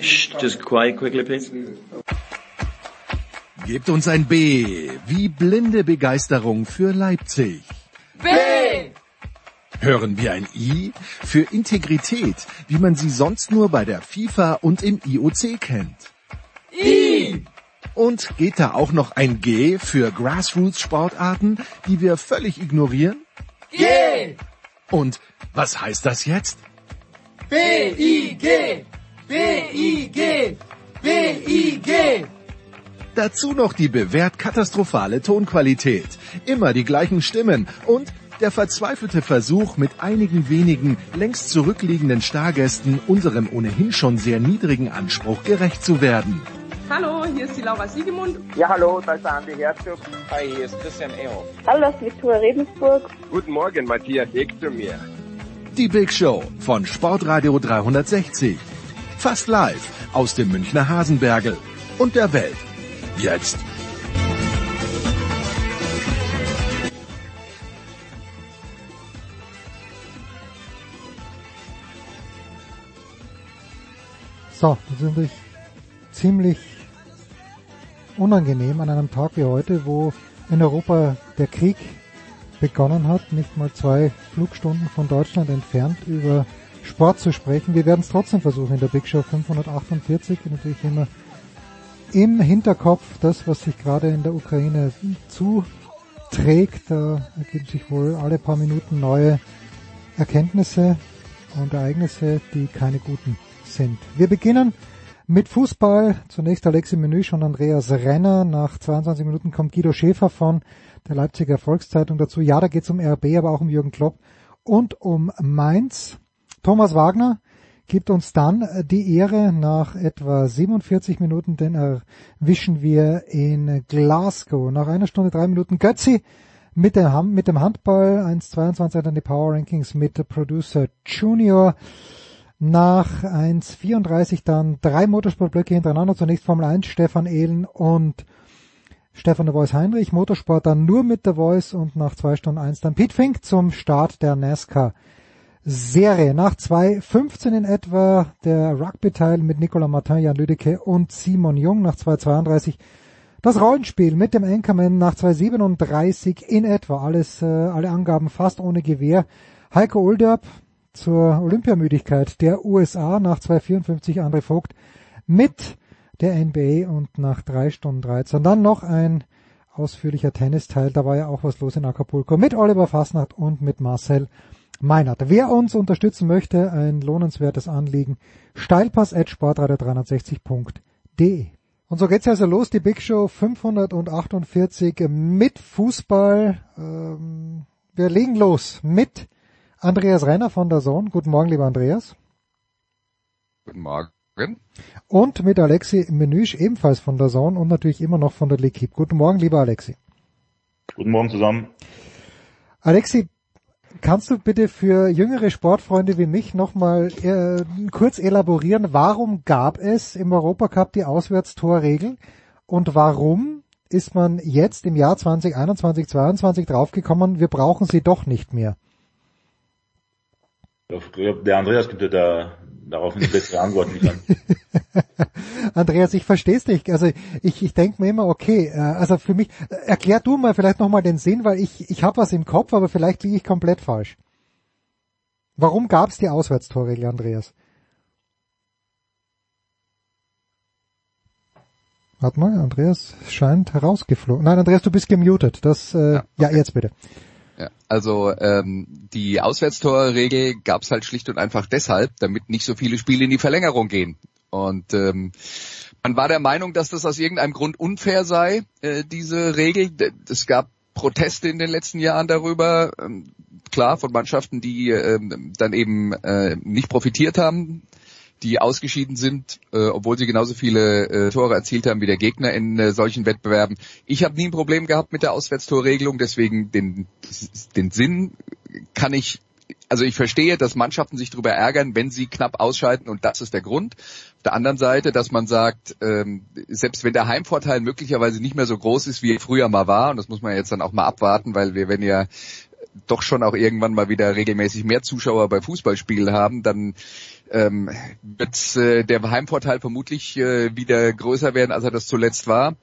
Shh, just quiet quickly, please. Gebt uns ein B wie blinde Begeisterung für Leipzig. B! Hören wir ein I für Integrität, wie man sie sonst nur bei der FIFA und im IOC kennt. I! Und geht da auch noch ein G für Grassroots-Sportarten, die wir völlig ignorieren? G! Und was heißt das jetzt? B-I-G! B-I-G! B-I-G! Dazu noch die bewährt katastrophale Tonqualität, immer die gleichen Stimmen und der verzweifelte Versuch, mit einigen wenigen längst zurückliegenden Stargästen unserem ohnehin schon sehr niedrigen Anspruch gerecht zu werden. Hallo, hier ist die Laura Siegemund. Ja, hallo, da ist der Andi Herzog. Hi, hier ist Christian Eho. Hallo, das ist Viktoria Rebensburg. Guten Morgen, Matthias Ekströmier. Die Big Show von Sportradio 360. Fast live aus dem Münchner Hasenbergel und der Welt. Jetzt. So, das ist natürlich ziemlich unangenehm an einem Tag wie heute, wo in Europa der Krieg begonnen hat, nicht mal zwei Flugstunden von Deutschland entfernt, über Sport zu sprechen. Wir werden es trotzdem versuchen in der Big Show 548, natürlich immer im Hinterkopf das, was sich gerade in der Ukraine zuträgt. Da ergeben sich wohl alle paar Minuten neue Erkenntnisse und Ereignisse, die keine guten sind. Wir beginnen mit Fußball. Zunächst Alexi Menüsch und Andreas Renner. Nach 22 Minuten kommt Guido Schäfer von der Leipziger Volkszeitung dazu. Ja, da geht es um RB, aber auch um Jürgen Klopp und um Mainz. Thomas Wagner gibt uns dann die Ehre nach etwa 47 Minuten, denn erwischen wir in Glasgow. Nach einer Stunde, drei Minuten Götzi mit dem, mit dem Handball. 1,22 dann die Power Rankings mit Producer Junior. Nach 1,34 dann drei Motorsportblöcke hintereinander. Zunächst Formel 1, Stefan Ehlen und Stefan de Vois Heinrich. Motorsport dann nur mit der Voice und nach zwei Stunden eins dann Pete Fink zum Start der NASCAR. Serie. Nach 2.15 in etwa der Rugby-Teil mit Nicolas Martin, Jan Lüdecke und Simon Jung. Nach 2.32 das Rollenspiel mit dem Anchorman nach 2.37 in etwa. Alles, äh, alle Angaben fast ohne Gewehr. Heiko Olderb zur Olympiamüdigkeit der USA nach 2.54 André Vogt mit der NBA und nach 3 Stunden 13. Dann noch ein ausführlicher Tennisteil. Da war ja auch was los in Acapulco mit Oliver Fasnacht und mit Marcel Meinert. Wer uns unterstützen möchte, ein lohnenswertes Anliegen, steilpass.sportradio360.de. Und so geht's also los, die Big Show 548 mit Fußball. Ähm, wir legen los mit Andreas Renner von der Zone. Guten Morgen, lieber Andreas. Guten Morgen. Und mit Alexi Menüsch, ebenfalls von der Zone und natürlich immer noch von der L'Equipe. Guten Morgen, lieber Alexi. Guten Morgen zusammen. Alexi, Kannst du bitte für jüngere Sportfreunde wie mich nochmal äh, kurz elaborieren, warum gab es im Europacup die Auswärtstorregel und warum ist man jetzt im Jahr 2021, 2022 draufgekommen, wir brauchen sie doch nicht mehr? Der Andreas könnte da darauf eine bessere Antwort liefern. Andreas, ich verstehe dich. Also ich, ich denke mir immer, okay, äh, also für mich, äh, erklär du mal vielleicht nochmal den Sinn, weil ich, ich habe was im Kopf, aber vielleicht liege ich komplett falsch. Warum gab es die Auswärtstorregel, Andreas? Warte mal, Andreas scheint herausgeflogen. Nein, Andreas, du bist gemutet. Das, äh, ja, okay. ja jetzt bitte. Ja, also ähm, die Auswärtstorregel gab es halt schlicht und einfach deshalb, damit nicht so viele Spiele in die Verlängerung gehen. Und ähm, man war der Meinung, dass das aus irgendeinem Grund unfair sei, äh, diese Regel. Es gab Proteste in den letzten Jahren darüber, ähm, klar, von Mannschaften, die ähm, dann eben äh, nicht profitiert haben, die ausgeschieden sind, äh, obwohl sie genauso viele äh, Tore erzielt haben wie der Gegner in äh, solchen Wettbewerben. Ich habe nie ein Problem gehabt mit der Auswärtstorregelung, deswegen den, den Sinn kann ich also ich verstehe, dass Mannschaften sich darüber ärgern, wenn sie knapp ausscheiden und das ist der Grund. Auf der anderen Seite, dass man sagt, ähm, selbst wenn der Heimvorteil möglicherweise nicht mehr so groß ist, wie er früher mal war, und das muss man jetzt dann auch mal abwarten, weil wir werden ja doch schon auch irgendwann mal wieder regelmäßig mehr Zuschauer bei Fußballspielen haben, dann ähm, wird äh, der Heimvorteil vermutlich äh, wieder größer werden, als er das zuletzt war.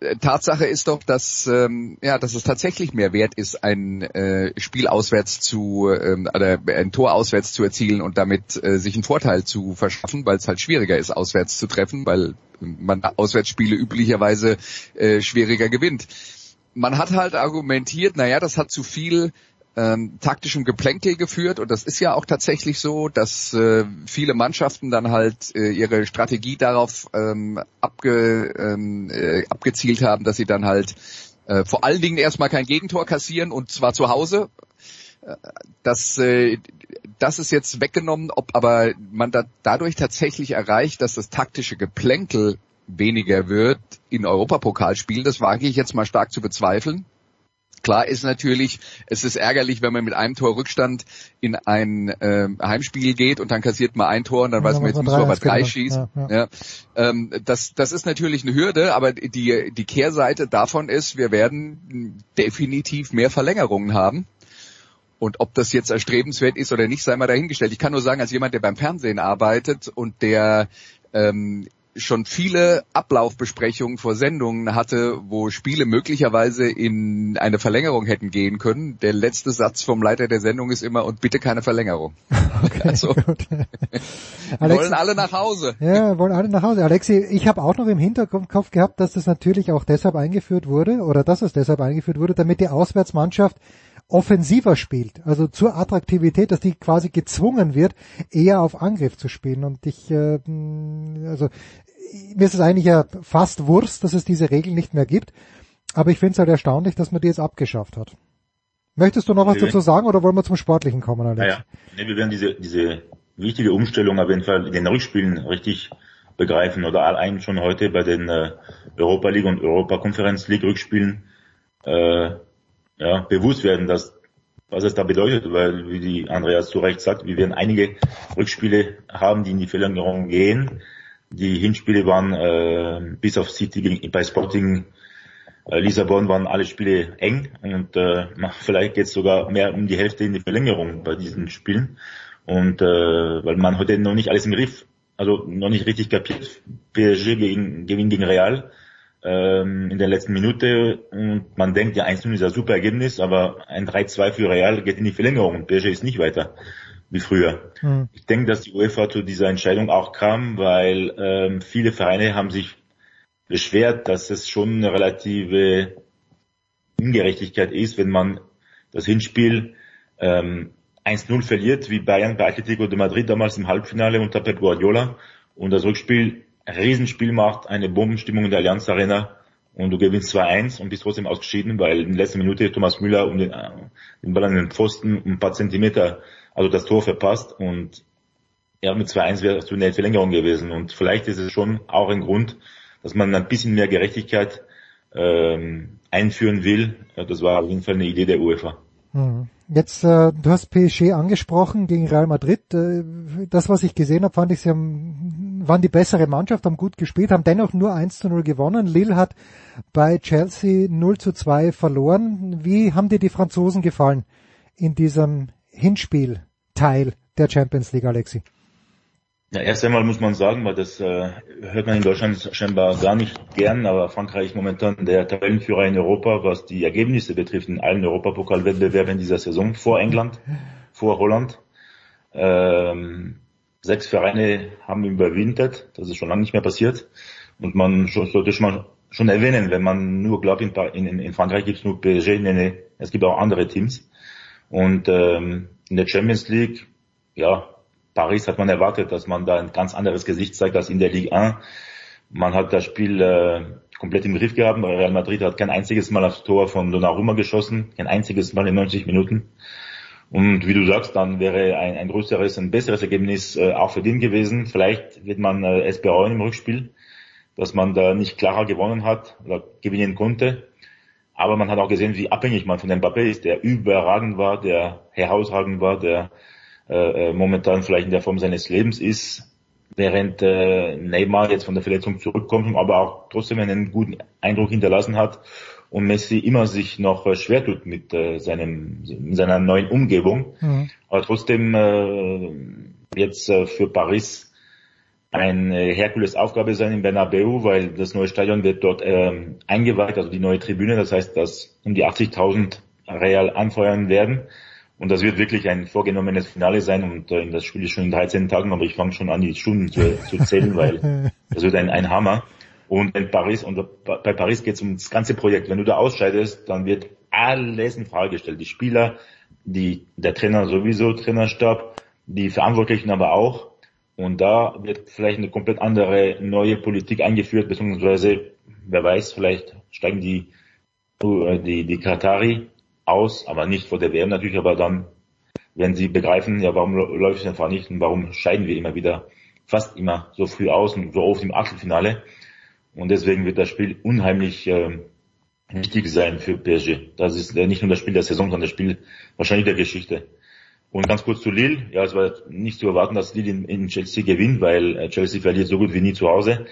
Äh, Tatsache ist doch, dass ähm, ja, dass es tatsächlich mehr wert ist, ein äh, Spiel auswärts zu ähm, oder ein Tor auswärts zu erzielen und damit äh, sich einen Vorteil zu verschaffen, weil es halt schwieriger ist, auswärts zu treffen, weil man Auswärtsspiele üblicherweise äh, schwieriger gewinnt. Man hat halt argumentiert, naja, das hat zu viel ähm, taktischem Geplänkel geführt und das ist ja auch tatsächlich so, dass äh, viele Mannschaften dann halt äh, ihre Strategie darauf ähm, abge, ähm, äh, abgezielt haben, dass sie dann halt äh, vor allen Dingen erstmal kein Gegentor kassieren und zwar zu Hause. Äh, das, äh, das ist jetzt weggenommen, ob aber man da dadurch tatsächlich erreicht, dass das taktische Geplänkel weniger wird in Europapokalspielen, das wage ich jetzt mal stark zu bezweifeln. Klar ist natürlich, es ist ärgerlich, wenn man mit einem Tor Rückstand in ein äh, Heimspiel geht und dann kassiert man ein Tor und dann ja, weiß man, jetzt muss man aber drei schießen. Ja, ja. ja. Ähm, das, das ist natürlich eine Hürde, aber die, die Kehrseite davon ist, wir werden definitiv mehr Verlängerungen haben. Und ob das jetzt erstrebenswert ist oder nicht, sei mal dahingestellt. Ich kann nur sagen, als jemand, der beim Fernsehen arbeitet und der ähm, schon viele Ablaufbesprechungen vor Sendungen hatte, wo Spiele möglicherweise in eine Verlängerung hätten gehen können. Der letzte Satz vom Leiter der Sendung ist immer und bitte keine Verlängerung. Okay, also wollen alle nach Hause. Ja, wollen alle nach Hause. Alexi, ich habe auch noch im Hinterkopf gehabt, dass das natürlich auch deshalb eingeführt wurde oder dass es deshalb eingeführt wurde, damit die Auswärtsmannschaft offensiver spielt, also zur Attraktivität, dass die quasi gezwungen wird, eher auf Angriff zu spielen. Und ich, äh, also mir ist es eigentlich ja fast Wurst, dass es diese Regel nicht mehr gibt. Aber ich finde es halt erstaunlich, dass man die jetzt abgeschafft hat. Möchtest du noch was nee. dazu sagen oder wollen wir zum Sportlichen kommen, Alex? Naja, nee, wir werden diese, diese wichtige Umstellung auf jeden Fall in den Rückspielen richtig begreifen oder allein schon heute bei den äh, Europa League und Europa Conference League Rückspielen äh, ja, bewusst werden, dass was es da bedeutet, weil wie die Andreas zu Recht sagt, wir werden einige Rückspiele haben, die in die Verlängerung gehen. Die Hinspiele waren äh, bis auf City bei Sporting äh, Lissabon waren alle Spiele eng und äh, vielleicht geht es sogar mehr um die Hälfte in die Verlängerung bei diesen Spielen. Und äh, weil man heute noch nicht alles im Griff, also noch nicht richtig kapiert, PSG gegen, gewinnt gegen Real ähm, in der letzten Minute und man denkt, ja 1-0 ist ein super Ergebnis, aber ein 3-2 für Real geht in die Verlängerung und PSG ist nicht weiter wie früher. Mhm. Ich denke, dass die UEFA zu dieser Entscheidung auch kam, weil ähm, viele Vereine haben sich beschwert, dass es schon eine relative Ungerechtigkeit ist, wenn man das Hinspiel ähm, 1-0 verliert, wie Bayern bei Atletico de Madrid damals im Halbfinale unter Pep Guardiola und das Rückspiel Riesenspiel macht, eine Bombenstimmung in der Allianz Arena und du gewinnst 2-1 und bist trotzdem ausgeschieden, weil in der letzten Minute Thomas Müller um den, äh, den Ball an den Pfosten um ein paar Zentimeter, also das Tor verpasst und ja, mit 2-1 wäre es eine Verlängerung gewesen und vielleicht ist es schon auch ein Grund, dass man ein bisschen mehr Gerechtigkeit ähm, einführen will. Das war auf jeden Fall eine Idee der UEFA. Mhm. Jetzt, äh, du hast PSG angesprochen gegen Real Madrid. Äh, das, was ich gesehen habe, fand ich, sie haben, waren die bessere Mannschaft, haben gut gespielt, haben dennoch nur 1 zu 0 gewonnen. Lille hat bei Chelsea 0 zu 2 verloren. Wie haben dir die Franzosen gefallen in diesem Hinspielteil der Champions League, Alexi? Ja, erst einmal muss man sagen, weil das äh, hört man in Deutschland scheinbar gar nicht gern, aber Frankreich ist momentan der Tabellenführer in Europa, was die Ergebnisse betrifft in allen Europapokalwettbewerben dieser Saison, vor England, vor Holland. Ähm, sechs Vereine haben überwintert, das ist schon lange nicht mehr passiert. Und man sollte schon mal schon erwähnen, wenn man nur glaubt, in, in, in Frankreich gibt es nur PSG, nee, nee, es gibt auch andere Teams. Und ähm, in der Champions League, ja, Paris hat man erwartet, dass man da ein ganz anderes Gesicht zeigt als in der Ligue 1. Man hat das Spiel äh, komplett im Griff gehabt. Real Madrid hat kein einziges Mal aufs Tor von Donnarumma geschossen, kein einziges Mal in 90 Minuten. Und wie du sagst, dann wäre ein, ein größeres, ein besseres Ergebnis äh, auch für den gewesen. Vielleicht wird man äh, es bereuen im Rückspiel, dass man da nicht klarer gewonnen hat oder gewinnen konnte. Aber man hat auch gesehen, wie abhängig man von Mbappé ist, der überragend war, der herausragend war, der äh, äh, momentan vielleicht in der Form seines Lebens ist, während äh, Neymar jetzt von der Verletzung zurückkommt, aber auch trotzdem einen guten Eindruck hinterlassen hat. und Messi immer sich noch äh, schwer tut mit äh, seinem seiner neuen Umgebung. Mhm. Aber trotzdem äh, jetzt äh, für Paris eine Herkulesaufgabe sein in Bernabeu, weil das neue Stadion wird dort ähm, eingeweiht, also die neue Tribüne. Das heißt, dass um die 80.000 Real anfeuern werden. Und das wird wirklich ein vorgenommenes Finale sein und äh, das Spiel ist schon in 13 Tagen, aber ich fange schon an, die Stunden zu, zu zählen, weil das wird ein, ein Hammer. Und in Paris, und bei Paris geht es um das ganze Projekt. Wenn du da ausscheidest, dann wird alles in Frage gestellt. Die Spieler, die, der Trainer sowieso, Trainerstab, die Verantwortlichen aber auch. Und da wird vielleicht eine komplett andere neue Politik eingeführt, beziehungsweise, wer weiß, vielleicht steigen die, die, die Katari aus, aber nicht vor der WM natürlich, aber dann, wenn sie begreifen, ja, warum läuft es einfach nicht und warum scheiden wir immer wieder, fast immer so früh aus und so oft im Achtelfinale. Und deswegen wird das Spiel unheimlich äh, wichtig sein für PSG. Das ist nicht nur das Spiel der Saison, sondern das Spiel wahrscheinlich der Geschichte. Und ganz kurz zu Lille. Ja, es war nicht zu erwarten, dass Lille in, in Chelsea gewinnt, weil äh, Chelsea verliert so gut wie nie zu Hause.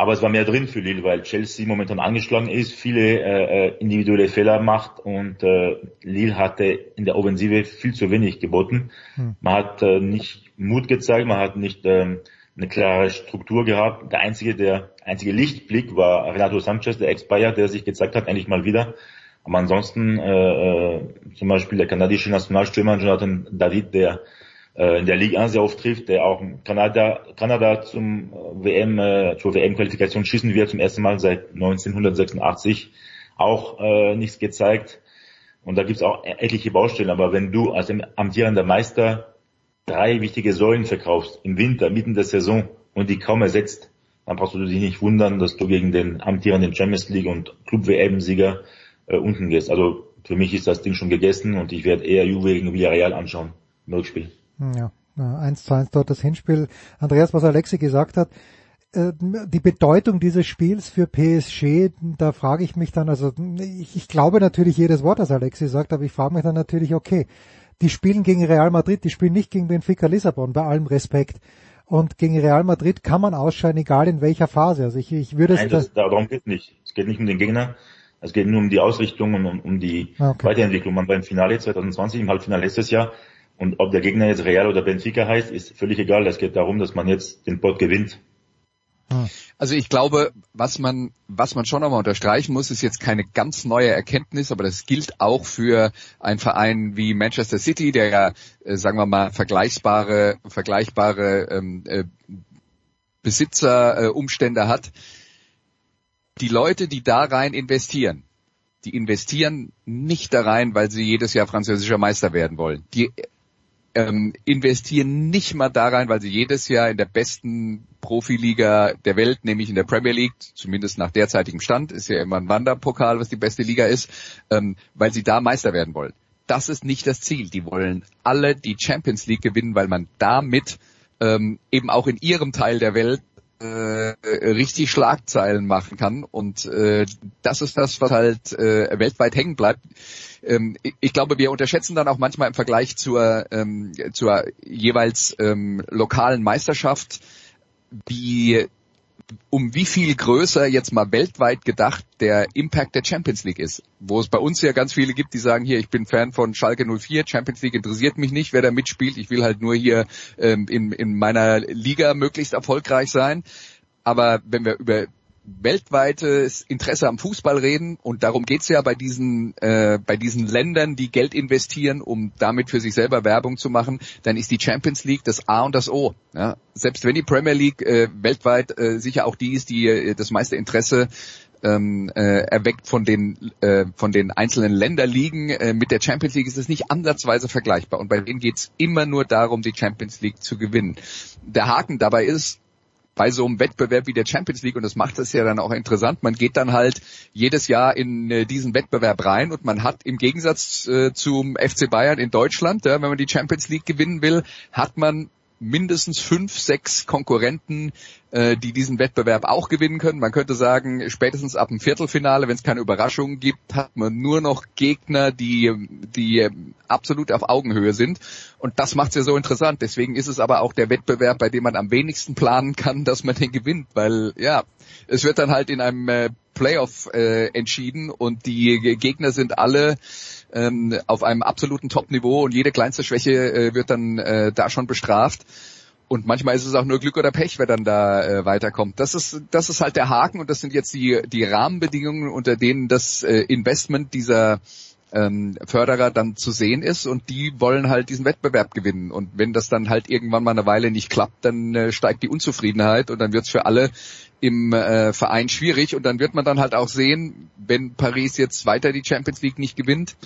Aber es war mehr drin für Lille, weil Chelsea momentan angeschlagen ist, viele äh, äh, individuelle Fehler macht und äh, Lille hatte in der Offensive viel zu wenig geboten. Hm. Man hat äh, nicht Mut gezeigt, man hat nicht äh, eine klare Struktur gehabt. Der einzige, der einzige Lichtblick war Renato Sanchez, der Ex-Bayer, der sich gezeigt hat, endlich mal wieder. Aber ansonsten äh, äh, zum Beispiel der kanadische Nationalstürmer Jonathan David, der in der Liga sehr oft trifft, der auch Kanada, Kanada zum äh, WM, äh, zur WM-Qualifikation schießen wird, zum ersten Mal seit 1986, auch äh, nichts gezeigt. Und da gibt's auch etliche Baustellen. Aber wenn du als amtierender Meister drei wichtige Säulen verkaufst im Winter, mitten der Saison und die kaum ersetzt, dann brauchst du dich nicht wundern, dass du gegen den amtierenden Champions League und Club WM-Sieger äh, unten gehst. Also für mich ist das Ding schon gegessen und ich werde eher Juve gegen Villarreal anschauen Rückspiel. Ja, 1 zu 1 dort das Hinspiel. Andreas, was Alexi gesagt hat, äh, die Bedeutung dieses Spiels für PSG, da frage ich mich dann, also ich, ich glaube natürlich jedes Wort, das Alexi sagt, aber ich frage mich dann natürlich, okay, die spielen gegen Real Madrid, die spielen nicht gegen Benfica Lissabon, bei allem Respekt. Und gegen Real Madrid kann man ausscheiden, egal in welcher Phase. Also ich, ich würde Nein, es. Das, darum geht es nicht. Es geht nicht um den Gegner. Es geht nur um die Ausrichtung und um, um die okay. Weiterentwicklung. Man beim Finale 2020, im Halbfinale letztes Jahr, und ob der Gegner jetzt Real oder Benfica heißt, ist völlig egal. Es geht darum, dass man jetzt den Pot gewinnt. Also ich glaube, was man, was man schon nochmal unterstreichen muss, ist jetzt keine ganz neue Erkenntnis, aber das gilt auch für einen Verein wie Manchester City, der ja, äh, sagen wir mal, vergleichbare, vergleichbare ähm, äh, Besitzerumstände äh, hat. Die Leute, die da rein investieren, die investieren nicht da rein, weil sie jedes Jahr französischer Meister werden wollen. Die ähm, investieren nicht mal da rein, weil sie jedes Jahr in der besten Profiliga der Welt, nämlich in der Premier League, zumindest nach derzeitigem Stand, ist ja immer ein Wanderpokal, was die beste Liga ist, ähm, weil sie da Meister werden wollen. Das ist nicht das Ziel. Die wollen alle die Champions League gewinnen, weil man damit ähm, eben auch in ihrem Teil der Welt äh, richtig Schlagzeilen machen kann. Und äh, das ist das, was halt äh, weltweit hängen bleibt ähm, ich glaube, wir unterschätzen dann auch manchmal im Vergleich zur, ähm, zur jeweils ähm, lokalen Meisterschaft, wie um wie viel größer jetzt mal weltweit gedacht der Impact der Champions League ist. Wo es bei uns ja ganz viele gibt, die sagen, hier, ich bin Fan von Schalke 04, Champions League interessiert mich nicht, wer da mitspielt, ich will halt nur hier ähm, in, in meiner Liga möglichst erfolgreich sein. Aber wenn wir über weltweites Interesse am Fußball reden und darum geht's ja bei diesen äh, bei diesen Ländern, die Geld investieren, um damit für sich selber Werbung zu machen, dann ist die Champions League das A und das O. Ja? Selbst wenn die Premier League äh, weltweit äh, sicher auch die ist, die äh, das meiste Interesse ähm, äh, erweckt von den äh, von den einzelnen Länderligen äh, mit der Champions League ist es nicht ansatzweise vergleichbar und bei denen geht's immer nur darum, die Champions League zu gewinnen. Der Haken dabei ist, bei so einem Wettbewerb wie der Champions League und das macht es ja dann auch interessant. Man geht dann halt jedes Jahr in äh, diesen Wettbewerb rein und man hat im Gegensatz äh, zum FC Bayern in Deutschland, ja, wenn man die Champions League gewinnen will, hat man mindestens fünf, sechs Konkurrenten, äh, die diesen Wettbewerb auch gewinnen können. Man könnte sagen, spätestens ab dem Viertelfinale, wenn es keine Überraschungen gibt, hat man nur noch Gegner, die, die absolut auf Augenhöhe sind. Und das macht es ja so interessant. Deswegen ist es aber auch der Wettbewerb, bei dem man am wenigsten planen kann, dass man den gewinnt, weil ja, es wird dann halt in einem äh, Playoff äh, entschieden und die Gegner sind alle ähm, auf einem absoluten Top-Niveau und jede kleinste Schwäche äh, wird dann äh, da schon bestraft. Und manchmal ist es auch nur Glück oder Pech, wer dann da äh, weiterkommt. Das ist, das ist halt der Haken und das sind jetzt die, die Rahmenbedingungen, unter denen das äh, Investment dieser ähm, Förderer dann zu sehen ist und die wollen halt diesen Wettbewerb gewinnen. Und wenn das dann halt irgendwann mal eine Weile nicht klappt, dann äh, steigt die Unzufriedenheit und dann wird es für alle im äh, Verein schwierig und dann wird man dann halt auch sehen, wenn Paris jetzt weiter die Champions League nicht gewinnt,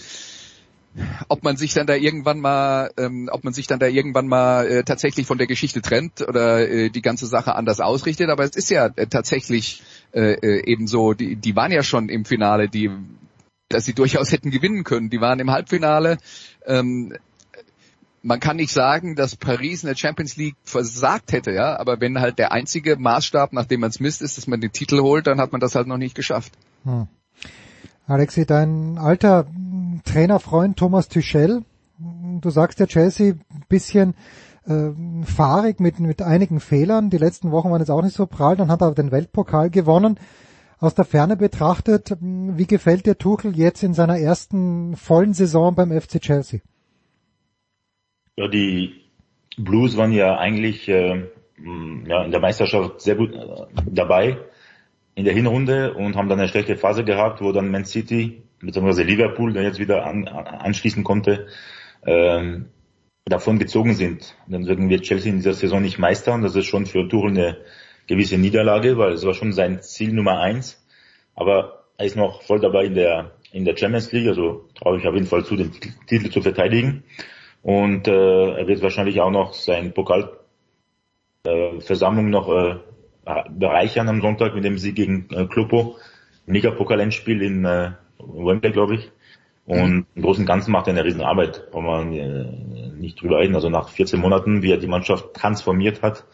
ob man sich dann da irgendwann mal, ähm, ob man sich dann da irgendwann mal äh, tatsächlich von der Geschichte trennt oder äh, die ganze Sache anders ausrichtet. Aber es ist ja äh, tatsächlich äh, äh, eben so, die, die waren ja schon im Finale, die, dass sie durchaus hätten gewinnen können. Die waren im Halbfinale. Ähm, man kann nicht sagen, dass Paris in der Champions League versagt hätte, ja, aber wenn halt der einzige Maßstab, nach dem man es misst, ist, dass man den Titel holt, dann hat man das halt noch nicht geschafft. Hm. Alexi, dein alter Trainerfreund Thomas Tuchel, du sagst ja Chelsea bisschen äh, fahrig mit, mit einigen Fehlern. Die letzten Wochen waren jetzt auch nicht so prall, dann hat er den Weltpokal gewonnen. Aus der Ferne betrachtet, wie gefällt dir Tuchel jetzt in seiner ersten vollen Saison beim FC Chelsea? Ja, die Blues waren ja eigentlich äh, ja, in der Meisterschaft sehr gut äh, dabei in der Hinrunde und haben dann eine schlechte Phase gehabt, wo dann Man City bzw. Liverpool, der jetzt wieder an, anschließen konnte, ähm, davon gezogen sind. dann werden wir Chelsea in dieser Saison nicht meistern. Das ist schon für Tuchel eine gewisse Niederlage, weil es war schon sein Ziel Nummer eins. Aber er ist noch voll dabei in der in der Champions League, also traue ich auf jeden Fall zu, den Titel zu verteidigen. Und äh, er wird wahrscheinlich auch noch sein Pokalversammlung äh, noch äh, bereichern am Sonntag mit dem Sieg gegen äh, Kloppo. Mega Pokal-Endspiel in äh, Wembley, glaube ich. Und im Großen und Ganzen macht er eine riesen Arbeit, wo man äh, nicht drüber reden. Also nach 14 Monaten, wie er die Mannschaft transformiert hat.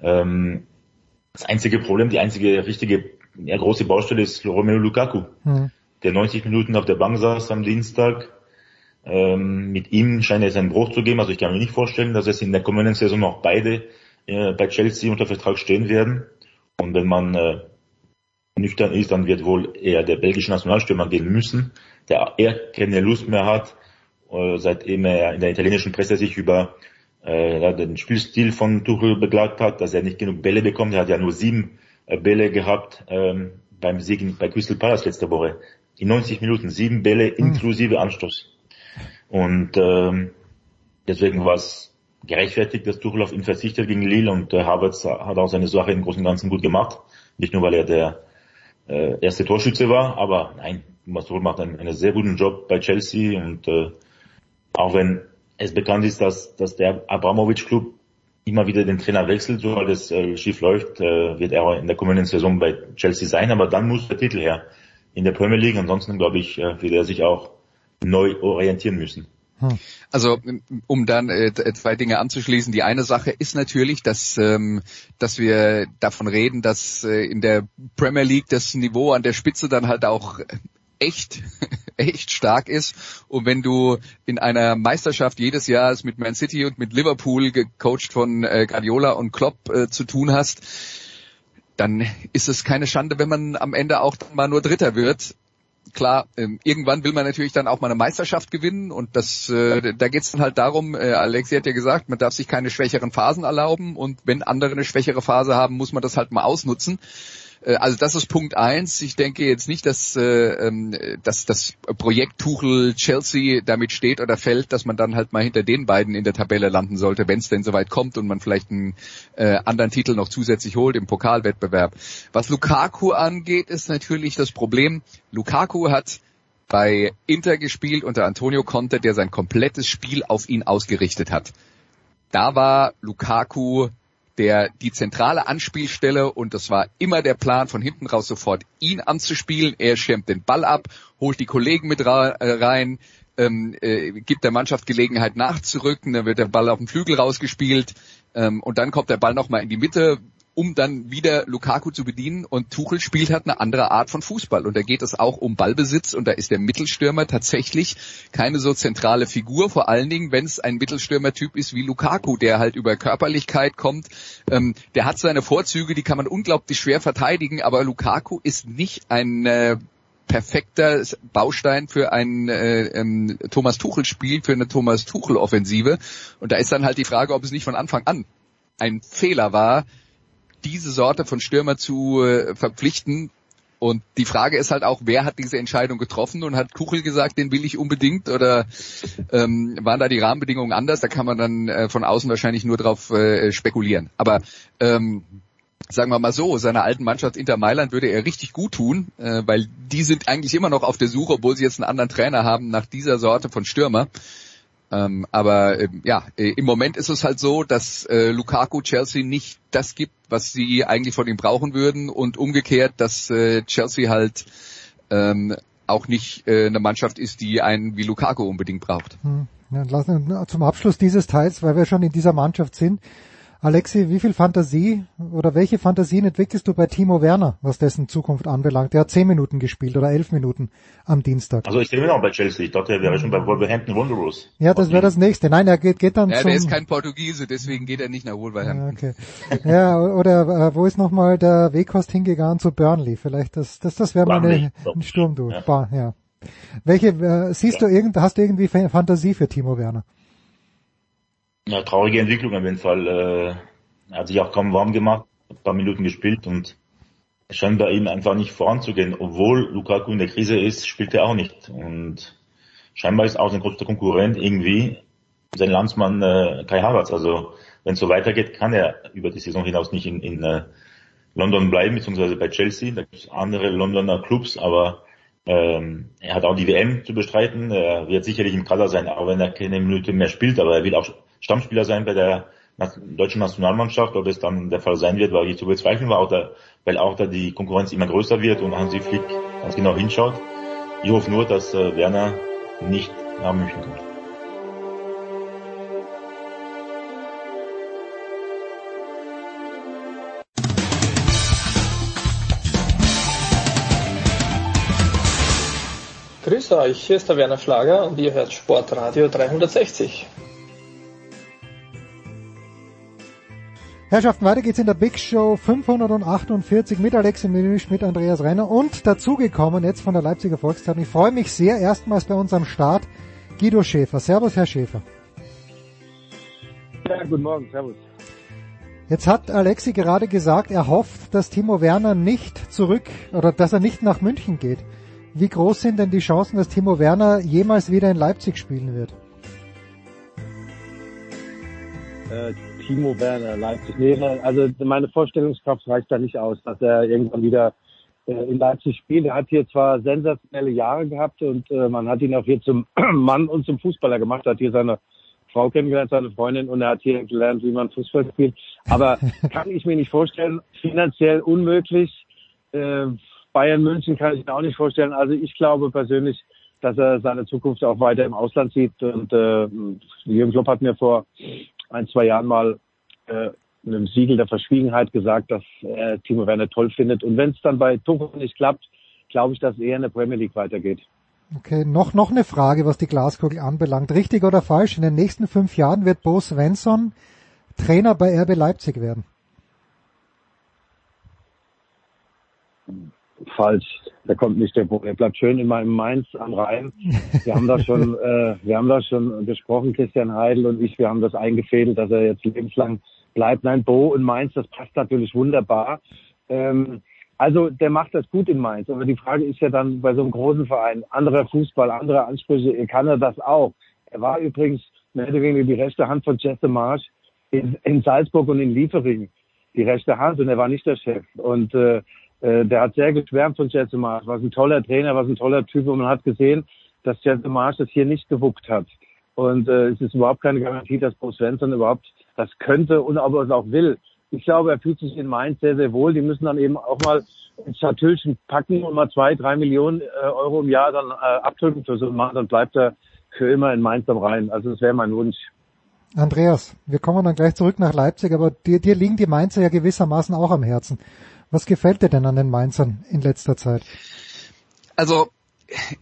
Ähm, das einzige Problem, die einzige richtige ja, große Baustelle ist Romelu Lukaku, mhm. der 90 Minuten auf der Bank saß am Dienstag, ähm, mit ihm scheint es einen Bruch zu geben. Also ich kann mir nicht vorstellen, dass es in der kommenden Saison noch beide äh, bei Chelsea unter Vertrag stehen werden. Und wenn man äh, nüchtern ist, dann wird wohl eher der belgische Nationalstürmer gehen müssen, der eher keine Lust mehr hat, äh, seitdem er in der italienischen Presse sich über äh, den Spielstil von Tuchel beklagt hat, dass er nicht genug Bälle bekommt. Er hat ja nur sieben äh, Bälle gehabt ähm, beim Sieg bei Crystal Palace letzte Woche. In 90 Minuten sieben Bälle hm. inklusive Anstoß. Und ähm, deswegen war es gerechtfertigt, dass Tuchel auf ihn verzichtet gegen Lille und äh, Havertz hat auch seine Sache im Großen und Ganzen gut gemacht. Nicht nur, weil er der äh, erste Torschütze war, aber nein, Thomas Tuchel macht einen, einen sehr guten Job bei Chelsea und äh, auch wenn es bekannt ist, dass, dass der Abramovic Club immer wieder den Trainer wechselt, so weil das äh, schief läuft, äh, wird er in der kommenden Saison bei Chelsea sein, aber dann muss der Titel her in der Premier League. Ansonsten glaube ich, äh, wird er sich auch neu orientieren müssen. Hm. Also um dann äh, zwei Dinge anzuschließen. Die eine Sache ist natürlich, dass, ähm, dass wir davon reden, dass äh, in der Premier League das Niveau an der Spitze dann halt auch echt, echt stark ist. Und wenn du in einer Meisterschaft jedes Jahr mit Man City und mit Liverpool gecoacht von äh, Guardiola und Klopp äh, zu tun hast, dann ist es keine Schande, wenn man am Ende auch mal nur Dritter wird klar, ähm, irgendwann will man natürlich dann auch mal eine Meisterschaft gewinnen und das, äh, da geht es dann halt darum, äh, Alexi hat ja gesagt, man darf sich keine schwächeren Phasen erlauben und wenn andere eine schwächere Phase haben, muss man das halt mal ausnutzen. Äh, also das ist Punkt eins. Ich denke jetzt nicht, dass, äh, ähm, dass das Projekt Tuchel Chelsea damit steht oder fällt, dass man dann halt mal hinter den beiden in der Tabelle landen sollte, wenn es denn soweit kommt und man vielleicht einen äh, anderen Titel noch zusätzlich holt im Pokalwettbewerb. Was Lukaku angeht, ist natürlich das Problem, Lukaku hat bei Inter gespielt unter Antonio Conte, der sein komplettes Spiel auf ihn ausgerichtet hat. Da war Lukaku der die zentrale Anspielstelle und das war immer der Plan von hinten raus sofort ihn anzuspielen. Er schirmt den Ball ab, holt die Kollegen mit äh, rein, ähm, äh, gibt der Mannschaft Gelegenheit nachzurücken, dann wird der Ball auf den Flügel rausgespielt. Ähm, und dann kommt der Ball nochmal in die Mitte, um dann wieder Lukaku zu bedienen. Und Tuchel spielt halt eine andere Art von Fußball. Und da geht es auch um Ballbesitz. Und da ist der Mittelstürmer tatsächlich keine so zentrale Figur. Vor allen Dingen, wenn es ein Mittelstürmertyp ist wie Lukaku, der halt über Körperlichkeit kommt. Ähm, der hat seine Vorzüge, die kann man unglaublich schwer verteidigen. Aber Lukaku ist nicht ein äh, perfekter Baustein für ein äh, ähm, Thomas Tuchel Spiel, für eine Thomas Tuchel Offensive. Und da ist dann halt die Frage, ob es nicht von Anfang an ein Fehler war, diese Sorte von Stürmer zu äh, verpflichten. Und die Frage ist halt auch, wer hat diese Entscheidung getroffen und hat Kuchel gesagt, den will ich unbedingt oder ähm, waren da die Rahmenbedingungen anders? Da kann man dann äh, von außen wahrscheinlich nur drauf äh, spekulieren. Aber ähm, sagen wir mal so, seiner alten Mannschaft Inter Mailand würde er richtig gut tun, äh, weil die sind eigentlich immer noch auf der Suche, obwohl sie jetzt einen anderen Trainer haben, nach dieser Sorte von Stürmer. Ähm, aber äh, ja, äh, im Moment ist es halt so, dass äh, Lukaku Chelsea nicht das gibt, was sie eigentlich von ihm brauchen würden und umgekehrt, dass äh, Chelsea halt ähm, auch nicht äh, eine Mannschaft ist, die einen wie Lukaku unbedingt braucht. Hm. Ja, lassen zum Abschluss dieses Teils, weil wir schon in dieser Mannschaft sind, Alexi, wie viel Fantasie oder welche Fantasien entwickelst du bei Timo Werner, was dessen Zukunft anbelangt? Der hat zehn Minuten gespielt oder elf Minuten am Dienstag. Also ich bin noch bei Chelsea. Ich dachte, er wäre schon bei Wolverhampton Wanderers. Ja, das wäre das nächste. Nein, er geht, geht dann ja, zum... der ist kein Portugiese, deswegen geht er nicht nach Wolverhampton. Okay. ja, oder äh, wo ist nochmal der Weghorst hingegangen zu Burnley? Vielleicht das, das, das wäre mal eine, ein Sturm durch. Ja. ja. Welche, äh, siehst ja. du irgend, hast du irgendwie Fantasie für Timo Werner? Ja, traurige Entwicklung auf jeden Fall. Äh, er hat sich auch kaum warm gemacht, ein paar Minuten gespielt und scheint bei ihm einfach nicht voranzugehen. Obwohl Lukaku in der Krise ist, spielt er auch nicht. Und scheinbar ist auch sein größter Konkurrent irgendwie sein Landsmann äh, Kai Havertz. Also wenn es so weitergeht, kann er über die Saison hinaus nicht in, in äh, London bleiben, beziehungsweise bei Chelsea. Da gibt es andere Londoner Clubs, aber ähm, er hat auch die WM zu bestreiten. Er wird sicherlich im Kader sein, auch wenn er keine Minute mehr spielt, aber er will auch Stammspieler sein bei der deutschen Nationalmannschaft, ob es dann der Fall sein wird, weil ich zu bezweifeln war, da, weil auch da die Konkurrenz immer größer wird und Hansi Flick ganz genau hinschaut. Ich hoffe nur, dass äh, Werner nicht nach München kommt. Grüß euch, hier ist der Werner Schlager und ihr hört Sportradio 360. Herrschaften, weiter geht's in der Big Show 548 mit Alexi Menüsch, mit Andreas Renner und dazugekommen jetzt von der Leipziger Volkszeitung. Ich freue mich sehr, erstmals bei uns am Start Guido Schäfer. Servus, Herr Schäfer. Ja, guten Morgen, servus. Jetzt hat Alexi gerade gesagt, er hofft, dass Timo Werner nicht zurück oder dass er nicht nach München geht. Wie groß sind denn die Chancen, dass Timo Werner jemals wieder in Leipzig spielen wird? Äh, Timo Werner, Leipzig. Nee, also meine Vorstellungskraft reicht da nicht aus, dass er irgendwann wieder äh, in Leipzig spielt. Er hat hier zwar sensationelle Jahre gehabt und äh, man hat ihn auch hier zum Mann und zum Fußballer gemacht, hat hier seine Frau kennengelernt, seine Freundin, und er hat hier gelernt, wie man Fußball spielt. Aber kann ich mir nicht vorstellen, finanziell unmöglich. Äh, Bayern München kann ich mir auch nicht vorstellen. Also ich glaube persönlich, dass er seine Zukunft auch weiter im Ausland sieht. Und äh, Jürgen Klopp hat mir vor ein, zwei Jahren mal äh, einem Siegel der Verschwiegenheit gesagt, dass er Timo Werner toll findet. Und wenn es dann bei Tuchel nicht klappt, glaube ich, dass eher in der Premier League weitergeht. Okay, noch, noch eine Frage, was die Glaskugel anbelangt. Richtig oder falsch? In den nächsten fünf Jahren wird Bo Svensson Trainer bei RB Leipzig werden. Falsch. Der kommt nicht der Bo. Er bleibt schön in meinem Mainz am Rhein. Wir haben das schon, äh, wir haben das schon besprochen, Christian Heidel und ich. Wir haben das eingefädelt, dass er jetzt lebenslang bleibt. Nein, Bo in Mainz, das passt natürlich wunderbar. Ähm, also der macht das gut in Mainz. Aber die Frage ist ja dann bei so einem großen Verein, anderer Fußball, andere Ansprüche, kann er das auch? Er war übrigens mehr oder weniger die rechte Hand von Jesse Marsch in, in Salzburg und in Liefering. Die rechte Hand und er war nicht der Chef. Und äh, der hat sehr geschwärmt von Jesse Marsch. Was ein toller Trainer, was ein toller Typ. Und man hat gesehen, dass Jesse Marsch das hier nicht gewuckt hat. Und äh, es ist überhaupt keine Garantie, dass Bo Svensson überhaupt das könnte und ob er es auch will ich glaube, er fühlt sich in Mainz sehr, sehr wohl. Die müssen dann eben auch mal ein Schatülchen packen und mal zwei, drei Millionen äh, Euro im Jahr dann äh, abdrücken für so einen Mann. Dann bleibt er für immer in Mainz am Rhein. Also das wäre mein Wunsch. Andreas, wir kommen dann gleich zurück nach Leipzig, aber dir, dir liegen die Mainzer ja gewissermaßen auch am Herzen. Was gefällt dir denn an den Mainzern in letzter Zeit? Also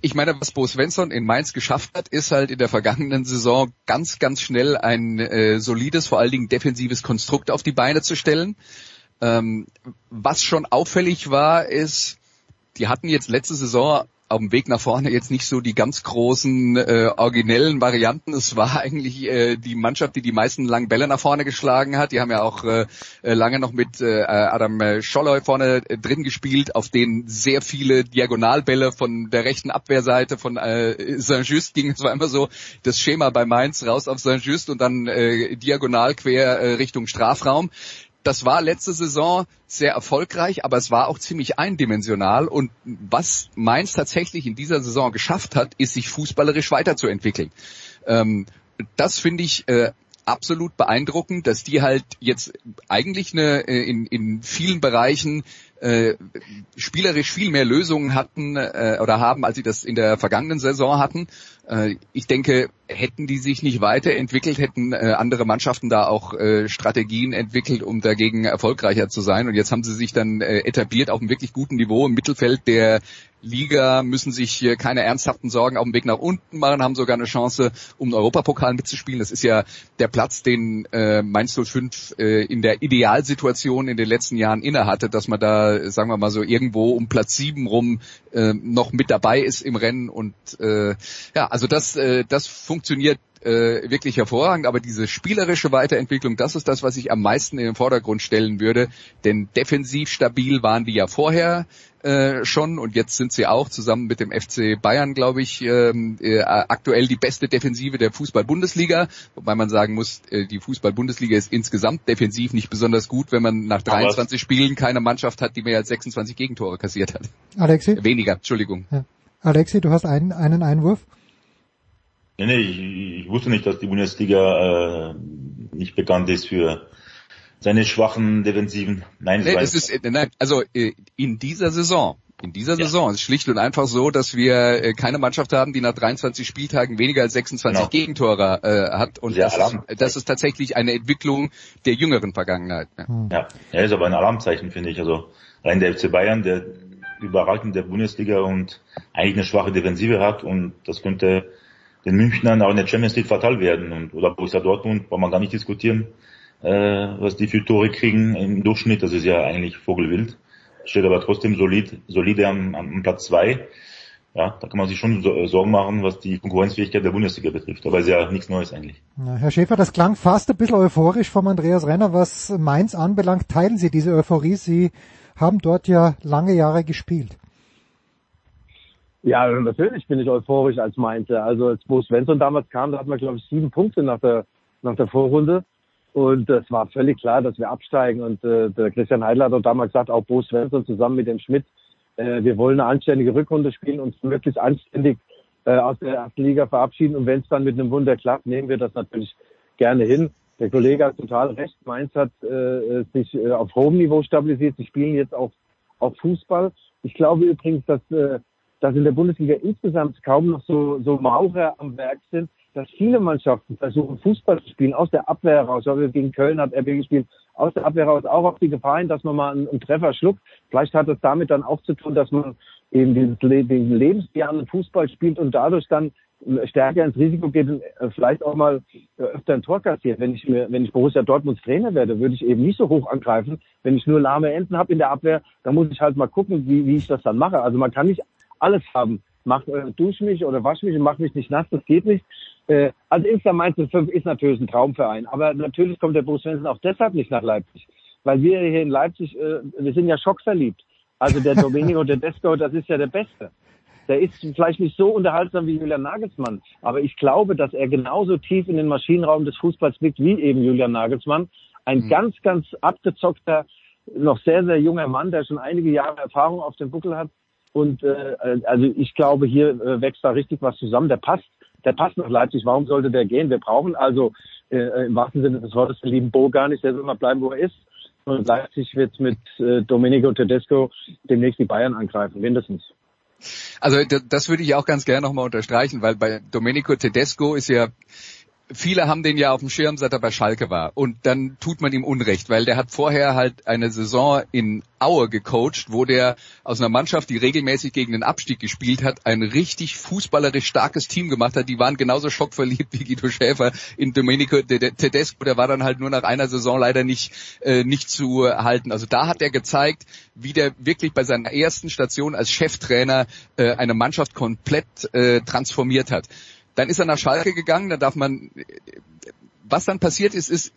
ich meine, was Bo Svensson in Mainz geschafft hat, ist halt in der vergangenen Saison ganz, ganz schnell ein äh, solides, vor allen Dingen defensives Konstrukt auf die Beine zu stellen. Ähm, was schon auffällig war, ist, die hatten jetzt letzte Saison auf dem Weg nach vorne jetzt nicht so die ganz großen äh, originellen Varianten. Es war eigentlich äh, die Mannschaft, die die meisten langen Bälle nach vorne geschlagen hat. Die haben ja auch äh, äh lange noch mit äh, Adam Scholloy vorne äh, drin gespielt, auf denen sehr viele Diagonalbälle von der rechten Abwehrseite von äh, Saint-Just ging. Es war immer so das Schema bei Mainz raus auf Saint-Just und dann äh, diagonal quer äh, Richtung Strafraum das war letzte Saison sehr erfolgreich, aber es war auch ziemlich eindimensional. Und was Mainz tatsächlich in dieser Saison geschafft hat, ist sich fußballerisch weiterzuentwickeln. Ähm, das finde ich äh, absolut beeindruckend, dass die halt jetzt eigentlich eine äh, in, in vielen Bereichen äh, spielerisch viel mehr Lösungen hatten äh, oder haben, als sie das in der vergangenen Saison hatten. Äh, ich denke, hätten die sich nicht weiterentwickelt, hätten äh, andere Mannschaften da auch äh, Strategien entwickelt, um dagegen erfolgreicher zu sein. Und jetzt haben sie sich dann etabliert auf einem wirklich guten Niveau im Mittelfeld der Liga, müssen sich keine ernsthaften Sorgen auf dem Weg nach unten machen, haben sogar eine Chance, um den Europapokal mitzuspielen. Das ist ja der Platz, den äh, Mainz 05 äh, in der Idealsituation in den letzten Jahren innehatte, dass man da, sagen wir mal so, irgendwo um Platz sieben rum äh, noch mit dabei ist im Rennen. Und äh, ja, also das, äh, das funktioniert äh, wirklich hervorragend, aber diese spielerische Weiterentwicklung, das ist das, was ich am meisten in den Vordergrund stellen würde. Denn defensiv stabil waren die ja vorher äh, schon und jetzt sind sie auch zusammen mit dem FC Bayern, glaube ich, ähm, äh, aktuell die beste Defensive der Fußball-Bundesliga, wobei man sagen muss, äh, die Fußball-Bundesliga ist insgesamt defensiv nicht besonders gut, wenn man nach 23 Spielen keine Mannschaft hat, die mehr als 26 Gegentore kassiert hat. Alexi? Weniger, Entschuldigung. Ja. Alexi, du hast einen, einen Einwurf? Nee, nee, ich, ich wusste nicht, dass die Bundesliga äh, nicht bekannt ist für seine schwachen Defensiven. Nein, nee, es ist, nein, also äh, in dieser Saison, in dieser Saison ist es schlicht und einfach so, dass wir äh, keine Mannschaft haben, die nach 23 Spieltagen weniger als 26 genau. Gegentore äh, hat. Und das ist, das ist, tatsächlich eine Entwicklung der jüngeren Vergangenheit. Ja, hm. ja, ja ist aber ein Alarmzeichen, finde ich. Also rein der FC Bayern, der überragend der Bundesliga und eigentlich eine schwache Defensive hat und das könnte den Münchnern auch in der Champions League fatal werden. Und, oder Borussia Dortmund, braucht man gar nicht diskutieren, äh, was die für Tore kriegen im Durchschnitt. Das ist ja eigentlich Vogelwild. Steht aber trotzdem solid, solide am, am Platz zwei. Ja, da kann man sich schon Sorgen machen, was die Konkurrenzfähigkeit der Bundesliga betrifft. Aber ist ja nichts Neues eigentlich. Ja, Herr Schäfer, das klang fast ein bisschen euphorisch vom Andreas Renner. Was Mainz anbelangt, teilen Sie diese Euphorie. Sie haben dort ja lange Jahre gespielt. Ja, natürlich bin ich euphorisch als meinte. Also als Bo Svensson damals kam, da hatten wir glaube ich sieben Punkte nach der nach der Vorrunde und es war völlig klar, dass wir absteigen. Und äh, der Christian Heidler hat auch damals gesagt, auch Bo Svensson zusammen mit dem Schmidt, äh, wir wollen eine anständige Rückrunde spielen und möglichst anständig äh, aus der ersten Liga verabschieden. Und wenn es dann mit einem Wunder klappt, nehmen wir das natürlich gerne hin. Der Kollege hat total recht. Mainz hat äh, sich äh, auf hohem Niveau stabilisiert. Sie spielen jetzt auch, auch Fußball. Ich glaube übrigens, dass äh, dass in der Bundesliga insgesamt kaum noch so, so Maurer am Werk sind, dass viele Mannschaften versuchen, Fußball zu spielen, aus der Abwehr heraus. Ja, gegen Köln hat RB gespielt, aus der Abwehr heraus auch auf die Gefahr hin, dass man mal einen, einen Treffer schluckt. Vielleicht hat es damit dann auch zu tun, dass man eben dieses, diesen lebensbejahenden Fußball spielt und dadurch dann stärker ins Risiko geht und äh, vielleicht auch mal äh, öfter ein Tor kassiert. Wenn ich mir, wenn ich Borussia Dortmunds Trainer werde, würde ich eben nicht so hoch angreifen. Wenn ich nur lahme Enden habe in der Abwehr, dann muss ich halt mal gucken, wie, wie ich das dann mache. Also man kann nicht alles haben. Mach, äh, dusch mich oder wasch mich und mach mich nicht nass, das geht nicht. Äh, also Insta Mainz 5 ist natürlich ein Traumverein, aber natürlich kommt der Bruce Svensson auch deshalb nicht nach Leipzig, weil wir hier in Leipzig, äh, wir sind ja schockverliebt. Also der Domenico Tedesco, das ist ja der Beste. Der ist vielleicht nicht so unterhaltsam wie Julian Nagelsmann, aber ich glaube, dass er genauso tief in den Maschinenraum des Fußballs blickt wie eben Julian Nagelsmann. Ein mhm. ganz, ganz abgezockter, noch sehr, sehr junger Mann, der schon einige Jahre Erfahrung auf dem Buckel hat und äh, also ich glaube, hier äh, wächst da richtig was zusammen. Der passt, der passt nach Leipzig. Warum sollte der gehen? Wir brauchen also äh, im wahrsten Sinne des Wortes den lieben Bo gar nicht. Der soll mal bleiben, wo er ist. Und Leipzig wird mit äh, Domenico Tedesco demnächst die Bayern angreifen, mindestens. Also das würde ich auch ganz gerne nochmal unterstreichen, weil bei Domenico Tedesco ist ja viele haben den ja auf dem Schirm, seit er bei Schalke war. Und dann tut man ihm Unrecht, weil der hat vorher halt eine Saison in Aue gecoacht, wo der aus einer Mannschaft, die regelmäßig gegen den Abstieg gespielt hat, ein richtig fußballerisch starkes Team gemacht hat. Die waren genauso schockverliebt wie Guido Schäfer in Domenico Tedesco. Der war dann halt nur nach einer Saison leider nicht, äh, nicht zu halten. Also da hat er gezeigt, wie der wirklich bei seiner ersten Station als Cheftrainer äh, eine Mannschaft komplett äh, transformiert hat. Dann ist er nach Schalke gegangen, da darf man, was dann passiert ist, ist,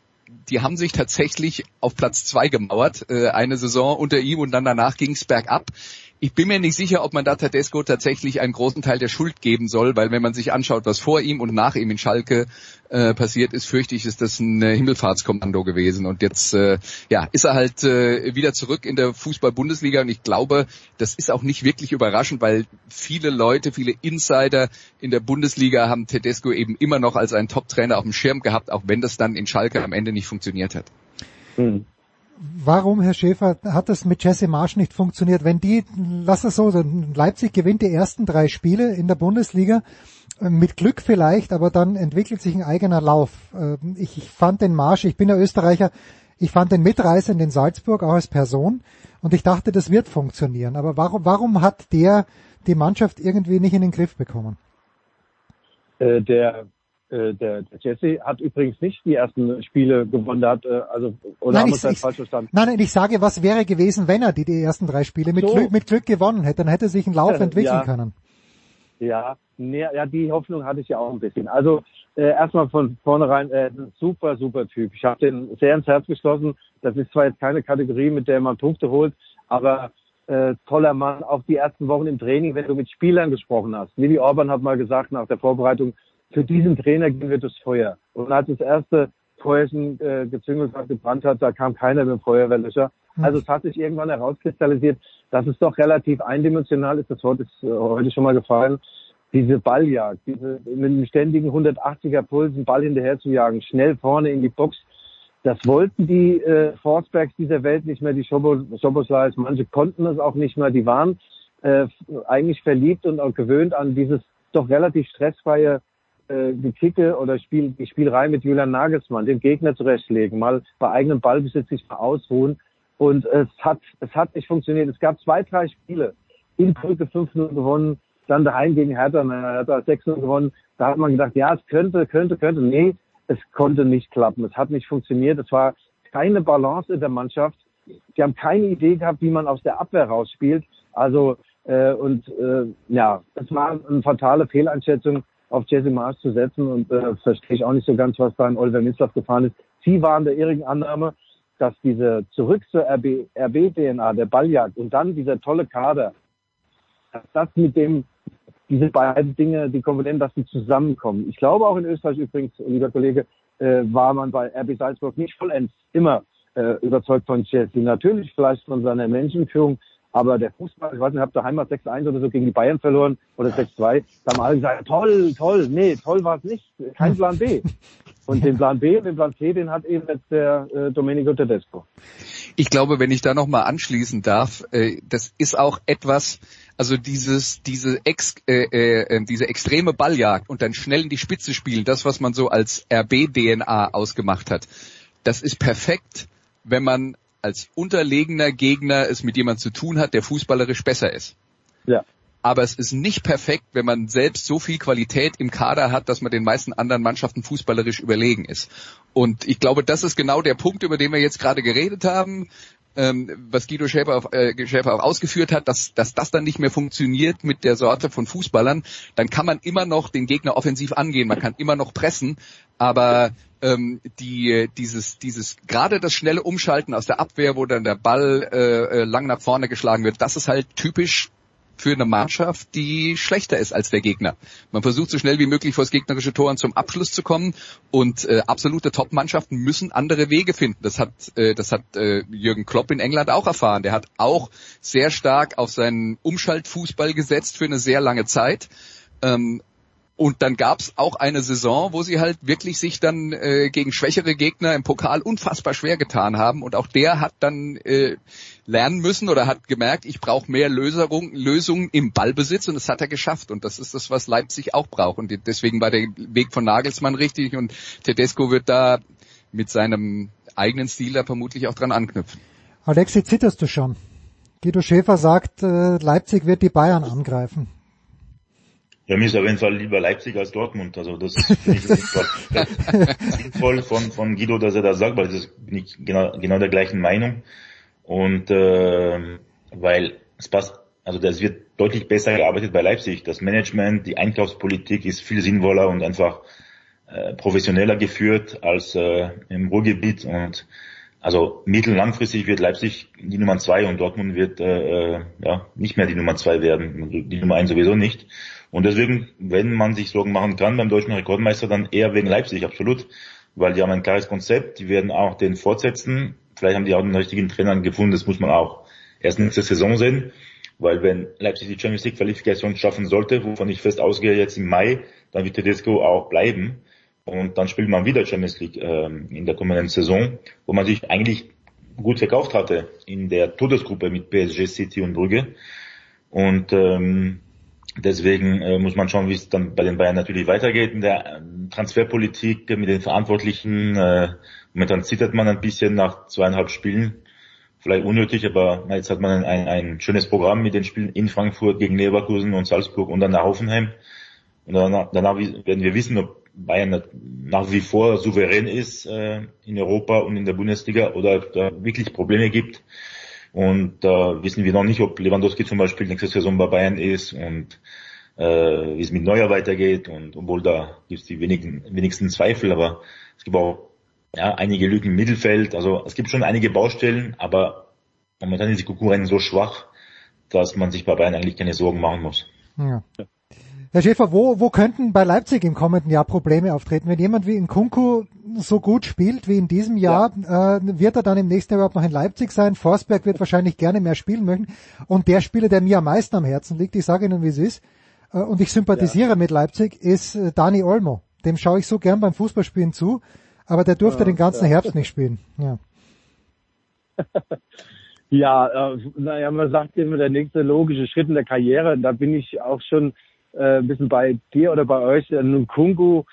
die haben sich tatsächlich auf Platz zwei gemauert, äh, eine Saison unter ihm und dann danach ging es bergab. Ich bin mir nicht sicher, ob man da Tedesco tatsächlich einen großen Teil der Schuld geben soll, weil wenn man sich anschaut, was vor ihm und nach ihm in Schalke äh, passiert ist, fürchte ich, ist das ein äh, Himmelfahrtskommando gewesen. Und jetzt äh, ja, ist er halt äh, wieder zurück in der Fußball-Bundesliga und ich glaube, das ist auch nicht wirklich überraschend, weil viele Leute, viele Insider in der Bundesliga haben Tedesco eben immer noch als einen Top-Trainer auf dem Schirm gehabt, auch wenn das dann in Schalke am Ende nicht funktioniert hat. Hm warum, Herr Schäfer, hat das mit Jesse Marsch nicht funktioniert? Wenn die, lass es so, Leipzig gewinnt die ersten drei Spiele in der Bundesliga, äh, mit Glück vielleicht, aber dann entwickelt sich ein eigener Lauf. Ähm, ich, ich fand den Marsch, ich bin ja Österreicher, ich fand den mitreißend in Salzburg auch als Person und ich dachte, das wird funktionieren. Aber warum, warum hat der die Mannschaft irgendwie nicht in den Griff bekommen? Äh, der äh, der, der Jesse hat übrigens nicht die ersten Spiele gewonnen, hat, äh, also oder nein, haben ich, ich, falsch verstanden? Nein, nein, ich sage, was wäre gewesen, wenn er die, die ersten drei Spiele mit, so. Glück, mit Glück gewonnen hätte, dann hätte sich ein Lauf entwickeln ja. können. Ja, nee, ja, die Hoffnung hatte ich ja auch ein bisschen. Also äh, erstmal von vornherein äh, super, super Typ. Ich habe den sehr ins Herz geschlossen. Das ist zwar jetzt keine Kategorie, mit der man Punkte holt, aber äh, toller Mann. Auch die ersten Wochen im Training, wenn du mit Spielern gesprochen hast. Willi Orban hat mal gesagt nach der Vorbereitung, für diesen Trainer gehen wir durchs Feuer. Und als das erste Feuerchen äh, gezüngelt hat, gebrannt hat, da kam keiner mit dem Feuerwehrlöscher. Hm. Also es hat sich irgendwann herauskristallisiert, dass es doch relativ eindimensional ist. Das Wort ist äh, heute schon mal gefallen. Diese Balljagd, diese mit einem ständigen 180er Puls einen Ball hinterher zu jagen, schnell vorne in die Box. Das wollten die äh, Forsbergs dieser Welt nicht mehr, die Schoboslais. Manche konnten es auch nicht mehr. Die waren äh, eigentlich verliebt und auch gewöhnt an dieses doch relativ stressfreie äh, Gekicke oder Spiel, die Spielerei mit Julian Nagelsmann, den Gegner zurechtlegen, mal bei eigenem Ballbesitz sich mal ausruhen. Und es hat, es hat nicht funktioniert. Es gab zwei, drei Spiele. In Brücke 5-0 gewonnen, dann daheim gegen Hertha, Hertha 6-0 gewonnen. Da hat man gedacht, ja, es könnte, könnte, könnte. Nee, es konnte nicht klappen. Es hat nicht funktioniert. Es war keine Balance in der Mannschaft. Die haben keine Idee gehabt, wie man aus der Abwehr rausspielt. Also, äh, und äh, ja, es war eine fatale Fehleinschätzung auf Jesse Marsch zu setzen und äh, verstehe ich auch nicht so ganz, was da in Oliver Mislav gefahren ist. Sie waren der irrigen Annahme, dass diese zurück zur RB, RB-DNA, der Balljagd und dann dieser tolle Kader, dass das mit dem, diese beiden Dinge, die Komponenten, dass die zusammenkommen. Ich glaube auch in Österreich übrigens, lieber Kollege, äh, war man bei RB Salzburg nicht vollends immer äh, überzeugt von Chelsea. Natürlich vielleicht von seiner Menschenführung, aber der Fußball, ich weiß nicht, habt ihr Heimat 6-1 oder so gegen die Bayern verloren oder 6-2. Da haben alle gesagt, toll, toll. Nee, toll war es nicht. Kein Plan B. Und den Plan B und den Plan C, den hat eben jetzt der äh, Domenico Tedesco. Ich glaube, wenn ich da nochmal anschließen darf, äh, das ist auch etwas, also dieses, diese, ex, äh, äh, diese extreme Balljagd und dann schnell in die Spitze spielen, das, was man so als RB-DNA ausgemacht hat, das ist perfekt, wenn man als unterlegener Gegner es mit jemandem zu tun hat, der fußballerisch besser ist. Ja. Aber es ist nicht perfekt, wenn man selbst so viel Qualität im Kader hat, dass man den meisten anderen Mannschaften fußballerisch überlegen ist. Und ich glaube, das ist genau der Punkt, über den wir jetzt gerade geredet haben ähm, was Guido Schäfer, auf, äh, Schäfer auch ausgeführt hat, dass, dass das dann nicht mehr funktioniert mit der Sorte von Fußballern, dann kann man immer noch den Gegner offensiv angehen, man kann immer noch pressen, aber ähm, die, dieses, dieses, gerade das schnelle Umschalten aus der Abwehr, wo dann der Ball äh, äh lang nach vorne geschlagen wird, das ist halt typisch für eine Mannschaft, die schlechter ist als der Gegner. Man versucht so schnell wie möglich vor das gegnerische Tor zum Abschluss zu kommen und äh, absolute Top-Mannschaften müssen andere Wege finden. Das hat, äh, das hat äh, Jürgen Klopp in England auch erfahren. Der hat auch sehr stark auf seinen Umschaltfußball gesetzt für eine sehr lange Zeit. Ähm, und dann gab's auch eine Saison, wo sie halt wirklich sich dann äh, gegen schwächere Gegner im Pokal unfassbar schwer getan haben. Und auch der hat dann äh, lernen müssen oder hat gemerkt, ich brauche mehr Lösung, Lösungen im Ballbesitz und das hat er geschafft und das ist das, was Leipzig auch braucht und deswegen war der Weg von Nagelsmann richtig und Tedesco wird da mit seinem eigenen Stil da vermutlich auch dran anknüpfen. Alexi, zitterst du schon? Guido Schäfer sagt, äh, Leipzig wird die Bayern angreifen. Ja, mir ist auf jeden Fall lieber Leipzig als Dortmund. Also das finde ich sinnvoll von, von Guido, dass er das sagt, weil das bin ich genau, genau der gleichen Meinung. Und äh, weil es passt, also das wird deutlich besser gearbeitet bei Leipzig. Das Management, die Einkaufspolitik ist viel sinnvoller und einfach äh, professioneller geführt als äh, im Ruhrgebiet und also mittel- langfristig wird Leipzig die Nummer zwei und Dortmund wird äh, äh, ja nicht mehr die Nummer zwei werden, die Nummer eins sowieso nicht. Und deswegen, wenn man sich Sorgen machen kann beim deutschen Rekordmeister, dann eher wegen Leipzig, absolut. Weil die haben ein klares Konzept, die werden auch den fortsetzen. Vielleicht haben die auch den richtigen Trainer gefunden, das muss man auch erst nächste Saison sehen. Weil wenn Leipzig die Champions League Qualifikation schaffen sollte, wovon ich fest ausgehe jetzt im Mai, dann wird Tedesco auch bleiben. Und dann spielt man wieder Champions League äh, in der kommenden Saison, wo man sich eigentlich gut verkauft hatte in der Todesgruppe mit PSG, City und Brügge. Und ähm, Deswegen äh, muss man schauen, wie es dann bei den Bayern natürlich weitergeht in der ähm, Transferpolitik mit den Verantwortlichen. Äh, momentan zittert man ein bisschen nach zweieinhalb Spielen. Vielleicht unnötig, aber jetzt hat man ein, ein schönes Programm mit den Spielen in Frankfurt gegen Leverkusen und Salzburg und dann nach Hoffenheim. Und danach, danach werden wir wissen, ob Bayern nach wie vor souverän ist äh, in Europa und in der Bundesliga oder da wirklich Probleme gibt. Und da äh, wissen wir noch nicht, ob Lewandowski zum Beispiel nächste Saison bei Bayern ist und äh, wie es mit Neuer weitergeht. Und obwohl da gibt es die wenigen, wenigsten Zweifel, aber es gibt auch ja, einige Lücken im Mittelfeld. Also es gibt schon einige Baustellen, aber momentan ist die Konkurrenz so schwach, dass man sich bei Bayern eigentlich keine Sorgen machen muss. Ja. Herr Schäfer, wo, wo könnten bei Leipzig im kommenden Jahr Probleme auftreten? Wenn jemand wie in Kunku so gut spielt wie in diesem Jahr, ja. äh, wird er dann im nächsten Jahr überhaupt noch in Leipzig sein? Forsberg wird wahrscheinlich gerne mehr spielen möchten. Und der Spieler, der mir am meisten am Herzen liegt, ich sage Ihnen, wie es ist, äh, und ich sympathisiere ja. mit Leipzig, ist äh, Dani Olmo. Dem schaue ich so gern beim Fußballspielen zu, aber der durfte ja, den ganzen Herbst nicht spielen. Ja. Ja, äh, naja, man sagt immer, der nächste logische Schritt in der Karriere, da bin ich auch schon äh, ein bisschen bei dir oder bei euch, äh, Nkungu,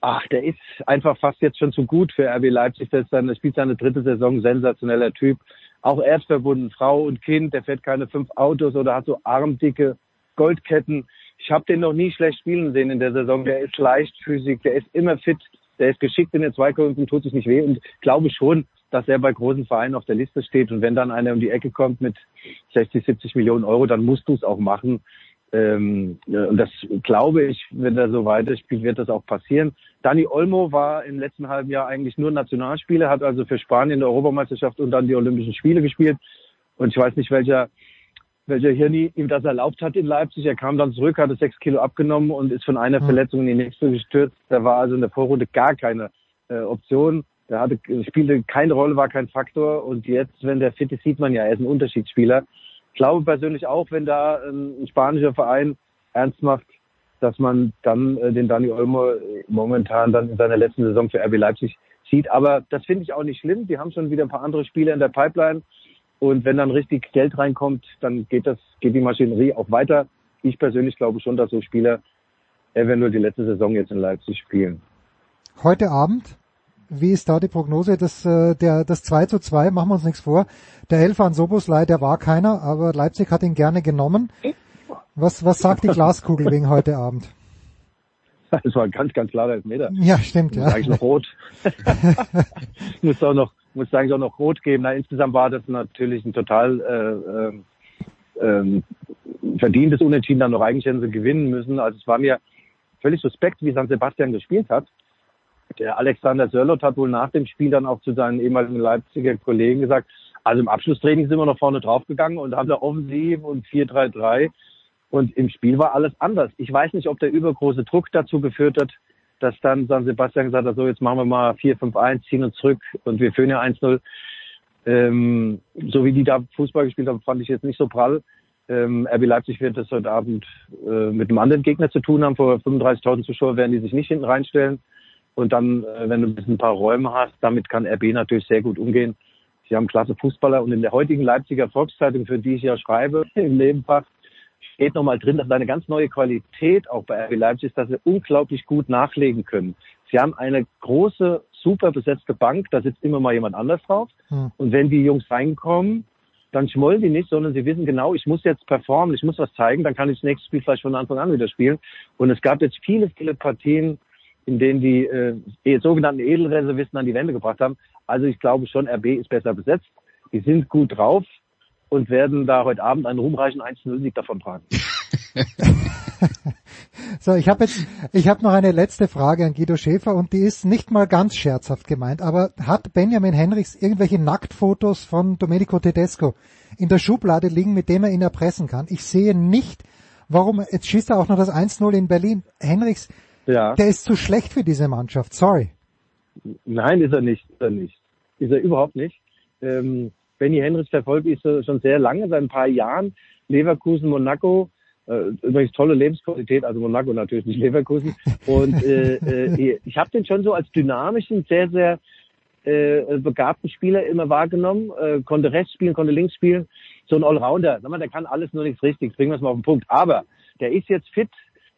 ach, der ist einfach fast jetzt schon zu gut für RB Leipzig. Der, ist dann, der spielt seine dritte Saison, sensationeller Typ. Auch erdverbunden, Frau und Kind, der fährt keine fünf Autos oder hat so armdicke Goldketten. Ich habe den noch nie schlecht spielen sehen in der Saison. Der ist leichtfüßig, der ist immer fit, der ist geschickt in den Zweikämpfen und tut sich nicht weh. Und glaube schon, dass er bei großen Vereinen auf der Liste steht. Und wenn dann einer um die Ecke kommt mit 60, 70 Millionen Euro, dann musst du es auch machen. Ähm, und das glaube ich, wenn er so weiterspielt, wird das auch passieren. Dani Olmo war im letzten halben Jahr eigentlich nur Nationalspieler, hat also für Spanien die Europameisterschaft und dann die Olympischen Spiele gespielt. Und ich weiß nicht, welcher, welcher Hirni ihm das erlaubt hat in Leipzig. Er kam dann zurück, hatte sechs Kilo abgenommen und ist von einer mhm. Verletzung in die nächste gestürzt. Da war also in der Vorrunde gar keine äh, Option. Der hatte, spielte keine Rolle, war kein Faktor. Und jetzt, wenn der fit ist, sieht man ja, er ist ein Unterschiedsspieler glaube persönlich auch, wenn da ein spanischer Verein ernst macht, dass man dann äh, den Dani Olmo momentan dann in seiner letzten Saison für RB Leipzig sieht. Aber das finde ich auch nicht schlimm. Die haben schon wieder ein paar andere Spieler in der Pipeline. Und wenn dann richtig Geld reinkommt, dann geht das, geht die Maschinerie auch weiter. Ich persönlich glaube schon, dass so Spieler eventuell die letzte Saison jetzt in Leipzig spielen. Heute Abend wie ist da die Prognose? Das, äh, der, das 2 zu 2, machen wir uns nichts vor. Der Helfer an Soboslai, der war keiner, aber Leipzig hat ihn gerne genommen. Was, was sagt die Glaskugel wegen heute Abend? Das war ein ganz, ganz klarer Elfmeter. Ja, stimmt, ja. Eigentlich noch rot. muss auch noch, muss eigentlich auch noch rot geben. Na, insgesamt war das natürlich ein total äh, äh, äh, verdientes Unentschieden, dann noch eigentlich hätten sie gewinnen müssen. Also es war mir völlig suspekt, wie San Sebastian gespielt hat. Der Alexander Sörlot hat wohl nach dem Spiel dann auch zu seinen ehemaligen Leipziger Kollegen gesagt, also im Abschlusstraining sind wir noch vorne draufgegangen und haben da offensiv und 4-3-3 und im Spiel war alles anders. Ich weiß nicht, ob der übergroße Druck dazu geführt hat, dass dann San Sebastian gesagt hat, so jetzt machen wir mal 4-5-1, ziehen uns zurück und wir führen ja 1-0. Ähm, so wie die da Fußball gespielt haben, fand ich jetzt nicht so prall. Ähm, RB Leipzig wird das heute Abend äh, mit einem anderen Gegner zu tun haben. Vor 35.000 Zuschauer werden die sich nicht hinten reinstellen. Und dann, äh, wenn du ein paar Räume hast, damit kann RB natürlich sehr gut umgehen. Sie haben klasse Fußballer und in der heutigen Leipziger Volkszeitung, für die ich ja schreibe, im Nebenfach, steht nochmal drin, dass eine ganz neue Qualität auch bei RB Leipzig ist, dass sie unglaublich gut nachlegen können. Sie haben eine große, super besetzte Bank, da sitzt immer mal jemand anders drauf. Hm. Und wenn die Jungs reinkommen, dann schmollen die nicht, sondern sie wissen genau, ich muss jetzt performen, ich muss was zeigen, dann kann ich das nächste Spiel vielleicht von Anfang an wieder spielen. Und es gab jetzt viele, viele Partien, in denen die äh, sogenannten Edelreservisten an die Wände gebracht haben. Also ich glaube schon, RB ist besser besetzt. Die sind gut drauf und werden da heute Abend einen ruhmreichen 1-0-Sieg davon tragen. So, ich habe jetzt, ich habe noch eine letzte Frage an Guido Schäfer und die ist nicht mal ganz scherzhaft gemeint, aber hat Benjamin Henrichs irgendwelche Nacktfotos von Domenico Tedesco in der Schublade liegen, mit dem er ihn erpressen kann? Ich sehe nicht, warum, jetzt schießt er auch noch das 1-0 in Berlin. Henrichs, Ja. der ist zu schlecht für diese Mannschaft, sorry. Nein, ist er nicht. Ist er nicht. Ist er überhaupt nicht. Ähm, Benny Henrichs verfolgt ich so schon sehr lange, seit ein paar Jahren. Leverkusen, Monaco, äh, übrigens tolle Lebensqualität, also Monaco natürlich nicht Leverkusen. Und äh, äh, ich habe den schon so als dynamischen, sehr, sehr äh, begabten Spieler immer wahrgenommen. Äh, konnte rechts spielen, konnte links spielen. So ein Allrounder. Sag mal, der kann alles nur nichts richtig. Bringen wir es mal auf den Punkt. Aber der ist jetzt fit.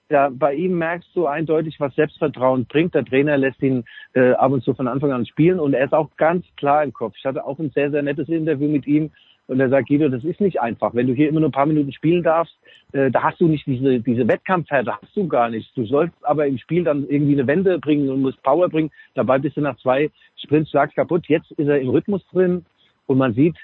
Ja, bei ihm merkst du eindeutig, was Selbstvertrauen bringt. Der Trainer lässt ihn äh, ab und zu von Anfang an spielen und er ist auch ganz klar im Kopf. Ich hatte auch ein sehr, sehr nettes Interview mit ihm und er sagt, Guido, das ist nicht einfach. Wenn du hier immer nur ein paar Minuten spielen darfst, äh, da hast du nicht diese, diese Wettkampfhärte, hast du gar nicht. Du sollst aber im Spiel dann irgendwie eine Wende bringen und musst Power bringen. Dabei bist du nach zwei Sprints schlags kaputt. Jetzt ist er im Rhythmus drin und man sieht,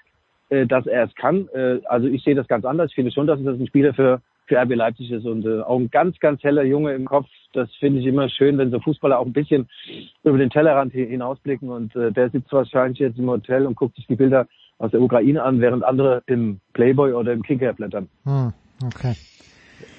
äh, dass er es kann. Äh, also ich sehe das ganz anders. Ich finde schon, dass das ein Spieler für für RB Leipzig ist und äh, auch ein ganz, ganz heller Junge im Kopf. Das finde ich immer schön, wenn so Fußballer auch ein bisschen über den Tellerrand hi- hinausblicken und äh, der sitzt wahrscheinlich jetzt im Hotel und guckt sich die Bilder aus der Ukraine an, während andere im Playboy oder im Kicker blättern. Hm, okay.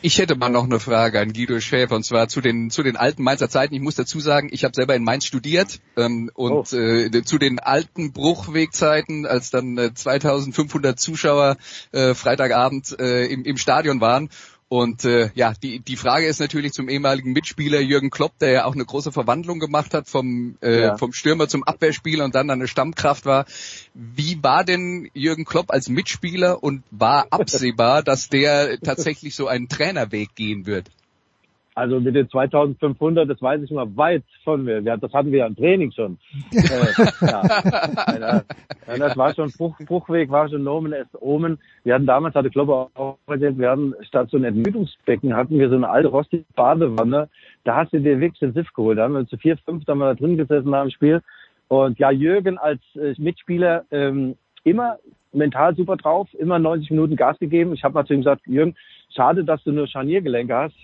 Ich hätte mal noch eine Frage an Guido Schäfer und zwar zu den zu den alten Mainzer Zeiten. Ich muss dazu sagen, ich habe selber in Mainz studiert ähm, und Oh. äh, zu den alten Bruchwegzeiten, als dann äh, 2500 Zuschauer äh, Freitagabend äh, im, im Stadion waren. Und äh, ja, die, die Frage ist natürlich zum ehemaligen Mitspieler Jürgen Klopp, der ja auch eine große Verwandlung gemacht hat vom, äh, Ja. vom Stürmer zum Abwehrspieler und dann eine Stammkraft war. Wie war denn Jürgen Klopp als Mitspieler und war absehbar, dass der tatsächlich so einen Trainerweg gehen wird? Also mit den 2500, das weiß ich mal weit von mir. Das hatten wir ja im Training schon. äh, ja. Ja, das war schon Bruch, Bruchweg, war schon Nomen es Omen. Wir hatten damals, hatte Klopp auch erzählt, wir hatten statt so ein Ermüdungsbecken, hatten wir so eine alte rostige Badewanne. Da hast du dir wirklich den Siff geholt. Da haben wir zu vier, fünf, da haben wir da drin gesessen nach dem Spiel. Und ja, Jürgen als äh, Mitspieler ähm, immer mental super drauf, immer 90 Minuten Gas gegeben. Ich habe mal zu ihm gesagt, Jürgen, schade, dass du nur Scharniergelenke hast.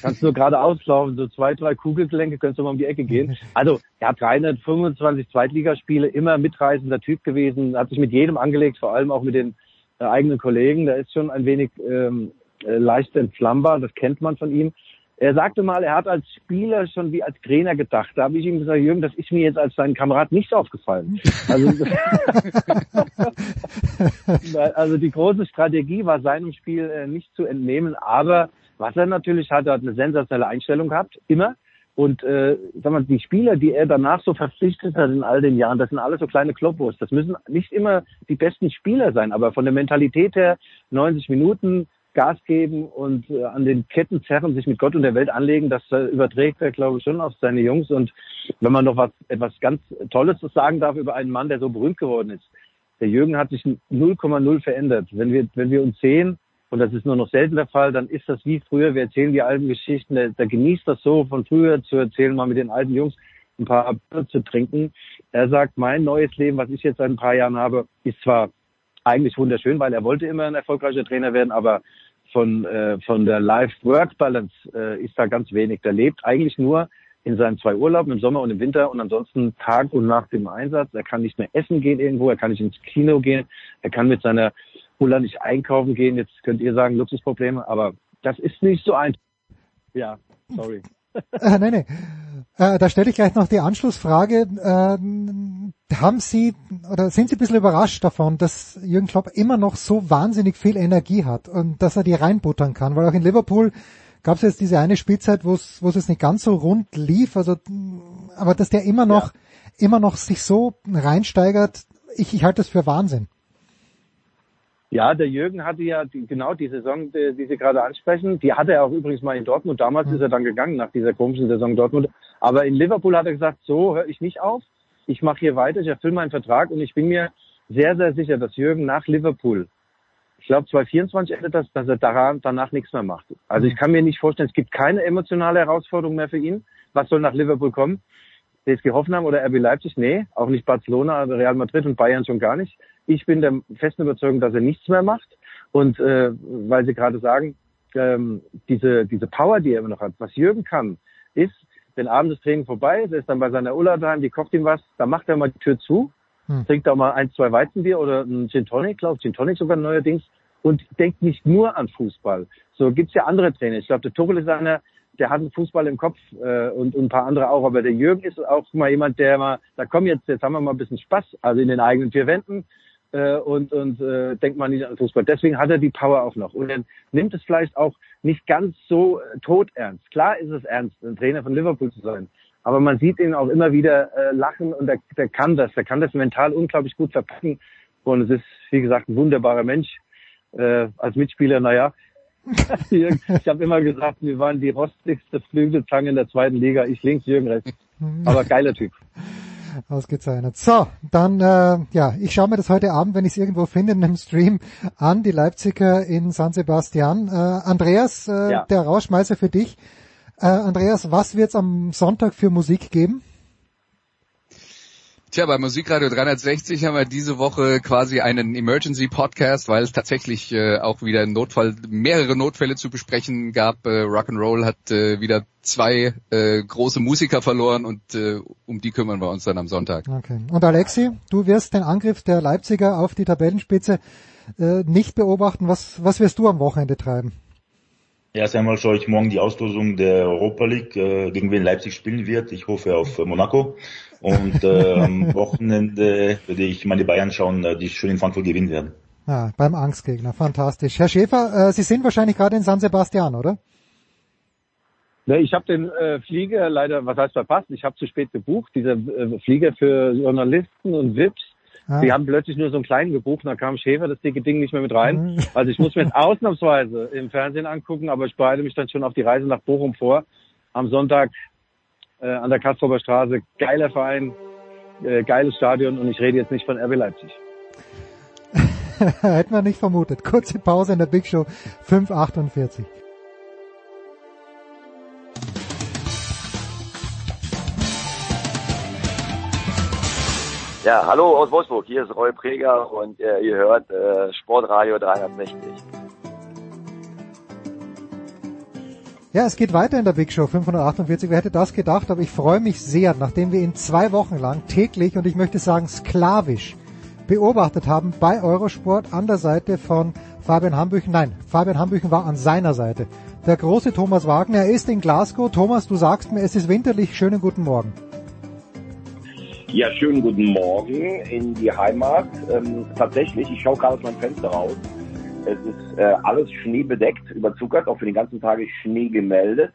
Kannst nur geradeaus laufen, so zwei, drei Kugelgelenke, könntest du mal um die Ecke gehen. Also, er hat 325 Zweitligaspiele, immer mitreißender Typ gewesen, hat sich mit jedem angelegt, vor allem auch mit den äh, eigenen Kollegen. Der ist schon ein wenig ähm, äh, leicht entflammbar, das kennt man von ihm. Er sagte mal, er hat als Spieler schon wie als Trainer gedacht. Da habe ich ihm gesagt, Jürgen, das ist mir jetzt als sein Kamerad nicht aufgefallen. Also, also die große Strategie war seinem Spiel äh, nicht zu entnehmen, aber was er natürlich hat, er hat eine sensationelle Einstellung gehabt, immer. Und äh, sag mal, die Spieler, die er danach so verpflichtet hat in all den Jahren, das sind alles so kleine Kloppos. Das müssen nicht immer die besten Spieler sein, aber von der Mentalität her 90 Minuten Gas geben und äh, an den Ketten zerren, sich mit Gott und der Welt anlegen, das äh, überträgt er, glaube ich, schon auf seine Jungs. Und wenn man noch was etwas ganz Tolles sagen darf über einen Mann, der so berühmt geworden ist, der Jürgen hat sich 0,0 verändert. Wenn wir, wenn wir uns sehen, und das ist nur noch selten der Fall, dann ist das wie früher. Wir erzählen die alten Geschichten. Der, der genießt das so, von früher zu erzählen, mal mit den alten Jungs ein paar Bier zu trinken. Er sagt, mein neues Leben, was ich jetzt seit ein paar Jahren habe, ist zwar eigentlich wunderschön, weil er wollte immer ein erfolgreicher Trainer werden, aber von, äh, von der Life-Work-Balance äh, ist da ganz wenig. Der lebt eigentlich nur in seinen zwei Urlauben, im Sommer und im Winter und ansonsten Tag und Nacht im Einsatz. Er kann nicht mehr essen gehen irgendwo, er kann nicht ins Kino gehen, er kann mit seiner Ulla nicht einkaufen gehen. Jetzt könnt ihr sagen, Luxusprobleme, aber das ist nicht so einfach. Ja, sorry. Äh, nein, nein. Äh, da stelle ich gleich noch die Anschlussfrage. Ähm, haben Sie oder sind Sie ein bisschen überrascht davon, dass Jürgen Klopp immer noch so wahnsinnig viel Energie hat und dass er die reinbuttern kann? Weil auch in Liverpool gab es jetzt diese eine Spielzeit, wo es wo es jetzt nicht ganz so rund lief, also aber dass der immer noch immer noch sich so reinsteigert. ich, ich halte das für Wahnsinn. Ja, der Jürgen hatte ja die, genau die Saison, die, die Sie gerade ansprechen, die hatte er auch übrigens mal in Dortmund. Damals mhm. ist er dann gegangen nach dieser komischen Saison Dortmund. Aber in Liverpool hat er gesagt, so höre ich nicht auf. Ich mache hier weiter, ich erfülle meinen Vertrag und ich bin mir sehr, sehr sicher, dass Jürgen nach Liverpool, ich glaube 2024 endet das, dass er daran, danach nichts mehr macht. Also ich kann mir nicht vorstellen, es gibt keine emotionale Herausforderung mehr für ihn. Was soll nach Liverpool kommen? TSG Hoffenheim oder RB Leipzig? Nee, auch nicht Barcelona, Real Madrid und Bayern schon gar nicht. Ich bin der festen Überzeugung, dass er nichts mehr macht. Und äh, weil Sie gerade sagen, ähm, diese, diese Power, die er immer noch hat, was Jürgen kann, ist, wenn abends das Training vorbei ist, er ist dann bei seiner Ulla daheim, die kocht ihm was, dann macht er mal die Tür zu, hm. trinkt auch mal ein, zwei Weizenbier oder ein Gin Tonic, glaube Gin Tonic sogar neuerdings, und denkt nicht nur an Fußball. So gibt's ja andere Trainer. Ich glaube, der Tuchel ist einer, der hat einen Fußball im Kopf äh, und, und ein paar andere auch. Aber der Jürgen ist auch mal jemand, der mal, da komm jetzt, jetzt haben wir mal ein bisschen Spaß, also in den eigenen vier Wänden äh, und, und äh, denkt man nicht an Fußball. Deswegen hat er die Power auch noch. Und er nimmt es vielleicht auch nicht ganz so äh, todernst. Klar ist es ernst, ein Trainer von Liverpool zu sein. Aber man sieht ihn auch immer wieder äh, lachen und der, der kann das. Der kann das mental unglaublich gut verpacken. Und es ist, wie gesagt, ein wunderbarer Mensch. Äh, als Mitspieler, naja, ich habe immer gesagt, wir waren die rostigste Flügelzange in der zweiten Liga. Ich links, Jürgen rechts. Aber geiler Typ. Ausgezeichnet. So, dann, äh, ja, ich schaue mir das heute Abend, wenn ich es irgendwo finde, in einem Stream an, die Leipziger in San Sebastian. Äh, Andreas, äh, ja. der Rauschmeißer für dich. Äh, Andreas, was wird es am Sonntag für Musik geben? Tja, bei Musikradio 360 haben wir diese Woche quasi einen Emergency Podcast, weil es tatsächlich äh, auch wieder Notfall, mehrere Notfälle zu besprechen gab. Äh, Rock'n'Roll hat äh, wieder zwei äh, große Musiker verloren und äh, um die kümmern wir uns dann am Sonntag. Okay. Und Alexi, du wirst den Angriff der Leipziger auf die Tabellenspitze äh, nicht beobachten. Was, was wirst du am Wochenende treiben? Erst einmal schaue ich morgen die Auslosung der Europa League, äh, gegen wen Leipzig spielen wird. Ich hoffe auf äh, Monaco. Und äh, am Wochenende würde ich meine Bayern schauen, äh, die schön in Frankfurt gewinnen werden. Ja, beim Angstgegner, fantastisch. Herr Schäfer, äh, Sie sind wahrscheinlich gerade in San Sebastian, oder? Ne, ich habe den äh, Flieger leider, was heißt verpasst, ich habe zu spät gebucht. Dieser äh, Flieger für Journalisten und VIPs, ah. die haben plötzlich nur so einen kleinen gebucht, da kam Schäfer das dicke Ding nicht mehr mit rein. Mhm. Also ich muss mir jetzt ausnahmsweise im Fernsehen angucken, aber ich bereite mich dann schon auf die Reise nach Bochum vor. Am Sonntag äh, an der Kastrober Straße. Geiler Verein, äh, geiles Stadion und ich rede jetzt nicht von RB Leipzig. Hätten wir nicht vermutet. Kurze Pause in der Big Show 548. Ja, hallo aus Wolfsburg. Hier ist Roy Preger und äh, ihr hört äh, Sportradio 360. Ja, es geht weiter in der Big Show 548. Wer hätte das gedacht? Aber ich freue mich sehr, nachdem wir ihn zwei Wochen lang täglich und ich möchte sagen sklavisch beobachtet haben bei Eurosport an der Seite von Fabian Hambüchen. Nein, Fabian Hambüchen war an seiner Seite. Der große Thomas Wagner, er ist in Glasgow. Thomas, du sagst mir, es ist winterlich. Schönen guten Morgen. Ja, schönen guten Morgen in die Heimat. Ähm, tatsächlich, ich schaue gerade aus meinem Fenster raus. Es ist äh, alles schneebedeckt, überzuckert, auch für den ganzen Tag ist Schnee gemeldet.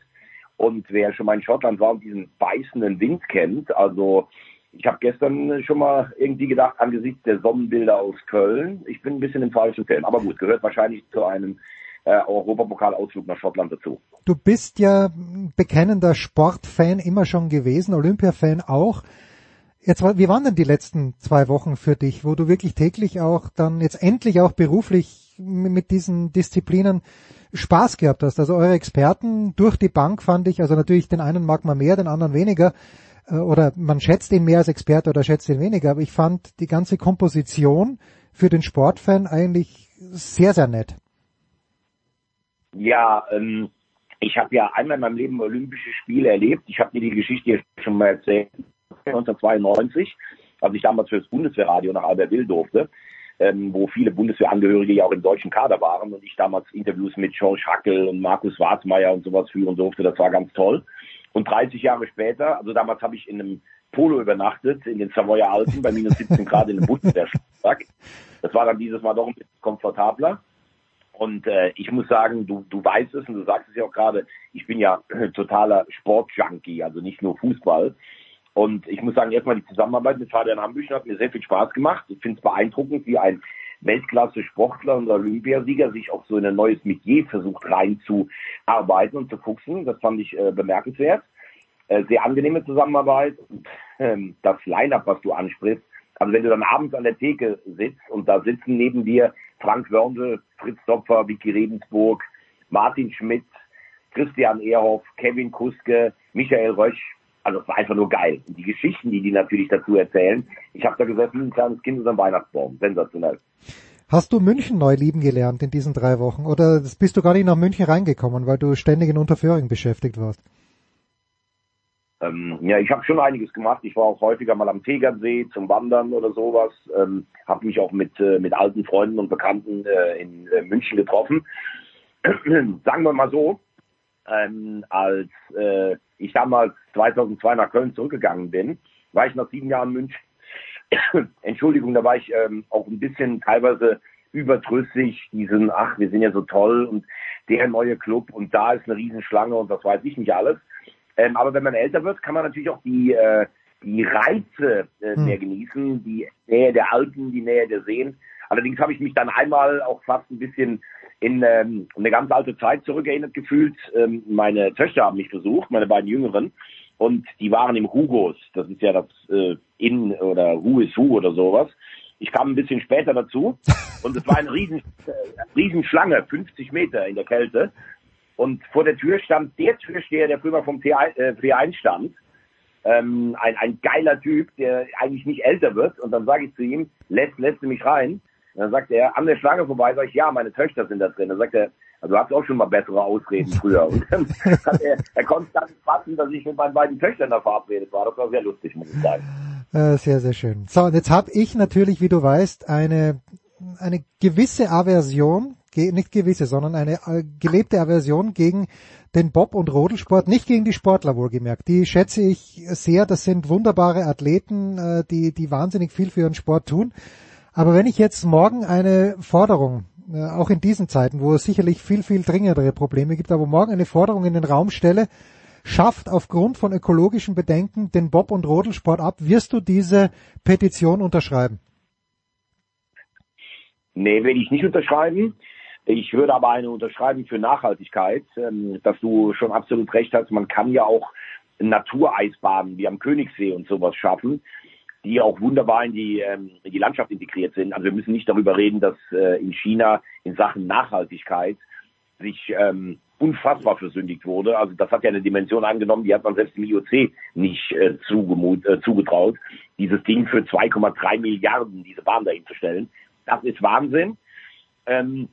Und wer schon mal in Schottland war und diesen beißenden Wind kennt, also ich habe gestern schon mal irgendwie gedacht, angesichts der Sonnenbilder aus Köln, ich bin ein bisschen im falschen Film. Aber gut, gehört wahrscheinlich zu einem äh, Europapokalausflug nach Schottland dazu. Du bist ja bekennender Sportfan immer schon gewesen, Olympiafan auch. Jetzt, wie waren denn die letzten zwei Wochen für dich, wo du wirklich täglich auch dann jetzt endlich auch beruflich mit diesen Disziplinen Spaß gehabt hast. Also eure Experten durch die Bank fand ich, also natürlich den einen mag man mehr, den anderen weniger, äh, oder man schätzt ihn mehr als Experte oder schätzt ihn weniger, aber ich fand die ganze Komposition für den Sportfan eigentlich sehr, sehr nett. Ja, ähm, ich habe ja einmal in meinem Leben Olympische Spiele erlebt. Ich habe dir die Geschichte schon mal erzählt, 1992, als ich damals für das Bundeswehrradio nach Albertville durfte ähm, wo viele Bundeswehrangehörige ja auch im deutschen Kader waren und ich damals Interviews mit George Hackel und Markus Warzmeier und sowas führen durfte. Das war ganz toll. Und 30 Jahre später, also damals habe ich in einem Polo übernachtet, in den Savoyer Alpen, bei minus 17 Grad in einem Bundeswehrschlag. Das war dann dieses Mal doch ein bisschen komfortabler. Und äh, ich muss sagen, du, du weißt es und du sagst es ja auch gerade, ich bin ja totaler Sportjunkie, also nicht nur Fußball. Und ich muss sagen, erstmal die Zusammenarbeit mit Fabian Hambüchen hat mir sehr viel Spaß gemacht. Ich finde es beeindruckend, wie ein Weltklasse-Sportler und Olympiasieger sich auch so in ein neues Metier versucht reinzuarbeiten und zu fuchsen. Das fand ich äh, bemerkenswert. Äh, sehr angenehme Zusammenarbeit. Und, ähm, das Line-Up, was du ansprichst, also wenn du dann abends an der Theke sitzt und da sitzen neben dir Frank Wörnde, Fritz Topfer, Vicky Rebensburg, Martin Schmidt, Christian Ehrhoff, Kevin Kuske, Michael Rösch, also es war einfach nur geil. Und die Geschichten, die die natürlich dazu erzählen. Ich habe da gesessen, ein kleines Kind unter dem Weihnachtsbaum. Sensationell. Hast du München neu lieben gelernt in diesen drei Wochen oder bist du gar nicht nach München reingekommen, weil du ständig in Unterföhring beschäftigt warst? Ähm, ja, ich habe schon einiges gemacht. Ich war auch häufiger mal am Tegernsee zum Wandern oder sowas. Ähm, habe mich auch mit äh, mit alten Freunden und Bekannten äh, in äh, München getroffen. Sagen wir mal so, ähm, als äh, ich damals 2002 nach Köln zurückgegangen bin, war ich nach sieben Jahren München. Entschuldigung, da war ich ähm, auch ein bisschen teilweise überdrüssig, diesen, ach, wir sind ja so toll und der neue Club und da ist eine Riesenschlange und das weiß ich nicht alles. Ähm, aber wenn man älter wird, kann man natürlich auch die, äh, die Reize äh, hm. mehr genießen, die Nähe der Alpen, die Nähe der Seen. Allerdings habe ich mich dann einmal auch fast ein bisschen in ähm, eine ganz alte Zeit zurückerinnert gefühlt. Ähm, meine Töchter haben mich besucht, meine beiden Jüngeren, und die waren im Hugos. Das ist ja das äh, In oder Who is Who oder sowas. Ich kam ein bisschen später dazu und es war eine riesen, äh, Riesenschlange, 50 Meter in der Kälte. Und vor der Tür stand der Türsteher, der früher vom T1, äh, T1 stand. Ähm, ein, ein geiler Typ, der eigentlich nicht älter wird. Und dann sage ich zu ihm, lässt, lässt du mich rein? Und dann sagt er, an der Schlange vorbei, sag ich, ja, meine Töchter sind da drin. Dann sagt er, also du hast auch schon mal bessere Ausreden früher. Und dann hat er, er konnte dann fassen, dass ich mit meinen beiden Töchtern da verabredet war. Das war sehr lustig, muss ich sagen. Äh, sehr, sehr schön. So, und jetzt habe ich natürlich, wie du weißt, eine, eine gewisse Aversion nicht gewisse, sondern eine äh, gelebte Aversion gegen den Bob- und Rodelsport, nicht gegen die Sportler wohlgemerkt. Die schätze ich sehr, das sind wunderbare Athleten, äh, die, die wahnsinnig viel für ihren Sport tun. Aber wenn ich jetzt morgen eine Forderung, äh, auch in diesen Zeiten, wo es sicherlich viel, viel dringendere Probleme gibt, aber morgen eine Forderung in den Raum stelle, schafft aufgrund von ökologischen Bedenken den Bob- und Rodelsport ab, wirst du diese Petition unterschreiben? Nee, will ich nicht unterschreiben. Ich würde aber eine unterschreiben für Nachhaltigkeit, ähm, dass du schon absolut recht hast. Man kann ja auch Natureisbaden wie am Königssee und sowas schaffen, die auch wunderbar in die, ähm, in die Landschaft integriert sind. Also wir müssen nicht darüber reden, dass äh, in China in Sachen Nachhaltigkeit sich ähm, unfassbar versündigt wurde. Also das hat ja eine Dimension angenommen, die hat man selbst im IOC nicht äh, zugemut, äh, zugetraut, dieses Ding für 2,3 Milliarden, diese Bahn dahin zu stellen. Das ist Wahnsinn. Ähm,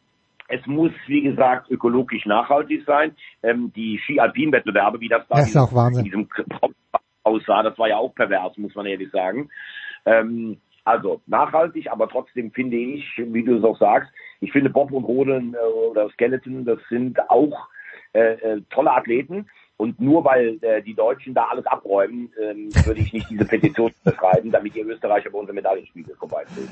es muss, wie gesagt, ökologisch nachhaltig sein. Ähm, die Ski-Alpin-Wettbewerbe, wie das da das in, in diesem aussah, das war ja auch pervers, muss man ehrlich sagen. Ähm, also nachhaltig, aber trotzdem finde ich, wie du es auch sagst, ich finde Bob und Rodeln äh, oder Skeleton, das sind auch äh, äh, tolle Athleten. Und nur weil äh, die Deutschen da alles abräumen, ähm, würde ich nicht diese Petition beschreiben, damit ihr Österreicher bei unserem Medaillenspiegel vorbeiziehen.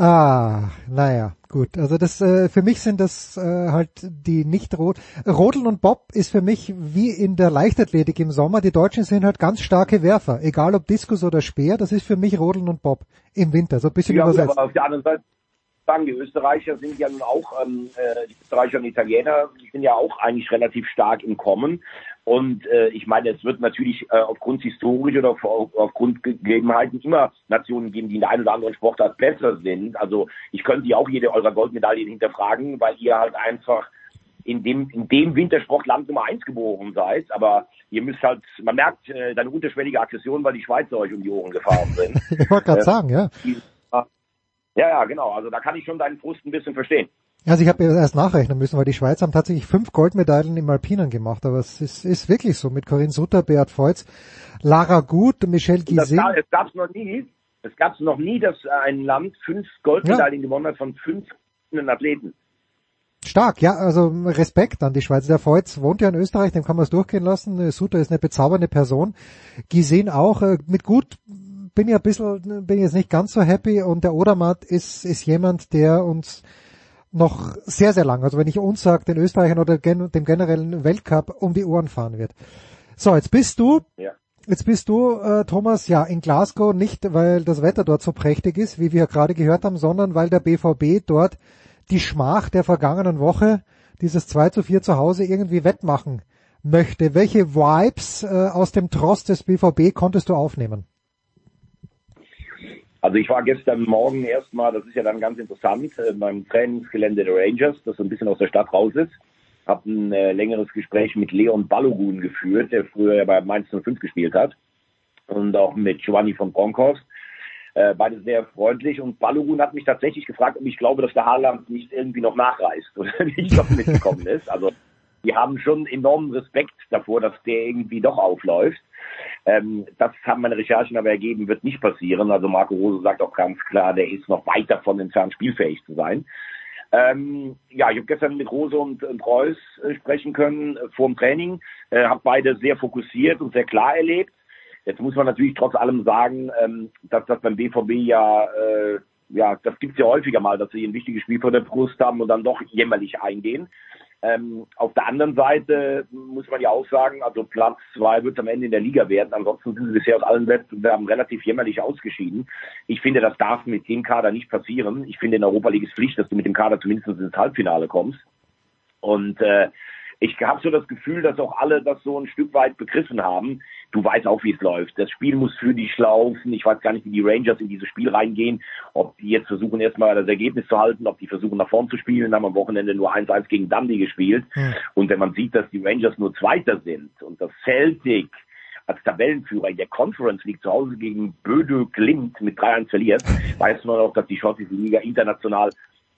Ah, naja, gut. Also das äh, für mich sind das äh, halt die nicht rot. Rodeln und Bob ist für mich wie in der Leichtathletik im Sommer. Die Deutschen sind halt ganz starke Werfer, egal ob Diskus oder Speer. Das ist für mich Rodeln und Bob im Winter. So ein bisschen ja, übersetzt. Aber auf der anderen Seite sagen, die Österreicher sind ja nun auch, ähm, äh, die Österreicher und Italiener, die sind ja auch eigentlich relativ stark im Kommen. Und äh, ich meine, es wird natürlich äh, aufgrund historisch oder auf, aufgrund Gegebenheiten immer Nationen geben, die in der einen oder anderen Sportart besser sind. Also ich könnte ja auch jede eurer Goldmedaillen hinterfragen, weil ihr halt einfach in dem, in dem Wintersportland Nummer eins geboren seid. Aber ihr müsst halt, man merkt äh, deine unterschwellige Aggression, weil die Schweizer euch um die Ohren gefahren sind. ich wollte gerade äh, sagen, ja. Ja, ja, genau. Also da kann ich schon deinen Frust ein bisschen verstehen. Also ich habe erst nachrechnen müssen, weil die Schweiz haben tatsächlich fünf Goldmedaillen im Alpinen gemacht, aber es ist, ist wirklich so mit Corinne Sutter, Beat Feutz, Lara Gut, Michel Gizet. Es gab es noch nie, es gab noch nie, dass ein Land fünf Goldmedaillen ja. gewonnen hat von fünf Athleten. Stark, ja, also Respekt an die Schweiz. Der Feutz wohnt ja in Österreich, dem kann man es durchgehen lassen. Sutter ist eine bezaubernde Person. Gisehen auch, äh, mit gut bin ich ein bisschen, bin jetzt nicht ganz so happy und der Odermatt ist, ist jemand, der uns noch sehr, sehr lang, also wenn ich uns sage, den Österreichern oder dem generellen Weltcup um die Ohren fahren wird. So, jetzt bist du ja. Jetzt bist du, äh, Thomas, ja in Glasgow nicht, weil das Wetter dort so prächtig ist, wie wir gerade gehört haben, sondern weil der BVB dort die Schmach der vergangenen Woche, dieses 2 zu 4 zu Hause, irgendwie wettmachen möchte. Welche Vibes äh, aus dem Trost des BVB konntest du aufnehmen? Also ich war gestern Morgen erstmal, das ist ja dann ganz interessant, äh, beim Trainingsgelände der Rangers, das so ein bisschen aus der Stadt raus ist. Habe ein äh, längeres Gespräch mit Leon Balogun geführt, der früher ja bei Mainz 05 gespielt hat. Und auch mit Giovanni von Bronckhorst. Äh, beide sehr freundlich. Und Balogun hat mich tatsächlich gefragt, ob ich glaube, dass der Haaland nicht irgendwie noch nachreist oder nicht noch mitgekommen ist. Also die haben schon enormen Respekt davor, dass der irgendwie doch aufläuft. Ähm, das haben meine Recherchen aber ergeben, wird nicht passieren. Also Marco Rose sagt auch ganz klar, der ist noch weit davon entfernt, spielfähig zu sein. Ähm, ja, ich habe gestern mit Rose und, Reus äh, sprechen können äh, vor dem Training, äh, habe beide sehr fokussiert und sehr klar erlebt. Jetzt muss man natürlich trotz allem sagen, ähm, dass das beim BVB ja, äh, ja, das gibt's ja häufiger mal, dass sie ein wichtiges Spiel vor der Brust haben und dann doch jämmerlich eingehen. Ähm, auf der anderen Seite muss man ja auch sagen, also Platz zwei wird am Ende in der Liga werden. Ansonsten sind sie bisher aus allen Wettbewerben relativ jämmerlich ausgeschieden. Ich finde, das darf mit dem Kader nicht passieren. Ich finde, in Europa League ist Pflicht, dass du mit dem Kader zumindest ins Halbfinale kommst. Und äh, ich habe so das Gefühl, dass auch alle das so ein Stück weit begriffen haben. Du weißt auch, wie es läuft. Das Spiel muss für dich laufen. Ich weiß gar nicht, wie die Rangers in dieses Spiel reingehen. Ob die jetzt versuchen, erstmal das Ergebnis zu halten, ob die versuchen, nach vorn zu spielen. Haben am Wochenende nur 1-1 gegen Dundee gespielt. Hm. Und wenn man sieht, dass die Rangers nur Zweiter sind und das Celtic als Tabellenführer in der Conference League zu Hause gegen Böde Glimt mit 3-1 verliert, weiß man auch, dass die schottische Liga international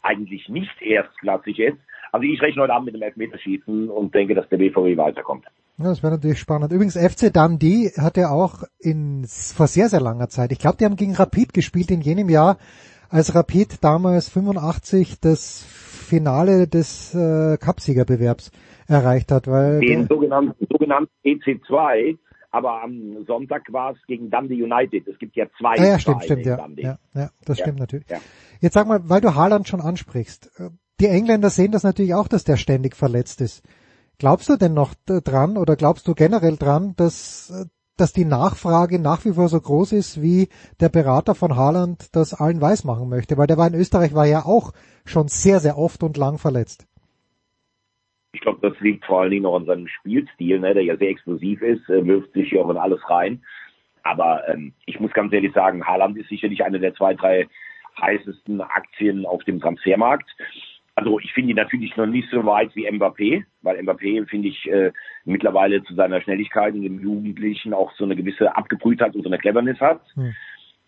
eigentlich nicht erstklassig ist. Also ich rechne heute Abend mit dem Elfmeterschießen und denke, dass der BVB weiterkommt. Ja, das wäre natürlich spannend. Übrigens, FC Dundee hat ja auch in, vor sehr, sehr langer Zeit, ich glaube, die haben gegen Rapid gespielt in jenem Jahr, als Rapid damals 85 das Finale des äh, Cupsiegerbewerbs erreicht hat. Weil Den sogenannten, sogenannten EC2, aber am Sonntag war es gegen Dundee United. Es gibt ja zwei. Ah, ja, stimmt, stimmt, ja. ja. Ja, das ja, stimmt natürlich. Ja. Jetzt sag mal, weil du Haaland schon ansprichst. Äh, die Engländer sehen das natürlich auch, dass der ständig verletzt ist. Glaubst du denn noch dran oder glaubst du generell dran, dass, dass die Nachfrage nach wie vor so groß ist, wie der Berater von Haaland das allen weiß machen möchte? Weil der war in Österreich war ja auch schon sehr, sehr oft und lang verletzt. Ich glaube, das liegt vor allen Dingen noch an seinem Spielstil, ne, der ja sehr explosiv ist, äh, wirft sich ja auch in alles rein. Aber ähm, ich muss ganz ehrlich sagen, Haaland ist sicherlich eine der zwei, drei heißesten Aktien auf dem Transfermarkt. Also ich finde ihn natürlich noch nicht so weit wie Mbappé, weil Mbappé finde ich äh, mittlerweile zu seiner Schnelligkeit und dem Jugendlichen auch so eine gewisse Abgebrühtheit und so eine Cleverness hat. Hm.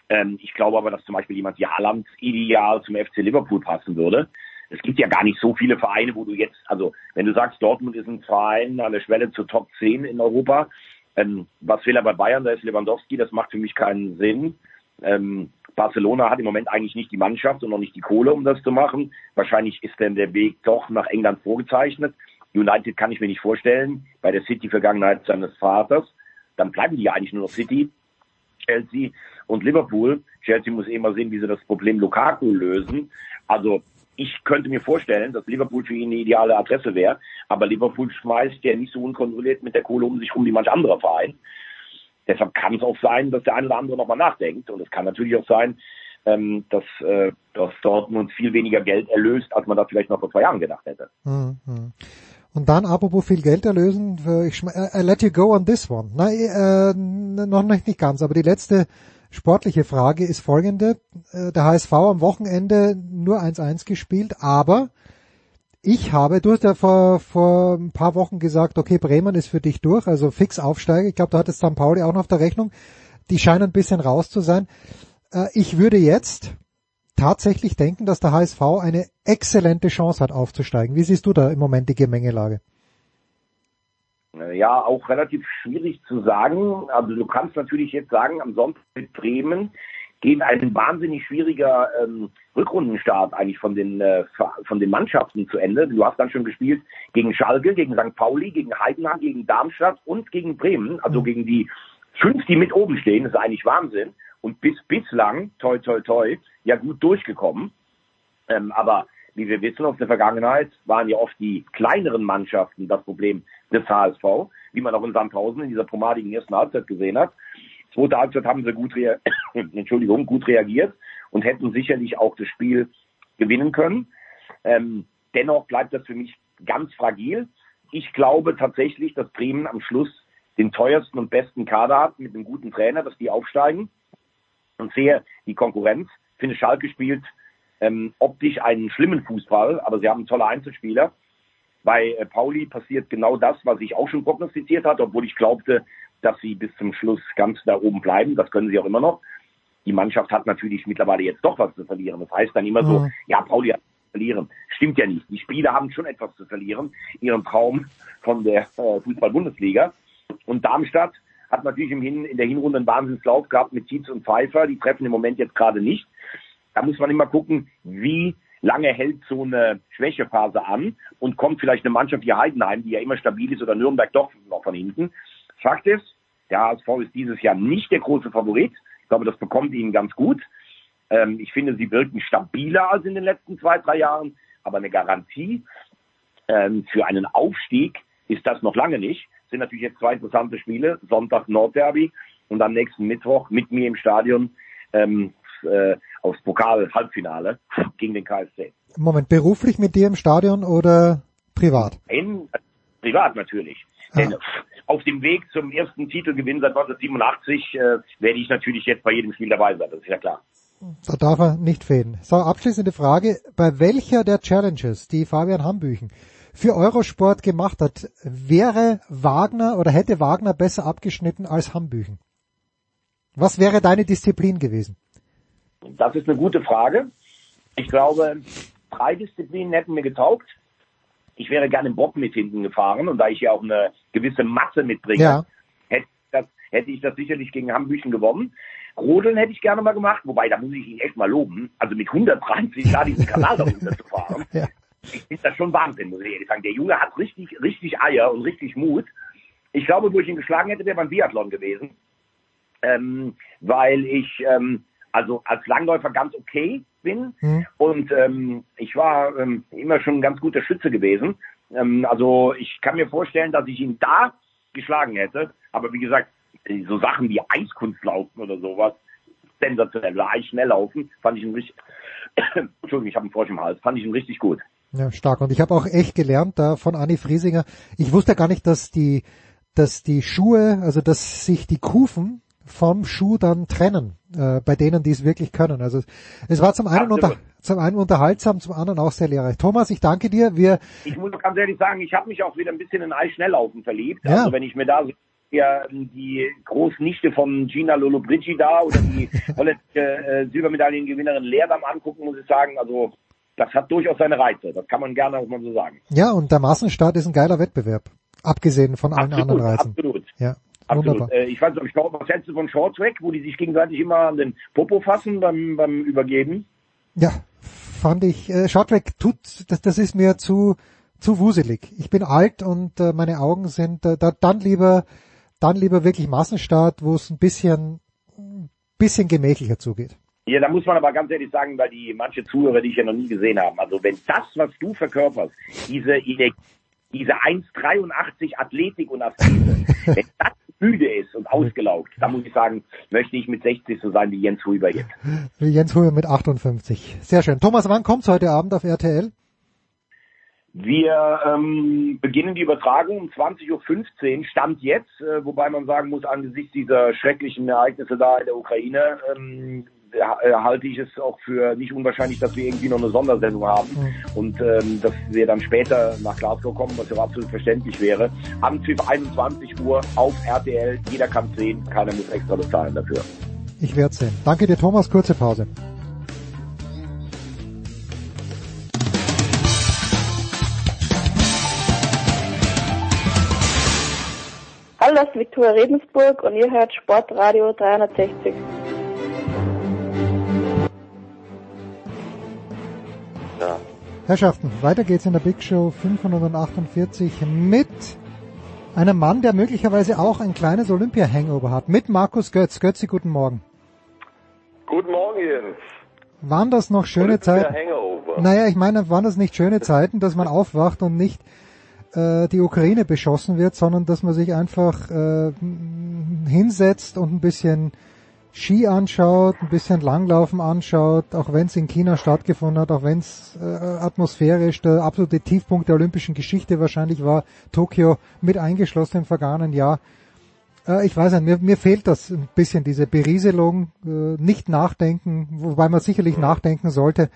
Ähm, ich glaube aber, dass zum Beispiel jemand wie Haaland ideal zum FC Liverpool passen würde. Es gibt ja gar nicht so viele Vereine, wo du jetzt, also wenn du sagst, Dortmund ist ein Verein an der Schwelle zur Top 10 in Europa, ähm, was will er bei Bayern, da ist Lewandowski, das macht für mich keinen Sinn. Ähm, Barcelona hat im Moment eigentlich nicht die Mannschaft und noch nicht die Kohle, um das zu machen. Wahrscheinlich ist denn der Weg doch nach England vorgezeichnet. United kann ich mir nicht vorstellen, bei der City-Vergangenheit seines Vaters. Dann bleiben die ja eigentlich nur noch City, Chelsea und Liverpool. Chelsea muss immer sehen, wie sie das Problem Lukaku lösen. Also ich könnte mir vorstellen, dass Liverpool für ihn eine ideale Adresse wäre, aber Liverpool schmeißt ja nicht so unkontrolliert mit der Kohle um sich rum wie manch anderer Verein. Deshalb kann es auch sein, dass der eine oder andere nochmal nachdenkt. Und es kann natürlich auch sein, ähm, dass, äh, dass Dortmund viel weniger Geld erlöst, als man das vielleicht noch vor zwei Jahren gedacht hätte. Mhm. Und dann, apropos viel Geld erlösen, ich, I let you go on this one. Nein, äh, noch nicht ganz, aber die letzte sportliche Frage ist folgende. Äh, der HSV am Wochenende nur 1-1 gespielt, aber ich habe, du hast ja vor, vor ein paar Wochen gesagt, okay, Bremen ist für dich durch, also fix Aufsteiger. Ich glaube, du hattest St. Pauli auch noch auf der Rechnung. Die scheinen ein bisschen raus zu sein. Äh, ich würde jetzt tatsächlich denken, dass der HSV eine exzellente Chance hat aufzusteigen. Wie siehst du da im Moment die Gemengelage? Ja, auch relativ schwierig zu sagen. Also du kannst natürlich jetzt sagen, am Sonntag mit Bremen gehen ein wahnsinnig schwieriger ähm, Rückrundenstart eigentlich von den äh, von den Mannschaften zu Ende. Du hast dann schon gespielt gegen Schalke, gegen St. Pauli, gegen Heidenheim, gegen Darmstadt und gegen Bremen, also mhm. gegen die fünf, die mit oben stehen. Das ist eigentlich Wahnsinn. Und bis bislang, toi toi toi, ja gut durchgekommen. Ähm, aber wie wir wissen aus der Vergangenheit, waren ja oft die kleineren Mannschaften das Problem des HSV, wie man auch in Sandhausen in dieser pomadigen ersten Halbzeit gesehen hat. Zweite Halbzeit haben sie gut, rea Entschuldigung, gut reagiert und hätten sicherlich auch das Spiel gewinnen können. Ähm, dennoch bleibt das für mich ganz fragil. Ich glaube tatsächlich, dass Bremen am Schluss den teuersten und besten Kader hat mit einem guten Trainer, dass die aufsteigen und sehe die Konkurrenz. Ich finde, Schalke spielt ähm, optisch einen schlimmen Fußball, aber sie haben tolle Einzelspieler. Bei äh, Pauli passiert genau das, was ich auch schon prognostiziert hatte, obwohl ich glaubte, dass sie bis zum Schluss ganz da oben bleiben. Das können sie auch immer noch. Die Mannschaft hat natürlich mittlerweile jetzt doch was zu verlieren. Das heißt dann immer so, Mhm. ja, Pauli hat was zu verlieren. Stimmt ja nicht. Die Spieler haben schon etwas zu verlieren. Ihren Traum von der äh, Fußball-Bundesliga. Und Darmstadt hat natürlich im Hin in der Hinrunde einen Wahnsinnslauf gehabt mit Tietz und Pfeiffer. Die treffen im Moment jetzt gerade nicht. Da muss man immer gucken, wie lange hält so eine Schwächephase an und kommt vielleicht eine Mannschaft wie Heidenheim, die ja immer stabil ist, oder Nürnberg doch noch von hinten. Fakt ist, der HSV ist dieses Jahr nicht der große Favorit. Ich glaube, das bekommt ihnen ganz gut. Ähm, ich finde, sie wirken stabiler als in den letzten zwei, drei Jahren, aber eine Garantie ähm, für einen Aufstieg ist das noch lange nicht. Es sind natürlich jetzt zwei interessante Spiele, Sonntag Nordderby und am nächsten Mittwoch mit mir im Stadion ähm, äh, aufs Pokal-Halbfinale gegen den KSC. Moment, beruflich mit dir im Stadion oder privat? In, privat natürlich. Denn pff, auf dem Weg zum ersten Titelgewinn seit 1987 äh, werde ich natürlich jetzt bei jedem Spiel dabei sein, das ist ja klar. Da darf er nicht fehlen. So, abschließende Frage. Bei welcher der Challenges, die Fabian Hambüchen für Eurosport gemacht hat, wäre Wagner oder hätte Wagner besser abgeschnitten als Hambüchen? Was wäre deine Disziplin gewesen? Das ist eine gute Frage. Ich glaube, drei Disziplinen hätten mir getaugt. Ich wäre gerne im Bob mit hinten gefahren und da ich ja auch eine gewisse Masse mitbringe, Ja. hätte, ich das, hätte ich das sicherlich gegen Hambüchen gewonnen. Rodeln hätte ich gerne mal gemacht, wobei da muss ich ihn echt mal loben. Also mit 130 da diesen Kanal da runter zu fahren. Ja. Ich finde das schon Wahnsinn, muss ich ehrlich sagen. Der Junge hat richtig, richtig Eier und richtig Mut. Ich glaube, wo ich ihn geschlagen hätte, wäre beim Biathlon gewesen. Ähm, weil ich ähm, also als Langläufer ganz okay bin Hm. und ähm, ich war ähm, immer schon ein ganz guter Schütze gewesen. Ähm, also ich kann mir vorstellen, dass ich ihn da geschlagen hätte. Aber wie gesagt, so Sachen wie Eiskunstlaufen oder sowas, sensationell. Oder Eisschnelllaufen, fand ich ihn richtig, Entschuldigung, ich habe einen Frosch im Hals, fand ich ihn richtig gut. Ja, stark. Und ich habe auch echt gelernt da von Anni Friesinger. Ich wusste gar nicht, dass die, dass die Schuhe, also dass sich die Kufen vom Schuh dann trennen, äh, bei denen, die es wirklich können. Also es war zum einen, unter, zum einen unterhaltsam, zum anderen auch sehr lehrreich. Thomas, ich danke dir. Wir, Ich muss ganz ehrlich sagen, ich habe mich auch wieder ein bisschen in Eisschnelllaufen verliebt. Ja. Also wenn ich mir da ja, die Großnichte von Gina Lollobrigida oder die holländische äh, Silbermedaillengewinnerin Leerdam angucken, muss ich sagen, also das hat durchaus seine Reize. Das kann man gerne auch mal so sagen. ja, und der Massenstart ist ein geiler Wettbewerb. Abgesehen von allen Absolut, anderen Reizen. absolut. Ja. Absolut. Äh, ich weiß nicht, was hältst du von Shorttrack, wo die sich gegenseitig immer an den Popo fassen beim, beim Übergeben? Ja, fand ich, äh, Shorttrack tut, das, das ist mir zu, zu wuselig. Ich bin alt und äh, meine Augen sind, äh, da, dann lieber, dann lieber wirklich Massenstart, wo es ein bisschen, ein bisschen gemächlicher zugeht. Ja, da muss man aber ganz ehrlich sagen, weil die manche Zuhörer dich ja noch nie gesehen haben. Also wenn das, was du verkörperst, diese Energie, diese 1,83 Athletik und Askese, wenn das müde ist und ausgelaugt, dann muss ich sagen, möchte ich mit 60 so sein wie Jens Huber jetzt. Wie Jens Huber mit 58. Sehr schön. Thomas, wann kommt's heute Abend auf RTL? Wir ähm, beginnen die Übertragung um 20.15 Uhr, Stand jetzt, äh, wobei man sagen muss, angesichts dieser schrecklichen Ereignisse da in der Ukraine, ähm, äh, halte ich es auch für nicht unwahrscheinlich, dass wir irgendwie noch eine Sondersendung haben und ähm, dass wir dann später nach Glasgow kommen, was ja absolut verständlich wäre. Anpfiff 21 Uhr auf RTL, jeder kann sehen, keiner muss extra bezahlen dafür. Ich werde sehen. Danke dir, Thomas. Kurze Pause. Hallo, das ist Viktoria Redensburg und ihr hört Sportradio 360. Ja. Herrschaften, weiter geht's in der Big Show 548 mit einem Mann, der möglicherweise auch ein kleines Olympia-Hangover hat. Mit Markus Götz. Götzi, guten Morgen. Guten Morgen, Jens. Waren das noch schöne Olympia Zeiten? Hangover. Naja, ich meine, waren das nicht schöne Zeiten, dass man aufwacht und nicht äh, die Ukraine beschossen wird, sondern dass man sich einfach äh, hinsetzt und ein bisschen Ski anschaut, ein bisschen Langlaufen anschaut, auch wenn es in China stattgefunden hat, auch wenn es äh, atmosphärisch der absolute Tiefpunkt der olympischen Geschichte wahrscheinlich war, Tokio mit eingeschlossen im vergangenen Jahr. Äh, ich weiß nicht, mir, mir fehlt das ein bisschen, diese Berieselung, äh, nicht nachdenken, wobei man sicherlich nachdenken sollte,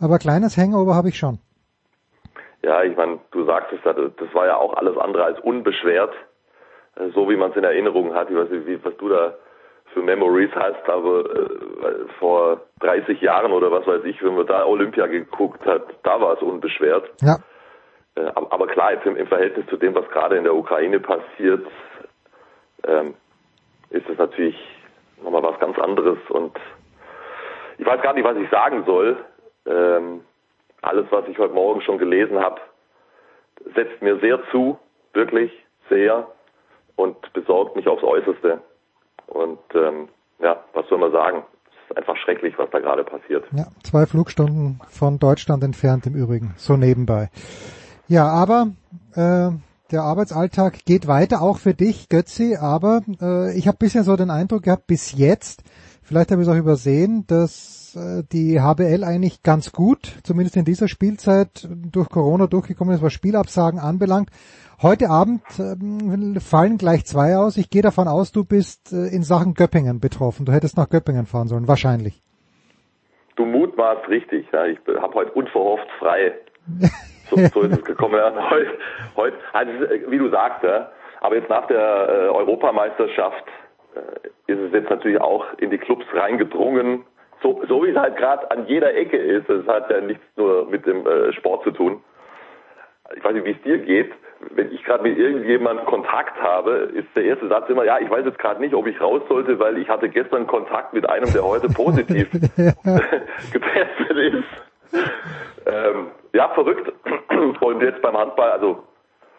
aber kleines Hangover habe ich schon. Ja, ich meine, du sagtest, das war ja auch alles andere als unbeschwert, äh, so wie man es in Erinnerung hat. Ich weiß nicht, wie, was du da für Memories hast, aber äh, vor 30 Jahren oder was weiß ich, wenn man da Olympia geguckt hat, da war es unbeschwert. Ja. Äh, aber klar, jetzt im, im, Verhältnis zu dem, was gerade in der Ukraine passiert, ähm, ist es natürlich nochmal was ganz anderes und ich weiß gar nicht, was ich sagen soll. Ähm, alles, was ich heute Morgen schon gelesen habe, setzt mir sehr zu, wirklich sehr und besorgt mich aufs Äußerste. Und ähm, ja, was soll man sagen? Es ist einfach schrecklich, was da gerade passiert. Ja, zwei Flugstunden von Deutschland entfernt im Übrigen, so nebenbei. Ja, aber äh, der Arbeitsalltag geht weiter, auch für dich, Götzi, aber äh, ich habe bisschen so den Eindruck gehabt, bis jetzt, vielleicht habe ich es auch übersehen, dass äh, die HBL eigentlich ganz gut, zumindest in dieser Spielzeit, durch Corona durchgekommen ist, was Spielabsagen anbelangt. Heute Abend äh, fallen gleich zwei aus. Ich gehe davon aus, du bist äh, in Sachen Göppingen betroffen. Du hättest nach Göppingen fahren sollen, wahrscheinlich. Du mutmaßt richtig. Ja. Ich habe heute unverhofft frei. So, so ist es gekommen. Ja. Heute, heute, also, wie du sagst, ja. aber jetzt nach der äh, Europameisterschaft ist es jetzt natürlich auch in die Clubs reingedrungen. So, so wie es halt gerade an jeder Ecke ist. Es hat ja nichts nur mit dem äh, Sport zu tun. Ich weiß nicht, wie es dir geht wenn ich gerade mit irgendjemandem Kontakt habe, ist der erste Satz immer, ja, ich weiß jetzt gerade nicht, ob ich raus sollte, weil ich hatte gestern Kontakt mit einem, der heute positiv getestet ist. Ähm, ja, verrückt. Und jetzt beim Handball, also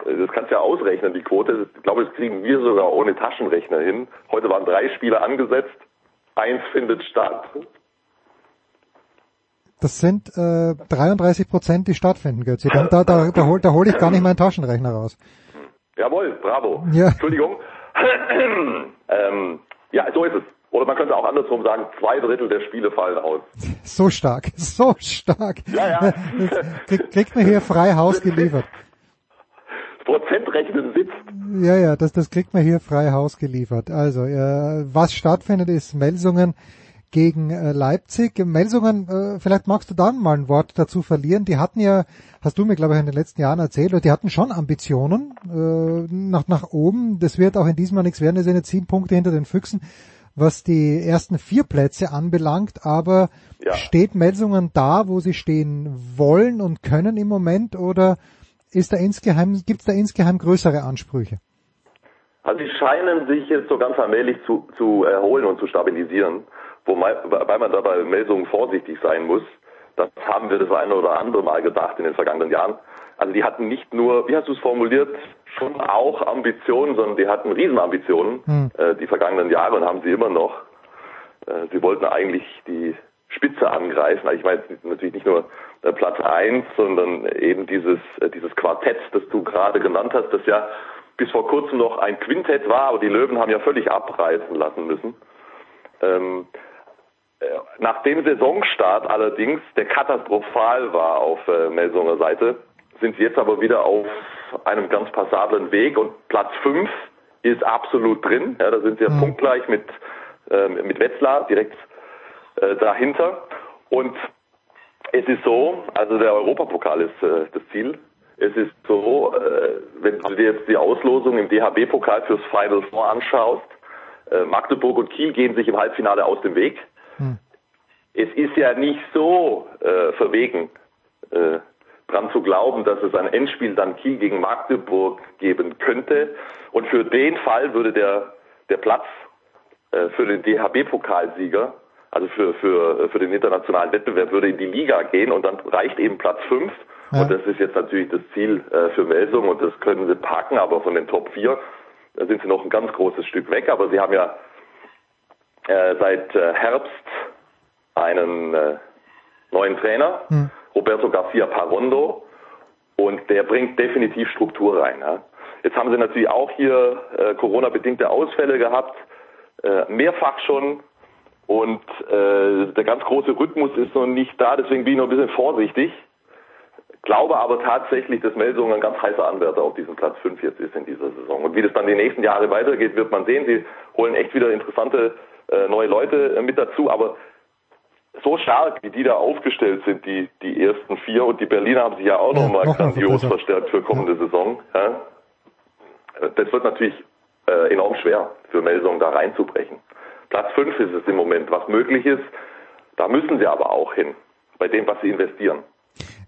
das kannst du ja ausrechnen, die Quote. Ich glaube, das kriegen wir sogar ohne Taschenrechner hin. Heute waren drei Spiele angesetzt, eins findet statt. Das sind äh, 33 Prozent, die stattfinden, Götzi. Da, da, da, da hole hol ich gar nicht meinen Taschenrechner raus. Jawohl, bravo. Ja. Entschuldigung. ähm, ja, so ist es. Oder man könnte auch andersrum sagen, zwei Drittel der Spiele fallen aus. So stark, so stark. Ja, ja. Krieg, kriegt man hier frei Haus geliefert. Prozentrechnen sitzt. Ja, ja, das, das kriegt man hier frei Haus geliefert. Also, äh, was stattfindet, ist Melsungen gegen äh, Leipzig. Melsungen, äh, vielleicht magst du dann mal ein Wort dazu verlieren. Die hatten ja, hast du mir glaube ich in den letzten Jahren erzählt, die hatten schon Ambitionen äh, nach, nach oben. Das wird auch in diesem Jahr nichts werden, das sind jetzt sieben Punkte hinter den Füchsen, was die ersten vier Plätze anbelangt. Aber ja. steht Melsungen da, wo sie stehen wollen und können im Moment oder ist da insgeheim, gibt es da insgeheim größere Ansprüche? Also sie scheinen sich jetzt so ganz allmählich zu, zu erholen und zu stabilisieren. Wobei man dabei Meldungen vorsichtig sein muss. Das haben wir das eine oder andere Mal gedacht in den vergangenen Jahren. Also die hatten nicht nur, wie hast du es formuliert, schon auch Ambitionen, sondern die hatten Riesenambitionen hm. äh, die vergangenen Jahre und haben sie immer noch. Äh, sie wollten eigentlich die Spitze angreifen. Also ich meine natürlich nicht nur Platz eins, sondern eben dieses, äh, dieses Quartett, das du gerade genannt hast, das ja bis vor kurzem noch ein Quintett war, aber die Löwen haben ja völlig abreißen lassen müssen. Ähm, äh, nach dem Saisonstart allerdings, der katastrophal war auf äh, Melsunger Seite, sind sie jetzt aber wieder auf einem ganz passablen Weg und Platz 5 ist absolut drin. Ja, da sind sie ja mhm. punktgleich mit, äh, mit Wetzlar direkt äh, dahinter. Und es ist so, also der Europapokal ist äh, das Ziel. Es ist so, äh, wenn du dir jetzt die Auslosung im DHB-Pokal fürs Final Four anschaust, äh, Magdeburg und Kiel gehen sich im Halbfinale aus dem Weg. Hm. Es ist ja nicht so äh, verwegen, äh, dran zu glauben, dass es ein Endspiel dann Kiel gegen Magdeburg geben könnte. Und für den Fall würde der, der Platz äh, für den DHB-Pokalsieger, also für, für, für den internationalen Wettbewerb, würde in die Liga gehen und dann reicht eben Platz 5. Ja. Und das ist jetzt natürlich das Ziel äh, für Melsung und das können sie packen, aber von den Top 4 da sind sie noch ein ganz großes Stück weg. Aber sie haben ja äh, seit äh, Herbst einen äh, neuen Trainer, hm. Roberto Garcia Parondo. Und der bringt definitiv Struktur rein. Ja. Jetzt haben sie natürlich auch hier äh, Corona-bedingte Ausfälle gehabt, äh, mehrfach schon. Und äh, der ganz große Rhythmus ist noch nicht da, deswegen bin ich noch ein bisschen vorsichtig. Glaube aber tatsächlich, dass Melsungen ein ganz heißer Anwärter auf diesen Platz 5 jetzt ist in dieser Saison. Und wie das dann die nächsten Jahre weitergeht, wird man sehen. Sie holen echt wieder interessante äh, neue Leute äh, mit dazu. Aber so stark, wie die da aufgestellt sind, die, die ersten vier, und die Berliner haben sich ja auch ja, nochmal grandios noch verstärkt für kommende ja. Saison. Ja? Das wird natürlich äh, enorm schwer für Melsungen da reinzubrechen. Platz 5 ist es im Moment, was möglich ist. Da müssen sie aber auch hin, bei dem, was sie investieren.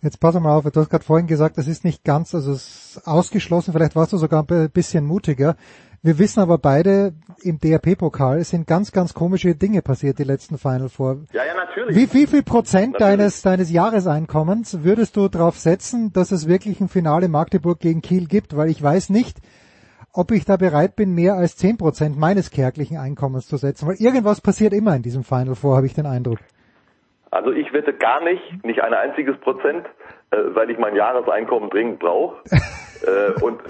Jetzt pass mal auf, du hast gerade vorhin gesagt, das ist nicht ganz, also es ist ausgeschlossen, vielleicht warst du sogar ein bisschen mutiger. Wir wissen aber beide, im DRP-Pokal sind ganz, ganz komische Dinge passiert, die letzten Final Four. Ja, ja, natürlich. Wie, wie viel Prozent natürlich. deines, deines Jahreseinkommens würdest du darauf setzen, dass es wirklich ein Finale Magdeburg gegen Kiel gibt? Weil ich weiß nicht, ob ich da bereit bin, mehr als zehn Prozent meines kärglichen Einkommens zu setzen. Weil irgendwas passiert immer in diesem Final Four, habe ich den Eindruck. Also ich wette gar nicht, nicht ein einziges Prozent, äh, weil ich mein Jahreseinkommen dringend brauche. äh, und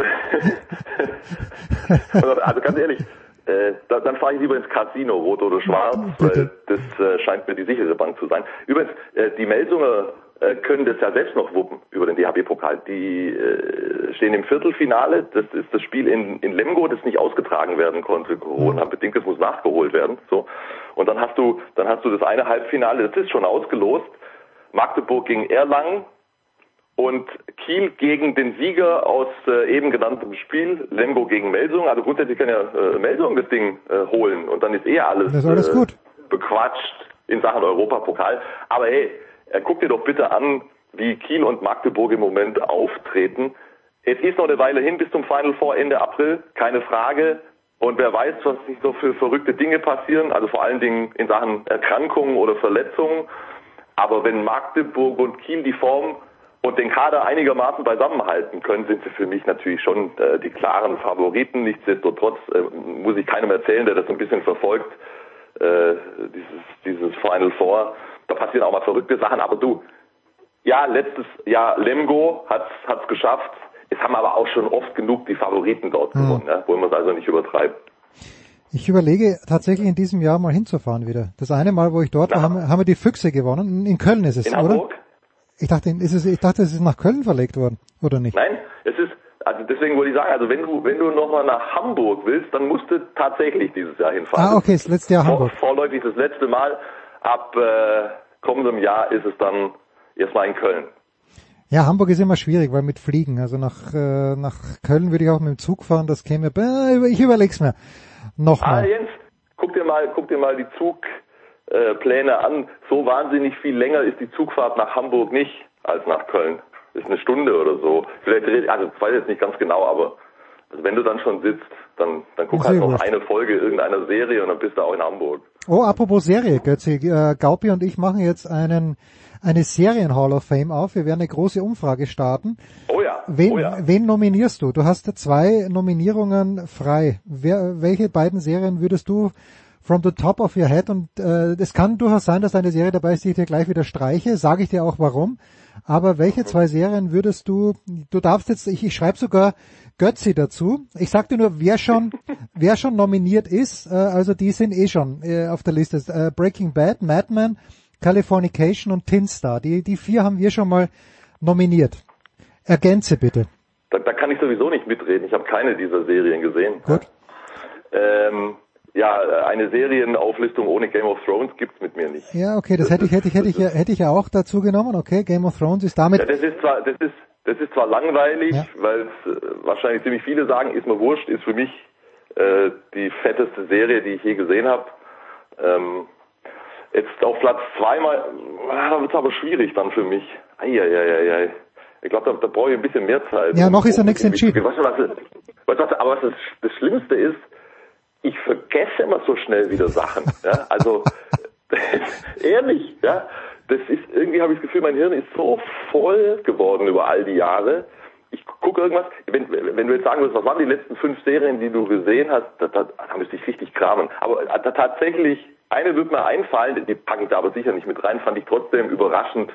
also ganz ehrlich, äh, da, dann fahre ich lieber ins Casino, rot oder schwarz, weil das äh, scheint mir die sichere Bank zu sein. Übrigens, äh, die Melsunger äh, können das ja selbst noch wuppen über den DHB-Pokal. Die äh, stehen im Viertelfinale. Das ist das Spiel in, in Lemgo, das nicht ausgetragen werden konnte. Corona bedingt, das muss nachgeholt werden. So. Und dann hast du, dann hast du das eine Halbfinale, das ist schon ausgelost. Magdeburg gegen Erlangen und Kiel gegen den Sieger aus äh, eben genanntem Spiel, Lemgo gegen Melsung. Also grundsätzlich kann ja äh, Melsung das Ding äh, holen und dann ist eh alles, das ist alles äh, bequatscht in Sachen Europapokal. Aber hey, äh, guck dir doch bitte an, wie Kiel und Magdeburg im Moment auftreten. Es ist noch eine Weile hin bis zum Final Four Ende April, keine Frage. Und wer weiß, was sich so für verrückte Dinge passieren, also vor allen Dingen in Sachen Erkrankungen oder Verletzungen. Aber wenn Magdeburg und Kiel die Form und den Kader einigermaßen beisammenhalten können, sind sie für mich natürlich schon äh, die klaren Favoriten. Nichtsdestotrotz äh, muss ich keinem erzählen, der das ein bisschen verfolgt, äh, dieses, dieses Final Four da passieren auch mal verrückte Sachen, aber du, ja, letztes Jahr Lemgo hat's hat's geschafft. Es haben aber auch schon oft genug die Favoriten dort hm. gewonnen, ne? wollen wir es also nicht übertreiben. Ich überlege tatsächlich in diesem Jahr mal hinzufahren wieder. Das eine Mal, wo ich dort war, haben, haben wir die Füchse gewonnen. In Köln ist es, in oder? Hamburg? Ich dachte, ist es, ich dachte, es ist nach Köln verlegt worden, oder nicht? Nein, es ist, also deswegen wollte ich sagen, also wenn du, wenn du nochmal nach Hamburg willst, dann musst du tatsächlich dieses Jahr hinfahren. Ah, okay, das letzte Jahr Hamburg. Vorläufig das letzte Mal ab äh, kommendem Jahr ist es dann erstmal in Köln. Ja, Hamburg ist immer schwierig, weil mit Fliegen, also nach, äh, nach Köln würde ich auch mit dem Zug fahren, das käme, äh, ich überleg's mir. Nochmal. Ah, Jens, guck dir mal, guck dir mal die Zugpläne äh, an. So wahnsinnig viel länger ist die Zugfahrt nach Hamburg nicht als nach Köln. Ist eine Stunde oder so. Vielleicht, also ich weiß jetzt nicht ganz genau, aber also wenn du dann schon sitzt, dann, dann guck halt noch eine Folge irgendeiner Serie und dann bist du auch in Hamburg. Oh, apropos Serie, Götzi, äh, Gaupi und ich machen jetzt einen eine Serien Hall of Fame auf. Wir werden eine große Umfrage starten. Oh ja. Wen, oh ja. wen nominierst du? Du hast zwei Nominierungen frei. Wer, welche beiden Serien würdest du from the top of your head und äh, es kann durchaus sein, dass eine Serie dabei ist, die ich dir gleich wieder streiche, sage ich dir auch warum. Aber welche zwei Serien würdest du, du darfst jetzt, ich, ich schreibe sogar Götzi dazu. Ich sagte nur, wer schon, wer schon nominiert ist, äh, also die sind eh schon äh, auf der Liste. Äh, Breaking Bad, Mad Men, Californication und Tin Star. Die, die vier haben wir schon mal nominiert. Ergänze bitte. Da, da kann ich sowieso nicht mitreden. Ich habe keine dieser Serien gesehen. Gut. Ähm, ja, eine Serienauflistung ohne Game of Thrones gibt's mit mir nicht. Ja, okay, das hätte ich, hätte ich, hätte ich, hätte ich ja auch dazu genommen. Okay, Game of Thrones ist damit. Ja, das ist zwar, das ist, das ist zwar langweilig, ja. weil es äh, wahrscheinlich ziemlich viele sagen, ist mir wurscht, ist für mich äh, die fetteste Serie, die ich je gesehen habe. Ähm, jetzt auf Platz zweimal, ah, da wird es aber schwierig dann für mich. Eieieiei. Ich glaube, da, da brauche ich ein bisschen mehr Zeit. Ja, noch ist ja nichts entschieden. Weißt du, was, was, aber was das, das Schlimmste ist, ich vergesse immer so schnell wieder Sachen. Ja? Also ehrlich, ja das ist, irgendwie habe ich das Gefühl, mein Hirn ist so voll geworden über all die Jahre. Ich gucke irgendwas, wenn, wenn du jetzt sagen würdest, was waren die letzten fünf Serien, die du gesehen hast, da, da, da müsste ich richtig kramen. Aber da, tatsächlich, eine wird mir einfallen, die packe ich da aber sicher nicht mit rein, fand ich trotzdem überraschend.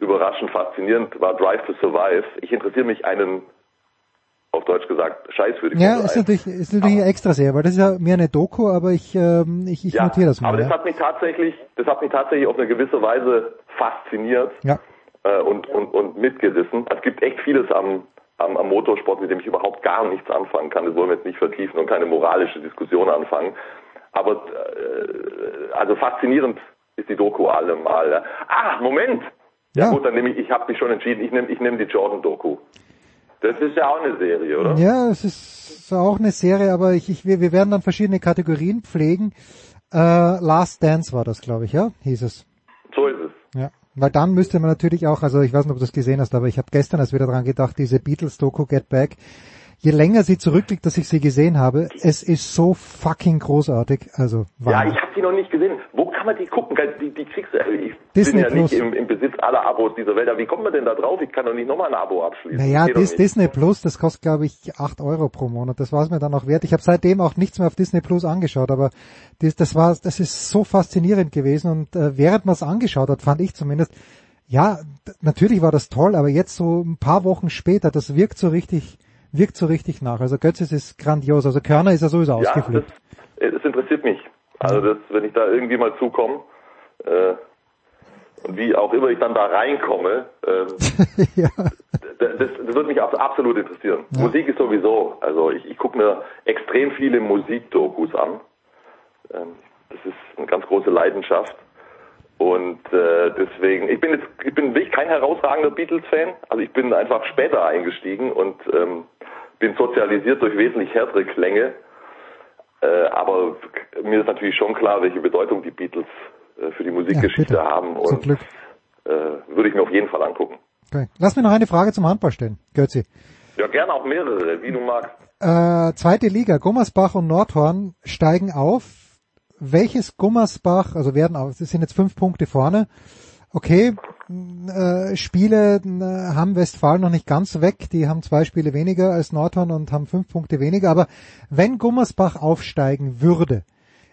überraschend faszinierend war Drive to Survive. Ich interessiere mich einen, auf Deutsch gesagt, Scheiß für die Ja, ist 1. natürlich, ist natürlich eine extra sehr, weil das ist ja mehr eine Doku, aber ich, ähm, ich, ich Ja, notiere das mal. aber das ja. hat mich tatsächlich, das hat mich tatsächlich auf eine gewisse Weise fasziniert Ja. äh, und, und, und mitgerissen. Es gibt echt vieles am, am, am Motorsport, mit dem ich überhaupt gar nichts anfangen kann. Das wollen wir jetzt nicht vertiefen und keine moralische Diskussion anfangen. Aber äh, also faszinierend ist die Doku allemal. Ah, Moment! Ja, Ja. gut, dann nehme ich, ich habe mich schon entschieden, ich nehme ich nehm die Jordan-Doku. Das ist ja auch eine Serie, oder? Ja, es ist auch eine Serie, aber ich, ich, wir, wir werden dann verschiedene Kategorien pflegen. Äh, Last Dance war das, glaube ich, ja, hieß es. So ist es. Ja, weil dann müsste man natürlich auch, also ich weiß nicht, ob du das gesehen hast, aber ich habe gestern erst wieder dran gedacht, diese Beatles-Doku Get Back. Je länger sie zurückliegt, dass ich sie gesehen habe, es ist so fucking großartig. Also Ja, Wahnsinn. ich habe die noch nicht gesehen. Wo kann man die gucken? Die, die kriegst du, ich Disney bin ja nicht Plus. im, im Besitz aller Abos dieser Welt. Aber wie kommt man denn da drauf? Ich kann doch nicht nochmal ein Abo abschließen. Naja, Dis nicht. Disney Plus, das kostet glaube ich 8 Euro pro Monat. Das war es mir dann auch wert. Ich habe seitdem auch nichts mehr auf Disney Plus angeschaut, aber das, das war, das ist so faszinierend gewesen und äh, während man es angeschaut hat, fand ich zumindest, ja, natürlich war das toll, aber jetzt so ein paar Wochen später, das wirkt so richtig, wirkt so richtig nach. Also Götz, es ist grandios. Also Körner ist ja sowieso Ja, das, ausgeflippt. äh, das interessiert mich. Also das, wenn ich da irgendwie mal zukomme äh, und wie auch immer ich dann da reinkomme, ähm, ja. das, das wird mich abs- absolut interessieren. Musik ist sowieso, also ich, ich gucke mir extrem viele Musikdokus an. Ähm, das ist eine ganz große Leidenschaft. Und äh, deswegen, ich bin jetzt, ich bin wirklich kein herausragender Beatles-Fan. Also ich bin einfach später eingestiegen und ähm, bin sozialisiert durch wesentlich härtere Klänge. Äh, aber mir ist natürlich schon klar, welche Bedeutung die Beatles äh, für die Musikgeschichte bitte. haben Zum und Glück. äh, würde ich mir auf jeden Fall angucken. Okay. Lass mir noch eine Frage zum Handball stellen, Götzi. Ja, gerne auch mehrere, wie du magst. Äh, zweite Liga, Gummersbach und Nordhorn steigen auf. Welches Gummersbach, also werden auf, das sind jetzt fünf Punkte vorne. Okay, äh, Spiele äh, haben Westfalen noch nicht ganz weg. Die haben zwei Spiele weniger als Nordhorn und haben fünf Punkte weniger. Aber wenn Gummersbach aufsteigen würde,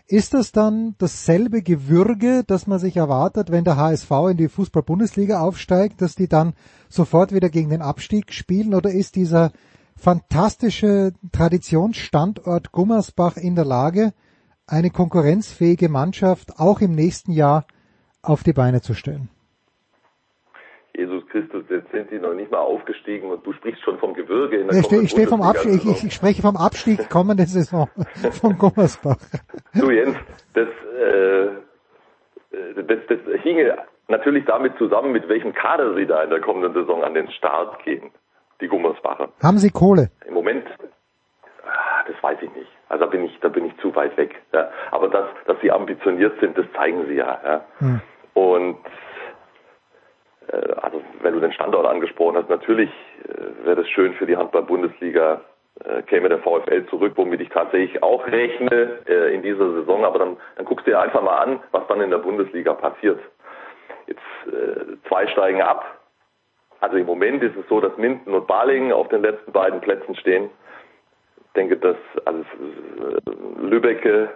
ist das dann dasselbe Gewürge, das man sich erwartet, wenn der HSV in die Fußball-Bundesliga aufsteigt, dass die dann sofort wieder gegen den Abstieg spielen? Oder ist dieser fantastische Traditionsstandort Gummersbach in der Lage, eine konkurrenzfähige Mannschaft auch im nächsten Jahr auf die Beine zu stellen? Jesus Christus, jetzt sind die noch nicht mal aufgestiegen und du sprichst schon vom Gebirge in der Ich stehe ich steh vom Abstieg, ich, ich spreche vom Abstieg kommende Saison von Gummersbach. Du Jens, das, äh, das, das hinge natürlich damit zusammen, mit welchem Kader sie da in der kommenden Saison an den Start gehen, die Gummersbacher. Haben Sie Kohle? Im Moment, ah, das weiß ich nicht. Also da bin ich, da bin ich zu weit weg. Ja. Aber dass, dass sie ambitioniert sind, das zeigen sie ja. ja. Hm. Und äh, also wenn du den Standort angesprochen hast, natürlich äh, wäre das schön für die Handball-Bundesliga, äh, käme der VfL zurück, womit ich tatsächlich auch rechne äh, in dieser Saison. Aber dann, dann guckst du dir einfach mal an, was dann in der Bundesliga passiert. Jetzt äh, zwei steigen ab. Also im Moment ist es so, dass Minden und Balingen auf den letzten beiden Plätzen stehen. Ich denke, dass also äh, Lübbecke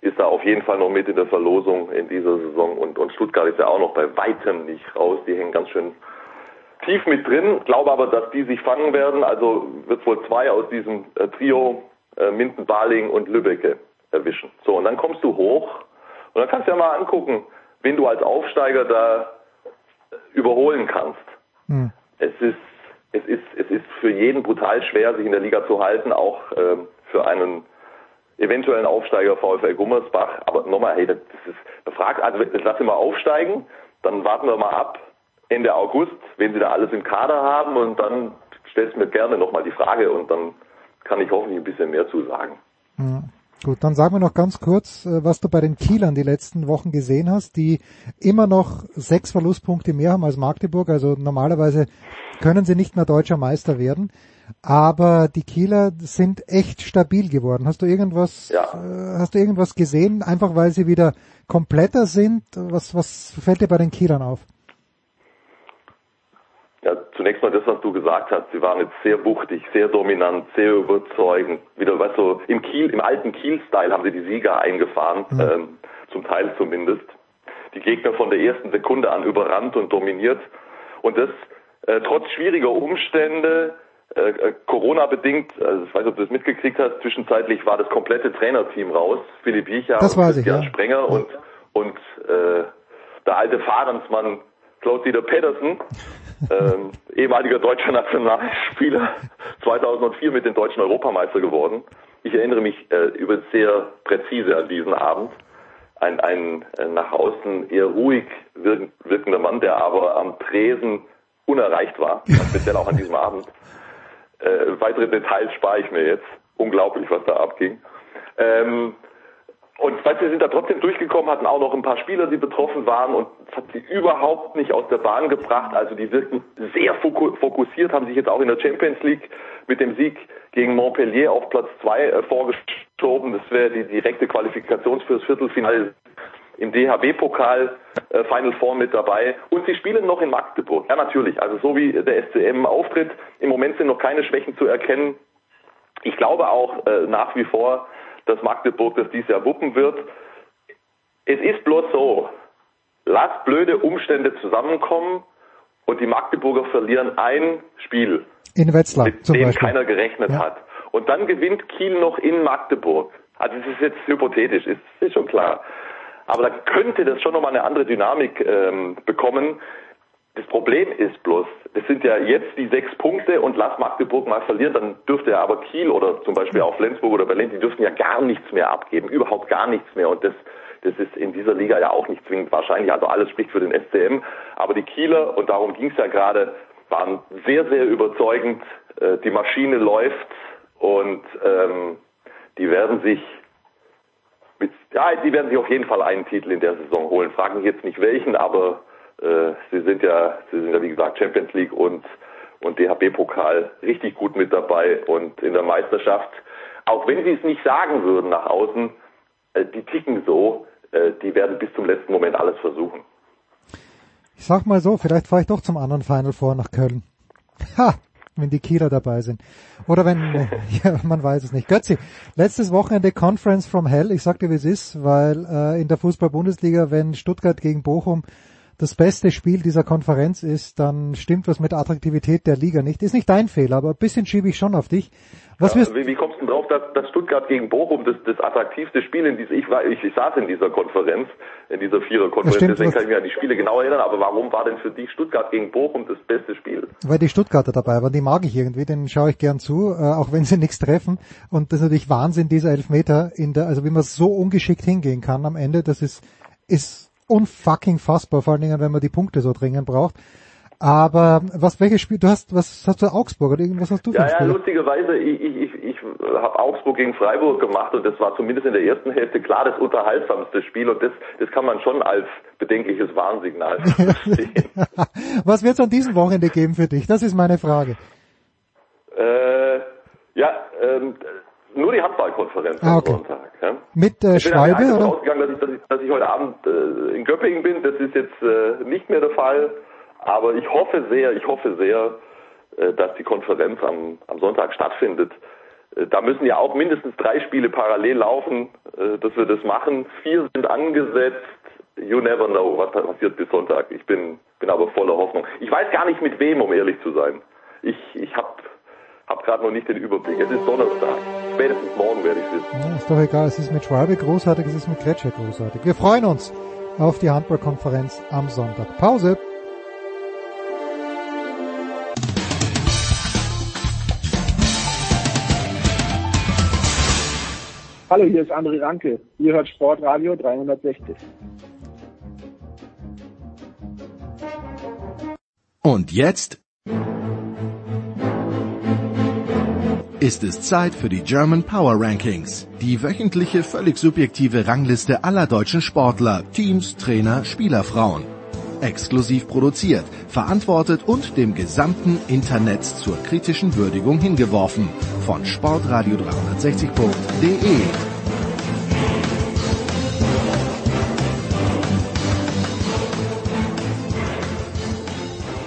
ist da auf jeden Fall noch mit in der Verlosung in dieser Saison und, und Stuttgart ist ja auch noch bei weitem nicht raus. Die hängen ganz schön tief mit drin. Glaube aber, dass die sich fangen werden. Also wird es wohl zwei aus diesem äh, Trio äh, Minden, Baling und Lübbecke erwischen. So, und dann kommst du hoch und dann kannst du ja mal angucken, wen du als Aufsteiger da überholen kannst. Hm. Es ist, es ist, es ist für jeden brutal schwer, sich in der Liga zu halten, auch ähm, für einen eventuellen Aufsteiger VfL Gummersbach. Aber nochmal, hey, das ist, da fragt, also das lass ihn mal aufsteigen, dann warten wir mal ab Ende August, wenn sie da alles im Kader haben und dann stellst du mir gerne nochmal die Frage und dann kann ich hoffentlich ein bisschen mehr zu sagen. Ja. Gut, dann sag mir noch ganz kurz, äh, was du bei den Kielern die letzten Wochen gesehen hast, die immer noch sechs Verlustpunkte mehr haben als Magdeburg. Also normalerweise können sie nicht mehr deutscher Meister werden. Aber die Kieler sind echt stabil geworden. Hast du irgendwas, Ja. äh, hast du irgendwas gesehen? Einfach weil sie wieder kompletter sind? Was, was fällt dir bei den Kielern auf? Ja, zunächst mal das, was du gesagt hast. Sie waren jetzt sehr wuchtig, sehr dominant, sehr überzeugend. Wieder, weißt du, im Kiel, im alten Kiel-Style haben sie die Sieger eingefahren, ähm, zum Teil zumindest. Die Gegner von der ersten Sekunde an überrannt und dominiert. Und das äh, trotz schwieriger Umstände, äh, äh, Corona-bedingt, also ich weiß nicht, ob du das mitgekriegt hast, zwischenzeitlich war das komplette Trainerteam raus. Philipp Das und ich, Christian ja. Sprenger und, und äh, der alte Fahrensmann Klaus-Dieter Pedersen, ähm, ehemaliger deutscher Nationalspieler, 2004 mit den deutschen Europameister geworden. Ich erinnere mich äh, über sehr präzise an diesen Abend. Ein, ein äh, nach außen eher ruhig wirk wirkender Mann, der aber am Tresen unerreicht war, speziell auch an diesem Abend. Äh, weitere Details spare ich mir jetzt. Unglaublich, was da abging. Ähm, und weißt, du, sind da trotzdem durchgekommen, hatten auch noch ein paar Spieler, die betroffen waren und es hat sie überhaupt nicht aus der Bahn gebracht. Also die wirkten sehr foku- fokussiert, haben sich jetzt auch in der Champions League mit dem Sieg gegen Montpellier auf Platz zwei äh, vorgeschoben. Das wäre die direkte Qualifikation fürs Viertelfinale im DHB-Pokal äh, Final Four mit dabei. Und sie spielen noch in Magdeburg. Ja, natürlich. Also so wie der SCM auftritt, im Moment sind noch keine Schwächen zu erkennen. Ich glaube auch äh, nach wie vor, dass Magdeburg das dieses Jahr wuppen wird. Es ist bloß so, lass blöde Umstände zusammenkommen und die Magdeburger verlieren ein Spiel, In Wetzlar mit dem Beispiel. keiner gerechnet Ja. hat. Und dann gewinnt Kiel noch in Magdeburg. Also es ist jetzt hypothetisch, ist, ist schon klar. Aber da könnte das schon nochmal eine andere Dynamik ähm, bekommen. Das Problem ist bloß, das sind ja jetzt die sechs Punkte und lass Magdeburg mal verlieren, dann dürfte ja aber Kiel oder zum Beispiel auch Flensburg oder Berlin, die dürften ja gar nichts mehr abgeben, überhaupt gar nichts mehr. Und das, das ist in dieser Liga ja auch nicht zwingend wahrscheinlich. Also alles spricht für den SCM. Aber die Kieler, und darum ging es ja gerade, waren sehr, sehr überzeugend. Äh, die Maschine läuft und ähm, die werden sich mit, ja, die werden sich auf jeden Fall einen Titel in der Saison holen. Fragen jetzt nicht welchen, aber äh, sie sind ja, sie sind ja wie gesagt Champions League und und DHB-Pokal richtig gut mit dabei und in der Meisterschaft, auch wenn sie es nicht sagen würden nach außen, äh, die ticken so, äh, die werden bis zum letzten Moment alles versuchen. Ich sag mal so, vielleicht fahre ich doch zum anderen Final Four nach Köln. Ha, wenn die Kieler dabei sind. Oder wenn, ja, man weiß es nicht. Götzi, letztes Wochenende Conference from Hell. Ich sag dir, wie es ist, weil äh, in der Fußball-Bundesliga, wenn Stuttgart gegen Bochum das beste Spiel dieser Konferenz ist, dann stimmt was mit der Attraktivität der Liga nicht. Ist nicht dein Fehler, aber ein bisschen schiebe ich schon auf dich. Was ja, wirst, wie, wie kommst du denn drauf, dass, dass Stuttgart gegen Bochum das, das attraktivste Spiel in dieser, ich, war, ich, ich saß in dieser Konferenz, in dieser Viererkonferenz, stimmt, deswegen kann ich mich an die Spiele genau erinnern, aber warum war denn für dich Stuttgart gegen Bochum das beste Spiel? weil die Stuttgarter dabei waren, die mag ich irgendwie, den schaue ich gern zu, äh, auch wenn sie nichts treffen. Und das ist natürlich Wahnsinn, dieser Elfmeter in der, also wie man so ungeschickt hingehen kann am Ende, das ist, ist unfucking fassbar, vor allen Dingen, wenn man die Punkte so dringend braucht. Aber was, welches Spiel, du hast, was hast du Augsburg oder irgendwas hast du für Ja, ein ja, Spiel? lustigerweise, ich, ich, ich, ich habe Augsburg gegen Freiburg gemacht und das war zumindest in der ersten Hälfte klar das unterhaltsamste Spiel und das, das kann man schon als bedenkliches Warnsignal verstehen. was wird es an diesem Wochenende geben für dich? Das ist meine Frage. äh, ja, ähm, nur die Handballkonferenz Ah, am okay. Sonntag. Ja? Mit äh, Ich bin eigentlich Schwalbe davon oder? ausgegangen, dass ich, dass, ich, dass ich heute Abend äh, in Göppingen bin. Das ist jetzt äh, nicht mehr der Fall. Aber ich hoffe sehr, ich hoffe sehr, äh, dass die Konferenz am, am Sonntag stattfindet. Äh, da müssen ja auch mindestens drei Spiele parallel laufen, äh, dass wir das machen. Vier sind angesetzt. You never know, was passiert bis Sonntag. Ich bin, bin aber voller Hoffnung. Ich weiß gar nicht mit wem, um ehrlich zu sein. Ich, ich habe hab gerade noch nicht den Überblick. Es ist Donnerstag. Spätestens morgen werde ich wissen. Ja, ist doch egal, es ist mit Schwalbe großartig, es ist mit Kretscher großartig. Wir freuen uns auf die Handballkonferenz am Sonntag. Pause. Hallo, hier ist André Ranke. Ihr hört Sportradio 360. Und jetzt ist es Zeit für die German Power Rankings, die wöchentliche völlig subjektive Rangliste aller deutschen Sportler, Teams, Trainer, Spielerfrauen. Exklusiv produziert, verantwortet und dem gesamten Internet zur kritischen Würdigung hingeworfen von sportradio360.de.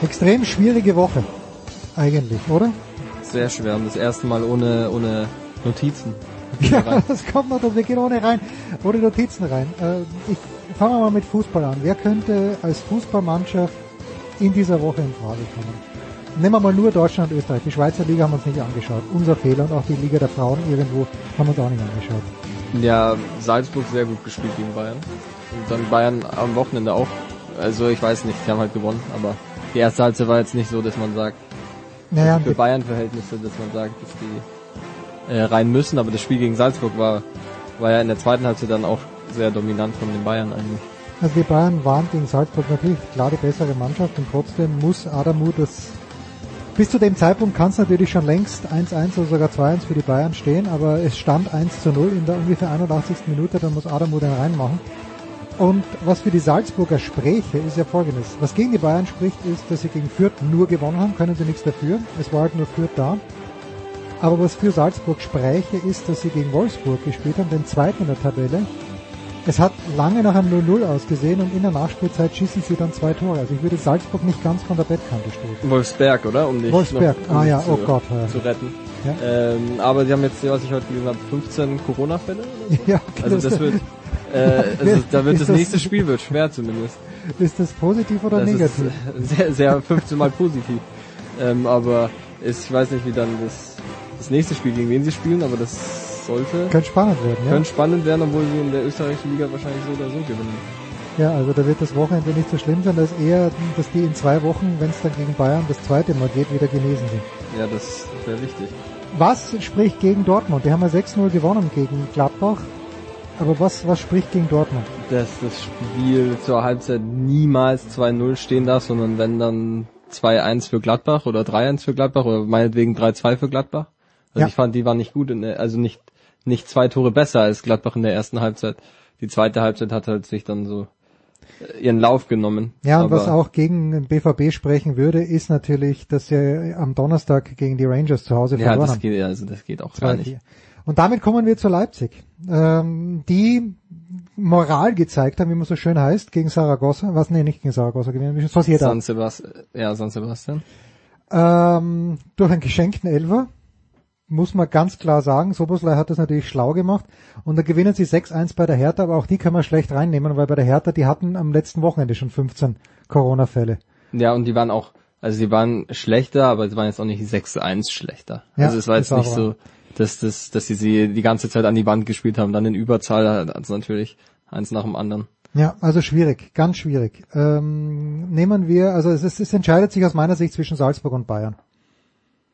Extrem schwierige Woche. Eigentlich, oder? Sehr schwer und das erste Mal ohne, ohne Notizen. Ja, das kommt noch, wir gehen ohne rein, ohne Notizen rein. Äh, ich fange mal mit Fußball an. Wer könnte als Fußballmannschaft in dieser Woche in Frage kommen. Nehmen wir mal nur Deutschland und Österreich. Die Schweizer Liga haben wir uns nicht angeschaut. Unser Fehler und auch die Liga der Frauen irgendwo haben wir uns auch nicht angeschaut. Ja, Salzburg sehr gut gespielt gegen Bayern. Und dann Bayern am Wochenende auch. Also ich weiß nicht, die haben halt gewonnen, aber die erste Halbzeit war jetzt nicht so, dass man sagt, Naja, für Bayern-Verhältnisse, dass man sagt, dass die äh, rein müssen, aber das Spiel gegen Salzburg war, war ja in der zweiten Halbzeit dann auch sehr dominant von den Bayern eigentlich. Also die Bayern waren gegen Salzburg natürlich klar die bessere Mannschaft und trotzdem muss Adamu das bis zu dem Zeitpunkt kann es natürlich schon längst 1-1 oder sogar 2-1 für die Bayern stehen, aber es stand 1 zu 0 in der ungefähr 81. Minute, dann muss Adamu den reinmachen. Und was für die Salzburger spräche, ist ja folgendes. Was gegen die Bayern spricht, ist, dass sie gegen Fürth nur gewonnen haben, können sie nichts dafür. Es war halt nur Fürth da. Aber was für Salzburg spräche, ist, dass sie gegen Wolfsburg gespielt haben, den zweiten in der Tabelle. Es hat lange nach einem 0-0 ausgesehen und in der Nachspielzeit schießen sie dann zwei Tore. Also ich würde Salzburg nicht ganz von der Bettkante stoßen. Wolfsberg, oder? Um dich Wolfsberg, noch, um ah ja, zu, oh Gott. Ja. zu retten. Ja. Ähm, aber sie haben jetzt, was ich heute gelesen habe, 15 Corona-Fälle. so? Ja, okay, also das wird, äh, also da wird das das- nächste Spiel wird schwer zumindest. Ist das positiv oder das negativ? Sehr, sehr 15 Mal positiv. Ähm, aber ist, ich weiß nicht, wie dann das, das nächste Spiel gegen wen sie spielen, aber das sollte Könnte spannend werden, ja. könnte spannend werden, obwohl sie in der österreichischen Liga wahrscheinlich so oder so gewinnen. Ja, also da wird das Wochenende nicht so schlimm sein, dass eher, dass die in zwei Wochen, wenn es dann gegen Bayern das zweite Mal geht, wieder genesen sind. Ja, das wäre wichtig. Was spricht gegen Dortmund? Die haben ja 6-0 gewonnen gegen Gladbach. Aber was, was spricht gegen Dortmund? Dass das Spiel zur Halbzeit niemals 2-0 stehen darf, sondern wenn dann 2-1 für Gladbach oder 3-1 für Gladbach oder meinetwegen 3-2 für Gladbach. Also Ja. ich fand, die waren nicht gut, der, also nicht, nicht zwei Tore besser als Gladbach in der ersten Halbzeit. Die zweite Halbzeit hat halt sich dann so äh, ihren Lauf genommen. Ja, und was auch gegen den BVB sprechen würde, ist natürlich, dass sie am Donnerstag gegen die Rangers zu Hause Ja, verloren das haben. geht, also das geht auch gar 2-4. nicht. Und damit kommen wir zu Leipzig, ähm, die Moral gezeigt haben, wie man so schön heißt, gegen Saragossa. Was? Nee, nicht gegen Saragossa, gegen Sociedad. San Sebastian, ja, San Sebastian. Ähm, durch einen geschenkten Elfer, muss man ganz klar sagen. Soboslai hat das natürlich schlau gemacht. Und da gewinnen sie 6-1 bei der Hertha, aber auch die kann man schlecht reinnehmen, weil bei der Hertha, die hatten am letzten Wochenende schon 15 Corona-Fälle. Ja, und die waren auch, also sie waren schlechter, aber sie waren jetzt auch nicht 6-1 schlechter. Ja, also es war jetzt nicht so, dass, dass, dass sie sie die ganze Zeit an die Wand gespielt haben. Dann in Überzahl hat es natürlich eins nach dem anderen. Ja, also schwierig, ganz schwierig. Ähm, nehmen wir, also es, ist, es entscheidet sich aus meiner Sicht zwischen Salzburg und Bayern.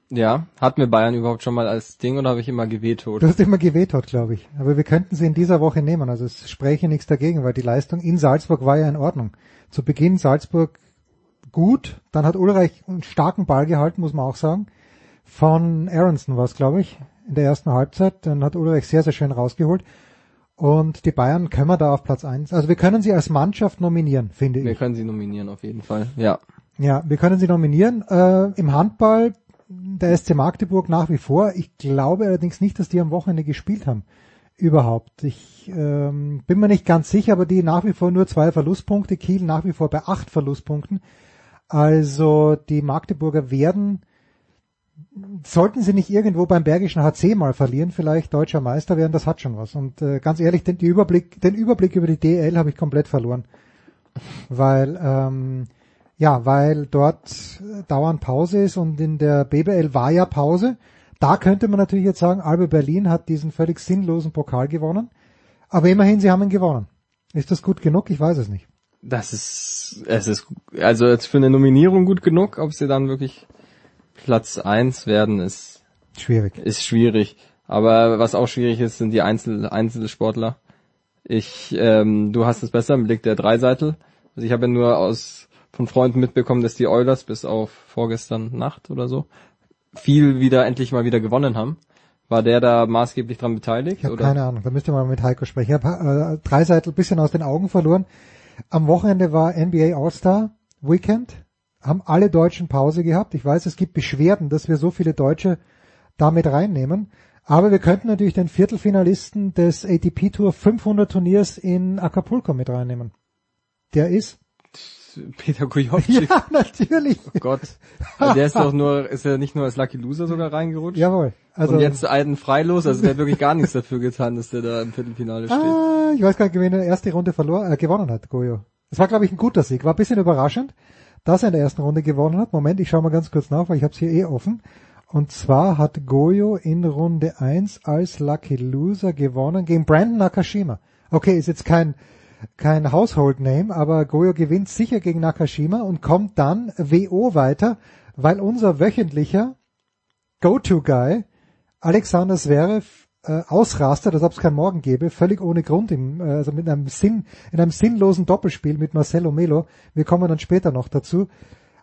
Ja, hatten wir Bayern überhaupt schon mal als Ding oder habe ich immer gewetot? Du hast immer gewetot, glaube ich. Aber wir könnten sie in dieser Woche nehmen. Also es spräche nichts dagegen, weil die Leistung in Salzburg war ja in Ordnung. Zu Beginn Salzburg gut, dann hat Ulreich einen starken Ball gehalten, muss man auch sagen. Von Aronson war es, glaube ich, in der ersten Halbzeit. Dann hat Ulreich sehr, sehr schön rausgeholt. Und die Bayern können wir da auf Platz eins. Also wir können sie als Mannschaft nominieren, finde Wir ich. können sie nominieren auf jeden Fall. Ja. Ja, wir können sie nominieren. Äh, Im Handball der SC Magdeburg nach wie vor. Ich glaube allerdings nicht, dass die am Wochenende gespielt haben. Überhaupt. Ich ähm, bin mir nicht ganz sicher, aber die nach wie vor nur zwei Verlustpunkte. Kiel nach wie vor bei acht Verlustpunkten. Also die Magdeburger werden, sollten sie nicht irgendwo beim Bergischen HC mal verlieren, vielleicht deutscher Meister werden, das hat schon was. Und äh, ganz ehrlich, den, Überblick, den Überblick über die DL habe ich komplett verloren. Weil ähm, ja, weil dort äh, dauernd Pause ist und in der BBL war ja Pause. Da könnte man natürlich jetzt sagen, Albe Berlin hat diesen völlig sinnlosen Pokal gewonnen. Aber immerhin, sie haben ihn gewonnen. Ist das gut genug? Ich weiß es nicht. Das ist, es ist, also jetzt für eine Nominierung gut genug, ob sie dann wirklich Platz eins werden, ist Schwierig. ist schwierig. Aber was auch schwierig ist, sind die Einzel Einzelsportler. Ich, ähm, du hast es besser im Blick der Dreiseitel. Also ich habe ja nur aus von Freunden mitbekommen, dass die Oilers bis auf vorgestern Nacht oder so viel wieder endlich mal wieder gewonnen haben. War der da maßgeblich dran beteiligt? Ich habe keine Ahnung. Da müsst ihr mal mit Heiko sprechen. Ich habe äh, Dreiseitel ein bisschen aus den Augen verloren. Am Wochenende war NBA All-Star Weekend. Haben alle Deutschen Pause gehabt. Ich weiß, es gibt Beschwerden, dass wir so viele Deutsche damit reinnehmen. Aber wir könnten natürlich den Viertelfinalisten des ATP Tour 500 Turniers in Acapulco mit reinnehmen. Der ist? Peter Kujovcik. Ja, natürlich. Oh Gott. Also der ist doch nur, ist er nicht nur als Lucky Loser sogar reingerutscht? Jawohl. Also, und jetzt einen freilos, also der hat wirklich gar nichts dafür getan, dass der da im Viertelfinale steht. Ah, ich weiß gar nicht, wen er erste Runde verloren, äh, gewonnen hat, Goyo. Das war, glaube ich, ein guter Sieg. War ein bisschen überraschend. Das er in der ersten Runde gewonnen hat. Moment, ich schaue mal ganz kurz nach, weil ich habe es hier eh offen. Und zwar hat Goyo in Runde 1 als Lucky Loser gewonnen gegen Brandon Nakashima. Okay, ist jetzt kein, kein Household Name, aber Goyo gewinnt sicher gegen Nakashima und kommt dann WO weiter, weil unser wöchentlicher Go-To-Guy Alexander Zverev äh, ausrastet, als ob es keinen Morgen gäbe, völlig ohne Grund, im, äh, also mit einem Sinn, in einem sinnlosen Doppelspiel mit Marcelo Melo. Wir kommen dann später noch dazu.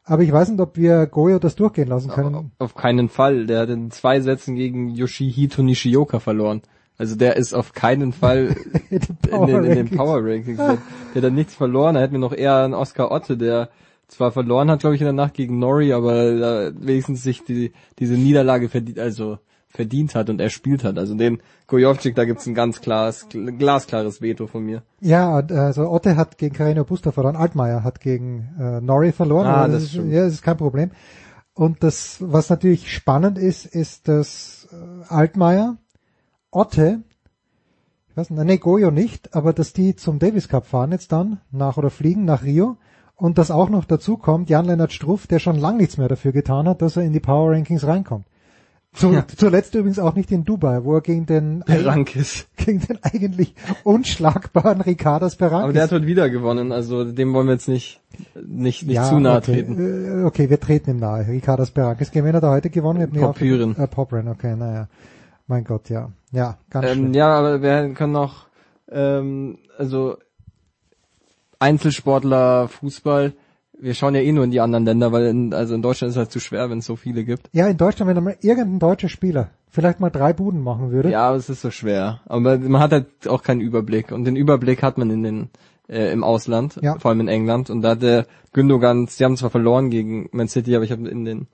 Aber ich weiß nicht, ob wir Goyo das durchgehen lassen können. Auf keinen Fall. Der hat in zwei Sätzen gegen Yoshihito Nishioka verloren. Also der ist auf keinen Fall in, den, in den Power Rankings. Der, der hat nichts verloren. Er hat mir noch eher einen Oscar Otte, der zwar verloren hat, glaube ich, in der Nacht gegen Nori, aber äh, wenigstens sich die, diese Niederlage verdient, also verdient hat und er spielt hat. Also den Gojovcik, da gibt's ein ganz klares, glasklares Veto von mir. Ja, also Otte hat gegen Carino Busta verloren, Altmaier hat gegen äh, Nori verloren. Ah, das, das ist, ja, das ist kein Problem. Und das, was natürlich spannend ist, ist, dass äh, Altmaier, Otte, ich weiß nicht, nee, Goyo nicht, aber dass die zum Davis Cup fahren jetzt dann, nach oder fliegen nach Rio. Und dass auch noch dazu kommt, Jan-Lennart Struff, der schon lang nichts mehr dafür getan hat, dass er in die Power Rankings reinkommt. Zu, ja. Zuletzt übrigens auch nicht in Dubai, wo er gegen den, Berankis. gegen den eigentlich unschlagbaren Ricardas Berankis. Aber der hat heute wieder gewonnen, also dem wollen wir jetzt nicht, nicht, nicht ja, zu nahe okay. treten. Äh, okay, wir treten ihm nahe. Ricardas Berankis. Wen hat er heute gewonnen? Popyren. Äh, Popren, okay, naja. Mein Gott, ja. Ja, ganz ähm, schön. Ja, aber wir können noch, ähm, also Einzelsportler, Fußball, wir schauen ja eh nur in die anderen Länder, weil in, also in Deutschland ist es halt zu schwer, wenn es so viele gibt. Ja, in Deutschland, wenn da mal irgendein deutscher Spieler vielleicht mal drei Buden machen würde. Ja, aber es ist so schwer. Aber man hat halt auch keinen Überblick. Und den Überblick hat man in den äh, im Ausland, ja. vor allem in England. Und da hat der Gündogan, sie haben zwar verloren gegen Man City, aber ich habe in den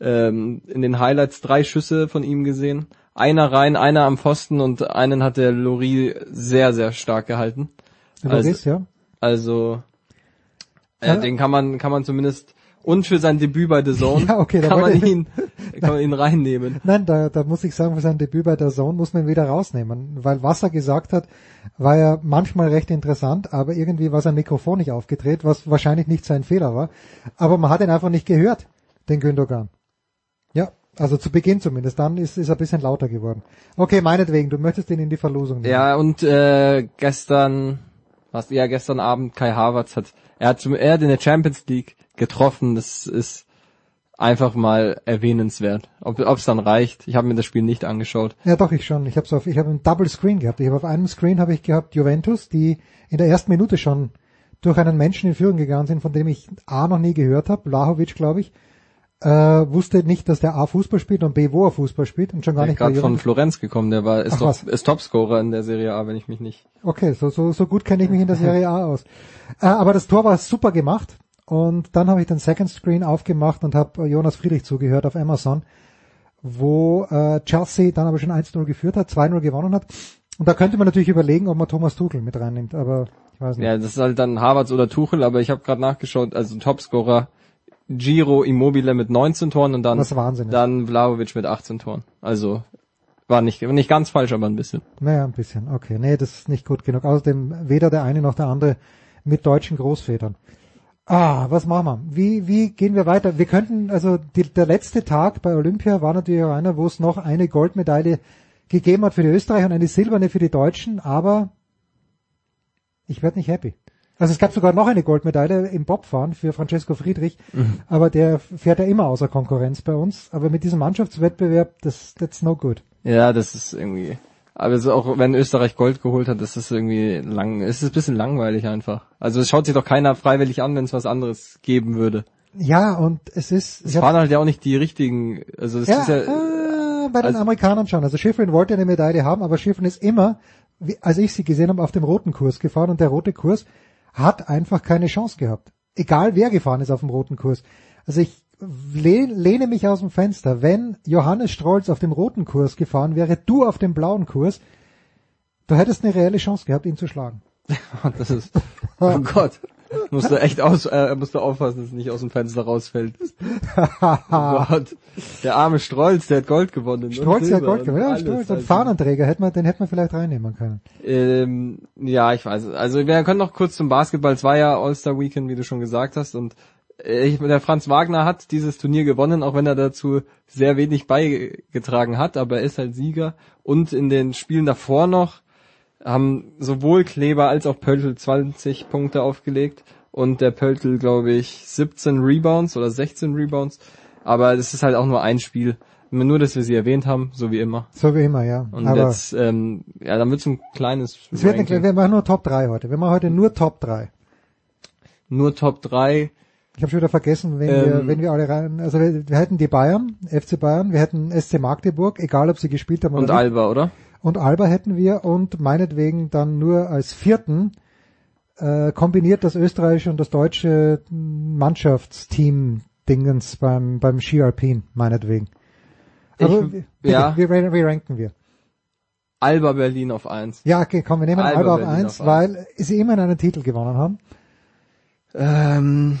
ähm, in den Highlights drei Schüsse von ihm gesehen. Einer rein, einer am Pfosten und einen hat der Lori sehr, sehr stark gehalten. Also, ja. also äh, ja. Den kann man, kann man zumindest und für sein Debüt bei The Zone ja, okay, kann, man ihn, kann man ihn reinnehmen. Nein, da, da muss ich sagen, für sein Debüt bei The Zone muss man ihn wieder rausnehmen. Weil was er gesagt hat, war ja manchmal recht interessant, aber irgendwie war sein Mikrofon nicht aufgedreht, was wahrscheinlich nicht sein Fehler war. Aber man hat ihn einfach nicht gehört, den Gündogan. Ja, also zu Beginn zumindest. Dann ist, ist er ein bisschen lauter geworden. Okay, meinetwegen, du möchtest ihn in die Verlosung nehmen. Ja, und äh, gestern, was ja gestern Abend Kai Havertz hat er hat, zum, hat in der Champions League getroffen. Das ist einfach mal erwähnenswert. Ob es dann reicht, ich habe mir das Spiel nicht angeschaut. Ja, doch ich schon. Ich habe auf, ich habe einen Double Screen gehabt. Ich habe auf einem Screen habe ich gehabt Juventus, die in der ersten Minute schon durch einen Menschen in Führung gegangen sind, von dem ich A noch nie gehört habe, Vlahovic, glaube ich. Äh, wusste nicht, dass der A Fußball spielt und B wo er Fußball spielt und schon gar der nicht. gerade von Florenz gekommen, der war ist, Ach, doch, ist Topscorer in der Serie A, wenn ich mich nicht. Okay, so so so gut kenne ich mich in der Serie A aus. Äh, aber das Tor war super gemacht und dann habe ich den Second Screen aufgemacht und habe Jonas Friedrich zugehört auf Amazon, wo äh, Chelsea dann aber schon 1-0 geführt hat, 2-0 gewonnen hat. Und da könnte man natürlich überlegen, ob man Thomas Tuchel mit reinnimmt, aber ich weiß nicht. Ja, das ist halt dann Harvards oder Tuchel, aber ich habe gerade nachgeschaut, also Topscorer Giro Immobile mit 19 Toren und dann, dann Vlaovic mit 18 Toren. Also war nicht, nicht ganz falsch, aber ein bisschen. Naja, ein bisschen. Okay. Nee, das ist nicht gut genug. Außerdem weder der eine noch der andere mit deutschen Großvätern. Ah, was machen wir? Wie, wie gehen wir weiter? Wir könnten, also die, der letzte Tag bei Olympia war natürlich auch einer, wo es noch eine Goldmedaille gegeben hat für die Österreicher und eine silberne für die Deutschen, aber ich werde nicht happy. Also es gab sogar noch eine Goldmedaille im Bobfahren für Francesco Friedrich, mhm. aber der fährt ja immer außer Konkurrenz bei uns. Aber mit diesem Mannschaftswettbewerb, das that's no good. Ja, das ist irgendwie. Aber so auch wenn Österreich Gold geholt hat, ist das irgendwie lang. Es ist ein bisschen langweilig einfach. Also es schaut sich doch keiner freiwillig an, wenn es was anderes geben würde. Ja, und es ist. Es waren halt ja auch nicht die richtigen. Also es ja, ist ja. Äh, bei den also, Amerikanern schon. Also Schifrin wollte eine Medaille haben, aber Schifrin ist immer, wie, als ich sie gesehen habe, auf dem roten Kurs gefahren und der rote Kurs hat einfach keine Chance gehabt. Egal wer gefahren ist auf dem roten Kurs. Also ich lehne mich aus dem Fenster. Wenn Johannes Strolz auf dem roten Kurs gefahren wäre, du auf dem blauen Kurs, du hättest eine reelle Chance gehabt, ihn zu schlagen. das ist, oh Gott. Musst du echt aus, äh, musst du aufpassen, dass es nicht aus dem Fenster rausfällt. oh Gott. Der arme Strolz, der hat Gold gewonnen. Strolz hat Gold gewonnen. Ja, Strolz. Und also. Fahnenträger hätte man, den hätte man vielleicht reinnehmen können. Ähm, ja, ich weiß. Also wir können noch kurz zum Basketball. Es war ja All-Star Weekend, wie du schon gesagt hast. Und ich, der Franz Wagner hat dieses Turnier gewonnen, auch wenn er dazu sehr wenig beigetragen hat, aber er ist halt Sieger. Und in den Spielen davor noch haben sowohl Kleber als auch Pöltl 20 Punkte aufgelegt und der Pöltl, glaube ich, 17 Rebounds oder 16 Rebounds. Aber das ist halt auch nur ein Spiel. Nur, dass wir sie erwähnt haben, so wie immer. So wie immer, ja. Und Aber jetzt, ähm, ja, dann wird's ein kleines es wird eine, wir machen nur Top 3 heute. Wir machen heute nur Top 3. Nur Top 3. Ich habe schon wieder vergessen, wenn wir, Ähm. wenn wir alle rein, also wir, wir hätten die Bayern, FC Bayern, wir hätten SC Magdeburg, egal ob sie gespielt haben oder Und nicht. Alba, oder? Und Alba hätten wir und meinetwegen dann nur als vierten äh, kombiniert das österreichische und das deutsche Mannschaftsteam Dingens beim beim Ski Alpin meinetwegen. Aber Ich- bitte, ja. wie, wie, ranken wir? Alba Berlin auf 1. Ja, okay, komm, wir nehmen Alba Alba, auf eins, auf weil sie immerhin einen Titel gewonnen haben. Ähm,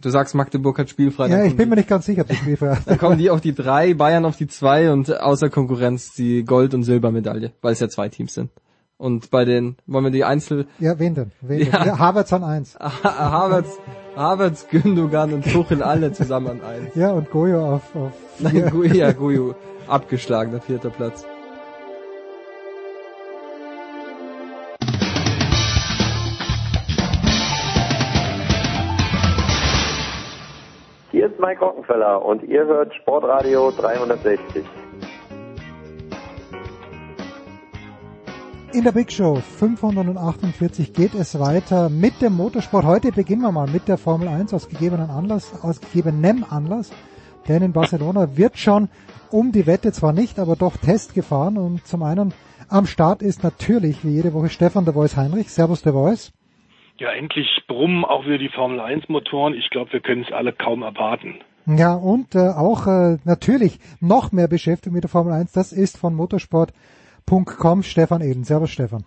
du sagst, Magdeburg hat spielfrei. Ja, ich bin mir nicht ganz sicher, ob das Spiel für Dann kommen die auf die drei, Bayern auf die zwei und außer Konkurrenz die Gold- und Silbermedaille, weil es ja zwei Teams sind. Und bei den, wollen wir die Einzel... Ja, wen denn? Wen Ja. denn? Ja, Harvards an eins. Havertz, Havertz, Gündogan und Tuchel alle zusammen an eins. Ja, und Goyo auf, auf Nein, vier. Gu- ja, Guyu, abgeschlagener vierter Platz. Rockenfeller und ihr hört Sportradio 360. In der Big Show 548 geht es weiter mit dem Motorsport. Heute beginnen wir mal mit der Formel 1 aus gegebenen Anlass, aus gegebenem Anlass. Denn in Barcelona wird schon um die Wette zwar nicht, aber doch Test gefahren. Und zum einen am Start ist natürlich wie jede Woche Stefan der Voice Heinrich. Servus der Voice. Ja, endlich brummen auch wieder die Formel 1 Motoren. Ich glaube, wir können es alle kaum erwarten. Ja, und äh, auch äh, natürlich noch mehr beschäftigt mit der Formel 1. Das ist von motorsport.com Stefan Eden. Servus Stefan.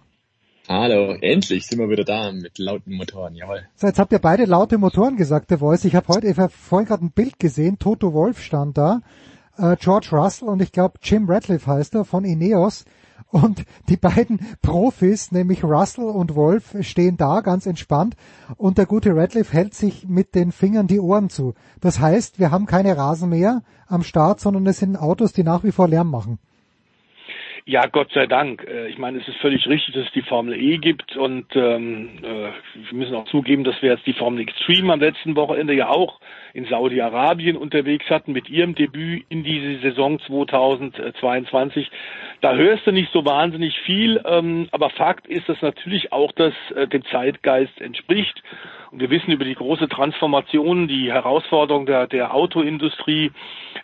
Hallo, endlich sind wir wieder da mit lauten Motoren, jawohl. So, jetzt habt ihr beide laute Motoren gesagt, der Voice. Ich habe heute, ich hab vorhin gerade ein Bild gesehen, Toto Wolf stand da, äh, George Russell und ich glaube Jim Ratcliffe heißt er von Ineos. Und die beiden Profis, nämlich Russell und Wolf, stehen da ganz entspannt und der gute Ratcliffe hält sich mit den Fingern die Ohren zu. Das heißt, wir haben keine Rasenmäher am Start, sondern es sind Autos, die nach wie vor Lärm machen. Ja, Gott sei Dank. Äh, Ich meine, es ist völlig richtig, dass es die Formel E gibt und ähm, äh, wir müssen auch zugeben, dass wir jetzt die Formel Extreme am letzten Wochenende ja auch in Saudi-Arabien unterwegs hatten mit ihrem Debüt in diese Saison 2022. Da hörst du nicht so wahnsinnig viel, ähm, aber Fakt ist, dass natürlich auch das äh, dem Zeitgeist entspricht. Und wir wissen über die große Transformation, die Herausforderung der, der Autoindustrie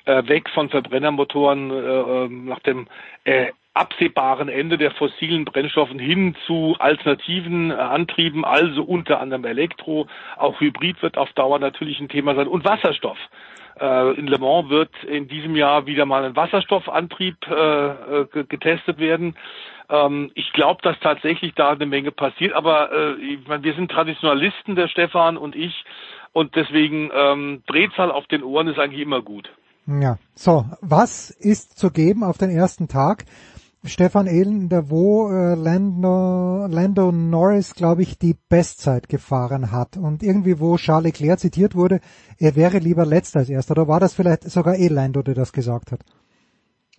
äh, weg von Verbrennermotoren äh, äh, nach dem äh, absehbaren Ende der fossilen Brennstoffen hin zu alternativen äh, Antrieben, also unter anderem Elektro. Auch Hybrid wird auf Dauer natürlich ein Thema sein und Wasserstoff. Äh, in Le Mans wird in diesem Jahr wieder mal ein Wasserstoffantrieb äh, ge- getestet werden. Ähm, ich glaube, dass tatsächlich da eine Menge passiert, aber äh, ich mein, wir sind Traditionalisten, der Stefan und ich, und deswegen ähm, Drehzahl auf den Ohren ist eigentlich immer gut. Ja, so, was ist zu geben auf den ersten Tag? Stefan Elender, wo äh, Lando, Lando Norris, glaube ich, die Bestzeit gefahren hat und irgendwie, wo Charles Leclerc zitiert wurde, er wäre lieber letzter als erster. Oder war das vielleicht sogar eh Lando, der das gesagt hat?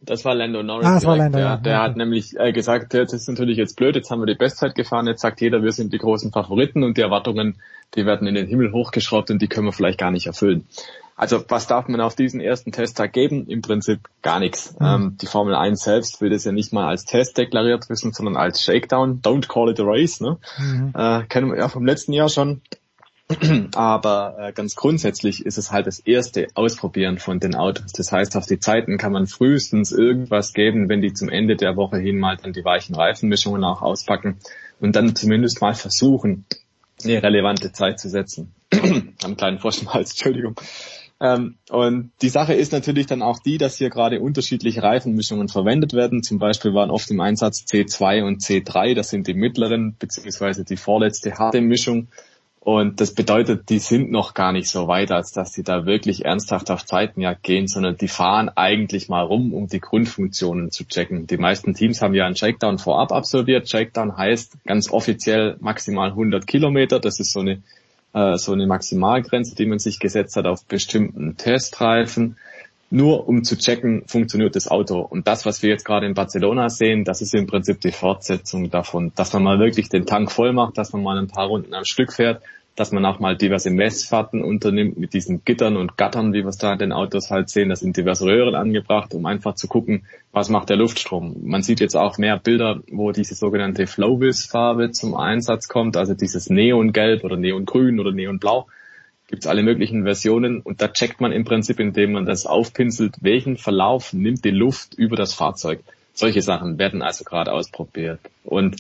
Das war Lando Norris. Ah, das war. Lando, der ja. der Okay. hat nämlich äh, gesagt, ja, das ist natürlich jetzt blöd, jetzt haben wir die Bestzeit gefahren, jetzt sagt jeder, wir sind die großen Favoriten und die Erwartungen, die werden in den Himmel hochgeschraubt und die können wir vielleicht gar nicht erfüllen. Also was darf man auf diesen ersten Testtag geben? Im Prinzip gar nichts. Mhm. Ähm, die Formel 1 selbst will das ja nicht mal als Test deklariert wissen, sondern als Shakedown. Don't call it a race. Ne? Mhm. Äh, kennen wir ja vom letzten Jahr schon. Aber äh, ganz grundsätzlich ist es halt das erste Ausprobieren von den Autos. Das heißt, auf die Zeiten kann man frühestens irgendwas geben, wenn die zum Ende der Woche hin mal dann die weichen Reifenmischungen auch auspacken und dann zumindest mal versuchen, eine relevante Zeit zu setzen. Am kleinen Frosch im Hals, Entschuldigung. Ähm, und die Sache ist natürlich dann auch die, dass hier gerade unterschiedliche Reifenmischungen verwendet werden. Zum Beispiel waren oft im Einsatz C2 und C3, das sind die mittleren beziehungsweise die vorletzte harte Mischung. Und das bedeutet, die sind noch gar nicht so weit, als dass sie da wirklich ernsthaft auf Zeitenjagd gehen, sondern die fahren eigentlich mal rum, um die Grundfunktionen zu checken. Die meisten Teams haben ja einen Shakedown vorab absolviert. Shakedown heißt ganz offiziell maximal 100 Kilometer. Das ist so eine äh, so eine Maximalgrenze, die man sich gesetzt hat auf bestimmten Testreifen, nur um zu checken, funktioniert das Auto. Und das, was wir jetzt gerade in Barcelona sehen, das ist im Prinzip die Fortsetzung davon, dass man mal wirklich den Tank voll macht, dass man mal ein paar Runden am Stück fährt, dass man auch mal diverse Messfahrten unternimmt mit diesen Gittern und Gattern, wie wir es da in den Autos halt sehen. Da sind diverse Röhren angebracht, um einfach zu gucken, was macht der Luftstrom. Man sieht jetzt auch mehr Bilder, wo diese sogenannte Flowbiz-Farbe zum Einsatz kommt, also dieses Neongelb oder Neongrün oder Neonblau. Gibt's alle möglichen Versionen und da checkt man im Prinzip, indem man das aufpinselt, welchen Verlauf nimmt die Luft über das Fahrzeug. Solche Sachen werden also gerade ausprobiert. Und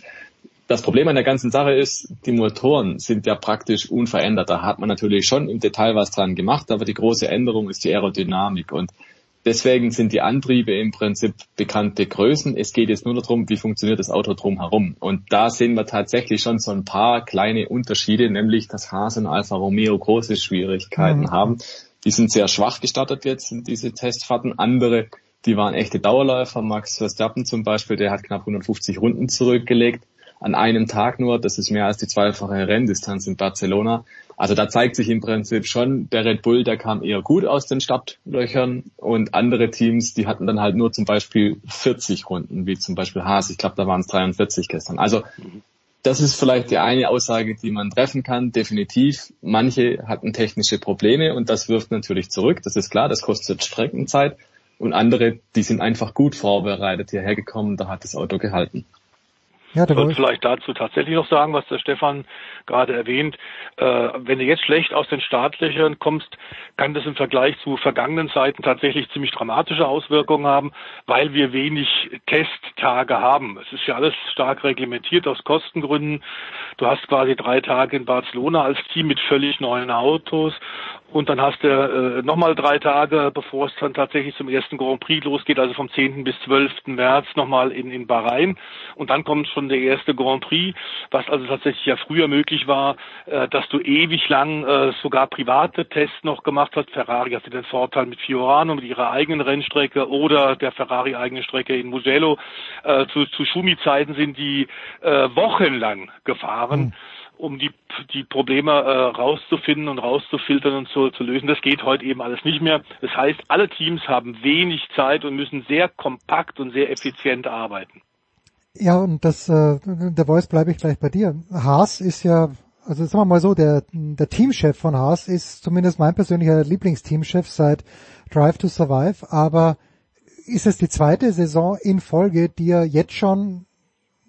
das Problem an der ganzen Sache ist, die Motoren sind ja praktisch unverändert. Da hat man natürlich schon im Detail was dran gemacht, aber die große Änderung ist die Aerodynamik und deswegen sind die Antriebe im Prinzip bekannte Größen. Es geht jetzt nur darum, wie funktioniert das Auto drumherum. Und da sehen wir tatsächlich schon so ein paar kleine Unterschiede, nämlich dass Haas und Alfa Romeo große Schwierigkeiten mhm. haben. Die sind sehr schwach gestartet jetzt in diese Testfahrten. Andere, die waren echte Dauerläufer. Max Verstappen zum Beispiel, der hat knapp 150 Runden zurückgelegt an einem Tag nur. Das ist mehr als die zweifache Renndistanz in Barcelona. Also da zeigt sich im Prinzip schon, der Red Bull, der kam eher gut aus den Startlöchern und andere Teams, die hatten dann halt nur zum Beispiel 40 Runden, wie zum Beispiel Haas. Ich glaube, da waren es 43 gestern. Also das ist vielleicht die eine Aussage, die man treffen kann. Definitiv, manche hatten technische Probleme und das wirft natürlich zurück. Das ist klar, das kostet Streckenzeit. Und andere, die sind einfach gut vorbereitet hierher gekommen, da hat das Auto gehalten. Ja, ich würde vielleicht dazu tatsächlich noch sagen, was der Stefan gerade erwähnt. Äh, wenn du jetzt schlecht aus den Startlöchern kommst, kann das im Vergleich zu vergangenen Zeiten tatsächlich ziemlich dramatische Auswirkungen haben, weil wir wenig Testtage haben. Es ist ja alles stark reglementiert aus Kostengründen. Du hast quasi drei Tage in Barcelona als Team mit völlig neuen Autos und dann hast du äh, nochmal drei Tage, bevor es dann tatsächlich zum ersten Grand Prix losgeht, also vom 10. bis 12. März nochmal in, in Bahrain. Und dann kommt schon der erste Grand Prix, was also tatsächlich ja früher möglich war, äh, dass du ewig lang äh, sogar private Tests noch gemacht hast. Ferrari hatte den Vorteil mit Fiorano, mit ihrer eigenen Rennstrecke oder der Ferrari eigene Strecke in Mugello. Äh, zu, zu Schumi-Zeiten sind die äh, wochenlang gefahren. Mhm um die, die Probleme äh, rauszufinden und rauszufiltern und zu, zu lösen. Das geht heute eben alles nicht mehr. Das heißt, alle Teams haben wenig Zeit und müssen sehr kompakt und sehr effizient arbeiten. Ja, und das, äh, der Voice bleibe ich gleich bei dir. Haas ist ja, also sagen wir mal so, der, der Teamchef von Haas ist zumindest mein persönlicher Lieblingsteamchef seit Drive to Survive, aber ist es die zweite Saison in Folge, die er jetzt schon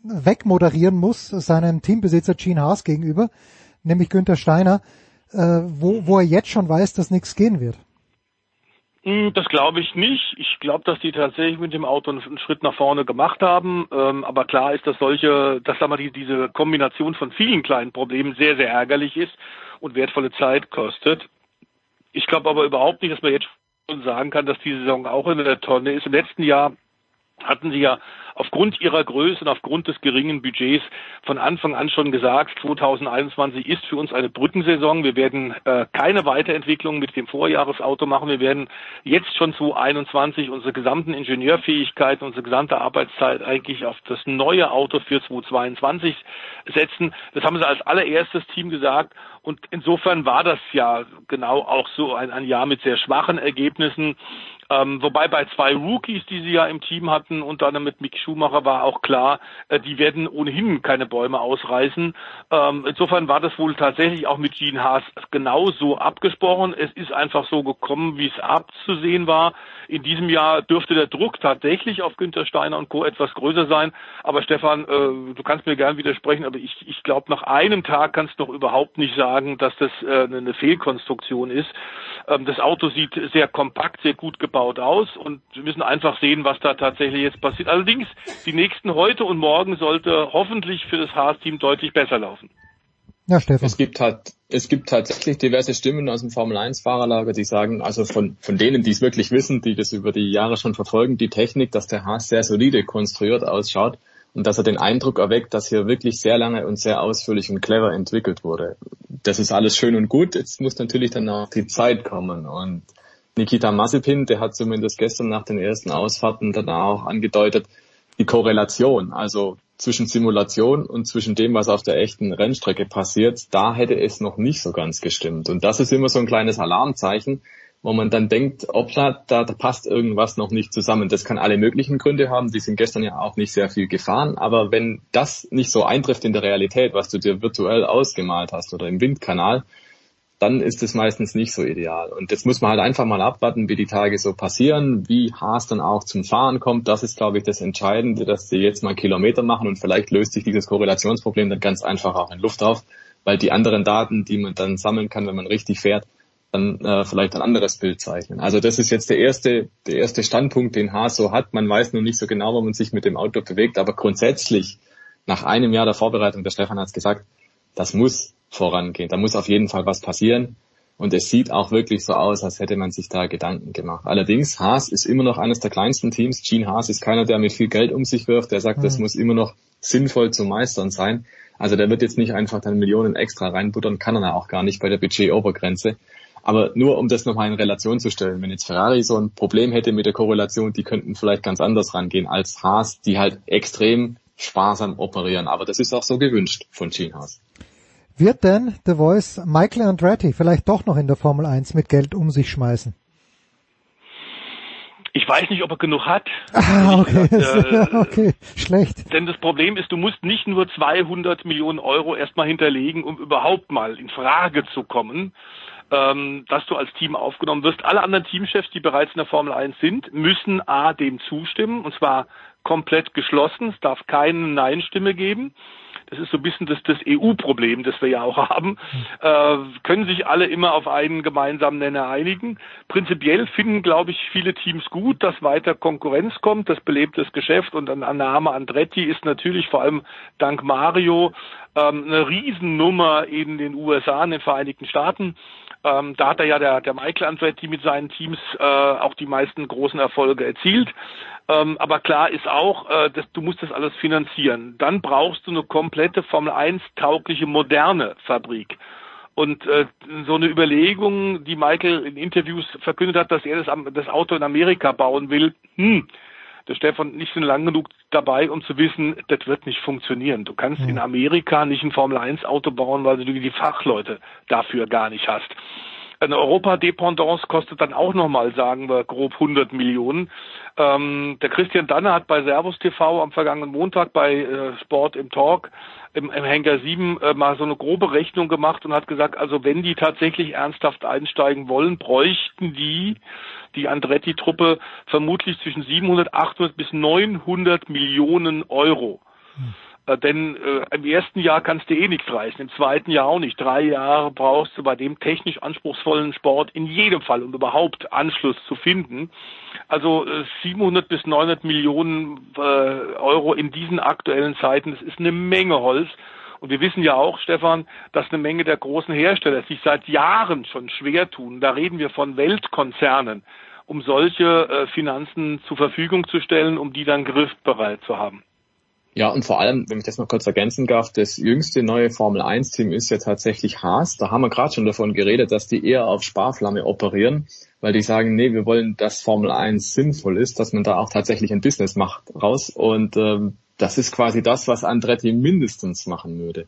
wegmoderieren muss, seinem Teambesitzer Gene Haas gegenüber, nämlich Günther Steiner, äh, wo, wo er jetzt schon weiß, dass nichts gehen wird. Hm, das glaube ich nicht. Ich glaube, dass die tatsächlich mit dem Auto einen Schritt nach vorne gemacht haben. Ähm, aber klar ist, dass solche, dass sagen wir, die, diese Kombination von vielen kleinen Problemen sehr, sehr ärgerlich ist und wertvolle Zeit kostet. Ich glaube aber überhaupt nicht, dass man jetzt schon sagen kann, dass die Saison auch in der Tonne ist. Im letzten Jahr hatten sie ja aufgrund ihrer Größe und aufgrund des geringen Budgets von Anfang an schon gesagt, 2021 ist für uns eine Brückensaison. Wir werden äh, keine Weiterentwicklung mit dem Vorjahresauto machen. Wir werden jetzt schon 2021 unsere gesamten Ingenieurfähigkeiten, unsere gesamte Arbeitszeit eigentlich auf das neue Auto für 2022 setzen. Das haben sie als allererstes Team gesagt. Und insofern war das ja genau auch so ein, ein Jahr mit sehr schwachen Ergebnissen. Ähm, wobei bei zwei Rookies, die sie ja im Team hatten, unter anderem mit Mick Schumacher, war auch klar, äh, die werden ohnehin keine Bäume ausreißen. Ähm, insofern war das wohl tatsächlich auch mit Gene Haas genauso abgesprochen. Es ist einfach so gekommen, wie es abzusehen war. In diesem Jahr dürfte der Druck tatsächlich auf Günther Steiner und Co. etwas größer sein. Aber Stefan, äh, du kannst mir gern widersprechen, aber ich, ich glaube, nach einem Tag kannst du doch überhaupt nicht sagen, dass das äh, eine Fehlkonstruktion ist. Ähm, das Auto sieht sehr kompakt, sehr gut gebaut aus und wir müssen einfach sehen, was da tatsächlich jetzt passiert. Allerdings, die nächsten heute und morgen sollte hoffentlich für das Haas-Team deutlich besser laufen. Ja, Stefan. Es gibt halt, es gibt tatsächlich diverse Stimmen aus dem Formel 1 Fahrerlager, die sagen, also von, von denen, die es wirklich wissen, die das über die Jahre schon verfolgen, die Technik, dass der Haas sehr solide konstruiert ausschaut und dass er den Eindruck erweckt, dass hier wirklich sehr lange und sehr ausführlich und clever entwickelt wurde. Das ist alles schön und gut. Jetzt muss natürlich dann auch die Zeit kommen und Nikita Mazepin, der hat zumindest gestern nach den ersten Ausfahrten dann auch angedeutet, die Korrelation, also zwischen Simulation und zwischen dem, was auf der echten Rennstrecke passiert, da hätte es noch nicht so ganz gestimmt. Und das ist immer so ein kleines Alarmzeichen, wo man dann denkt, hoppla, da, da passt irgendwas noch nicht zusammen. Das kann alle möglichen Gründe haben. Die sind gestern ja auch nicht sehr viel gefahren. Aber wenn das nicht so eintrifft in der Realität, was du dir virtuell ausgemalt hast oder im Windkanal, dann ist es meistens nicht so ideal. Und jetzt muss man halt einfach mal abwarten, wie die Tage so passieren, wie Haas dann auch zum Fahren kommt. Das ist, glaube ich, das Entscheidende, dass sie jetzt mal Kilometer machen und vielleicht löst sich dieses Korrelationsproblem dann ganz einfach auch in Luft auf, weil die anderen Daten, die man dann sammeln kann, wenn man richtig fährt, dann äh, vielleicht ein anderes Bild zeichnen. Also das ist jetzt der erste, der erste Standpunkt, den Haas so hat. Man weiß nur nicht so genau, wo man sich mit dem Auto bewegt, aber grundsätzlich nach einem Jahr der Vorbereitung, der Stefan hat es gesagt, das muss vorangehen. Da muss auf jeden Fall was passieren. Und es sieht auch wirklich so aus, als hätte man sich da Gedanken gemacht. Allerdings, Haas ist immer noch eines der kleinsten Teams. Gene Haas ist keiner, der mit viel Geld um sich wirft. Der sagt, mhm. das muss immer noch sinnvoll zu meistern sein. Also der wird jetzt nicht einfach dann Millionen extra reinbuttern, kann er auch gar nicht bei der Budgetobergrenze. Aber nur um das nochmal in Relation zu stellen, wenn jetzt Ferrari so ein Problem hätte mit der Korrelation, die könnten vielleicht ganz anders rangehen als Haas, die halt extrem sparsam operieren. Aber das ist auch so gewünscht von Gene Haas. Wird denn The Voice Michael Andretti vielleicht doch noch in der Formel 1 mit Geld um sich schmeißen? Ich weiß nicht, ob er genug hat. Ah, okay. Gesagt, äh, okay, schlecht. Denn das Problem ist, du musst nicht nur 200 Millionen Euro erstmal hinterlegen, um überhaupt mal in Frage zu kommen, ähm, dass du als Team aufgenommen wirst. Alle anderen Teamchefs, die bereits in der Formel 1 sind, müssen A, dem zustimmen, und zwar komplett geschlossen. Es darf keine Nein-Stimme geben das ist so ein bisschen das, das EU-Problem, das wir ja auch haben, äh, können sich alle immer auf einen gemeinsamen Nenner einigen. Prinzipiell finden, glaube ich, viele Teams gut, dass weiter Konkurrenz kommt, das belebt das Geschäft und ein Name Andretti ist natürlich vor allem dank Mario ähm, eine Riesennummer in den USA, in den Vereinigten Staaten. Ähm, da hat er ja der, der Michael Andretti mit seinen Teams äh, auch die meisten großen Erfolge erzielt. Ähm, aber klar ist auch, äh, dass du musst das alles finanzieren. Dann brauchst du eine komplette Formel 1 taugliche moderne Fabrik. Und äh, so eine Überlegung, die Michael in Interviews verkündet hat, dass er das, das Auto in Amerika bauen will, hm, der Stefan nicht so lang genug dabei, um zu wissen, das wird nicht funktionieren. Du kannst in Amerika nicht ein Formel 1 Auto bauen, weil du die Fachleute dafür gar nicht hast. Eine Europa-Dependance kostet dann auch nochmal, sagen wir, grob 100 Millionen. Ähm, der Christian Danner hat bei Servus TV am vergangenen Montag bei äh, Sport im Talk im, im Henker 7 äh, mal so eine grobe Rechnung gemacht und hat gesagt, also wenn die tatsächlich ernsthaft einsteigen wollen, bräuchten die die Andretti-Truppe vermutlich zwischen 700, 800 bis 900 Millionen Euro. Hm. Denn äh, im ersten Jahr kannst du eh nichts reißen, im zweiten Jahr auch nicht. Drei Jahre brauchst du bei dem technisch anspruchsvollen Sport in jedem Fall, um überhaupt Anschluss zu finden. Also äh, 700 bis 900 Millionen äh, Euro in diesen aktuellen Zeiten, das ist eine Menge Holz. Und wir wissen ja auch, Stefan, dass eine Menge der großen Hersteller sich seit Jahren schon schwer tun. Da reden wir von Weltkonzernen, um solche äh, Finanzen zur Verfügung zu stellen, um die dann griffbereit zu haben. Ja, und vor allem, wenn ich das noch kurz ergänzen darf, das jüngste neue Formel 1 Team ist ja tatsächlich Haas. Da haben wir gerade schon davon geredet, dass die eher auf Sparflamme operieren, weil die sagen, nee, wir wollen, dass Formel 1 sinnvoll ist, dass man da auch tatsächlich ein Business macht raus. Und ähm, das ist quasi das, was Andretti mindestens machen würde.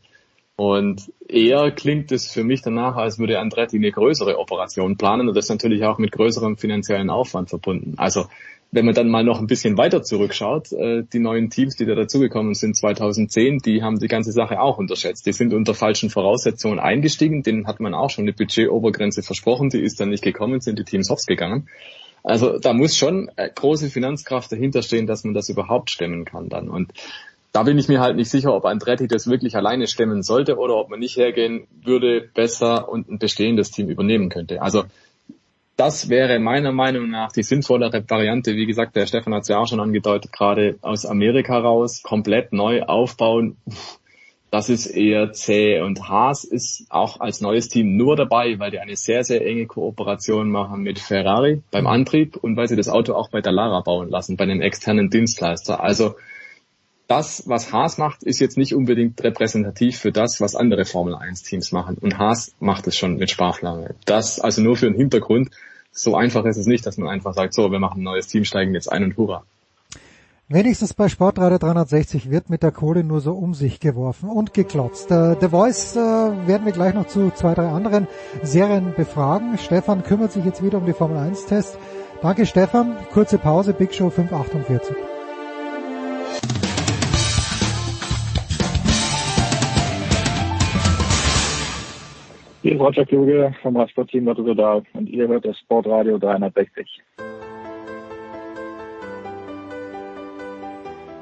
Und eher klingt es für mich danach, als würde Andretti eine größere Operation planen und das natürlich auch mit größerem finanziellen Aufwand verbunden. Also wenn man dann mal noch ein bisschen weiter zurückschaut, äh, die neuen Teams, die da dazugekommen sind 2010, die haben die ganze Sache auch unterschätzt. Die sind unter falschen Voraussetzungen eingestiegen, denen hat man auch schon eine Budgetobergrenze versprochen, die ist dann nicht gekommen, sind die Teams hops gegangen. Also da muss schon äh, große Finanzkraft dahinter stehen, dass man das überhaupt stemmen kann dann. Und da bin ich mir halt nicht sicher, ob Andretti das wirklich alleine stemmen sollte oder ob man nicht hergehen würde, besser und ein bestehendes Team übernehmen könnte. Also das wäre meiner Meinung nach die sinnvollere Variante. Wie gesagt, der Stefan hat es ja auch schon angedeutet, gerade aus Amerika raus, komplett neu aufbauen. Das ist eher zäh. Und Haas ist auch als neues Team nur dabei, weil die eine sehr, sehr enge Kooperation machen mit Ferrari beim Antrieb und weil sie das Auto auch bei Dallara bauen lassen, bei einem externen Dienstleister. Also das, was Haas macht, ist jetzt nicht unbedingt repräsentativ für das, was andere Formel 1 Teams machen. Und Haas macht es schon mit Sparflamme. Das also nur für den Hintergrund so einfach ist es nicht, dass man einfach sagt, so, wir machen ein neues Team, steigen jetzt ein und hurra. Wenigstens bei Sportradio 360 wird mit der Kohle nur so um sich geworfen und geklotzt. Äh, The Voice äh, werden wir gleich noch zu zwei, drei anderen Serien befragen. Stefan kümmert sich jetzt wieder um die Formel 1 Tests. Danke Stefan. Kurze Pause, Big Show 548. Hier ist Roger Kluge vom Radsportteam Rotterdam und ihr hört das Sportradio 360.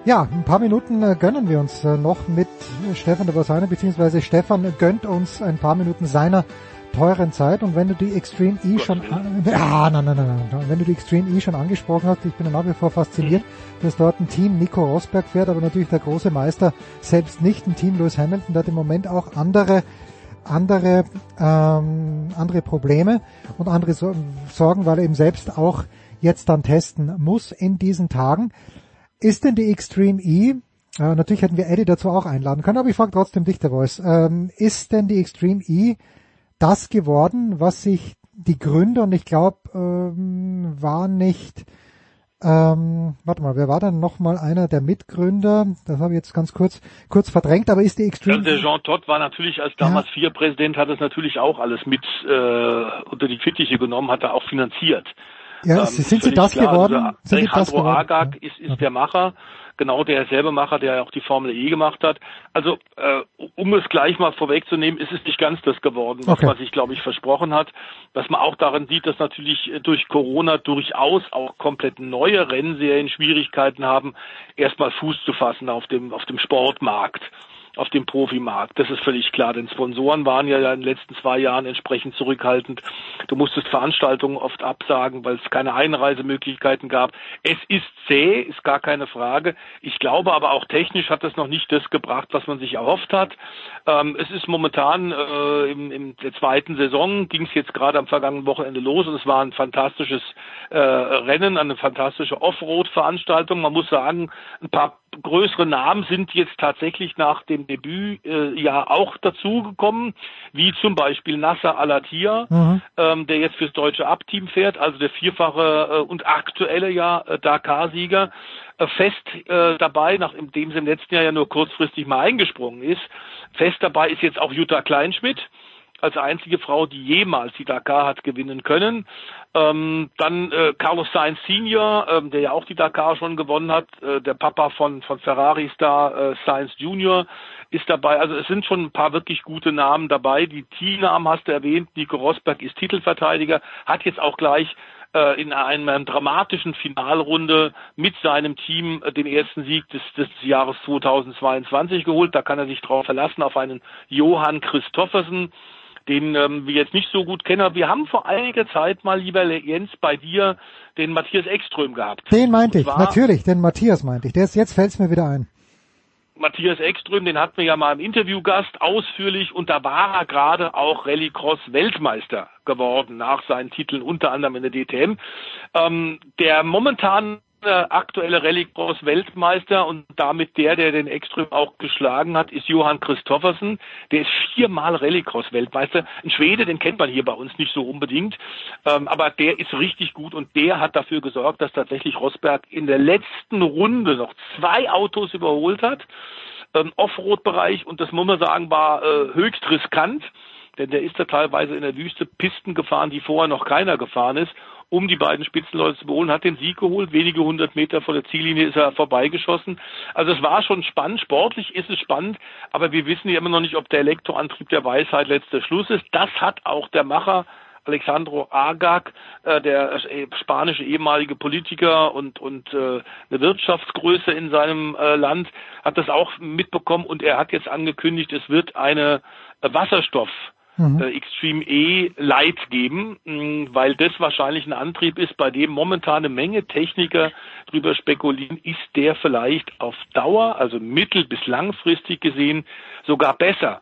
Ja, ein paar Minuten äh, gönnen wir uns äh, noch mit Stefan de Bossane, beziehungsweise Stefan gönnt uns ein paar Minuten seiner teuren Zeit. Und wenn du die Extreme E schon an, ah, nein, nein, nein, nein, wenn du die Extreme E schon angesprochen hast, ich bin nach wie vor fasziniert, dass dort ein Team Nico Rosberg fährt, aber natürlich der große Meister selbst nicht, ein Team Lewis Hamilton, der hat im Moment auch andere andere ähm, andere Probleme und andere Sorgen, weil er eben selbst auch jetzt dann testen muss in diesen Tagen. Ist denn die Extreme E, äh, natürlich hätten wir Eddie dazu auch einladen können, aber ich frage trotzdem dich, der Voice, ähm, ist denn die Extreme E das geworden, was sich die Gründer, und ich glaube, ähm, war nicht, ähm, warte mal, wer war dann nochmal einer der Mitgründer? Das habe ich jetzt ganz kurz kurz verdrängt, aber ist die Extreme... Ja, der Jean Todt war natürlich als damals ja. vier Präsident, hat es natürlich auch alles mit äh, unter die Fittiche genommen, hat er auch finanziert. Ja, ähm, sind Sie das klar. geworden? Also, sind Alejandro das geworden? Agag ist, ist der Macher, genau derselbe Macher, der auch die Formel E gemacht hat. Also, äh, um es gleich mal vorwegzunehmen, ist es nicht ganz das geworden, was Okay. man sich, glaube ich, versprochen hat. Was man auch darin sieht, dass natürlich äh, durch Corona durchaus auch komplett neue Rennserien Schwierigkeiten haben, erstmal Fuß zu fassen auf dem, auf dem Sportmarkt auf dem Profimarkt. Das ist völlig klar, denn Sponsoren waren ja in den letzten zwei Jahren entsprechend zurückhaltend. Du musstest Veranstaltungen oft absagen, weil es keine Einreisemöglichkeiten gab. Es ist zäh, ist gar keine Frage. Ich glaube aber auch technisch hat es noch nicht das gebracht, was man sich erhofft hat. Ähm, es ist momentan äh, im, im der zweiten Saison, ging es jetzt gerade am vergangenen Wochenende los und es war ein fantastisches äh, Rennen, eine fantastische Offroad-Veranstaltung. Man muss sagen, ein paar größere Namen sind jetzt tatsächlich nach dem Debüt äh, ja auch dazugekommen, wie zum Beispiel Nasser Al-Attiyah, Mhm. ähm, der jetzt fürs deutsche Abteam fährt, also der vierfache äh, und aktuelle ja äh, Dakar-Sieger, äh, fest äh, dabei, nachdem sie im letzten Jahr ja nur kurzfristig mal eingesprungen ist. Fest dabei ist jetzt auch Jutta Kleinschmidt als einzige Frau, die jemals die Dakar hat gewinnen können. Ähm, dann äh, Carlos Sainz Senior, ähm, der ja auch die Dakar schon gewonnen hat, äh, der Papa von von Ferrari Star äh, Sainz Junior ist dabei. Also es sind schon ein paar wirklich gute Namen dabei. Die Teamnamen hast du erwähnt. Nico Rosberg ist Titelverteidiger, hat jetzt auch gleich äh, in einer dramatischen Finalrunde mit seinem Team äh, den ersten Sieg des, des Jahres 2022 geholt. Da kann er sich drauf verlassen, auf einen Johann Christoffersen, den ähm, wir jetzt nicht so gut kennen. Aber wir haben vor einiger Zeit mal, lieber Jens, bei dir den Matthias Ekström gehabt. Den meinte ich, natürlich, den Matthias meinte ich. Der ist, jetzt fällt's mir wieder ein. Matthias Ekström, den hatten wir ja mal im Interviewgast ausführlich und da war er gerade auch Rallycross Weltmeister geworden nach seinen Titeln, unter anderem in der DTM. Ähm, der momentan aktuelle Rallycross Weltmeister und damit der, der den Ekström auch geschlagen hat, ist Johann Christoffersen. Der ist viermal Rallycross Weltmeister. Ein Schwede, den kennt man hier bei uns nicht so unbedingt. Ähm, aber der ist richtig gut und der hat dafür gesorgt, dass tatsächlich Rosberg in der letzten Runde noch zwei Autos überholt hat. Ähm, Offroad-Bereich und das muss man sagen, war äh, höchst riskant, denn der ist da teilweise in der Wüste Pisten gefahren, die vorher noch keiner gefahren ist, um die beiden Spitzenleute zu überholen, hat den Sieg geholt, wenige hundert Meter vor der Ziellinie ist er vorbeigeschossen. Also es war schon spannend, sportlich ist es spannend, aber wir wissen ja immer noch nicht, ob der Elektroantrieb der Weisheit letzter Schluss ist. Das hat auch der Macher Alexandro Agag, äh, der äh, spanische ehemalige Politiker und, und äh, eine Wirtschaftsgröße in seinem äh, Land, hat das auch mitbekommen und er hat jetzt angekündigt, es wird eine äh, Wasserstoff Mhm. äh, Extreme E Light geben, mh, weil das wahrscheinlich ein Antrieb ist, bei dem momentan eine Menge Techniker drüber spekulieren, ist der vielleicht auf Dauer, also mittel- bis langfristig gesehen, sogar besser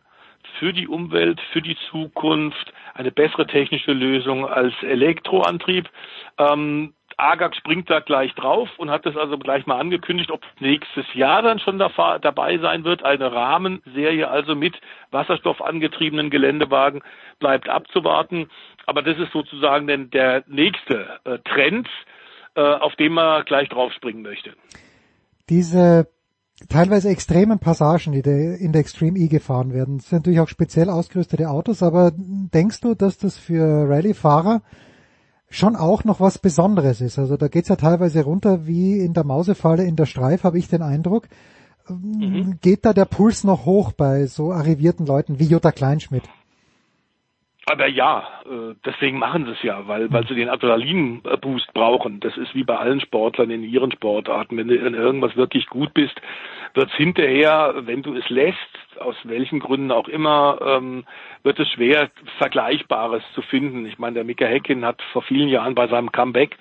für die Umwelt, für die Zukunft, eine bessere technische Lösung als Elektroantrieb. Ähm, Agag springt da gleich drauf und hat das also gleich mal angekündigt, ob nächstes Jahr dann schon da- dabei sein wird. Eine Rahmenserie also mit Wasserstoff angetriebenen Geländewagen bleibt abzuwarten. Aber das ist sozusagen denn der nächste äh, Trend, äh, auf den man gleich draufspringen möchte. diese teilweise extremen Passagen, die in der Extreme E gefahren werden, sind natürlich auch speziell ausgerüstete Autos, aber denkst du, dass das für Rallye-Fahrer schon auch noch was Besonderes ist? Also da geht's ja teilweise runter wie in der Mausefalle in der Streif, habe ich den Eindruck. Mhm. Geht da der Puls noch hoch bei so arrivierten Leuten wie Jutta Kleinschmidt? Aber ja, äh, deswegen machen sie es ja, weil, weil sie den Adrenalin-Boost brauchen. Das ist wie bei allen Sportlern in ihren Sportarten. Wenn du in irgendwas wirklich gut bist, wird es hinterher, wenn du es lässt, aus welchen Gründen auch immer, ähm, wird es schwer, Vergleichbares zu finden. Ich meine, der Mika Häkkinen hat vor vielen Jahren bei seinem Comeback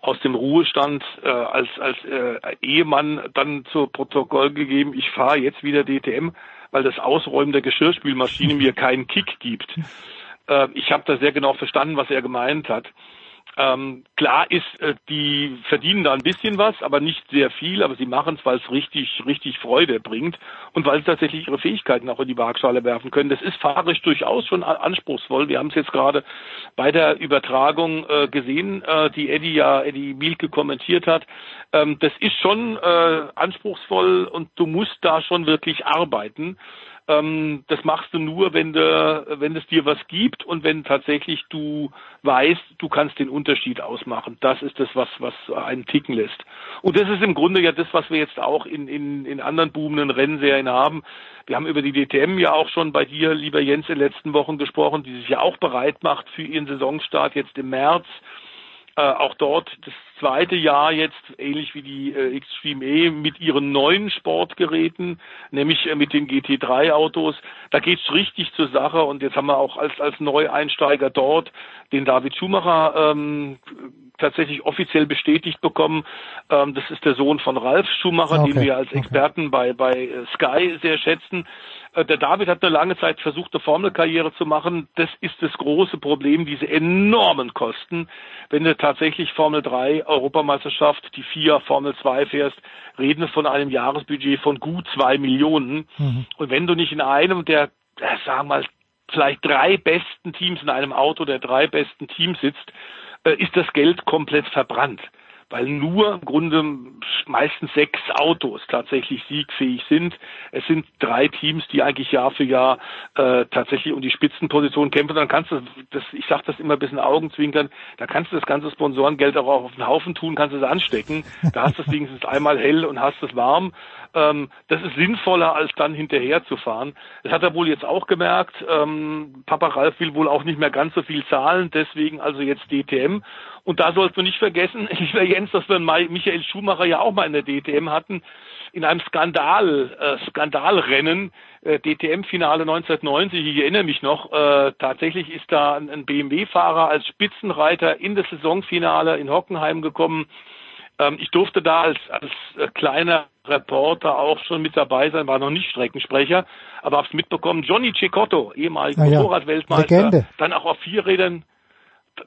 aus dem Ruhestand äh, als, als äh, Ehemann dann zu Protokoll gegeben, ich fahre jetzt wieder DTM, weil das Ausräumen der Geschirrspülmaschine mir keinen Kick gibt. Äh, ich habe da sehr genau verstanden, was er gemeint hat. Ähm, klar ist, äh, die verdienen da ein bisschen was, aber nicht sehr viel, aber sie machen es, weil es richtig, richtig Freude bringt und weil sie tatsächlich ihre Fähigkeiten auch in die Waagschale werfen können. Das ist fahrisch durchaus schon anspruchsvoll. Wir haben es jetzt gerade bei der Übertragung äh, gesehen, äh, die Eddie ja, Eddie Mielke kommentiert hat. Ähm, das ist schon äh, anspruchsvoll und du musst da schon wirklich arbeiten. Ähm, das machst du nur, wenn, du, wenn es dir was gibt und wenn tatsächlich du weißt, du kannst den Unterschied ausmachen. Das ist das, was, was einen ticken lässt. Und das ist im Grunde ja das, was wir jetzt auch in, in, in anderen boomenden Rennserien haben. Wir haben über die DTM ja auch schon bei dir, lieber Jens, in den letzten Wochen gesprochen, die sich ja auch bereit macht für ihren Saisonstart jetzt im März. Äh, auch dort das zweite Jahr jetzt, ähnlich wie die äh, Extreme E, mit ihren neuen Sportgeräten, nämlich äh, mit den GT3-Autos. Da geht's richtig zur Sache und jetzt haben wir auch als, als Neueinsteiger dort den David Schumacher ähm, tatsächlich offiziell bestätigt bekommen. Ähm, das ist der Sohn von Ralf Schumacher, okay. den wir als Experten bei, bei äh, Sky sehr schätzen. Äh, der David hat eine lange Zeit versucht, eine Formelkarriere zu machen. Das ist das große Problem, diese enormen Kosten. Wenn du tatsächlich Formel 3 Europameisterschaft, die vier Formel 2 fährst, reden wir von einem Jahresbudget von gut zwei Millionen. Mhm. Und wenn du nicht in einem der, äh, sagen wir mal, vielleicht drei besten Teams in einem Auto der drei besten Teams sitzt, äh, ist das Geld komplett verbrannt weil nur im Grunde meistens sechs Autos tatsächlich siegfähig sind. Es sind drei Teams, die eigentlich Jahr für Jahr äh, tatsächlich um die Spitzenposition kämpfen. Dann kannst du, das, ich sage das immer ein bisschen Augenzwinkern, da kannst du das ganze Sponsorengeld auch auf den Haufen tun, kannst es anstecken. Da hast du es wenigstens einmal hell und hast es warm. Ähm, das ist sinnvoller, als dann hinterher zu fahren. Das hat er wohl jetzt auch gemerkt. Ähm, Papa Ralf will wohl auch nicht mehr ganz so viel zahlen, deswegen also jetzt DTM. Und da sollst du nicht vergessen, lieber Jens, dass wir Michael Schumacher ja auch mal in der DTM hatten, in einem Skandal, äh, Skandalrennen, äh, DTM-Finale 1990, ich erinnere mich noch, äh, tatsächlich ist da ein, ein BMW-Fahrer als Spitzenreiter in das Saisonfinale in Hockenheim gekommen. Ähm, ich durfte da als, als äh, kleiner Reporter auch schon mit dabei sein, war noch nicht Streckensprecher, aber hab's mitbekommen. Johnny Cecotto, ehemaliger ja. Motorradweltmeister, dann auch auf vier Rädern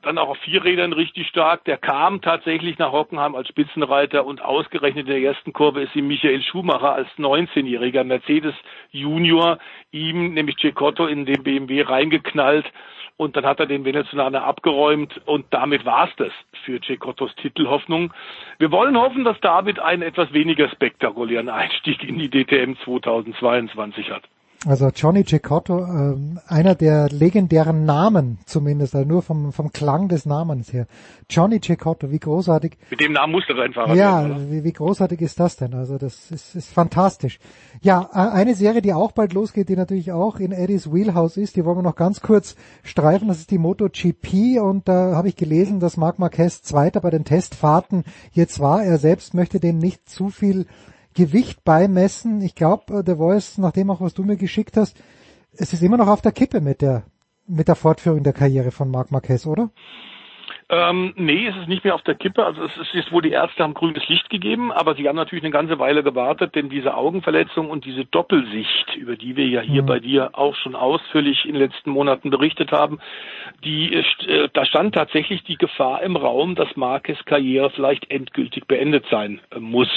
dann auch auf vier Rädern richtig stark. Der kam tatsächlich nach Hockenheim als Spitzenreiter und ausgerechnet in der ersten Kurve ist ihm Michael Schumacher als 19-jähriger Mercedes Junior ihm, nämlich Cecotto, in den BMW reingeknallt und dann hat er den Venezuelaner abgeräumt und damit war's das für Cecottos Titelhoffnung. Wir wollen hoffen, dass David einen etwas weniger spektakulären Einstieg in die DTM 2022 hat. Also Johnny Cecotto, äh, einer der legendären Namen zumindest, also nur vom, vom Klang des Namens her. Johnny Cecotto, wie großartig. Mit dem Namen musste er reinfahren. Ja, wie, wie großartig ist das denn? Also das ist, ist fantastisch. Ja, eine Serie, die auch bald losgeht, die natürlich auch in Eddies Wheelhouse ist, die wollen wir noch ganz kurz streifen, das ist die MotoGP und da habe ich gelesen, dass Marc Marquez Zweiter bei den Testfahrten jetzt war. Er selbst möchte dem nicht zu viel Gewicht beimessen. Ich glaube, der Voice, nach dem auch was du mir geschickt hast, es ist immer noch auf der Kippe mit der mit der Fortführung der Karriere von Marc Marquez, oder? Ähm, nee, es ist nicht mehr auf der Kippe. Also es ist jetzt wohl die Ärzte haben grünes Licht gegeben, aber sie haben natürlich eine ganze Weile gewartet, denn diese Augenverletzung und diese Doppelsicht, über die wir ja hier mhm. bei dir auch schon ausführlich in den letzten Monaten berichtet haben, die äh, da stand tatsächlich die Gefahr im Raum, dass Marquez Karriere vielleicht endgültig beendet sein äh, muss.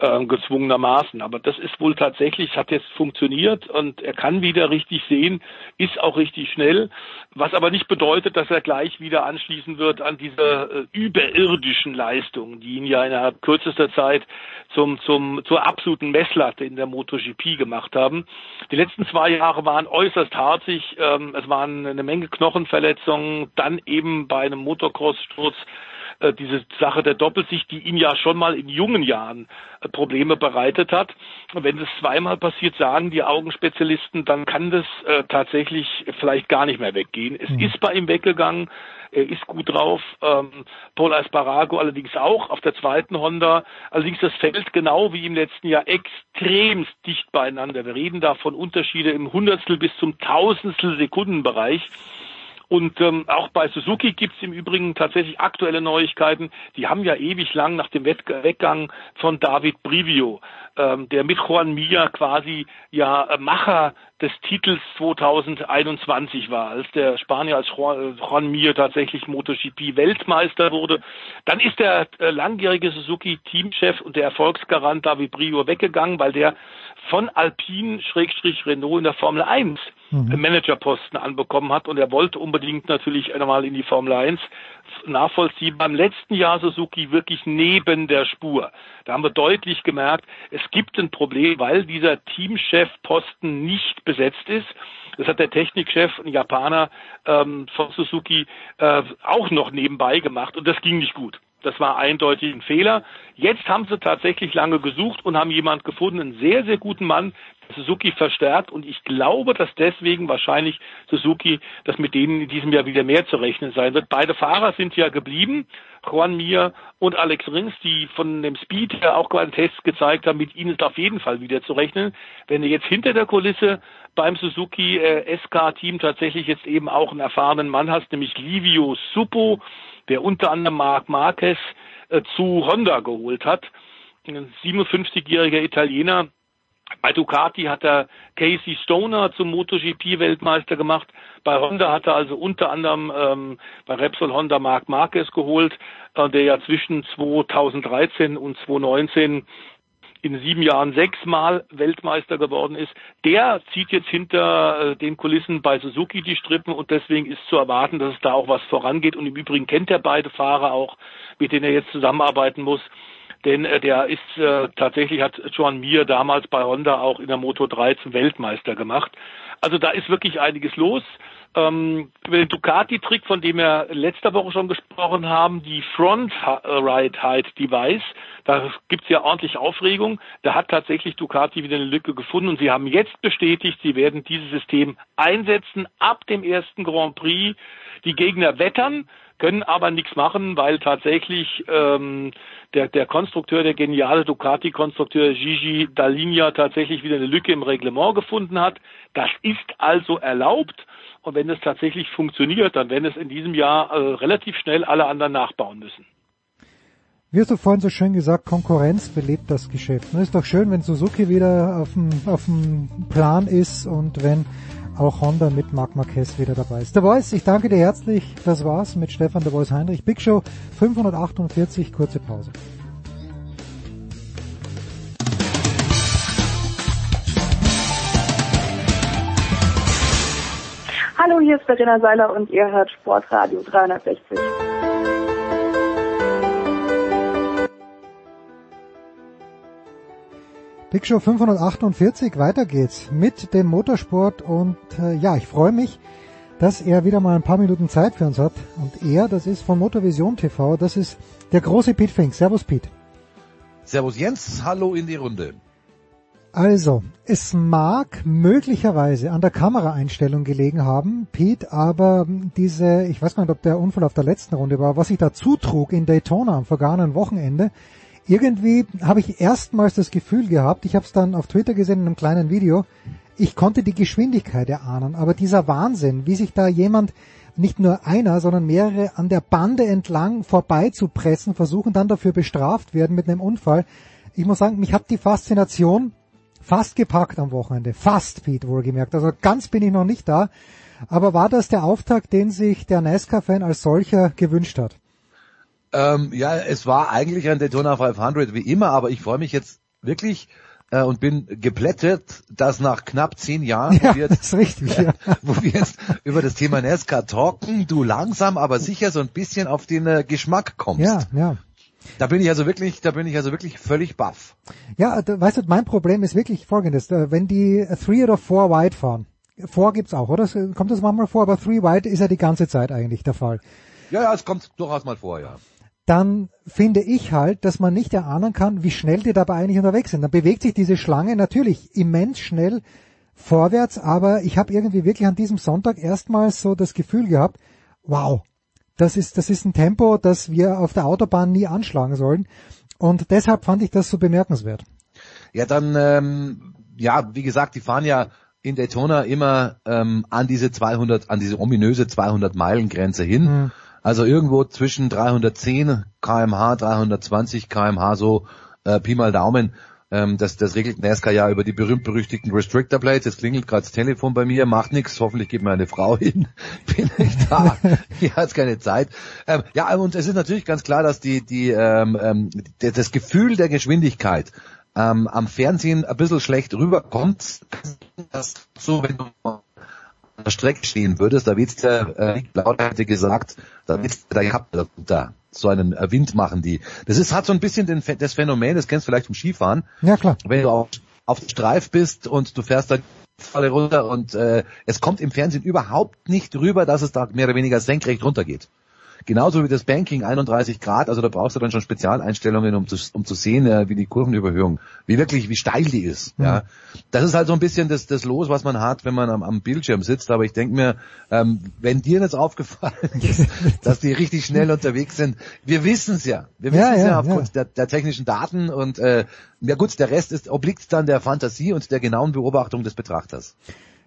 Äh, gezwungenermaßen. Aber das ist wohl tatsächlich, hat jetzt funktioniert und er kann wieder richtig sehen, ist auch richtig schnell, was aber nicht bedeutet, dass er gleich wieder anschließen wird an diese äh, überirdischen Leistungen, die ihn ja innerhalb kürzester Zeit zum, zum, zur absoluten Messlatte in der MotoGP gemacht haben. Die letzten zwei Jahre waren äußerst harzig. Ähm, es waren eine Menge Knochenverletzungen, dann eben bei einem Motocross-Sturz äh, diese Sache der Doppelsicht, die ihm ja schon mal in jungen Jahren äh, Probleme bereitet hat. Und wenn das zweimal passiert, sagen die Augenspezialisten, dann kann das äh, tatsächlich vielleicht gar nicht mehr weggehen. Es mhm. ist bei ihm weggegangen. Er ist gut drauf. Ähm, Paul Asparago allerdings auch auf der zweiten Honda. Allerdings das Feld genau wie im letzten Jahr extremst dicht beieinander. Wir reden da von Unterschiede im Hundertstel bis zum Tausendstel Sekundenbereich. Und ähm, auch bei Suzuki gibt es im Übrigen tatsächlich aktuelle Neuigkeiten. Die haben ja ewig lang nach dem Weggang von David Brivio, ähm, der mit Juan Mia quasi ja äh, Macher des Titels 2021 war, als der Spanier als Juan, äh, Juan Mir tatsächlich MotoGP Weltmeister wurde. Dann ist der äh, langjährige Suzuki Teamchef und der Erfolgsgarant David Brio weggegangen, weil der von Alpine-Renault in der Formel 1 mhm. Managerposten anbekommen hat und er wollte unbedingt natürlich einmal in die Formel 1 nachvollziehbar. Im letzten Jahr Suzuki wirklich neben der Spur. Da haben wir deutlich gemerkt, es gibt ein Problem, weil dieser Teamchefposten nicht besetzt ist. Das hat der Technikchef, ein Japaner ähm, von Suzuki, äh, auch noch nebenbei gemacht und das ging nicht gut. Das war eindeutig ein Fehler. Jetzt haben sie tatsächlich lange gesucht und haben jemand gefunden, einen sehr, sehr guten Mann, Suzuki verstärkt und ich glaube, dass deswegen wahrscheinlich Suzuki, dass mit denen in diesem Jahr wieder mehr zu rechnen sein wird. Beide Fahrer sind ja geblieben, Juan Mir und Alex Rings, die von dem Speed her auch gerade Tests gezeigt haben, mit ihnen ist auf jeden Fall wieder zu rechnen. Wenn jetzt hinter der Kulisse beim Suzuki äh, SK-Team tatsächlich jetzt eben auch einen erfahrenen Mann hast, nämlich Livio Suppo, der unter anderem Marc Marquez äh, zu Honda geholt hat. Ein 57-jähriger Italiener. Bei Ducati hat er Casey Stoner zum MotoGP-Weltmeister gemacht. Bei Honda hat er also unter anderem ähm, bei Repsol Honda Marc Marquez geholt, äh, der ja zwischen 2013 und 2019 in sieben Jahren sechsmal Weltmeister geworden ist, der zieht jetzt hinter äh, den Kulissen bei Suzuki die Strippen und deswegen ist zu erwarten, dass es da auch was vorangeht. Und im Übrigen kennt er beide Fahrer auch, mit denen er jetzt zusammenarbeiten muss. Denn äh, der ist äh, tatsächlich hat Joan Mir damals bei Honda auch in der Moto 3 zum Weltmeister gemacht. Also da ist wirklich einiges los. Ähm, über den Ducati-Trick, von dem wir letzter Woche schon gesprochen haben, die Front Ride Height Device, da gibt's ja ordentlich Aufregung. Da hat tatsächlich Ducati wieder eine Lücke gefunden und sie haben jetzt bestätigt, sie werden dieses System einsetzen ab dem ersten Grand Prix. Die Gegner wettern, können aber nichts machen, weil tatsächlich ähm, der, der Konstrukteur, der geniale Ducati-Konstrukteur Gigi Dall'Igna tatsächlich wieder eine Lücke im Reglement gefunden hat. Das ist also erlaubt. Und wenn es tatsächlich funktioniert, dann werden es in diesem Jahr äh, relativ schnell alle anderen nachbauen müssen. Wie hast du vorhin so schön gesagt, Konkurrenz belebt das Geschäft. Es ist doch schön, wenn Suzuki wieder auf dem, auf dem Plan ist und wenn auch Honda mit Marc Marquez wieder dabei ist. Der Voice, ich danke dir herzlich. Das war's mit Stefan der Voice Heinrich. Big Show 548, kurze Pause. Hallo, hier ist Verena Seiler und ihr hört Sportradio 360. Big Show 548, weiter geht's mit dem Motorsport und äh, ja, ich freue mich, dass er wieder mal ein paar Minuten Zeit für uns hat und er, das ist von Motorvision TV, das ist der große Pete Fink. Servus Pete. Servus Jens, hallo in die Runde. Also, es mag möglicherweise an der Kameraeinstellung gelegen haben, Pete, aber diese, ich weiß gar nicht, ob der Unfall auf der letzten Runde war, was sich da zutrug in Daytona am vergangenen Wochenende, irgendwie habe ich erstmals das Gefühl gehabt, ich habe es dann auf Twitter gesehen in einem kleinen Video, ich konnte die Geschwindigkeit erahnen, aber dieser Wahnsinn, wie sich da jemand, nicht nur einer, sondern mehrere an der Bande entlang vorbei zu pressen, versuchen dann dafür bestraft werden mit einem Unfall. Ich muss sagen, mich hat die Faszination Fast gepackt am Wochenende. Fast, Pete, wohlgemerkt. Also ganz bin ich noch nicht da. Aber war das der Auftakt, den sich der NASCAR-Fan als solcher gewünscht hat? Ähm, ja, es war eigentlich ein Daytona 500 wie immer, aber ich freue mich jetzt wirklich äh, und bin geplättet, dass nach knapp zehn Jahren, Ja, wo, wir jetzt, richtig, ja. wo wir jetzt über das Thema NASCAR talken, du langsam aber sicher so ein bisschen auf den äh, Geschmack kommst. Ja, ja. Da bin ich also wirklich, da bin ich also wirklich völlig baff. Ja, da, weißt du, mein Problem ist wirklich folgendes. Äh, Wenn die Three oder Four Wide fahren, Four gibt's auch, oder? Kommt das manchmal vor, aber Three Wide ist ja die ganze Zeit eigentlich der Fall. Ja, ja, es kommt durchaus mal vor, ja. Dann finde ich halt, dass man nicht erahnen kann, wie schnell die dabei eigentlich unterwegs sind. Dann bewegt sich diese Schlange natürlich immens schnell vorwärts, aber ich habe irgendwie wirklich an diesem Sonntag erstmals so das Gefühl gehabt, wow, das ist, das ist ein Tempo, das wir auf der Autobahn nie anschlagen sollen. Und deshalb fand ich das so bemerkenswert. Ja, dann, ähm, ja, wie gesagt, die fahren ja in Daytona immer ähm, an diese 200, an diese ominöse 200 Meilen Grenze hin. Mhm. Also irgendwo zwischen 310 kmh, 320 kmh, so äh, Pi mal Daumen. Ähm, das, das regelt NASCAR ja über die berühmt-berüchtigten Restrictor Plates. Jetzt klingelt gerade das Telefon bei mir, macht nichts. Hoffentlich geht mir eine Frau hin. Bin ich da? Hier hat's keine Zeit. Ähm, ja, und es ist natürlich ganz klar, dass die, die, ähm, ähm, das Gefühl der Geschwindigkeit ähm, am Fernsehen ein bisschen schlecht rüberkommt. Das so, wenn du der Strecke stehen würdest, da wird's der äh, hätte gesagt, da wird's gehabt, da, da so einen äh, Wind machen die. Das ist hat so ein bisschen den, das Phänomen, das kennst du vielleicht vom Skifahren. Ja, klar. Wenn du auf, auf dem Streif bist und du fährst da Falle runter und äh, es kommt im Fernsehen überhaupt nicht rüber, dass es da mehr oder weniger senkrecht runtergeht. Genauso wie das Banking 31 Grad, also da brauchst du dann schon Spezialeinstellungen, um zu, um zu sehen, äh, wie die Kurvenüberhöhung, wie wirklich, wie steil die ist. Mhm. Ja, das ist halt so ein bisschen das, das Los, was man hat, wenn man am, am Bildschirm sitzt. Aber ich denke mir, ähm, wenn dir jetzt aufgefallen ist, dass die richtig schnell unterwegs sind, wir wissen es ja, wir wissen Ja, es ja, ja, aufgrund ja. Der, der technischen Daten und äh, ja gut, der Rest ist obliegt dann der Fantasie und der genauen Beobachtung des Betrachters.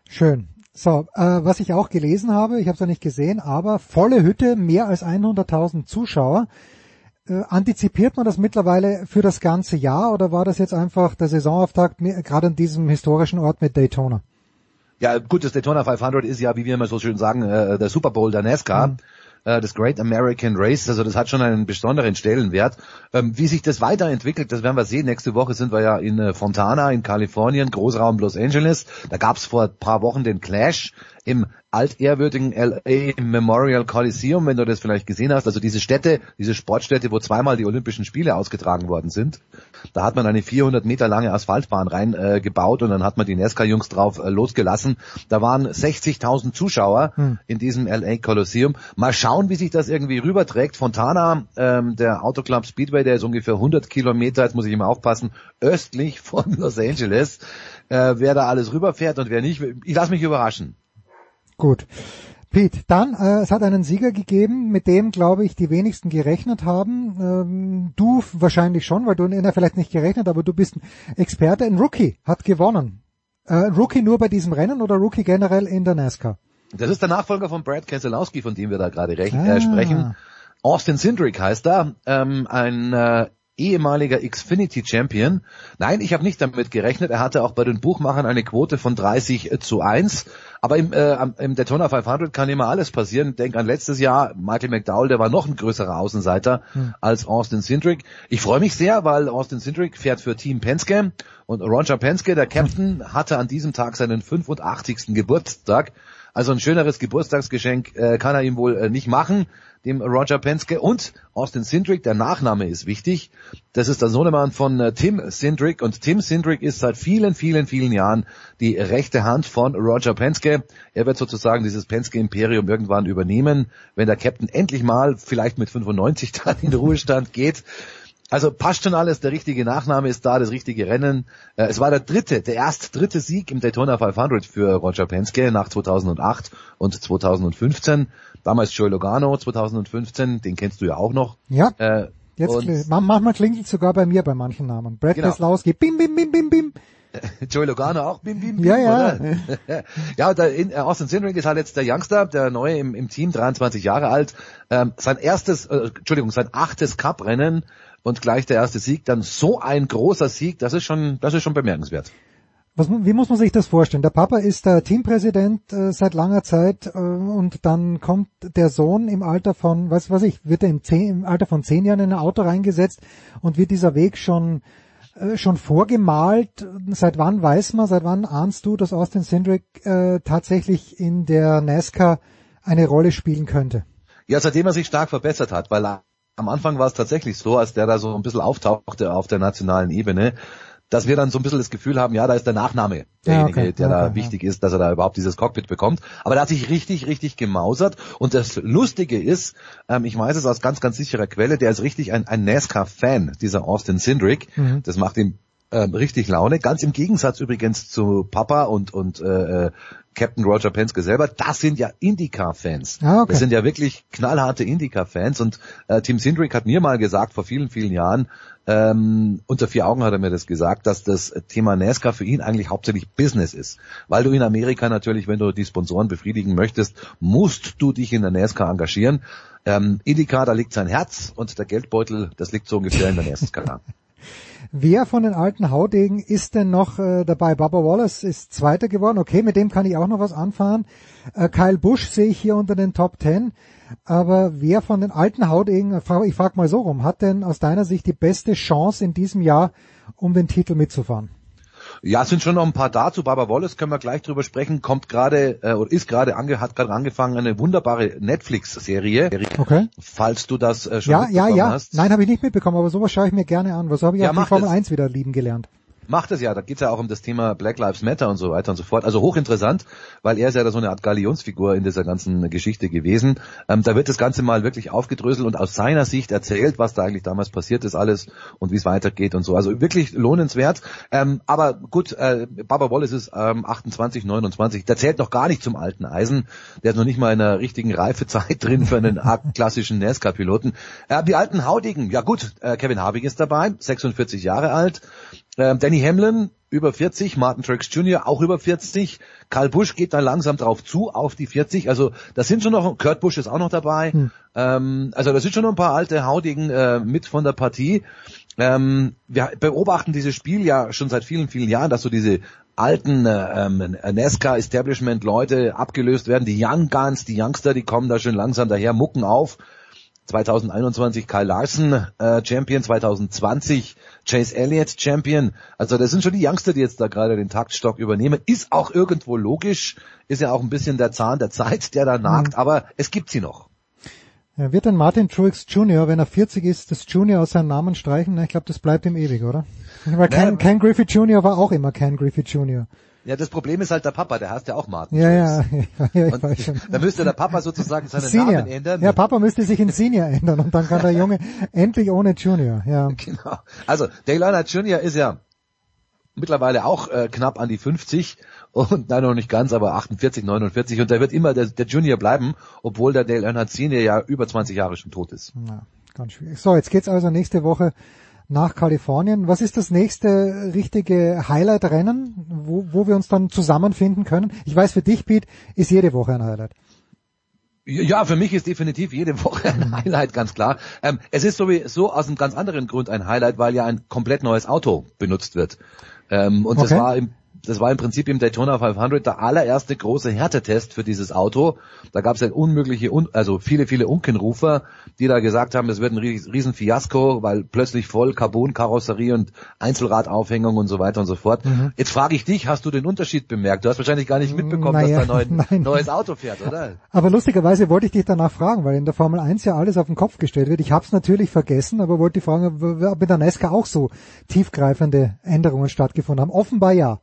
Schön. So, äh, was ich auch gelesen habe, ich habe es ja nicht gesehen, aber volle Hütte, mehr als 100.000 Zuschauer. Äh, antizipiert man das mittlerweile für das ganze Jahr oder war das jetzt einfach der Saisonauftakt gerade an diesem historischen Ort mit Daytona? Ja, gut, das Daytona 500 ist ja, wie wir immer so schön sagen, äh, der Super Bowl der NASCAR, äh, das Great American Race. Also das hat schon einen besonderen Stellenwert. Ähm, wie sich das weiterentwickelt, das werden wir sehen. Nächste Woche sind wir ja in äh, Fontana in Kalifornien, Großraum Los Angeles. Da gab's vor ein paar Wochen den Clash im altehrwürdigen LA Memorial Coliseum, wenn du das vielleicht gesehen hast. Also diese Städte, diese Sportstätte, wo zweimal die Olympischen Spiele ausgetragen worden sind. Da hat man eine 400 Meter lange Asphaltbahn rein äh, gebaut und dann hat man die NASCAR-Jungs drauf äh, losgelassen. Da waren 60.000 Zuschauer Hm. in diesem LA Coliseum. Mal schauen, wie sich das irgendwie rüberträgt. Fontana, ähm, der Autoclub Speedway, der ist ungefähr 100 Kilometer, jetzt muss ich immer aufpassen, östlich von Los Angeles. Äh, wer da alles rüberfährt und wer nicht, ich lasse mich überraschen. Gut. Pete, dann, äh, es hat einen Sieger gegeben, mit dem, glaube ich, die wenigsten gerechnet haben. Ähm, du wahrscheinlich schon, weil du in er vielleicht nicht gerechnet, aber du bist ein Experte. Ein Rookie hat gewonnen. Äh, Rookie nur bei diesem Rennen oder Rookie generell in der NASCAR? Das ist der Nachfolger von Brad Keselowski, von dem wir da gerade rech- Ah. äh, sprechen. Austin Cindric heißt er, ähm, ein äh, ehemaliger Xfinity Champion. Nein, ich habe nicht damit gerechnet. Er hatte auch bei den Buchmachern eine Quote von 30 zu 1. Aber im, äh, im Daytona 500 kann immer alles passieren. Denk an letztes Jahr, Michael McDowell, der war noch ein größerer Außenseiter Hm. als Austin Cindric. Ich freue mich sehr, weil Austin Cindric fährt für Team Penske und Roger Penske, der Captain, hatte an diesem Tag seinen 85. Geburtstag. Also ein schöneres Geburtstagsgeschenk äh, kann er ihm wohl äh, nicht machen, dem Roger Penske. Und Austin Cindric, der Nachname ist wichtig. Das ist der Sohnemann von äh, Tim Cindric. Und Tim Cindric ist seit vielen, vielen, vielen Jahren die rechte Hand von Roger Penske. Er wird sozusagen dieses Penske-Imperium irgendwann übernehmen, wenn der Captain endlich mal, vielleicht mit 95 dann in den Ruhestand geht. Also passt schon alles, der richtige Nachname ist da, das richtige Rennen. Äh, es war der dritte, der erst dritte Sieg im Daytona 500 für Roger Penske nach 2008 und 2015. Damals Joey Logano 2015, den kennst du ja auch noch. Ja. Äh, Jetzt, manchmal klingelt sogar bei mir bei manchen Namen. Brad Genau. Keselowski, bim, bim, bim, bim, bim. Joey Logano auch, bim, bim, bim, Ja, ja. oder? ja, der in, äh, Austin Cindric ist halt jetzt der Youngster, der neue im, im Team, 23 Jahre alt. Ähm, sein erstes, äh, Entschuldigung, sein achtes Cup-Rennen und gleich der erste Sieg, dann so ein großer Sieg, das ist schon, das ist schon bemerkenswert. Was, wie muss man sich das vorstellen? Der Papa ist der Teampräsident äh, seit langer Zeit äh, und dann kommt der Sohn im Alter von, was weiß ich, wird er im, zehn, im Alter von zehn Jahren in ein Auto reingesetzt und wird dieser Weg schon äh, schon vorgemalt? Seit wann weiß man, seit wann ahnst du, dass Austin Cindric äh, tatsächlich in der NASCAR eine Rolle spielen könnte? Ja, seitdem er sich stark verbessert hat, weil am Anfang war es tatsächlich so, als der da so ein bisschen auftauchte auf der nationalen Ebene, dass wir dann so ein bisschen das Gefühl haben, ja, da ist der Nachname derjenige, ja, okay, der okay, da ja. wichtig ist, dass er da überhaupt dieses Cockpit bekommt. Aber der hat sich richtig, richtig gemausert. Und das Lustige ist, ähm, ich weiß es aus ganz, ganz sicherer Quelle, der ist richtig ein, ein NASCAR-Fan, dieser Austin Cindric. Mhm. Das macht ihm ähm, richtig Laune. Ganz im Gegensatz übrigens zu Papa und und äh, äh Captain Roger Penske selber, das sind ja IndyCar-Fans. Ah, okay. Das sind ja wirklich knallharte IndyCar-Fans. Und äh, Tim Sindrick hat mir mal gesagt, vor vielen, vielen Jahren, ähm, unter vier Augen hat er mir das gesagt, dass das Thema NASCAR für ihn eigentlich hauptsächlich Business ist. Weil du in Amerika natürlich, wenn du die Sponsoren befriedigen möchtest, musst du dich in der NASCAR engagieren. Ähm, IndyCar, da liegt sein Herz und der Geldbeutel, das liegt so ungefähr in der NASCAR. Wer von den alten Haudegen ist denn noch äh, dabei? Baba Wallace ist Zweiter geworden. Okay, mit dem kann ich auch noch was anfahren. Äh, Kyle Busch sehe ich hier unter den Top Ten. Aber wer von den alten Haudegen, ich frage mal so rum, hat denn aus deiner Sicht die beste Chance in diesem Jahr, um den Titel mitzufahren? Ja, es sind schon noch ein paar da. Zu Baba Wallace können wir gleich drüber sprechen. Kommt gerade äh, oder ist gerade ange, hat gerade angefangen eine wunderbare Netflix-Serie. Okay. Falls du das äh, schon ja, ja, ja. hast. Nein, habe ich nicht mitbekommen, aber sowas schaue ich mir gerne an. Was habe ich ja, auch die Formel es. 1 wieder lieben gelernt macht es ja. Da geht's ja auch um das Thema Black Lives Matter und so weiter und so fort. Also hochinteressant, weil er ist ja da so eine Art Galionsfigur in dieser ganzen Geschichte gewesen. Ähm, da wird das Ganze mal wirklich aufgedröselt und aus seiner Sicht erzählt, was da eigentlich damals passiert ist alles und wie es weitergeht und so. Also wirklich lohnenswert. Ähm, aber gut, äh, Baba Wallace ist ähm, 28, 29. Der zählt noch gar nicht zum alten Eisen. Der ist noch nicht mal in einer richtigen Reifezeit drin für einen klassischen NASCAR-Piloten. Äh, die alten Haudigen, ja gut, äh, Kevin Harvick ist dabei, 46 Jahre alt. Ähm, Danny Hamlin über 40, Martin Truex Jr. auch über 40, Karl Busch geht dann langsam drauf zu, auf die 40, also das sind schon noch, Kurt Busch ist auch noch dabei, hm. ähm, also da sind schon noch ein paar alte Haudigen äh, mit von der Partie. Ähm, wir beobachten dieses Spiel ja schon seit vielen, vielen Jahren, dass so diese alten äh, ähm, NASCAR Establishment Leute abgelöst werden, die Young Guns, die Youngster, die kommen da schon langsam daher, mucken auf 2021 Kyle Larson äh, Champion, 2020 Chase Elliott Champion. Also das sind schon die Youngster, die jetzt da gerade den Taktstock übernehmen. Ist auch irgendwo logisch, ist ja auch ein bisschen der Zahn der Zeit, der da nagt, mhm. aber es gibt sie noch. Ja, wird denn Martin Truex Jr., wenn er 40 ist, das Junior aus seinem Namen streichen? Ich glaube, das bleibt ihm ewig, oder? Weil Ken, Ken Griffey Jr. war auch immer Ken Griffey Jr. Ja, das Problem ist halt der Papa, der heißt ja auch Martin. Ja, ja, ja, ja, ich weiß schon. Da müsste der Papa sozusagen seinen Senior. Namen ändern. Ja, Papa müsste sich in Senior ändern und dann kann der Junge endlich ohne Junior, ja. Genau. Also, Dale Earnhardt Junior ist ja mittlerweile auch äh, knapp an die 50 und nein, noch nicht ganz, aber 48, 49 und der wird immer der, der Junior bleiben, obwohl der Dale Earnhardt Senior ja über 20 Jahre schon tot ist. Ja, ganz schwierig. So, jetzt geht's also nächste Woche nach Kalifornien. Was ist das nächste richtige Highlight-Rennen, wo, wo wir uns dann zusammenfinden können? Ich weiß, für dich, Pete, ist jede Woche ein Highlight. Ja, für mich ist definitiv jede Woche ein Highlight, ganz klar. Ähm, es ist sowieso aus einem ganz anderen Grund ein Highlight, weil ja ein komplett neues Auto benutzt wird. Ähm, und okay. das war im das war im Prinzip im Daytona 500 der allererste große Härtetest für dieses Auto. Da gab es ein unmögliche, also viele, viele Unkenrufer, die da gesagt haben, es wird ein riesen Fiasko, weil plötzlich voll Carbon-Karosserie und Einzelradaufhängung und so weiter und so fort. Mhm. Jetzt frage ich dich, hast du den Unterschied bemerkt? Du hast wahrscheinlich gar nicht mitbekommen, naja, dass da ein neu, neues Auto fährt, oder? Aber lustigerweise wollte ich dich danach fragen, weil in der Formel 1 ja alles auf den Kopf gestellt wird. Ich habe es natürlich vergessen, aber wollte fragen, ob mit der NASCAR auch so tiefgreifende Änderungen stattgefunden haben. Offenbar ja.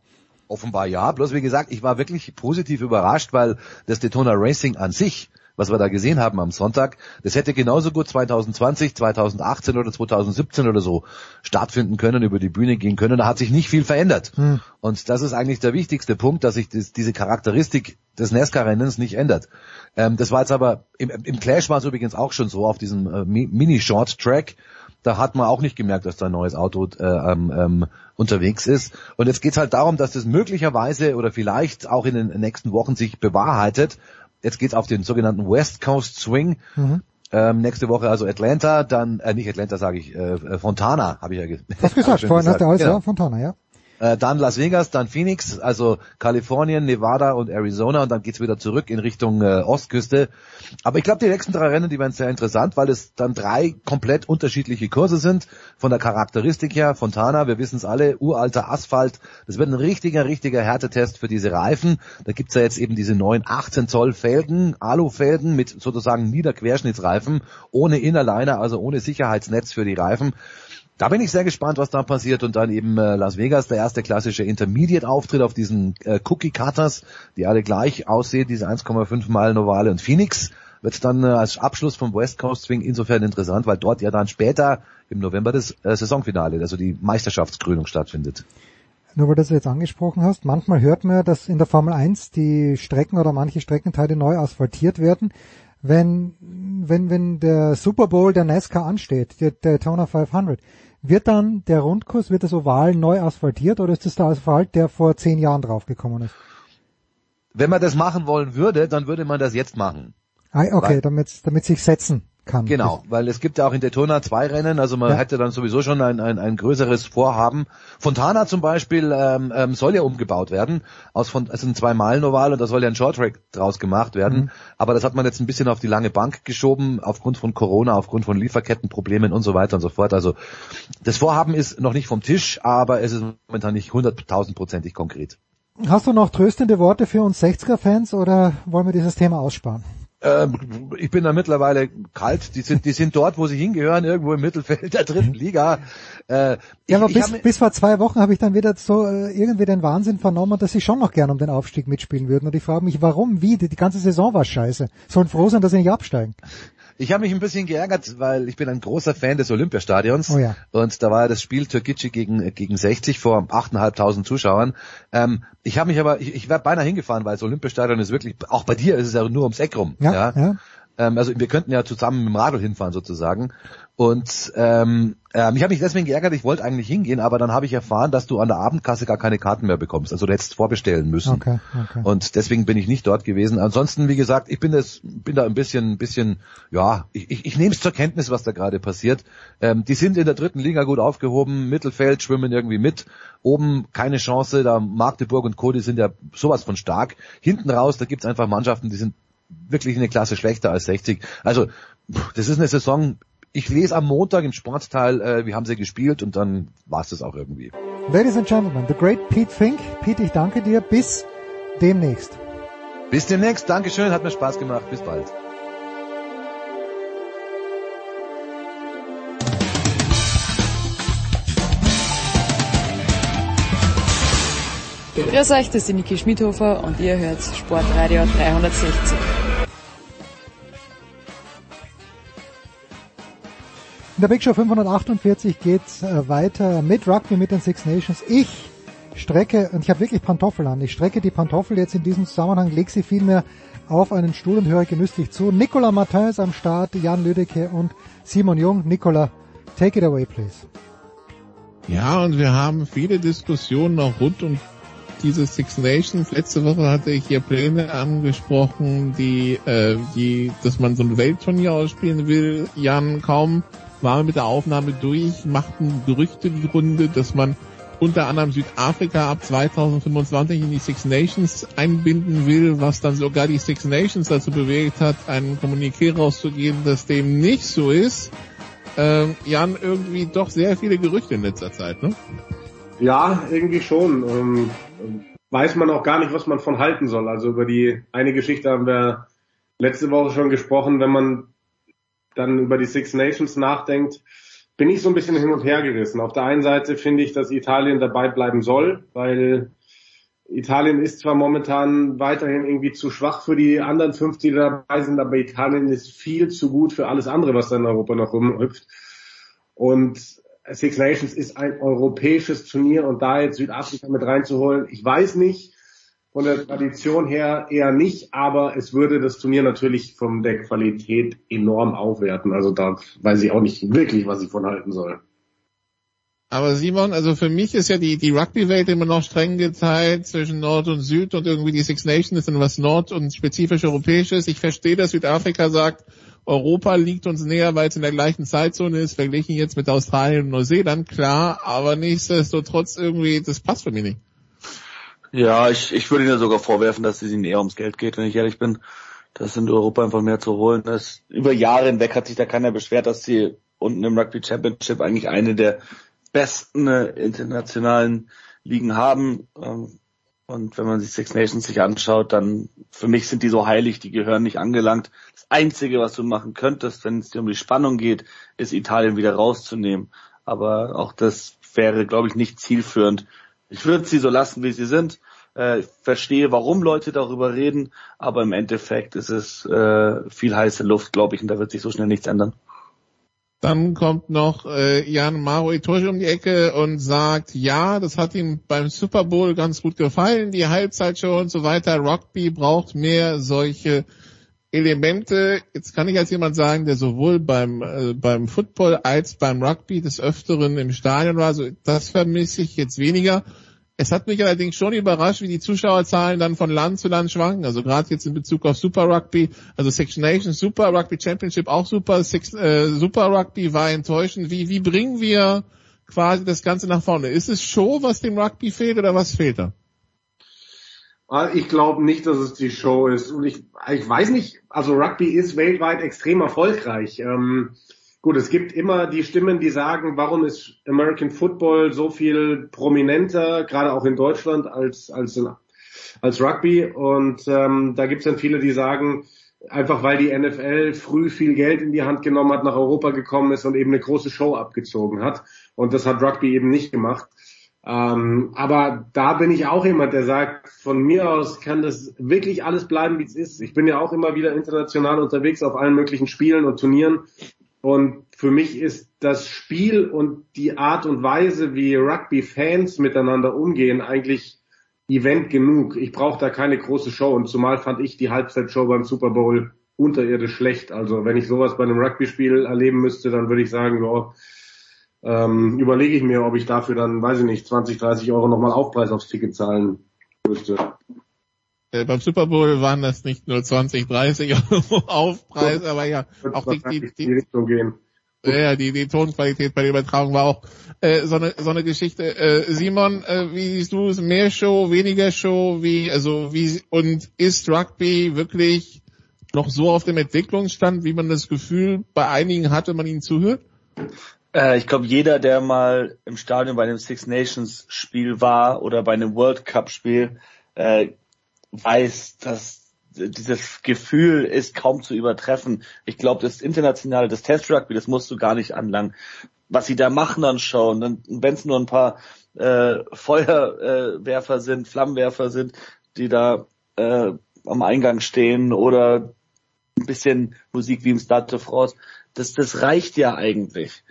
Offenbar ja, bloß wie gesagt, ich war wirklich positiv überrascht, weil das Daytona Racing an sich, was wir da gesehen haben am Sonntag, das hätte genauso gut 2020, 2018 oder 2017 oder so stattfinden können, über die Bühne gehen können. Da hat sich nicht viel verändert. Hm. Und das ist eigentlich der wichtigste Punkt, dass sich das, diese Charakteristik des NASCAR-Rennens nicht ändert. Ähm, das war jetzt aber, im, im Clash war es übrigens auch schon so, auf diesem äh, Mini-Short-Track, da hat man auch nicht gemerkt, dass da ein neues Auto äh, ähm, ähm, unterwegs ist. Und jetzt geht's halt darum, dass das möglicherweise oder vielleicht auch in den nächsten Wochen sich bewahrheitet. Jetzt geht's auf den sogenannten West Coast Swing. Mhm. Ähm, nächste Woche also Atlanta, dann, äh, nicht Atlanta sage ich, äh, Fontana, habe ich ja ge Was gesagt, vorhin hat er alles, genau. ja, Fontana, ja. Äh, dann Las Vegas, dann Phoenix, also Kalifornien, Nevada und Arizona und dann geht's wieder zurück in Richtung äh, Ostküste. Aber ich glaube, die nächsten drei Rennen, die werden sehr interessant, weil es dann drei komplett unterschiedliche Kurse sind. Von der Charakteristik her, Fontana, wir wissen es alle, uralter Asphalt. Das wird ein richtiger, richtiger Härtetest für diese Reifen. Da gibt's ja jetzt eben diese neuen 18 Zoll Felgen, Alufelgen mit sozusagen Niederquerschnittsreifen, ohne Innerliner, also ohne Sicherheitsnetz für die Reifen. Da bin ich sehr gespannt, was da passiert. Und dann eben äh, Las Vegas, der erste klassische Intermediate-Auftritt auf diesen äh, Cookie-Cutters, die alle gleich aussehen, diese 1,5 Meilen Ovale. Und Phoenix wird dann äh, als Abschluss vom West Coast Swing insofern interessant, weil dort ja dann später im November das äh, Saisonfinale, also die Meisterschaftskrönung stattfindet. Nur weil du das jetzt angesprochen hast, manchmal hört man, dass in der Formel 1 die Strecken oder manche Streckenteile neu asphaltiert werden. Wenn, wenn, wenn der Super Bowl der NASCAR ansteht, der Daytona 500, wird dann der Rundkurs, wird das Oval neu asphaltiert oder ist das der Asphalt, der vor zehn Jahren draufgekommen ist? Wenn man das machen wollen würde, dann würde man das jetzt machen. Ah, okay, damit, damit sich setzen kann. Genau, weil es gibt ja auch in Daytona zwei Rennen, also man ja. hätte dann sowieso schon ein, ein, ein größeres Vorhaben. Fontana zum Beispiel ähm, ähm, soll ja umgebaut werden, aus von, also ein zwei Meilen Oval und da soll ja ein Short Track draus gemacht werden. Mhm. Aber das hat man jetzt ein bisschen auf die lange Bank geschoben, aufgrund von Corona, aufgrund von Lieferkettenproblemen und so weiter und so fort. Also das Vorhaben ist noch nicht vom Tisch, aber es ist momentan nicht hunderttausendprozentig konkret. Hast du noch tröstende Worte für uns 60er-Fans oder wollen wir dieses Thema aussparen? Ähm, ich bin da mittlerweile kalt. Die sind, die sind dort, wo sie hingehören, irgendwo im Mittelfeld der dritten Liga. Äh, ja, aber bis, bis vor zwei Wochen habe ich dann wieder so äh, irgendwie den Wahnsinn vernommen, dass sie schon noch gern um den Aufstieg mitspielen würden. Und ich frage mich, warum, wie? Die, die ganze Saison war scheiße. Sollen froh sein, dass sie nicht absteigen. Ich habe mich ein bisschen geärgert, weil ich bin ein großer Fan des Olympiastadions. Oh ja. Und da war ja das Spiel Türkgücü gegen, gegen 60 vor 8.500 Zuschauern. Ähm, ich habe mich aber, ich, ich wäre beinahe hingefahren, weil das Olympiastadion ist wirklich, auch bei dir ist es ja nur ums Eck rum. Ja, ja. ja. Ähm, also wir könnten ja zusammen mit dem Radl hinfahren sozusagen. Und ähm, ähm, ich habe mich deswegen geärgert, ich wollte eigentlich hingehen, aber dann habe ich erfahren, dass du an der Abendkasse gar keine Karten mehr bekommst. Also du hättest vorbestellen müssen. Okay, okay. Und deswegen bin ich nicht dort gewesen. Ansonsten, wie gesagt, ich bin das, bin da ein bisschen, ein bisschen, ja, ich, ich, ich nehme es zur Kenntnis, was da gerade passiert. Ähm, die sind in der dritten Liga gut aufgehoben, Mittelfeld schwimmen irgendwie mit, oben keine Chance, da Magdeburg und Co., die sind ja sowas von stark. Hinten raus, da gibt's einfach Mannschaften, die sind wirklich eine Klasse schlechter als 60. Also das ist eine Saison, ich lese am Montag im Sportteil, äh, wie haben sie gespielt und dann war es das auch irgendwie. Ladies and Gentlemen, the great Pete Fink. Pete, ich danke dir. Bis demnächst. Bis demnächst. Dankeschön, hat mir Spaß gemacht. Bis bald. Grüß euch, das ist die Niki Schmidhofer und ihr hört Sportradio 360. In der Big Show 548 geht's äh, weiter mit Rugby mit den Six Nations. Ich strecke, und ich habe wirklich Pantoffel an, ich strecke die Pantoffel jetzt in diesem Zusammenhang, leg sie vielmehr auf einen Stuhl und höre genüsslich zu. Nicola Martin ist am Start, Jan Lüdecke und Simon Jung. Nicola, take it away, please. Ja, und wir haben viele Diskussionen auch rund um diese Six Nations. Letzte Woche hatte ich hier Pläne angesprochen, die, äh, die, dass man so ein Weltturnier ausspielen will. Jan, kaum waren mit der Aufnahme durch, machten Gerüchte die Runde, dass man unter anderem Südafrika ab 2025 in die Six Nations einbinden will, was dann sogar die Six Nations dazu bewegt hat, einen Kommuniqué rauszugeben, dass dem nicht so ist. Ähm, Jan, irgendwie doch sehr viele Gerüchte in letzter Zeit, ne? Ja, irgendwie schon. Ähm, weiß man auch gar nicht, was man von halten soll. Also über die eine Geschichte haben wir letzte Woche schon gesprochen, wenn man dann über die Six Nations nachdenkt, bin ich so ein bisschen hin und her gerissen. Auf der einen Seite finde ich, dass Italien dabei bleiben soll, weil Italien ist zwar momentan weiterhin irgendwie zu schwach für die anderen fünf, die dabei sind, aber Italien ist viel zu gut für alles andere, was da in Europa noch rumhüpft. Und Six Nations ist ein europäisches Turnier und da jetzt Südafrika mit reinzuholen, ich weiß nicht, von der Tradition her eher nicht, aber es würde das Turnier natürlich von der Qualität enorm aufwerten. Also da weiß ich auch nicht wirklich, was ich von halten soll. Aber Simon, also für mich ist ja die, die Rugby-Welt immer noch streng geteilt zwischen Nord und Süd und irgendwie die Six Nations ist dann was Nord- und spezifisch Europäisches. Ich verstehe, dass Südafrika sagt, Europa liegt uns näher, weil es in der gleichen Zeitzone ist, verglichen jetzt mit Australien und Neuseeland, klar, aber nichtsdestotrotz irgendwie, das passt für mich nicht. Ja, ich, ich würde Ihnen sogar vorwerfen, dass es Ihnen eher ums Geld geht, wenn ich ehrlich bin. Das in Europa einfach mehr zu holen. Das, über Jahre hinweg hat sich da keiner beschwert, dass sie unten im Rugby Championship eigentlich eine der besten äh, internationalen Ligen haben. Ähm, und wenn man sich Six Nations sich anschaut, dann für mich sind die so heilig, die gehören nicht angelangt. Das Einzige, was du machen könntest, wenn es dir um die Spannung geht, ist Italien wieder rauszunehmen. Aber auch das wäre, glaube ich, nicht zielführend. Ich würde sie so lassen, wie sie sind. Äh, ich verstehe, warum Leute darüber reden, aber im Endeffekt ist es äh, viel heiße Luft, glaube ich, und da wird sich so schnell nichts ändern. Dann kommt noch äh, Jan Maro Itoshi um die Ecke und sagt, ja, das hat ihm beim Super Bowl ganz gut gefallen, die Halbzeitshow und so weiter. Rugby braucht mehr solche Elemente. Jetzt kann ich als jemand sagen, der sowohl beim äh, beim Football als beim Rugby des Öfteren im Stadion war. Also das vermisse ich jetzt weniger. Es hat mich allerdings schon überrascht, wie die Zuschauerzahlen dann von Land zu Land schwanken. Also gerade jetzt in Bezug auf Super Rugby, also Six Nations super, Rugby Championship auch super, Six, äh, Super Rugby war enttäuschend. Wie, wie bringen wir quasi das Ganze nach vorne? Ist es Show, was dem Rugby fehlt oder was fehlt da? Ich glaube nicht, dass es die Show ist. Und ich, ich weiß nicht, also Rugby ist weltweit extrem erfolgreich. Ähm, Gut, es gibt immer die Stimmen, die sagen, warum ist American Football so viel prominenter, gerade auch in Deutschland, als, als, als Rugby. Und ähm, da gibt es dann viele, die sagen, einfach weil die NFL früh viel Geld in die Hand genommen hat, nach Europa gekommen ist und eben eine große Show abgezogen hat. Und das hat Rugby eben nicht gemacht. Ähm, aber da bin ich auch jemand, der sagt, von mir aus kann das wirklich alles bleiben, wie es ist. Ich bin ja auch immer wieder international unterwegs auf allen möglichen Spielen und Turnieren und für mich ist das Spiel und die Art und Weise, wie Rugby-Fans miteinander umgehen, eigentlich Event genug. Ich brauche da keine große Show und zumal fand ich die Halbzeitshow beim Super Bowl unterirdisch schlecht. Also wenn ich sowas bei einem Rugby-Spiel erleben müsste, dann würde ich sagen, ja, ähm, überlege ich mir, ob ich dafür dann, weiß ich nicht, 20, 30 Euro nochmal Aufpreis aufs Ticket zahlen müsste. Äh, beim Super Bowl waren das nicht nur 20, 30 Euro Aufpreis, aber ja, auch die, die, die, die Richtung gehen. Ja, die, die Tonqualität bei der Übertragung war auch äh, so, eine, so eine Geschichte. Äh, Simon, äh, wie siehst du es? Mehr Show, weniger Show? Wie, also wie und ist Rugby wirklich noch so auf dem Entwicklungsstand, wie man das Gefühl bei einigen hatte, man ihnen zuhört? Äh, ich glaube, jeder, der mal im Stadion bei einem Six Nations Spiel war oder bei einem World Cup Spiel, äh, weiß, dass dieses Gefühl ist kaum zu übertreffen. Ich glaube, das internationale, das Test Rugby, das musst du gar nicht anlangen. Was sie da machen dann schon, wenn es nur ein paar äh, Feuerwerfer sind, Flammenwerfer sind, die da äh, am Eingang stehen oder ein bisschen Musik wie im Stade de France, das, das reicht ja eigentlich.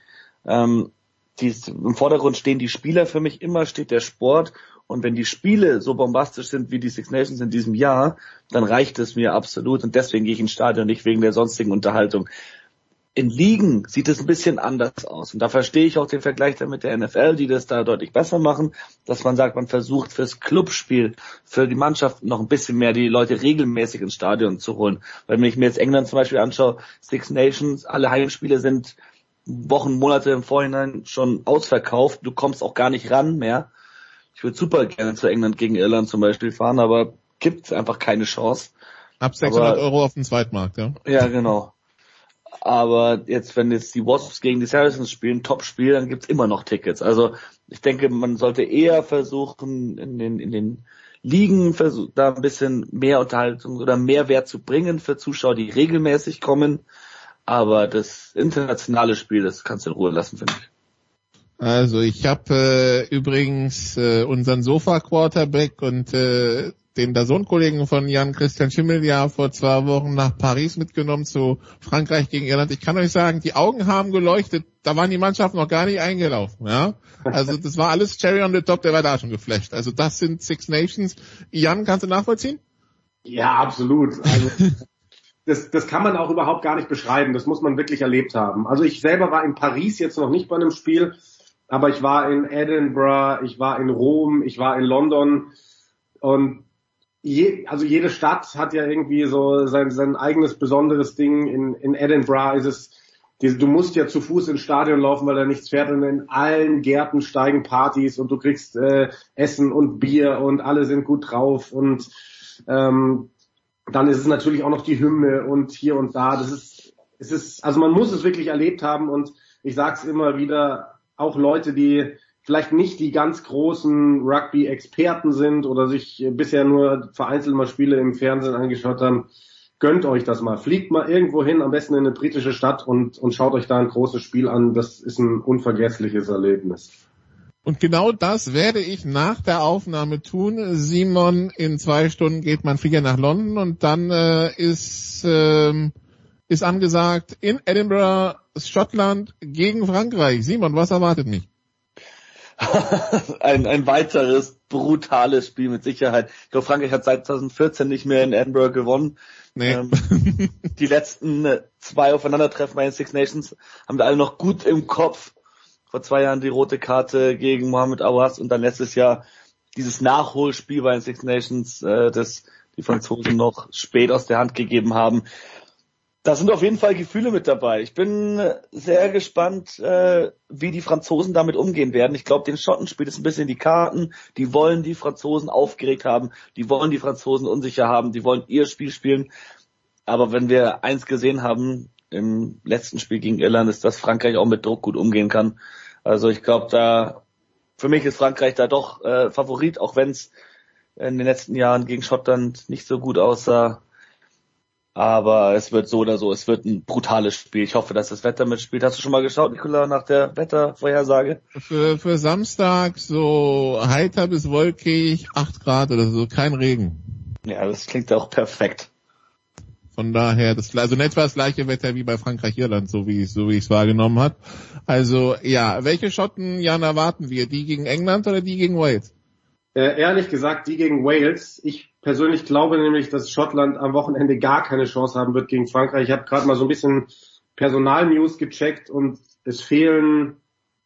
Ähm, die, Im Vordergrund stehen die Spieler für mich immer, steht der Sport und wenn die Spiele so bombastisch sind wie die Six Nations in diesem Jahr, dann reicht es mir absolut. Und deswegen gehe ich ins Stadion nicht wegen der sonstigen Unterhaltung. In Ligen sieht es ein bisschen anders aus. Und da verstehe ich auch den Vergleich dann mit der NFL, die das da deutlich besser machen, dass man sagt, man versucht fürs Clubspiel, für die Mannschaft noch ein bisschen mehr die Leute regelmäßig ins Stadion zu holen. Weil wenn ich mir jetzt England zum Beispiel anschaue, Six Nations, alle Heimspiele sind Wochen, Monate im Vorhinein schon ausverkauft. Du kommst auch gar nicht ran mehr. Ich würde super gerne zu England gegen Irland zum Beispiel fahren, aber gibt einfach keine Chance. Ab 600 aber, Euro auf dem Zweitmarkt, ja. Ja, genau. Aber jetzt, wenn jetzt die Wasps gegen die Saracens spielen, Top-Spiel, dann gibt's immer noch Tickets. Also ich denke, man sollte eher versuchen, in den, in den Ligen da ein bisschen mehr Unterhaltung oder mehr Wert zu bringen für Zuschauer, die regelmäßig kommen. Aber das internationale Spiel, das kannst du in Ruhe lassen, finde ich. Also ich habe äh, übrigens äh, unseren Sofa-Quarterback und äh, den Dazon-Kollegen von Jan-Christian Schimmel ja vor zwei Wochen nach Paris mitgenommen zu Frankreich gegen Irland. Ich kann euch sagen, die Augen haben geleuchtet, da waren die Mannschaften noch gar nicht eingelaufen. Ja, Also das war alles Cherry on the Top, der war da schon geflasht. Also das sind Six Nations. Jan, kannst du nachvollziehen? Ja, absolut. Also das, das kann man auch überhaupt gar nicht beschreiben. Das muss man wirklich erlebt haben. Also ich selber war in Paris jetzt noch nicht bei einem Spiel, aber ich war in Edinburgh, ich war in Rom, ich war in London und je, also jede Stadt hat ja irgendwie so sein, sein eigenes besonderes Ding. In, in Edinburgh ist es, du musst ja zu Fuß ins Stadion laufen, weil da nichts fährt und in allen Gärten steigen Partys und du kriegst äh, Essen und Bier und alle sind gut drauf und ähm, dann ist es natürlich auch noch die Hymne und hier und da. Das ist, es ist, also man muss es wirklich erlebt haben und ich sag's immer wieder, auch Leute, die vielleicht nicht die ganz großen Rugby-Experten sind oder sich bisher nur vereinzelt mal Spiele im Fernsehen angeschaut haben, gönnt euch das mal. Fliegt mal irgendwo hin, am besten in eine britische Stadt und, und schaut euch da ein großes Spiel an. Das ist ein unvergessliches Erlebnis. Und genau das werde ich nach der Aufnahme tun. Simon, in zwei Stunden geht mein Flieger nach London und dann äh, ist, ähm, ist angesagt in Edinburgh, Schottland gegen Frankreich. Simon, was erwartet mich? ein, ein weiteres brutales Spiel mit Sicherheit. Ich glaube, Frankreich hat seit 2014 nicht mehr in Edinburgh gewonnen. Nee. Ähm, die letzten äh, zwei Aufeinandertreffen bei den Six Nations haben wir alle noch gut im Kopf. Vor zwei Jahren die rote Karte gegen Mohamed Awas und dann letztes Jahr dieses Nachholspiel bei den Six Nations, äh, das die Franzosen noch spät aus der Hand gegeben haben. Da sind auf jeden Fall Gefühle mit dabei. Ich bin sehr gespannt, äh, wie die Franzosen damit umgehen werden. Ich glaube, den Schotten spielt es ein bisschen die Karten. Die wollen die Franzosen aufgeregt haben. Die wollen die Franzosen unsicher haben. Die wollen ihr Spiel spielen. Aber wenn wir eins gesehen haben im letzten Spiel gegen Irland, ist, dass Frankreich auch mit Druck gut umgehen kann. Also ich glaube, da für mich ist Frankreich da doch äh, Favorit, auch wenn es in den letzten Jahren gegen Schottland nicht so gut aussah. Aber es wird so oder so, es wird ein brutales Spiel. Ich hoffe, dass das Wetter mitspielt. Hast du schon mal geschaut, Nikola, nach der Wettervorhersage? Für, für Samstag so heiter bis wolkig, 8 Grad oder so, kein Regen. Ja, das klingt auch perfekt. Von daher, das, also in etwa das gleiche Wetter wie bei Frankreich-Irland, so wie ich so wie ich es wahrgenommen habe. Also ja, welche Schotten, Jan, erwarten wir? Die gegen England oder die gegen Wales? Äh, ehrlich gesagt, die gegen Wales. Ich persönlich glaube nämlich, dass Schottland am Wochenende gar keine Chance haben wird gegen Frankreich. Ich habe gerade mal so ein bisschen Personalnews gecheckt und es fehlen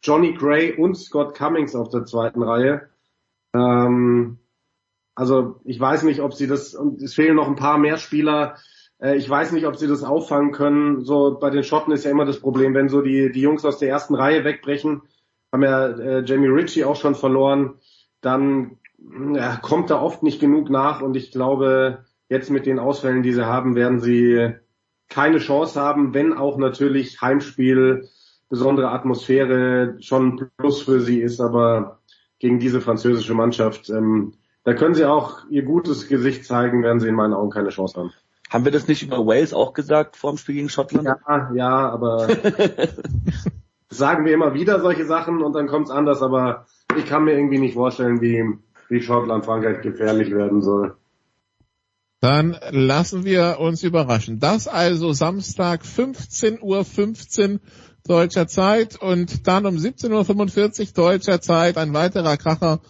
Johnny Gray und Scott Cummings auf der zweiten Reihe. Ähm, also ich weiß nicht, ob sie das, und es fehlen noch ein paar mehr Spieler. Äh, ich weiß nicht, ob sie das auffangen können. So bei den Schotten ist ja immer das Problem, wenn so die, die Jungs aus der ersten Reihe wegbrechen, haben ja äh, Jamie Ritchie auch schon verloren dann ja, kommt da oft nicht genug nach und ich glaube, jetzt mit den Ausfällen, die sie haben, werden sie keine Chance haben, wenn auch natürlich Heimspiel, besondere Atmosphäre schon Plus für sie ist, aber gegen diese französische Mannschaft, ähm, da können sie auch ihr gutes Gesicht zeigen, werden sie in meinen Augen keine Chance haben. Haben wir das nicht über Wales auch gesagt vor dem Spiel gegen Schottland? Ja, ja, aber sagen wir immer wieder solche Sachen und dann kommt es anders, aber ich kann mir irgendwie nicht vorstellen, wie, wie Schottland Frankreich gefährlich werden soll. Dann lassen wir uns überraschen. Das also Samstag 15.15 Uhr 15 deutscher Zeit und dann um 17.45 Uhr deutscher Zeit ein weiterer Kracher.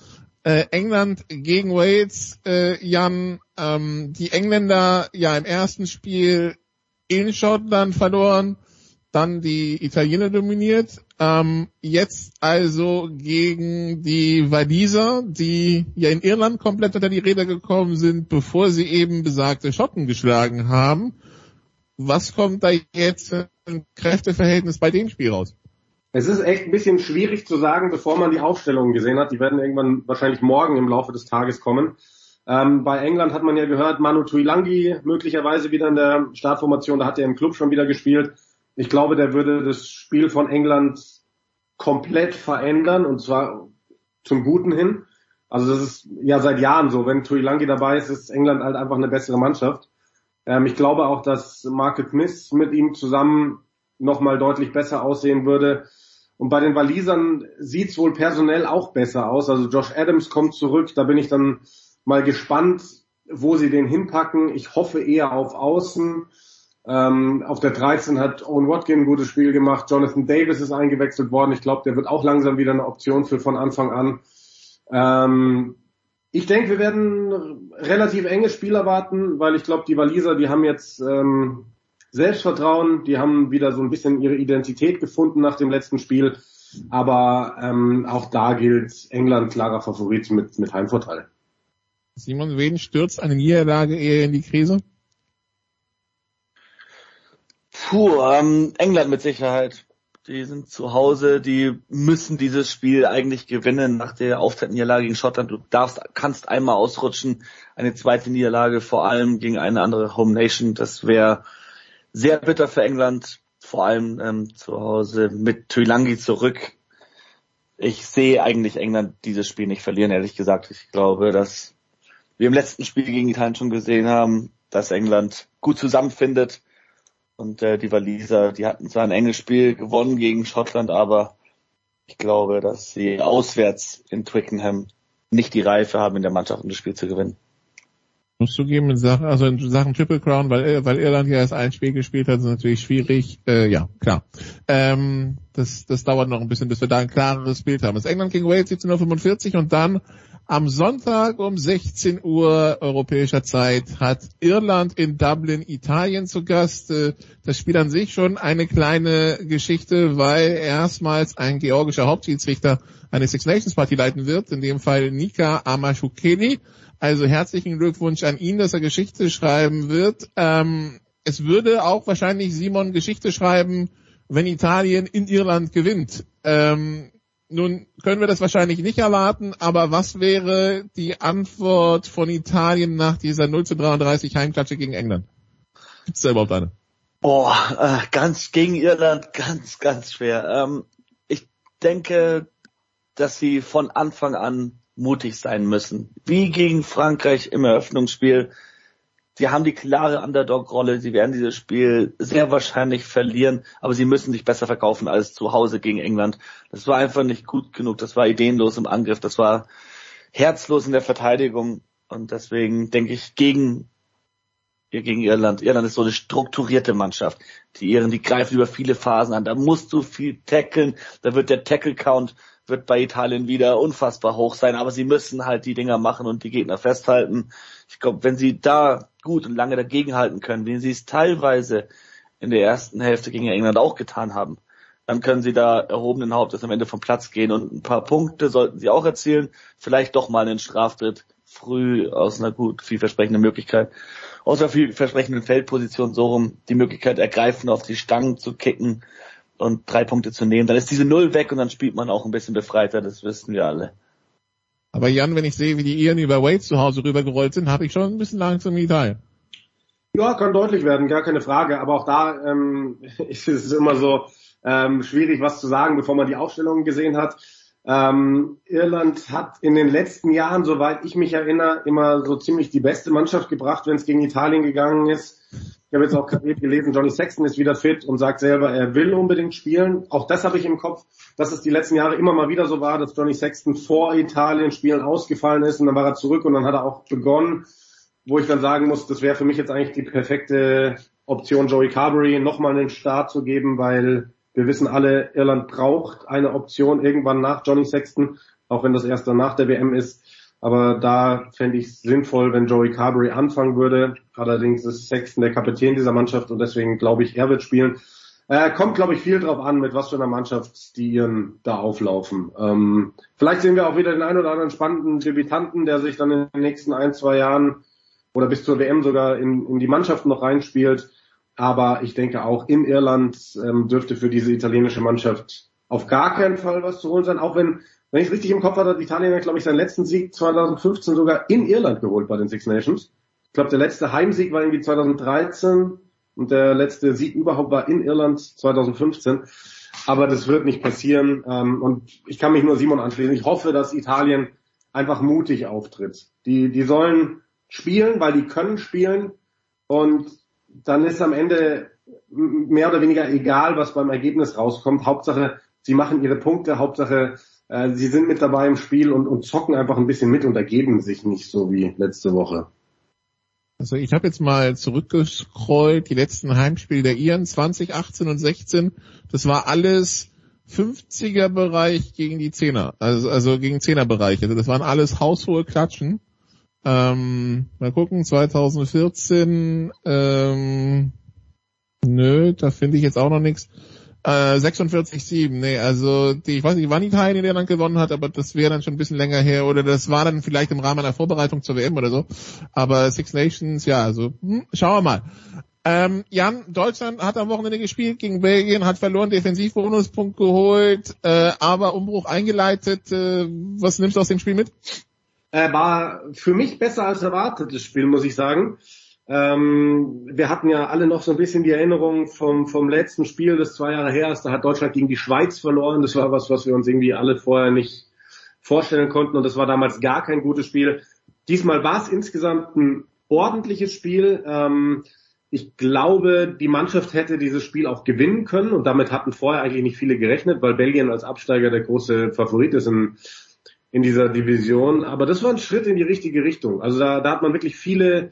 Äh, England gegen Wales. Äh, Jan, ähm, die Engländer ja im ersten Spiel in Schottland verloren dann die Italiener dominiert. Ähm, jetzt also gegen die Waliser, die ja in Irland komplett unter die Räder gekommen sind, bevor sie eben besagte Schotten geschlagen haben. Was kommt da jetzt ein Kräfteverhältnis bei dem Spiel raus? Es ist echt ein bisschen schwierig zu sagen, bevor man die Aufstellungen gesehen hat. Die werden irgendwann wahrscheinlich morgen im Laufe des Tages kommen. Ähm, bei England hat man ja gehört, Manu Tuilangi möglicherweise wieder in der Startformation, da hat er im Club schon wieder gespielt. Ich glaube, der würde das Spiel von England komplett verändern und zwar zum Guten hin. Also das ist ja seit Jahren so. Wenn Tuilangi dabei ist, ist England halt einfach eine bessere Mannschaft. Ähm, ich glaube auch, dass Marcus Smith mit ihm zusammen nochmal deutlich besser aussehen würde. Und bei den Walisern sieht's wohl personell auch besser aus. Also Josh Adams kommt zurück. Da bin ich dann mal gespannt, wo sie den hinpacken. Ich hoffe eher auf Außen. Ähm, auf der 13 hat Owen Watkin ein gutes Spiel gemacht. Jonathan Davis ist eingewechselt worden. Ich glaube, der wird auch langsam wieder eine Option für von Anfang an. Ähm, ich denke, wir werden relativ enge Spiel erwarten, weil ich glaube, die Waliser, die haben jetzt ähm, Selbstvertrauen, die haben wieder so ein bisschen ihre Identität gefunden nach dem letzten Spiel. Aber ähm, auch da gilt England klarer Favorit mit, mit Heimvorteil. Simon, wen stürzt eine Niederlage eher in die Krise? Puh, ähm, England mit Sicherheit. Die sind zu Hause, die müssen dieses Spiel eigentlich gewinnen nach der Auftrittniederlage gegen Schottland. Du darfst, kannst einmal ausrutschen, eine zweite Niederlage, vor allem gegen eine andere Home Nation. Das wäre sehr bitter für England, vor allem ähm, zu Hause mit Tuilangi zurück. Ich sehe eigentlich England dieses Spiel nicht verlieren, ehrlich gesagt. Ich glaube, dass wir im letzten Spiel gegen Italien schon gesehen haben, dass England gut zusammenfindet und äh, die Waliser, die hatten zwar ein enges Spiel gewonnen gegen Schottland, aber ich glaube, dass sie auswärts in Twickenham nicht die Reife haben, in der Mannschaft um das Spiel zu gewinnen. Musst du geben in Sachen, also in Sachen Triple Crown, weil, weil Irland ja erst ein Spiel gespielt hat, ist natürlich schwierig. Äh, ja, klar. Ähm, das, das dauert noch ein bisschen, bis wir da ein klareres Bild haben. Das England gegen Wales 17.45 Uhr und dann am Sonntag um 16 Uhr europäischer Zeit hat Irland in Dublin Italien zu Gast. Äh, das Spiel an sich schon eine kleine Geschichte, weil erstmals ein georgischer Hauptschiedsrichter eine Six Nations Party leiten wird, in dem Fall Nika Amashukeli. Also herzlichen Glückwunsch an ihn, dass er Geschichte schreiben wird. Ähm, es würde auch wahrscheinlich Simon Geschichte schreiben, wenn Italien in Irland gewinnt. Ähm, nun können wir das wahrscheinlich nicht erwarten, aber was wäre die Antwort von Italien nach dieser 0 zu 33 Heimklatsche gegen England? Gibt es da überhaupt eine? Boah, äh, ganz gegen Irland, ganz, ganz schwer. Ähm, ich denke, dass sie von Anfang an mutig sein müssen. Wie gegen Frankreich im Eröffnungsspiel Sie haben die klare Underdog-Rolle. Sie werden dieses Spiel sehr wahrscheinlich verlieren, aber sie müssen sich besser verkaufen als zu Hause gegen England. Das war einfach nicht gut genug. Das war ideenlos im Angriff. Das war herzlos in der Verteidigung. Und deswegen denke ich gegen, gegen Irland. Irland ist so eine strukturierte Mannschaft. Die Iren, die greifen über viele Phasen an. Da musst du viel tackeln. Da wird der Tackle-Count wird bei Italien wieder unfassbar hoch sein, aber sie müssen halt die Dinger machen und die Gegner festhalten. Ich glaube, wenn sie da gut und lange dagegenhalten können, wie sie es teilweise in der ersten Hälfte gegen England auch getan haben, dann können sie da erhobenen Hauptes am Ende vom Platz gehen und ein paar Punkte sollten sie auch erzielen. Vielleicht doch mal einen Straftritt früh aus einer gut vielversprechenden Möglichkeit, aus einer vielversprechenden Feldposition so rum die Möglichkeit ergreifen, auf die Stangen zu kicken und drei Punkte zu nehmen. Dann ist diese Null weg und dann spielt man auch ein bisschen befreiter, das wissen wir alle. Aber Jan, wenn ich sehe, wie die Iren über Wade zu Hause rübergerollt sind, habe ich schon ein bisschen langsam Italien. Ja, kann deutlich werden, gar keine Frage. Aber auch da ähm, ist es immer so ähm, schwierig, was zu sagen, bevor man die Aufstellungen gesehen hat. Ähm, Irland hat in den letzten Jahren, soweit ich mich erinnere, immer so ziemlich die beste Mannschaft gebracht, wenn es gegen Italien gegangen ist. Ich habe jetzt auch gerade gelesen, Johnny Sexton ist wieder fit und sagt selber, er will unbedingt spielen. Auch das habe ich im Kopf, dass es die letzten Jahre immer mal wieder so war, dass Johnny Sexton vor Italien Spielen ausgefallen ist und dann war er zurück und dann hat er auch begonnen, wo ich dann sagen muss, das wäre für mich jetzt eigentlich die perfekte Option, Joey Carberry nochmal einen Start zu geben, weil wir wissen alle, Irland braucht eine Option irgendwann nach Johnny Sexton, auch wenn das erst nach der WM ist. Aber da fände ich es sinnvoll, wenn Joey Carberry anfangen würde. Allerdings ist Sexton der Kapitän dieser Mannschaft und deswegen glaube ich, er wird spielen. Äh, kommt, glaube ich, viel drauf an, mit was für einer Mannschaft die ihren da auflaufen. Ähm, vielleicht sehen wir auch wieder den einen oder anderen spannenden Debütanten, der sich dann in den nächsten ein, zwei Jahren oder bis zur WM sogar in, in die Mannschaft noch reinspielt. Aber ich denke auch in Irland ähm, dürfte für diese italienische Mannschaft auf gar keinen Fall was zu holen sein, auch wenn wenn ich es richtig im Kopf hatte, hat Italien, glaube ich, seinen letzten Sieg 2015 sogar in Irland geholt bei den Six Nations. Ich glaube, der letzte Heimsieg war irgendwie 2013 und der letzte Sieg überhaupt war in Irland 2015. Aber das wird nicht passieren. Ähm, und ich kann mich nur Simon anschließen. Ich hoffe, dass Italien einfach mutig auftritt. Die, die sollen spielen, weil die können spielen. Und dann ist am Ende mehr oder weniger egal, was beim Ergebnis rauskommt. Hauptsache, sie machen ihre Punkte. Hauptsache, äh, sie sind mit dabei im Spiel und, und zocken einfach ein bisschen mit und ergeben sich nicht so wie letzte Woche. Also ich habe jetzt mal zurückgescrollt, die letzten Heimspiele der Iren 20, 18 und 16. Das war alles 50er Bereich gegen die Zehner, also, also gegen Zehner Bereiche. Also das waren alles haushohe Klatschen. Ähm, mal gucken, 2014, ähm, nö, da finde ich jetzt auch noch nichts. Äh, 46-7, nee, also die, ich weiß nicht, wann Italien der dann gewonnen hat, aber das wäre dann schon ein bisschen länger her oder das war dann vielleicht im Rahmen einer Vorbereitung zur WM oder so. Aber Six Nations, ja, also hm, schauen wir mal. Ähm, Jan, Deutschland hat am Wochenende gespielt gegen Belgien, hat verloren, Defensivbonuspunkt geholt, äh, aber Umbruch eingeleitet. Äh, was nimmst du aus dem Spiel mit? Äh, war für mich besser als erwartet, das Spiel, muss ich sagen. Ähm, wir hatten ja alle noch so ein bisschen die Erinnerung vom, vom letzten Spiel, das zwei Jahre her ist. Da hat Deutschland gegen die Schweiz verloren. Das war was, was wir uns irgendwie alle vorher nicht vorstellen konnten. Und das war damals gar kein gutes Spiel. Diesmal war es insgesamt ein ordentliches Spiel. Ähm, ich glaube, die Mannschaft hätte dieses Spiel auch gewinnen können und damit hatten vorher eigentlich nicht viele gerechnet, weil Belgien als Absteiger der große Favorit ist in, in dieser Division. Aber das war ein Schritt in die richtige Richtung. Also da, da hat man wirklich viele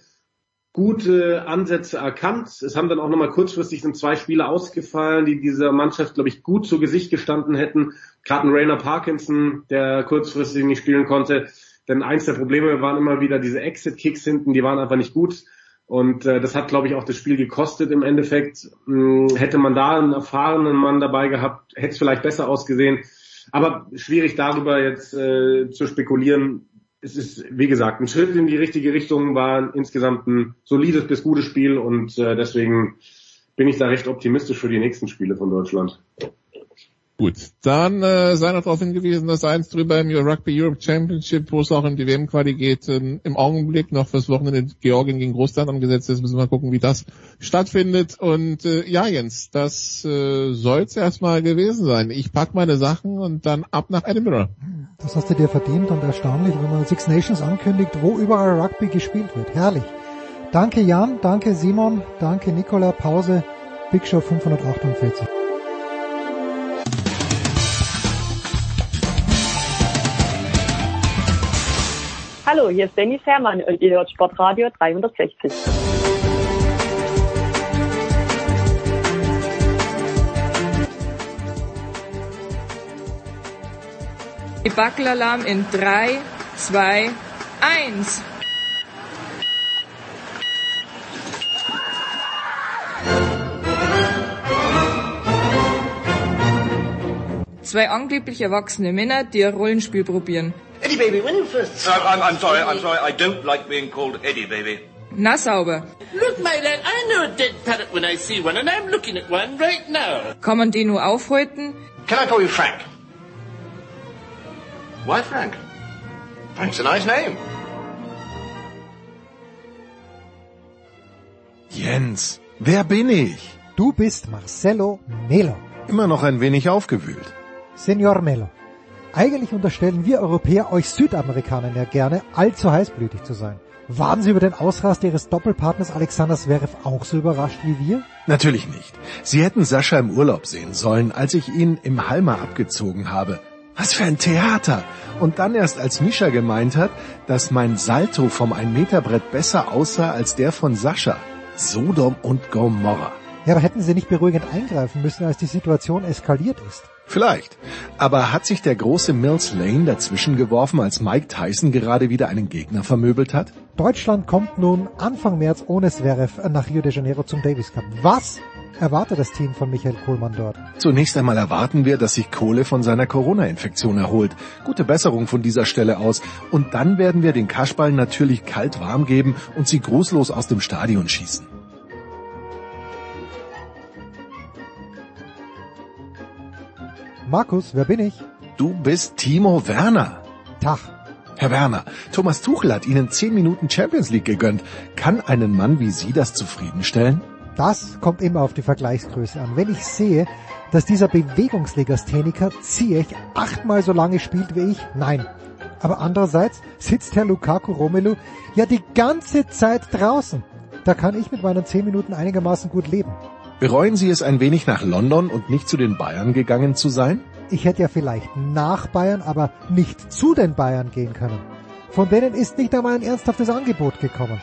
gute Ansätze erkannt. Es haben dann auch nochmal kurzfristig sind zwei Spieler ausgefallen, die dieser Mannschaft, glaube ich, gut zu Gesicht gestanden hätten. Gerade ein Rainer Parkinson, der kurzfristig nicht spielen konnte. Denn eins der Probleme waren immer wieder diese Exit-Kicks hinten, die waren einfach nicht gut. Und äh, das hat, glaube ich, auch das Spiel gekostet im Endeffekt. Hm, hätte man da einen erfahrenen Mann dabei gehabt, hätte es vielleicht besser ausgesehen. Aber schwierig darüber jetzt äh, zu spekulieren, es ist, wie gesagt, ein Schritt in die richtige Richtung, war insgesamt ein solides bis gutes Spiel und äh, deswegen bin ich da recht optimistisch für die nächsten Spiele von Deutschland. Gut, dann äh, sei noch darauf hingewiesen, dass eins drüber im Rugby Europe Championship, wo es auch in die WM-Quali geht, äh, im Augenblick noch fürs Wochenende Georgien gegen Großland angesetzt ist. Müssen wir mal gucken, wie das stattfindet. Und äh, ja, Jens, das äh, soll es erstmal gewesen sein. Ich pack meine Sachen und dann ab nach Edinburgh. Das hast du dir verdient und erstaunlich, wenn man Six Nations ankündigt, wo überall Rugby gespielt wird. Herrlich. Danke Jan, danke Simon, danke Nicola, Pause, Big Show 548. Hallo, hier ist Dennis Hermann und ihr hört Sportradio 360. Debackelalarm in 3, 2, 1. Zwei angeblich erwachsene Männer, die ein Rollenspiel probieren. Eddie Baby, when you first... Uh, I'm, I'm sorry, I'm sorry. I don't like being called Eddie Baby. Na sauber. Look, my lad, I know a dead parrot when I see one, and I'm looking at one right now. Kann man den nur aufhalten? Can I call you Frank? Why Frank? Frank's a nice name. Jens, wer bin ich? Du bist Marcelo Melo. Immer noch ein wenig aufgewühlt. Senor Melo. Eigentlich unterstellen wir Europäer euch Südamerikanern ja gerne, allzu heißblütig zu sein. Waren Sie über den Ausraster Ihres Doppelpartners Alexander Zverev auch so überrascht wie wir? Natürlich nicht. Sie hätten Sascha im Urlaub sehen sollen, als ich ihn im Halma abgezogen habe. Was für ein Theater! Und dann erst als Mischa gemeint hat, dass mein Salto vom 1-Meter-Brett besser aussah als der von Sascha. Sodom und Gomorra. Ja, aber hätten Sie nicht beruhigend eingreifen müssen, als die Situation eskaliert ist? Vielleicht. Aber hat sich der große Mills Lane dazwischen geworfen, als Mike Tyson gerade wieder einen Gegner vermöbelt hat? Deutschland kommt nun Anfang März ohne Zverev nach Rio de Janeiro zum Davis Cup. Was erwartet das Team von Michael Kohlmann dort? Zunächst einmal erwarten wir, dass sich Kohle von seiner Corona-Infektion erholt. Gute Besserung von dieser Stelle aus. Und dann werden wir den Kaschball natürlich kalt warm geben und sie grußlos aus dem Stadion schießen. Markus, wer bin ich? Du bist Timo Werner. Tag. Herr Werner, Thomas Tuchel hat Ihnen 10 Minuten Champions League gegönnt. Kann einen Mann wie Sie das zufriedenstellen? Das kommt immer auf die Vergleichsgröße an. Wenn ich sehe, dass dieser Bewegungslegastheniker Ziyech achtmal so lange spielt wie ich, nein. Aber andererseits sitzt Herr Lukaku Romelu ja die ganze Zeit draußen. Da kann ich mit meinen 10 Minuten einigermaßen gut leben. Bereuen Sie es ein wenig nach London und nicht zu den Bayern gegangen zu sein? Ich hätte ja vielleicht nach Bayern, aber nicht zu den Bayern gehen können. Von denen ist nicht einmal ein ernsthaftes Angebot gekommen.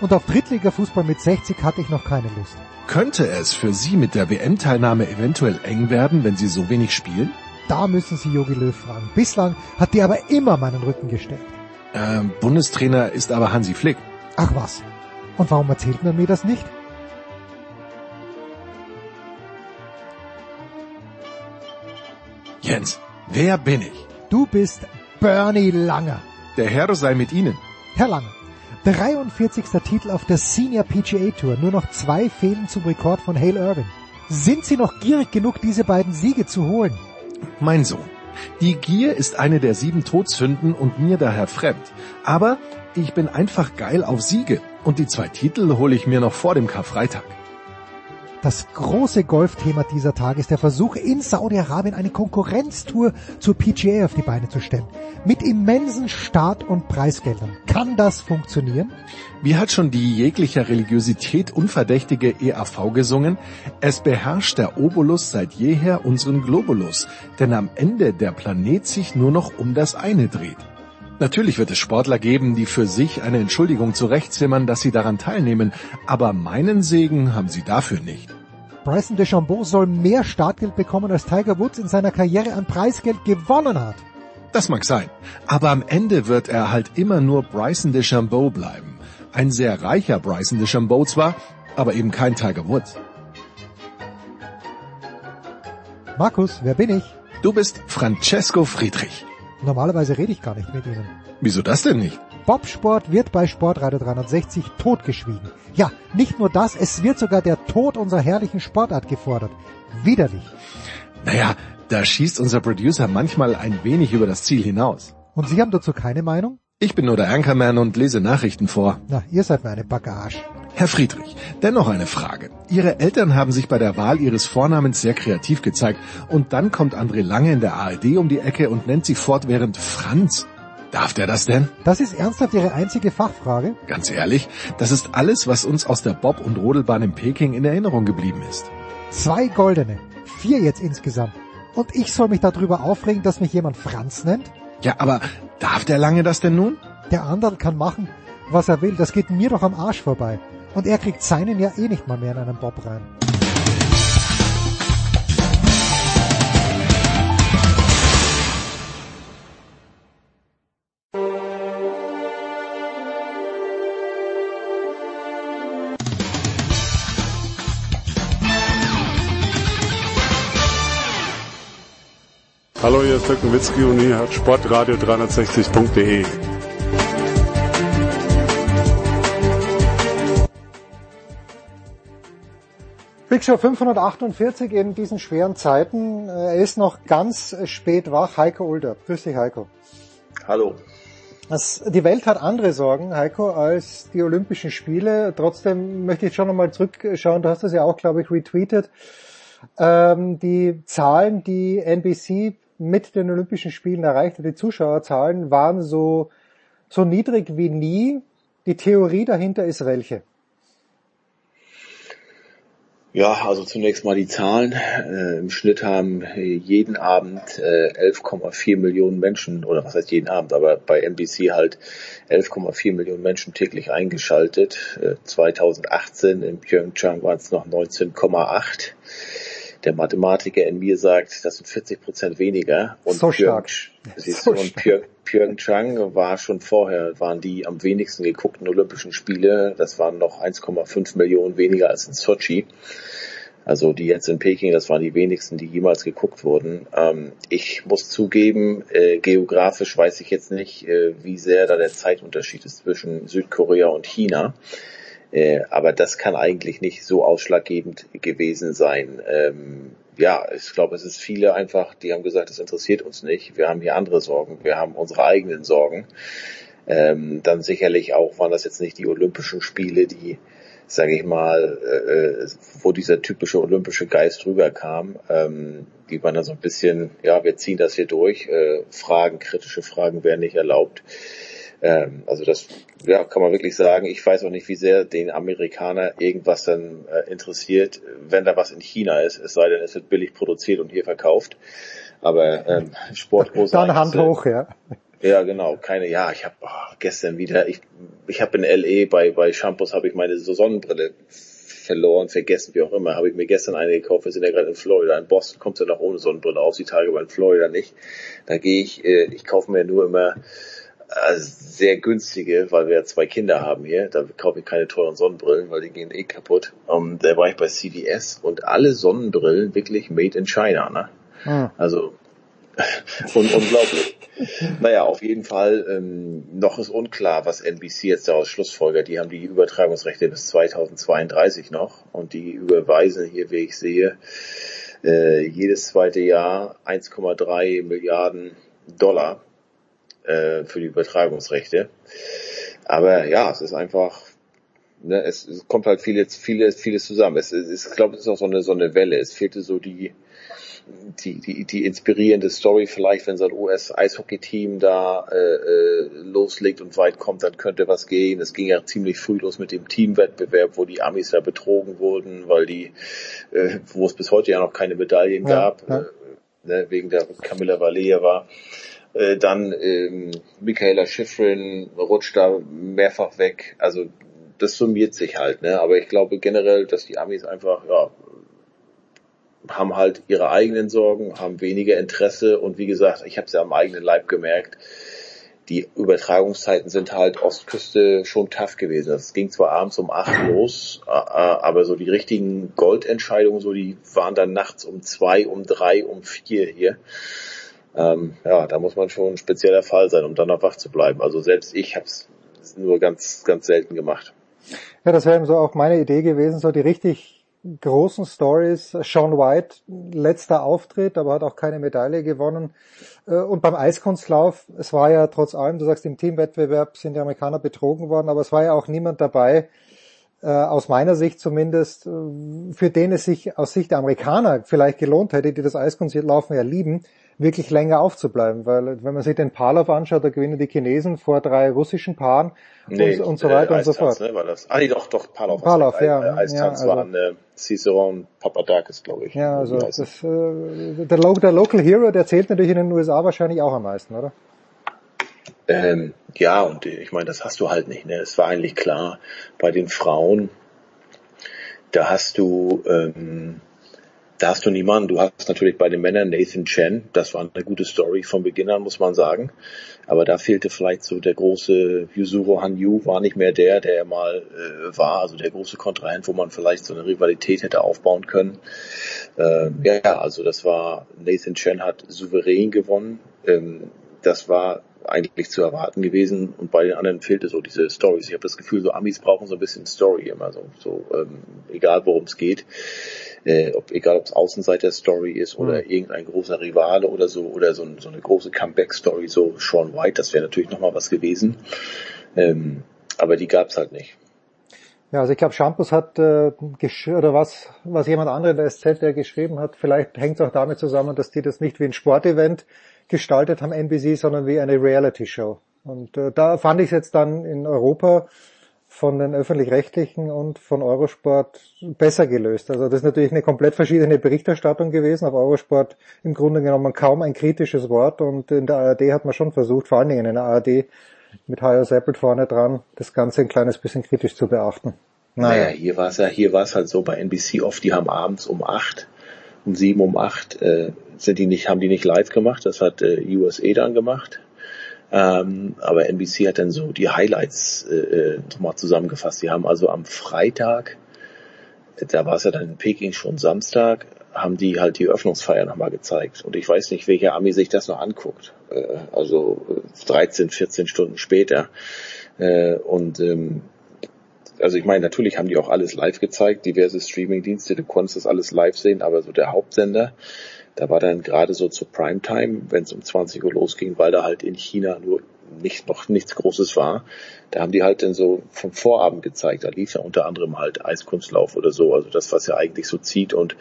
Und auf Drittliga-Fußball mit 60 hatte ich noch keine Lust. Könnte es für Sie mit der WM-Teilnahme eventuell eng werden, wenn Sie so wenig spielen? Da müssen Sie Jogi Löw fragen. Bislang hat die aber immer meinen Rücken gesteckt. Ähm, Bundestrainer ist aber Hansi Flick. Ach was. Und warum erzählt man mir das nicht? Jens, wer bin ich? Du bist Bernie Langer. Der Herr sei mit Ihnen. Herr Langer, 43. Titel auf der Senior PGA Tour, nur noch zwei Fehlen zum Rekord von Hale Irving. Sind Sie noch gierig genug, diese beiden Siege zu holen? Mein Sohn, die Gier ist eine der sieben Todsünden und mir daher fremd. Aber ich bin einfach geil auf Siege und die zwei Titel hole ich mir noch vor dem Karfreitag. Das große Golfthema dieser Tage ist der Versuch, in Saudi-Arabien eine Konkurrenztour zur PGA auf die Beine zu stellen. Mit immensen Start- und Preisgeldern. Kann das funktionieren? Wie hat schon die jeglicher Religiosität unverdächtige EAV gesungen? Es beherrscht der Obolus seit jeher unseren Globulus, denn am Ende der Planet sich nur noch um das eine dreht. Natürlich wird es Sportler geben, die für sich eine Entschuldigung zurechtzimmern, dass sie daran teilnehmen, aber meinen Segen haben sie dafür nicht. Bryson DeChambeau soll mehr Startgeld bekommen, als Tiger Woods in seiner Karriere an Preisgeld gewonnen hat. Das mag sein, aber am Ende wird er halt immer nur Bryson DeChambeau bleiben. Ein sehr reicher Bryson DeChambeau zwar, aber eben kein Tiger Woods. Markus, wer bin ich? Du bist Francesco Friedrich. Normalerweise rede ich gar nicht mit Ihnen. Wieso das denn nicht? Bobsport wird bei Sportradio 360 totgeschwiegen. Ja, nicht nur das, es wird sogar der Tod unserer herrlichen Sportart gefordert. Widerlich. Naja, da schießt unser Producer manchmal ein wenig über das Ziel hinaus. Und Sie haben dazu keine Meinung? Ich bin nur der Anchorman und lese Nachrichten vor. Na, ihr seid mir eine Bagage. Herr Friedrich, dennoch eine Frage. Ihre Eltern haben sich bei der Wahl Ihres Vornamens sehr kreativ gezeigt und dann kommt André Lange in der ARD um die Ecke und nennt Sie fortwährend Franz. Darf der das denn? Das ist ernsthaft Ihre einzige Fachfrage? Ganz ehrlich, das ist alles, was uns aus der Bob- und Rodelbahn in Peking in Erinnerung geblieben ist. Zwei goldene, vier jetzt insgesamt. Und ich soll mich darüber aufregen, dass mich jemand Franz nennt? Ja, aber darf der Lange das denn nun? Der andere kann machen, was er will. Das geht mir doch am Arsch vorbei. Und er kriegt seinen ja eh nicht mal mehr in einen Bob rein. Hallo, hier ist Dirk Nowitzki und hier hat sportradio360.de. Big Show 548 in diesen schweren Zeiten. Er ist noch ganz spät wach. Heiko Ulder. Grüß dich, Heiko. Hallo. Das, die Welt hat andere Sorgen, Heiko, als die Olympischen Spiele. Trotzdem möchte ich schon nochmal zurückschauen. Du hast das ja auch, glaube ich, retweetet. Ähm, die Zahlen, die NBC mit den Olympischen Spielen erreichte, die Zuschauerzahlen, waren so, so niedrig wie nie. Die Theorie dahinter ist welche? Ja, also zunächst mal die Zahlen. Äh, Im Schnitt haben jeden Abend äh, 11,4 Millionen Menschen, oder was heißt jeden Abend, aber bei NBC halt 11,4 Millionen Menschen täglich eingeschaltet. Äh, 2018 in Pyeongchang waren es noch 19,8. Der Mathematiker in mir sagt, das sind 40 Prozent weniger. Und so stark. Siehst so und Pyeongchang war schon vorher, waren die am wenigsten geguckten Olympischen Spiele. Das waren noch 1,5 Millionen weniger als in Sochi. Also die jetzt in Peking, das waren die wenigsten, die jemals geguckt wurden. Ähm, ich muss zugeben, äh, geografisch weiß ich jetzt nicht, äh, wie sehr da der Zeitunterschied ist zwischen Südkorea und China. Äh, aber das kann eigentlich nicht so ausschlaggebend gewesen sein. Ähm, ja, ich glaube, es ist viele einfach, die haben gesagt, das interessiert uns nicht. Wir haben hier andere Sorgen. Wir haben unsere eigenen Sorgen. Ähm, dann sicherlich auch waren das jetzt nicht die Olympischen Spiele, die, sage ich mal, äh, wo dieser typische olympische Geist rüberkam. Ähm, die waren dann so ein bisschen, ja, wir ziehen das hier durch. Äh, Fragen, kritische Fragen werden nicht erlaubt. Ähm, also das ja, kann man wirklich sagen. Ich weiß auch nicht, wie sehr den Amerikaner irgendwas dann äh, interessiert, wenn da was in China ist. Es sei denn, es wird billig produziert und hier verkauft. Aber ähm, Sporthose. Dann Hand hoch, ja. Ja, genau. Keine. Ja, ich habe oh, gestern wieder. Ich ich habe in LA bei bei Shampoos habe ich meine Sonnenbrille verloren, vergessen, wie auch immer. Habe ich mir gestern eine gekauft. Wir sind ja gerade in Florida. In Boston kommt ja noch ohne Sonnenbrille auf. Die Tage, aber in Florida nicht. Da gehe ich. Äh, ich kaufe mir nur immer sehr günstige, weil wir ja zwei Kinder haben hier. Da kaufe ich keine teuren Sonnenbrillen, weil die gehen eh kaputt. Und da war ich bei CVS und alle Sonnenbrillen wirklich made in China. Ne? Hm. Also Un unglaublich. Naja, auf jeden Fall, ähm, noch ist unklar, was NBC jetzt daraus schlussfolgert. Die haben die Übertragungsrechte bis 2032 noch und die überweisen hier, wie ich sehe, äh, jedes zweite Jahr 1,3 Milliarden Dollar äh, für die Übertragungsrechte. Aber ja, es ist einfach, ne, es, es kommt halt vieles, vieles, vieles zusammen. Es, es, ich glaube, es ist auch so eine, so eine Welle. Es fehlte so die, die, die, die inspirierende Story vielleicht, wenn so ein US-Eishockey-Team da äh, äh, loslegt und weit kommt, dann könnte was gehen. Es ging ja ziemlich früh los mit dem Teamwettbewerb, wo die Amis ja betrogen wurden, weil die, äh, wo es bis heute ja noch keine Medaillen Ja, gab, ja. Äh, ne, wegen der Camilla Valieva. Äh, dann ähm, Michaela Schifrin rutscht da mehrfach weg. Also das summiert sich halt, ne? Aber ich glaube generell, dass die Amis einfach, ja, haben halt ihre eigenen Sorgen, haben weniger Interesse und wie gesagt, ich habe es ja am eigenen Leib gemerkt, die Übertragungszeiten sind halt Ostküste schon tough gewesen. Es ging zwar abends um acht los, aber so die richtigen Goldentscheidungen, so die waren dann nachts um zwei, um drei, um vier hier. Ähm, ja, da muss man schon ein spezieller Fall sein, um dann noch wach zu bleiben. Also selbst ich habe es nur ganz, ganz selten gemacht. Ja, das wäre eben so auch meine Idee gewesen, so die richtig großen Stories. Sean White, letzter Auftritt, aber hat auch keine Medaille gewonnen. Äh, Und beim Eiskunstlauf, es war ja trotz allem, du sagst, im Teamwettbewerb sind die Amerikaner betrogen worden, aber es war ja auch niemand dabei, äh, aus meiner Sicht zumindest, äh, für den es sich aus Sicht der Amerikaner vielleicht gelohnt hätte, die das Eiskunstlaufen ja lieben, wirklich länger aufzubleiben. Weil wenn man sich den Palov anschaut, da gewinnen die Chinesen vor drei russischen Paaren und, und so weiter äh, und so fort. Ne, war das. Ah, nee, doch, doch, hast recht. ja. Äh, Eistanz Ja, also- waren äh, Ciceron Papadakis, glaube ich. Ja, also das, äh, der, Lo der Local Hero, der zählt natürlich in den USA wahrscheinlich auch am meisten, oder? Ähm, ja, und ich meine, das hast du halt nicht. Ne? Es war eigentlich klar, bei den Frauen, da hast du, ähm, da hast du niemanden. Du hast natürlich bei den Männern Nathan Chen, das war eine gute Story von Beginn an, muss man sagen. Aber da fehlte vielleicht so der große Yuzuru Hanyu, war nicht mehr der, der er mal äh, war, also der große Kontrahent, wo man vielleicht so eine Rivalität hätte aufbauen können. Ähm, ja, also das war, Nathan Chen hat souverän gewonnen. Ähm, das war eigentlich zu erwarten gewesen und bei den anderen fehlte so diese Stories. Ich habe das Gefühl, so Amis brauchen so ein bisschen Story immer so, so ähm, egal worum es geht, äh, ob, egal ob es Außenseiter-Story ist oder Mhm. irgendein großer Rivale oder so oder so, so eine große Comeback-Story, so Sean White, das wäre natürlich nochmal was gewesen. Ähm, aber die gab's halt nicht. Ja, also ich glaube, Shampoos hat äh, gesch- oder was, was jemand anderer in der SZ, der geschrieben hat, vielleicht hängt es auch damit zusammen, dass die das nicht wie ein Sportevent gestaltet haben, NBC, sondern wie eine Reality-Show. Und äh, da fand ich es jetzt dann in Europa von den öffentlich-rechtlichen und von Eurosport besser gelöst. Also das ist natürlich eine komplett verschiedene Berichterstattung gewesen. Auf Eurosport im Grunde genommen kaum ein kritisches Wort und in der ARD hat man schon versucht, vor allen Dingen in der ARD mit Hajo Seppelt vorne dran, das Ganze ein kleines bisschen kritisch zu beachten. Naja, hier war es ja, hier war es halt so bei NBC oft, die haben abends um acht, um sieben, um acht, äh, sind die nicht, haben die nicht live gemacht, das hat äh, USA dann gemacht. Ähm, aber NBC hat dann so die Highlights äh, äh, nochmal zusammengefasst. Die haben also am Freitag, da war es ja dann in Peking schon Samstag, haben die halt die Eröffnungsfeier nochmal gezeigt. Und ich weiß nicht, welcher Ami sich das noch anguckt. Äh, also äh, 13, 14 Stunden später. Äh, und ähm, also ich meine, natürlich haben die auch alles live gezeigt, diverse Streaming-Dienste, du konntest das alles live sehen, aber so der Hauptsender, da war dann gerade so zur Primetime, wenn es um 20 Uhr losging, weil da halt in China nur nicht, noch nichts Großes war, da haben die halt dann so vom Vorabend gezeigt, da lief ja unter anderem halt Eiskunstlauf oder so, also das, was ja eigentlich so zieht. Und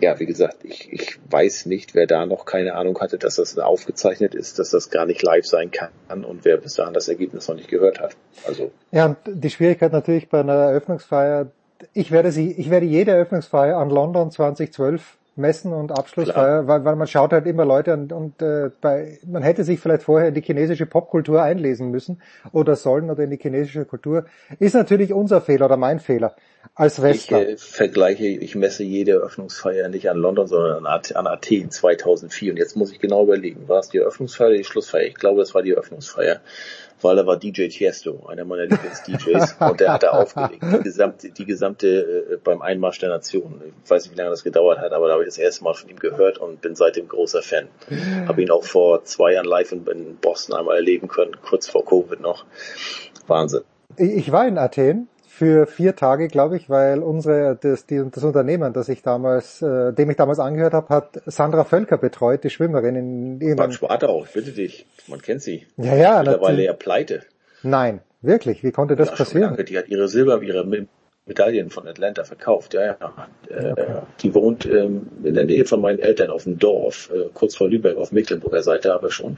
ja, wie gesagt, ich, ich weiß nicht, wer da noch keine Ahnung hatte, dass das aufgezeichnet ist, dass das gar nicht live sein kann und wer bis dahin das Ergebnis noch nicht gehört hat. Also Ja, und die Schwierigkeit natürlich bei einer Eröffnungsfeier, ich werde sie, ich werde jede Eröffnungsfeier an London 2012 messen und Abschlussfeier, weil, weil man schaut halt immer Leute an und äh, bei, man hätte sich vielleicht vorher in die chinesische Popkultur einlesen müssen oder sollen oder in die chinesische Kultur. Ist natürlich unser Fehler oder mein Fehler als Ich Westler. äh, vergleiche, ich messe jede Eröffnungsfeier nicht an London, sondern an, an Athen 2004. Und jetzt muss ich genau überlegen, war es die Eröffnungsfeier oder die Schlussfeier? Ich glaube, es war die Eröffnungsfeier. Weil er war DJ Tiesto, einer meiner Lieblings-DJs, und der hat da aufgelegt. Die gesamte, die gesamte äh, beim Einmarsch der Nation. Ich weiß nicht, wie lange das gedauert hat, aber da habe ich das erste Mal von ihm gehört und bin seitdem großer Fan. Habe ihn auch vor zwei Jahren live in, in Boston einmal erleben können, kurz vor Covid noch. Wahnsinn. Ich war in Athen für vier Tage, glaube ich, weil unsere das, die, das Unternehmen, das ich damals, äh, dem ich damals angehört habe, hat Sandra Völker betreut, die Schwimmerin in irgendeinem. Bad Spartau, ich bitte dich, man kennt sie. Ja, ja. Mittlerweile ja pleite. Nein, wirklich. Wie konnte das ja, passieren? Die hat ihre Silber, ihre Medaillen von Atlanta verkauft. Ja, ja. Äh, okay. Die wohnt ähm, in der Nähe von meinen Eltern auf dem Dorf, äh, kurz vor Lübeck auf Mecklenburger Seite aber schon.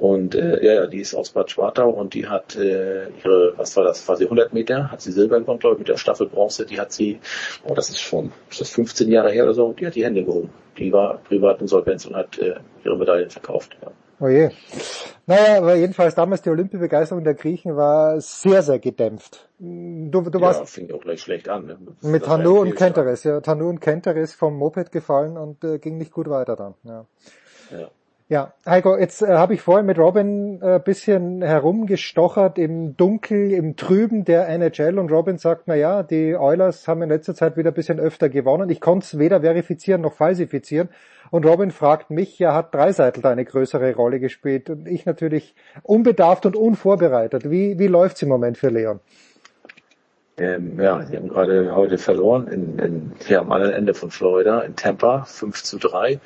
Und äh, ja, ja, die ist aus Bad Schwartau und die hat äh, ihre, was war das, quasi 100 Meter, hat sie Silber gewonnen, glaube ich, mit der Staffel Bronze. Die hat sie, oh, das ist schon, das ist 15 Jahre her oder so, die hat die Hände gehoben. Die war privat insolvenz und hat äh, ihre Medaillen verkauft. Ja. Oh je. Naja, aber jedenfalls damals die Olympiabegeisterung der Griechen war sehr, sehr gedämpft. Du, du ja, warst fing auch gleich schlecht an. Ne? Mit Tanu und Kenteres, ja. Tanu und Kenteres vom Moped gefallen und äh, ging nicht gut weiter dann. Ja. ja. Ja, Heiko, jetzt äh, habe ich vorhin mit Robin äh, bisschen herumgestochert im Dunkel, im Trüben der NHL und Robin sagt, na ja, die Oilers haben in letzter Zeit wieder ein bisschen öfter gewonnen. Ich konnte es weder verifizieren noch falsifizieren. Und Robin fragt mich, ja, hat Dreiseitel da eine größere Rolle gespielt? Und ich natürlich unbedarft und unvorbereitet. Wie, wie läuft's im Moment für Leon? Ähm, ja, sie haben gerade heute verloren in, in, hier am anderen Ende von Florida in Tampa 5 zu 3.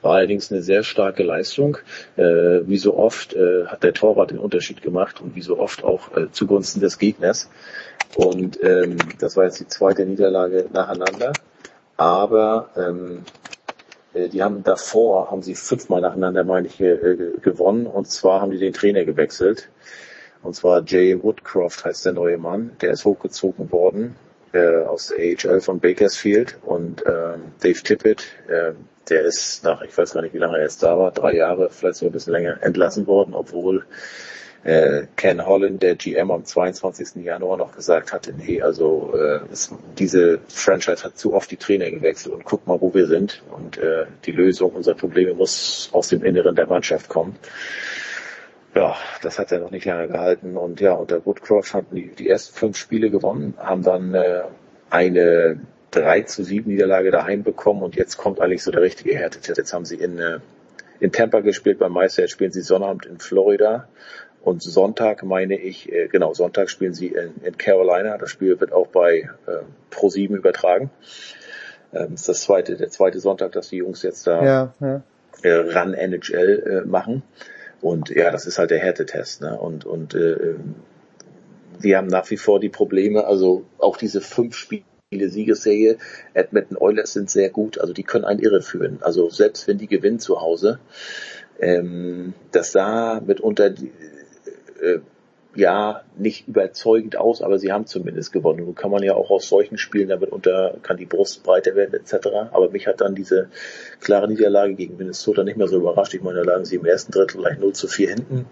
War allerdings eine sehr starke Leistung. Äh, wie so oft äh, hat der Torwart den Unterschied gemacht und wie so oft auch äh, zugunsten des Gegners. Und ähm, das war jetzt die zweite Niederlage nacheinander. Aber ähm, äh, die haben davor, haben sie fünfmal nacheinander, meine ich, äh, gewonnen. Und zwar haben die den Trainer gewechselt. Und zwar Jay Woodcroft heißt der neue Mann. Der ist hochgezogen worden äh, aus der AHL von Bakersfield. Und ähm, Dave Tippett, äh, der ist nach, ich weiß gar nicht, wie lange er jetzt da war, drei Jahre, vielleicht sogar ein bisschen länger, entlassen worden, obwohl äh, Ken Holland, der GM, am 22. Januar noch gesagt hatte, nee, also äh, es, diese Franchise hat zu oft die Trainer gewechselt und guck mal, wo wir sind. Und äh, die Lösung unserer Probleme muss aus dem Inneren der Mannschaft kommen ja, das hat er noch nicht lange gehalten. Und ja, unter Woodcroft hatten die, die ersten fünf Spiele gewonnen, haben dann äh, eine 3 zu 7 Niederlage daheim bekommen und jetzt kommt eigentlich so der richtige Härtetest. Jetzt haben sie in, äh, in Tampa gespielt beim Meister, jetzt spielen sie Sonnabend in Florida und Sonntag meine ich, äh, genau, Sonntag spielen sie in, in Carolina. Das Spiel wird auch bei äh, Pro7 übertragen. Ähm, ist das zweite, der zweite Sonntag, dass die Jungs jetzt da ja, ja. Äh, Run NHL äh, machen. Und ja, das ist halt der Härtetest. Ne? Und, und äh, wir haben nach wie vor die Probleme, also auch diese fünf Spiele Siegesserie, Edmonton Oilers sind sehr gut, also die können einen irreführen. Also selbst wenn die gewinnen zu Hause, ähm, dass da mitunter die, äh, ja nicht überzeugend aus, aber sie haben zumindest gewonnen. Nun kann man ja auch aus solchen Spielen damit unter, kann die Brust breiter werden etc. Aber mich hat dann diese klare Niederlage gegen Minnesota nicht mehr so überrascht. Ich meine, da lagen sie im ersten Drittel gleich 0 zu 4 hinten.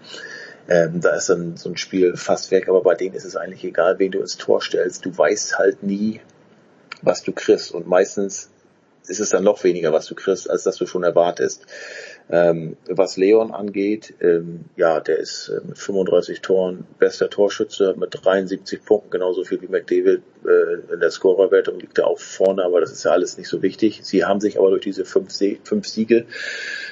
Ähm, da ist dann so ein Spiel fast weg, aber bei denen ist es eigentlich egal, wen du ins Tor stellst. Du weißt halt nie, was du kriegst. Und meistens ist es dann noch weniger, was du kriegst, als dass du schon erwartest. Ähm, was Leon angeht, ähm, ja, der ist äh, mit 35 Toren bester Torschütze, mit 73 Punkten, genauso viel wie McDavid äh, in der Scorerwertung liegt er auch vorne, aber das ist ja alles nicht so wichtig. Sie haben sich aber durch diese fünf, fünf Siege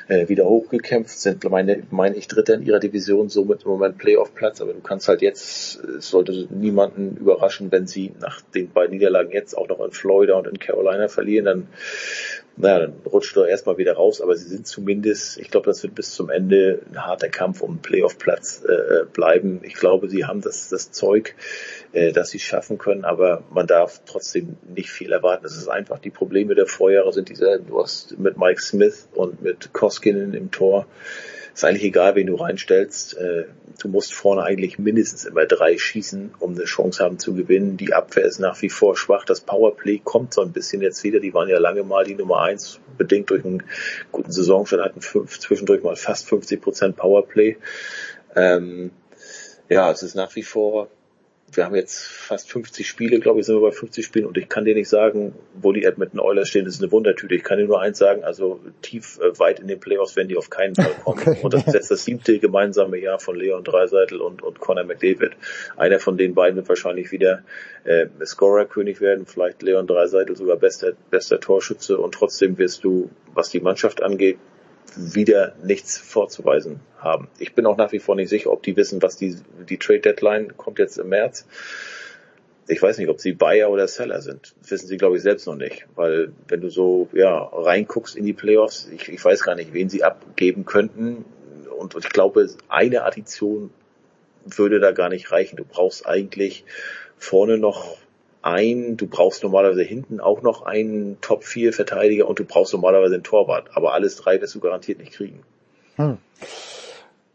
äh, wieder hochgekämpft, sind, meine, meine ich, Dritter in ihrer Division, somit im Moment Playoff-Platz, aber du kannst halt jetzt, es sollte niemanden überraschen, wenn sie nach den beiden Niederlagen jetzt auch noch in Florida und in Carolina verlieren, dann naja, dann rutscht er erstmal wieder raus, aber sie sind zumindest, ich glaube, das wird bis zum Ende ein harter Kampf um Playoff-Platz äh, bleiben. Ich glaube, sie haben das, das Zeug, äh, dass sie es schaffen können, aber man darf trotzdem nicht viel erwarten. Es ist einfach, die Probleme der Vorjahre sind dieselben. Du hast mit Mike Smith und mit Koskinen im Tor ist eigentlich egal, wen du reinstellst. Äh, du musst vorne eigentlich mindestens immer drei schießen, um eine Chance haben zu gewinnen. Die Abwehr ist nach wie vor schwach. Das Powerplay kommt so ein bisschen jetzt wieder. Die waren ja lange mal die Nummer eins, bedingt durch einen guten Saisonstand, hatten fünf, zwischendurch mal fast 50 Prozent Powerplay. Ähm, ja, es ist nach wie vor wir haben jetzt fast 50 Spiele, glaube ich, sind wir bei 50 Spielen und ich kann dir nicht sagen, wo die Edmonton Oilers stehen, das ist eine Wundertüte. Ich kann dir nur eins sagen, also tief äh, weit in den Playoffs werden die auf keinen Fall kommen. Okay. Und das ist jetzt das siebte gemeinsame Jahr von Leon Dreiseitel und, und Conor McDavid. Einer von den beiden wird wahrscheinlich wieder äh, Scorer-König werden, vielleicht Leon Dreiseitel sogar bester, bester Torschütze und trotzdem wirst du, was die Mannschaft angeht, wieder nichts vorzuweisen haben. Ich bin auch nach wie vor nicht sicher, ob die wissen, was die, die Trade Deadline kommt jetzt im März. Ich weiß nicht, ob sie Buyer oder Seller sind. Das wissen sie, glaube ich, selbst noch nicht. Weil wenn du so ja reinguckst in die Playoffs, ich, ich weiß gar nicht, wen sie abgeben könnten. Und, und ich glaube, eine Addition würde da gar nicht reichen. Du brauchst eigentlich vorne noch ein, du brauchst normalerweise hinten auch noch einen Top 4 Verteidiger und du brauchst normalerweise einen Torwart. Aber alles drei wirst du garantiert nicht kriegen. Hm.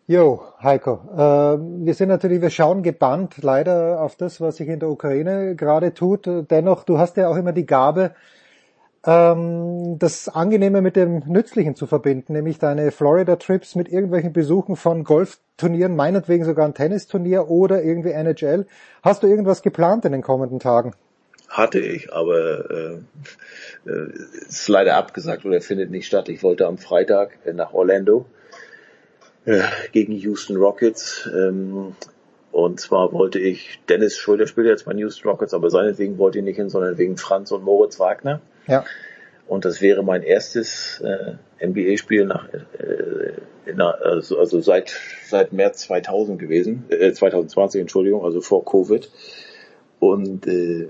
Jo, Heiko, äh, wir sind natürlich, wir schauen gebannt leider auf das, was sich in der Ukraine gerade tut. Dennoch, du hast ja auch immer die Gabe, ähm, das Angenehme mit dem Nützlichen zu verbinden, nämlich deine Florida-Trips mit irgendwelchen Besuchen von Golfturnieren, meinetwegen sogar ein Tennisturnier oder irgendwie NHL. Hast du irgendwas geplant in den kommenden Tagen? Hatte ich, aber äh, äh, ist leider abgesagt oder findet nicht statt. Ich wollte am Freitag nach Orlando äh, gegen Houston Rockets. Ähm, und zwar wollte ich, Dennis Schröder spielt jetzt bei Houston Rockets, aber seinetwegen wollte ich nicht hin, sondern wegen Franz und Moritz Wagner. Ja. Und das wäre mein erstes äh, NBA-Spiel nach äh, einer, also, also seit seit März 2000 gewesen, äh, 2020 Entschuldigung, also vor Covid. Und äh,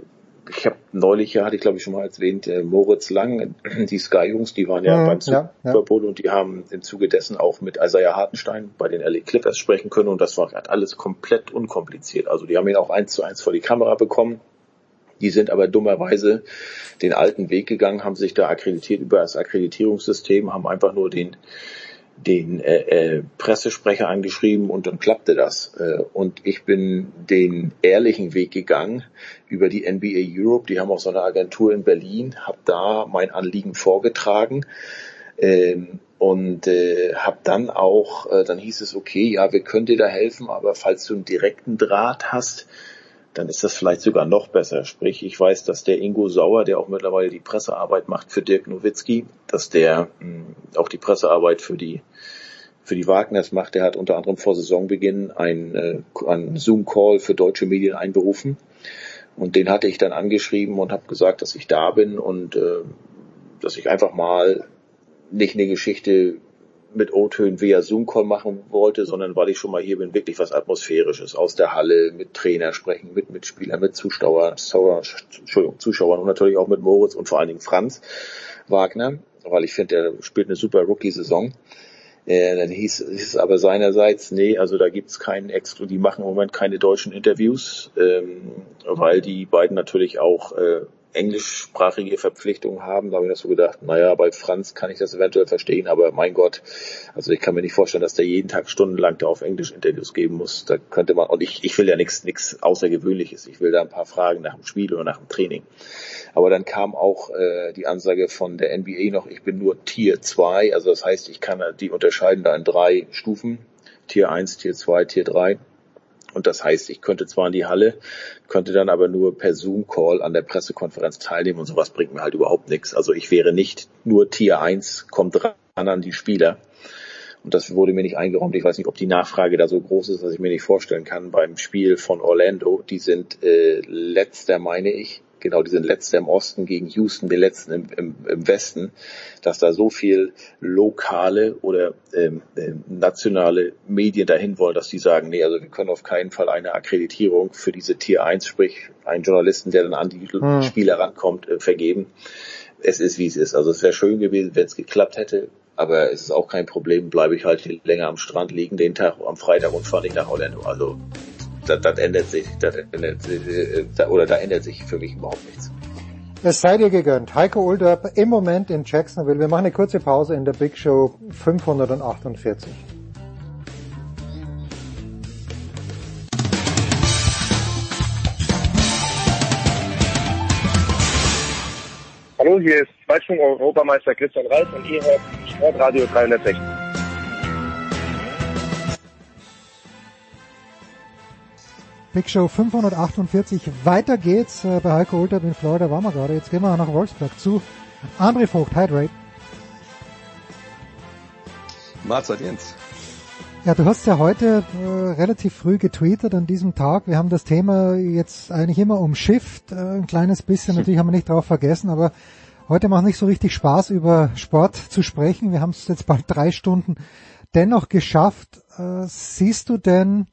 ich habe neulich ja, hatte ich glaube ich schon mal erwähnt, äh, Moritz Lang, die Sky-Jungs, die waren ja mhm, beim Super Bowl ja. und die haben im Zuge dessen auch mit Isaiah Hartenstein bei den LA Clippers sprechen können und das war hat alles komplett unkompliziert. Also die haben ihn auch eins zu eins vor die Kamera bekommen. Die sind aber dummerweise den alten Weg gegangen, haben sich da akkreditiert über das Akkreditierungssystem, haben einfach nur den den äh, äh, Pressesprecher angeschrieben und dann klappte das. Äh, und ich bin den ehrlichen Weg gegangen über die NBA Europe. Die haben auch so eine Agentur in Berlin, habe da mein Anliegen vorgetragen. Ähm, und äh, habe dann auch, äh, dann hieß es, okay, ja, wir können dir da helfen, aber falls du einen direkten Draht hast, dann ist das vielleicht sogar noch besser. Sprich, ich weiß, dass der Ingo Sauer, der auch mittlerweile die Pressearbeit macht für Dirk Nowitzki, dass der mh, hm, auch die Pressearbeit für die für die Wagners macht. Der hat unter anderem vor Saisonbeginn einen, äh, einen Zoom-Call für deutsche Medien einberufen. Und den hatte ich dann angeschrieben und habe gesagt, dass ich da bin und äh, dass ich einfach mal nicht eine Geschichte mit O-Tönen via Zoom-Call machen wollte, sondern weil ich schon mal hier bin, wirklich was Atmosphärisches aus der Halle, mit Trainer sprechen, mit Mitspielern, mit Zuschauern, Zuschauern und natürlich auch mit Moritz und vor allen Dingen Franz Wagner, weil ich finde, er spielt eine super Rookie-Saison. Äh, dann hieß, hieß es aber seinerseits, nee, also da gibt's keinen Exklu, die machen im Moment keine deutschen Interviews, ähm, weil die beiden natürlich auch äh, englischsprachige Verpflichtungen haben. Da habe ich mir so gedacht, naja, bei Franz kann ich das eventuell verstehen, aber mein Gott, also ich kann mir nicht vorstellen, dass der jeden Tag stundenlang da auf Englisch Interviews geben muss. Da könnte man, und ich, ich will ja nichts nichts Außergewöhnliches. Ich will da ein paar Fragen nach dem Spiel oder nach dem Training. Aber dann kam auch äh, die Ansage von der NBA noch, ich bin nur Tier 2, also das heißt, ich kann die unterscheiden da in drei Stufen. Tier 1, Tier 2, Tier 3. Und das heißt, ich könnte zwar in die Halle, könnte dann aber nur per Zoom-Call an der Pressekonferenz teilnehmen und sowas bringt mir halt überhaupt nichts. Also ich wäre nicht nur Tier 1, kommt ran an die Spieler. Und das wurde mir nicht eingeräumt. Ich weiß nicht, ob die Nachfrage da so groß ist, dass ich mir nicht vorstellen kann beim Spiel von Orlando. Die sind äh, letzter, meine ich, genau, die sind letzter im Osten gegen Houston, den letzten im, im, im Westen, dass da so viel lokale oder ähm, äh, nationale Medien dahin wollen, dass die sagen, nee, also wir können auf keinen Fall eine Akkreditierung für diese Tier 1, sprich einen Journalisten, der dann an die hm. Spieler rankommt, äh, vergeben. Es ist, wie es ist. Also es wäre schön gewesen, wenn es geklappt hätte, aber es ist auch kein Problem, bleibe ich halt länger am Strand liegen, den Tag am Freitag und fahre nicht nach Orlando. Also das, das ändert sich, das ändert, äh, oder da ändert sich für mich überhaupt nichts. Es sei dir gegönnt. Heiko Ulderb im Moment in Jacksonville. Wir machen eine kurze Pause in der Big Show 548. Hallo, hier ist Zweitschwung-Europameister Christian Reis und ihr hört Sportradio 360. Big Show 548. Weiter geht's äh, bei Heiko Ulter in Florida waren wir gerade. Jetzt gehen wir nach Wolfsburg zu André Vogt. Hydrate. Mahlzeit Jens. Ja, du hast ja heute äh, relativ früh getweetet an diesem Tag. Wir haben das Thema jetzt eigentlich immer umschifft, äh, ein kleines bisschen. Natürlich haben wir nicht darauf vergessen, aber heute macht nicht so richtig Spaß, über Sport zu sprechen. Wir haben es jetzt bald drei Stunden dennoch geschafft. Äh, siehst du denn,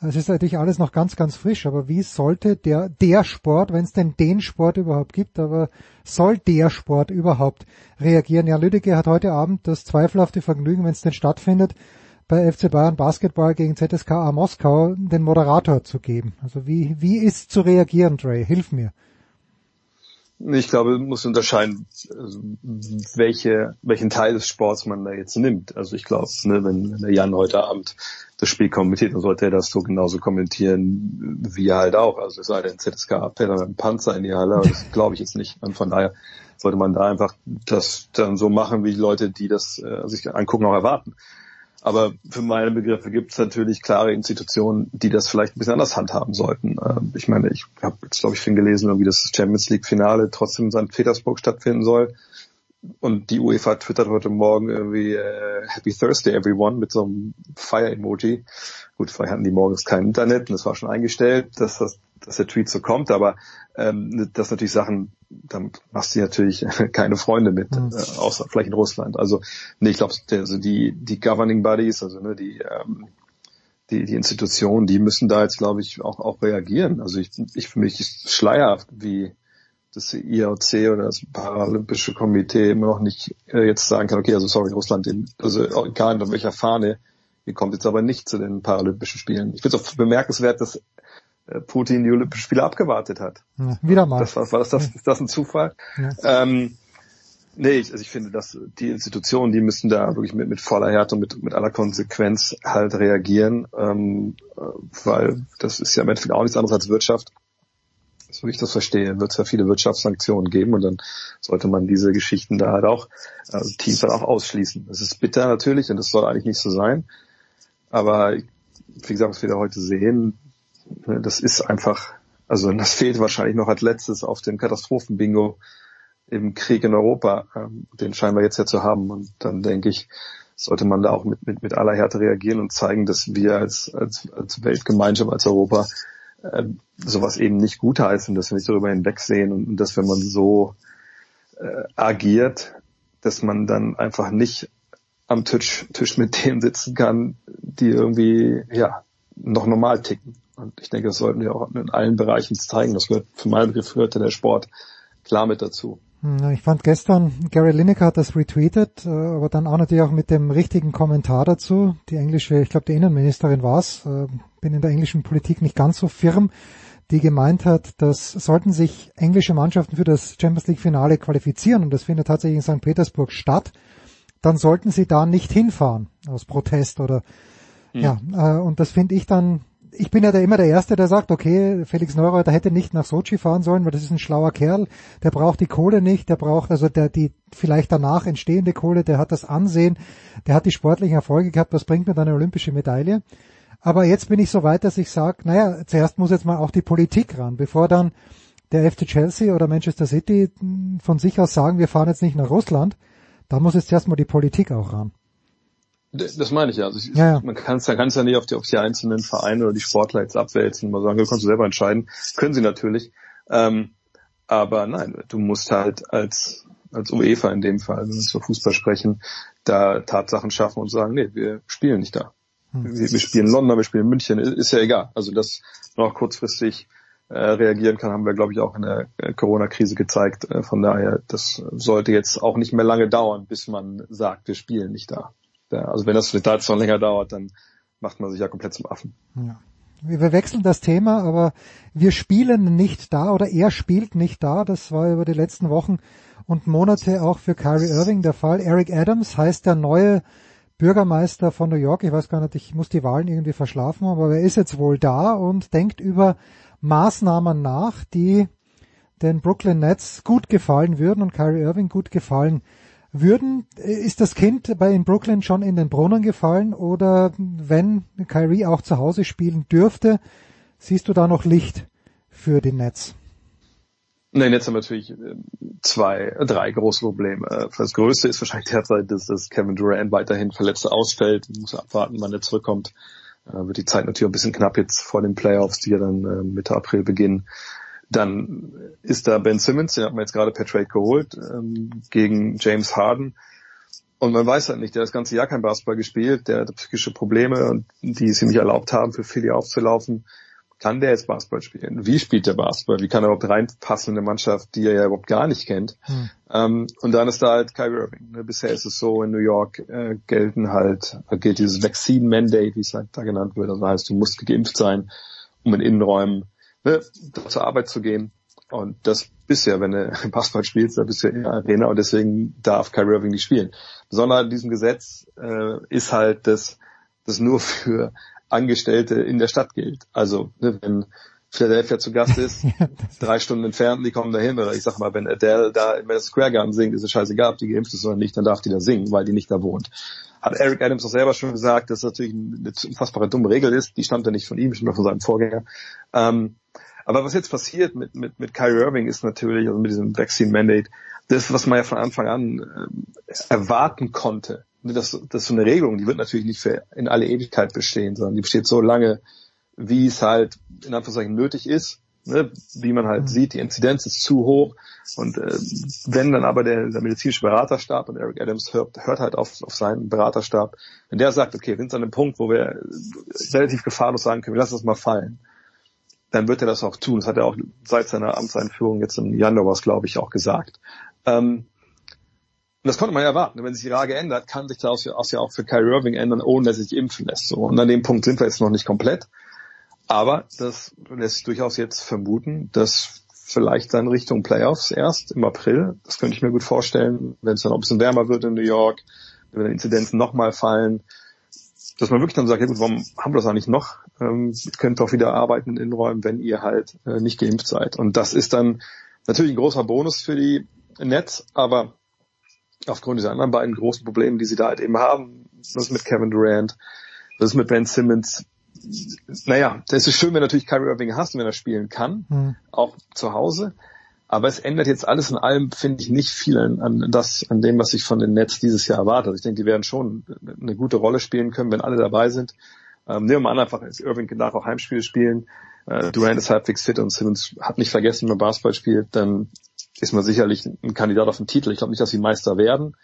es ist natürlich alles noch ganz, ganz frisch, aber wie sollte der, der Sport, wenn es denn den Sport überhaupt gibt, aber soll der Sport überhaupt reagieren? Ja, Lüdecke hat heute Abend das zweifelhafte Vergnügen, wenn es denn stattfindet, bei FC Bayern Basketball gegen ZSKA Moskau den Moderator zu geben. Also wie, wie ist zu reagieren, Dre? Hilf mir. Ich glaube, man muss unterscheiden, also welche, welchen Teil des Sports man da jetzt nimmt. Also ich glaube, ne, wenn, wenn der Jan heute Abend das Spiel kommentiert, dann sollte er das so genauso kommentieren wie er halt auch. Also es sei denn, ZSK abfällt dann ein Panzer in die Halle, aber das glaube ich jetzt nicht. Und von daher sollte man da einfach das dann so machen, wie die Leute, die das äh, sich angucken, auch erwarten. Aber für meine Begriffe gibt es natürlich klare Institutionen, die das vielleicht ein bisschen anders handhaben sollten. Ähm, ich meine, ich habe jetzt, glaube ich, viel gelesen, wie das Champions League-Finale trotzdem in St. Petersburg stattfinden soll. Und die UEFA twittert heute Morgen irgendwie äh, Happy Thursday everyone mit so einem Fire-Emoji. Gut, vielleicht hatten die morgens kein Internet und das war schon eingestellt, dass, das, dass der Tweet so kommt, aber ähm, das sind natürlich Sachen, da machst du natürlich keine Freunde mit, mhm. äh, außer vielleicht in Russland. Also nee, ich glaube, also die, die Governing Bodies, also ne, die, ähm, die, die Institutionen, die müssen da jetzt, glaube ich, auch, auch reagieren. Also ich, ich für mich ist schleierhaft, wie das IOC oder das Paralympische Komitee immer noch nicht äh, jetzt sagen kann, okay, also sorry, Russland, also egal in welcher Fahne, ihr kommt jetzt aber nicht zu den Paralympischen Spielen. Ich finde es auch bemerkenswert, dass äh, Putin die Olympischen Spiele abgewartet hat. Ja, wieder mal. Das, war, war das, das, ist das ein Zufall? Ja. Ähm, nee, ich, also ich finde, dass die Institutionen, die müssen da wirklich mit, mit voller Härte und mit, mit aller Konsequenz halt reagieren, ähm, äh, weil das ist ja im Endeffekt auch nichts anderes als Wirtschaft so wie ich das verstehe, wird es ja viele Wirtschaftssanktionen geben und dann sollte man diese Geschichten da halt auch also tiefer auch ausschließen. Das ist bitter natürlich und das soll eigentlich nicht so sein. Aber wie gesagt, was wir da heute sehen, ne, das ist einfach, also das fehlt wahrscheinlich noch als letztes auf dem Katastrophenbingo im Krieg in Europa. Ähm, den scheinen wir jetzt ja zu haben. Und dann denke ich, sollte man da auch mit, mit, mit aller Härte reagieren und zeigen, dass wir als, als, als Weltgemeinschaft, als Europa äh, sowas eben nicht gutheißen, dass wir nicht darüber hinwegsehen und, und dass wenn man so äh, agiert, dass man dann einfach nicht am Tisch, Tisch mit denen sitzen kann, die irgendwie ja noch normal ticken. Und ich denke, das sollten wir auch in allen Bereichen zeigen. Das gehört für meinen Begriff gehörte der Sport klar mit dazu. Ich fand gestern, Gary Lineker hat das retweetet, äh, aber dann auch natürlich auch mit dem richtigen Kommentar dazu. Die englische, ich glaube die Innenministerin war es, äh, bin in der englischen Politik nicht ganz so firm, die gemeint hat, dass sollten sich englische Mannschaften für das Champions League Finale qualifizieren, und das findet tatsächlich in St. Petersburg statt, dann sollten sie da nicht hinfahren, aus Protest oder, hm. ja, äh, und das finde ich dann ich bin ja da immer der Erste, der sagt, okay, Felix Neureuter hätte nicht nach Sochi fahren sollen, weil das ist ein schlauer Kerl, der braucht die Kohle nicht, der braucht also der die vielleicht danach entstehende Kohle, der hat das Ansehen, der hat die sportlichen Erfolge gehabt, was bringt mir dann eine olympische Medaille? Aber jetzt bin ich so weit, dass ich sage, naja, zuerst muss jetzt mal auch die Politik ran, bevor dann der FC Chelsea oder Manchester City von sich aus sagen, wir fahren jetzt nicht nach Russland, da muss jetzt erstmal die Politik auch ran. Das meine ich ja. Also ich, ja, ja. Man kann es ja, kann's ja nicht auf die, auf die einzelnen Vereine oder die Sportler jetzt abwälzen und mal sagen, du kannst du selber entscheiden. Können sie natürlich. Ähm, aber nein, du musst halt als, als UEFA in dem Fall, wenn wir zur Fußball sprechen, da Tatsachen schaffen und sagen, nee, wir spielen nicht da. Hm. Wir, wir, spielen London, wir spielen München, ist ja egal. Also dass man auch kurzfristig äh, reagieren kann, haben wir, glaube ich, auch in der äh, Corona-Krise gezeigt. Äh, von daher, das sollte jetzt auch nicht mehr lange dauern, bis man sagt, wir spielen nicht da. Also wenn das jetzt noch länger dauert, dann macht man sich ja komplett zum Affen. Ja. Wir wechseln das Thema, aber wir spielen nicht da oder er spielt nicht da. Das war über die letzten Wochen und Monate auch für Kyrie Irving der Fall. Eric Adams heißt der neue Bürgermeister von New York. Ich weiß gar nicht, ich muss die Wahlen irgendwie verschlafen, aber er ist jetzt wohl da und denkt über Maßnahmen nach, die den Brooklyn Nets gut gefallen würden und Kyrie Irving gut gefallen würden, ist das Kind bei in Brooklyn schon in den Brunnen gefallen oder wenn Kyrie auch zu Hause spielen dürfte, Siehst du da noch Licht für die Nets? Nein, jetzt haben wir natürlich äh, zwei, drei große Probleme. Das größte ist wahrscheinlich derzeit, dass, dass Kevin Durant weiterhin verletzt ausfällt. Muss abwarten, wann er zurückkommt. Äh, wird die Zeit natürlich ein bisschen knapp jetzt vor den Playoffs, die ja dann äh, Mitte April beginnen. Dann ist da Ben Simmons, den hat man jetzt gerade per Trade geholt, ähm, gegen James Harden. Und man weiß halt nicht, der hat das ganze Jahr kein Basketball gespielt, der hat psychische Probleme und die es ihm nicht erlaubt haben, für Philly aufzulaufen. Kann der jetzt Basketball spielen? Wie spielt der Basketball? Wie kann er überhaupt reinpassen in eine Mannschaft, die er ja überhaupt gar nicht kennt? Hm. Ähm, und dann ist da halt Kyrie Irving. Ne? Bisher ist es so, in New York äh, gelten halt, äh, gilt dieses Vaccine Mandate, wie es halt da genannt wird. Also heißt, du musst geimpft sein, um in Innenräumen ne, zur Arbeit zu gehen. Und das bist ja, wenn du Basketball spielst, da bist du ja in der Arena und deswegen darf Kyrie Irving nicht spielen. Besonders an diesem Gesetz äh, ist halt, dass das nur für Angestellte in der Stadt gilt. Also ne, wenn Philadelphia zu Gast ist, drei Stunden entfernt, die kommen dahin. Oder ich sag mal, wenn Adele da im Madison Square Garden singt, ist es scheißegal, ob die geimpft ist oder nicht, dann darf die da singen, weil die nicht da wohnt. Hat Eric Adams auch selber schon gesagt, dass das natürlich eine unfassbare dumme Regel ist. Die stammt ja nicht von ihm, stammt von seinem Vorgänger. Ähm, aber was jetzt passiert mit, mit, mit Kyrie Irving ist natürlich, also mit diesem Vaccine Mandate, das, was man ja von Anfang an äh, erwarten konnte. Das, das ist so eine Regelung, die wird natürlich nicht für in alle Ewigkeit bestehen, sondern die besteht so lange, wie es halt in Anführungszeichen nötig ist. Ne? Wie man halt mhm. sieht, die Inzidenz ist zu hoch. Und äh, wenn dann aber der, der medizinische Beraterstab und Eric Adams hört, hört halt auf, auf seinen Beraterstab, wenn der sagt, okay, wir sind an einem Punkt, wo wir relativ gefahrlos sagen können, wir lassen das mal fallen, dann wird er das auch tun. Das hat er auch seit seiner Amtseinführung jetzt im Januar glaube ich, auch gesagt. Ähm, und das konnte man ja erwarten. Wenn sich die Lage ändert, kann sich das ja auch für Kyrie Irving ändern, ohne dass sich impfen lässt. So. Und an dem Punkt sind wir jetzt noch nicht komplett. Aber das lässt sich durchaus jetzt vermuten, dass vielleicht dann Richtung Playoffs erst im April, das könnte ich mir gut vorstellen, wenn es dann auch ein bisschen wärmer wird in New York, wenn die Inzidenzen nochmal fallen, dass man wirklich dann sagt, ja gut, warum haben wir das eigentlich noch? Ähm, ihr könnt doch wieder arbeiten in Innenräumen, wenn ihr halt äh, nicht geimpft seid. Und das ist dann natürlich ein großer Bonus für die Nets, aber aufgrund dieser anderen beiden großen Probleme, die sie da halt eben haben, das ist mit Kevin Durant, das ist mit Ben Simmons, naja, das ist schön, wenn natürlich Kyrie Irving hast und wenn er spielen kann, mhm. auch zu Hause. Aber es ändert jetzt alles in allem, finde ich, nicht viel an, an das, an dem, was ich von den Nets dieses Jahr erwarte. Also ich denke, die werden schon eine gute Rolle spielen können, wenn alle dabei sind. Ähm, nehmen wir mal an, einfach, Irving darf auch Heimspiele spielen. Äh, Durant ist halbwegs fit und Simmons hat nicht vergessen, wenn man Basketball spielt, dann ist man sicherlich ein Kandidat auf den Titel. Ich glaube nicht, dass sie Meister werden,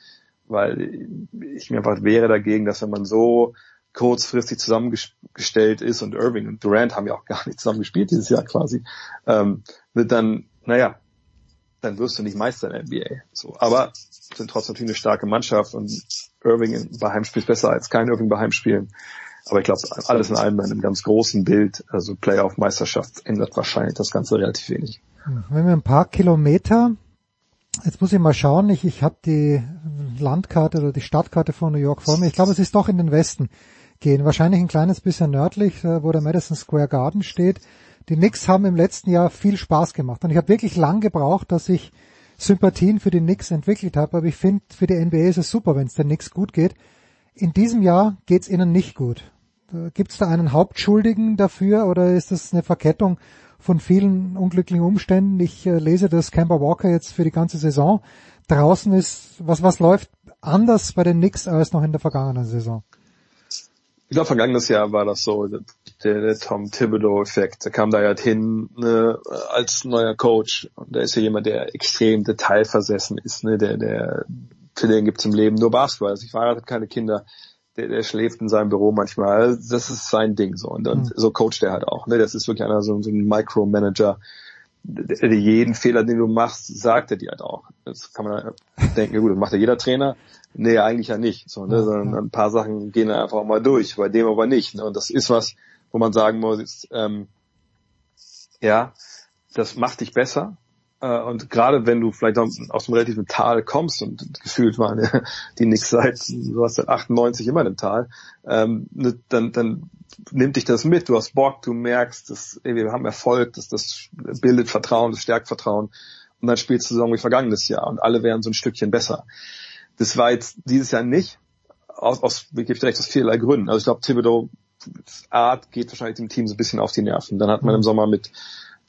weil ich mir einfach wäre dagegen, dass wenn man so kurzfristig zusammengestellt ist und Irving und Durant haben ja auch gar nicht zusammen gespielt dieses Jahr quasi, ähm, wird dann, naja, dann wirst du nicht Meister in der NBA. So, aber sind trotzdem natürlich eine starke Mannschaft und Irving bei Heimspiel ist besser als kein Irving bei Heimspielen. Aber ich glaube, alles in allem in einem ganz großen Bild, also Playoff-Meisterschaft, ändert wahrscheinlich das Ganze relativ wenig. Wenn wir ein paar Kilometer, jetzt muss ich mal schauen, ich, ich habe die Landkarte oder die Stadtkarte von New York vor mir. Ich glaube, es ist doch in den Westen gehen. Wahrscheinlich ein kleines bisschen nördlich, äh, wo der Madison Square Garden steht. Die Knicks haben im letzten Jahr viel Spaß gemacht. Und ich habe wirklich lang gebraucht, dass ich Sympathien für die Knicks entwickelt habe. Aber ich finde, für die NBA ist es super, wenn es den Knicks gut geht. In diesem Jahr geht es ihnen nicht gut. Gibt es da einen Hauptschuldigen dafür oder ist das eine Verkettung von vielen unglücklichen Umständen? Ich äh, lese, dass Kemba Walker jetzt für die ganze Saison draußen ist. Was, was läuft anders bei den Knicks als noch in der vergangenen Saison? Ich glaube, vergangenes Jahr war das so, der, der Tom Thibodeau-Effekt. Der kam da ja hin ne, als neuer Coach. Und der ist ja jemand, der extrem detailversessen ist. Ne, der, der, für den gibt's im Leben nur Basketball. Also ich verheiratet keine Kinder. Der, der schläft in seinem Büro manchmal. Das ist sein Ding so. Und, und mhm. so coacht er halt auch. Ne? Das ist wirklich einer so, so ein Micromanager. Der, der jeden Fehler, den du machst, sagt er dir halt auch. Das kann man denken, ja gut, das macht ja jeder Trainer. Nee, eigentlich ja nicht. So, ne? Sondern ein paar Sachen gehen einfach mal durch, bei dem aber nicht. Ne? Und das ist was, wo man sagen muss, ähm, ja, das macht dich besser. Äh, und gerade wenn du vielleicht aus einem relativen Tal kommst und gefühlt waren die nix seit, du hast seit 98 immer im Tal, ähm, ne, dann, dann nimmt dich das mit, du hast Bock, du merkst, dass, ey, wir haben Erfolg, dass das bildet Vertrauen, das stärkt Vertrauen. Und dann spielst du Saison wie vergangenes Jahr und alle wären so ein Stückchen besser. Das war jetzt dieses Jahr nicht, aus, aus gebe ich recht, aus vielerlei Gründen. Also ich glaube, Thibodeau Art geht wahrscheinlich dem Team so ein bisschen auf die Nerven. Dann hat man im Sommer mit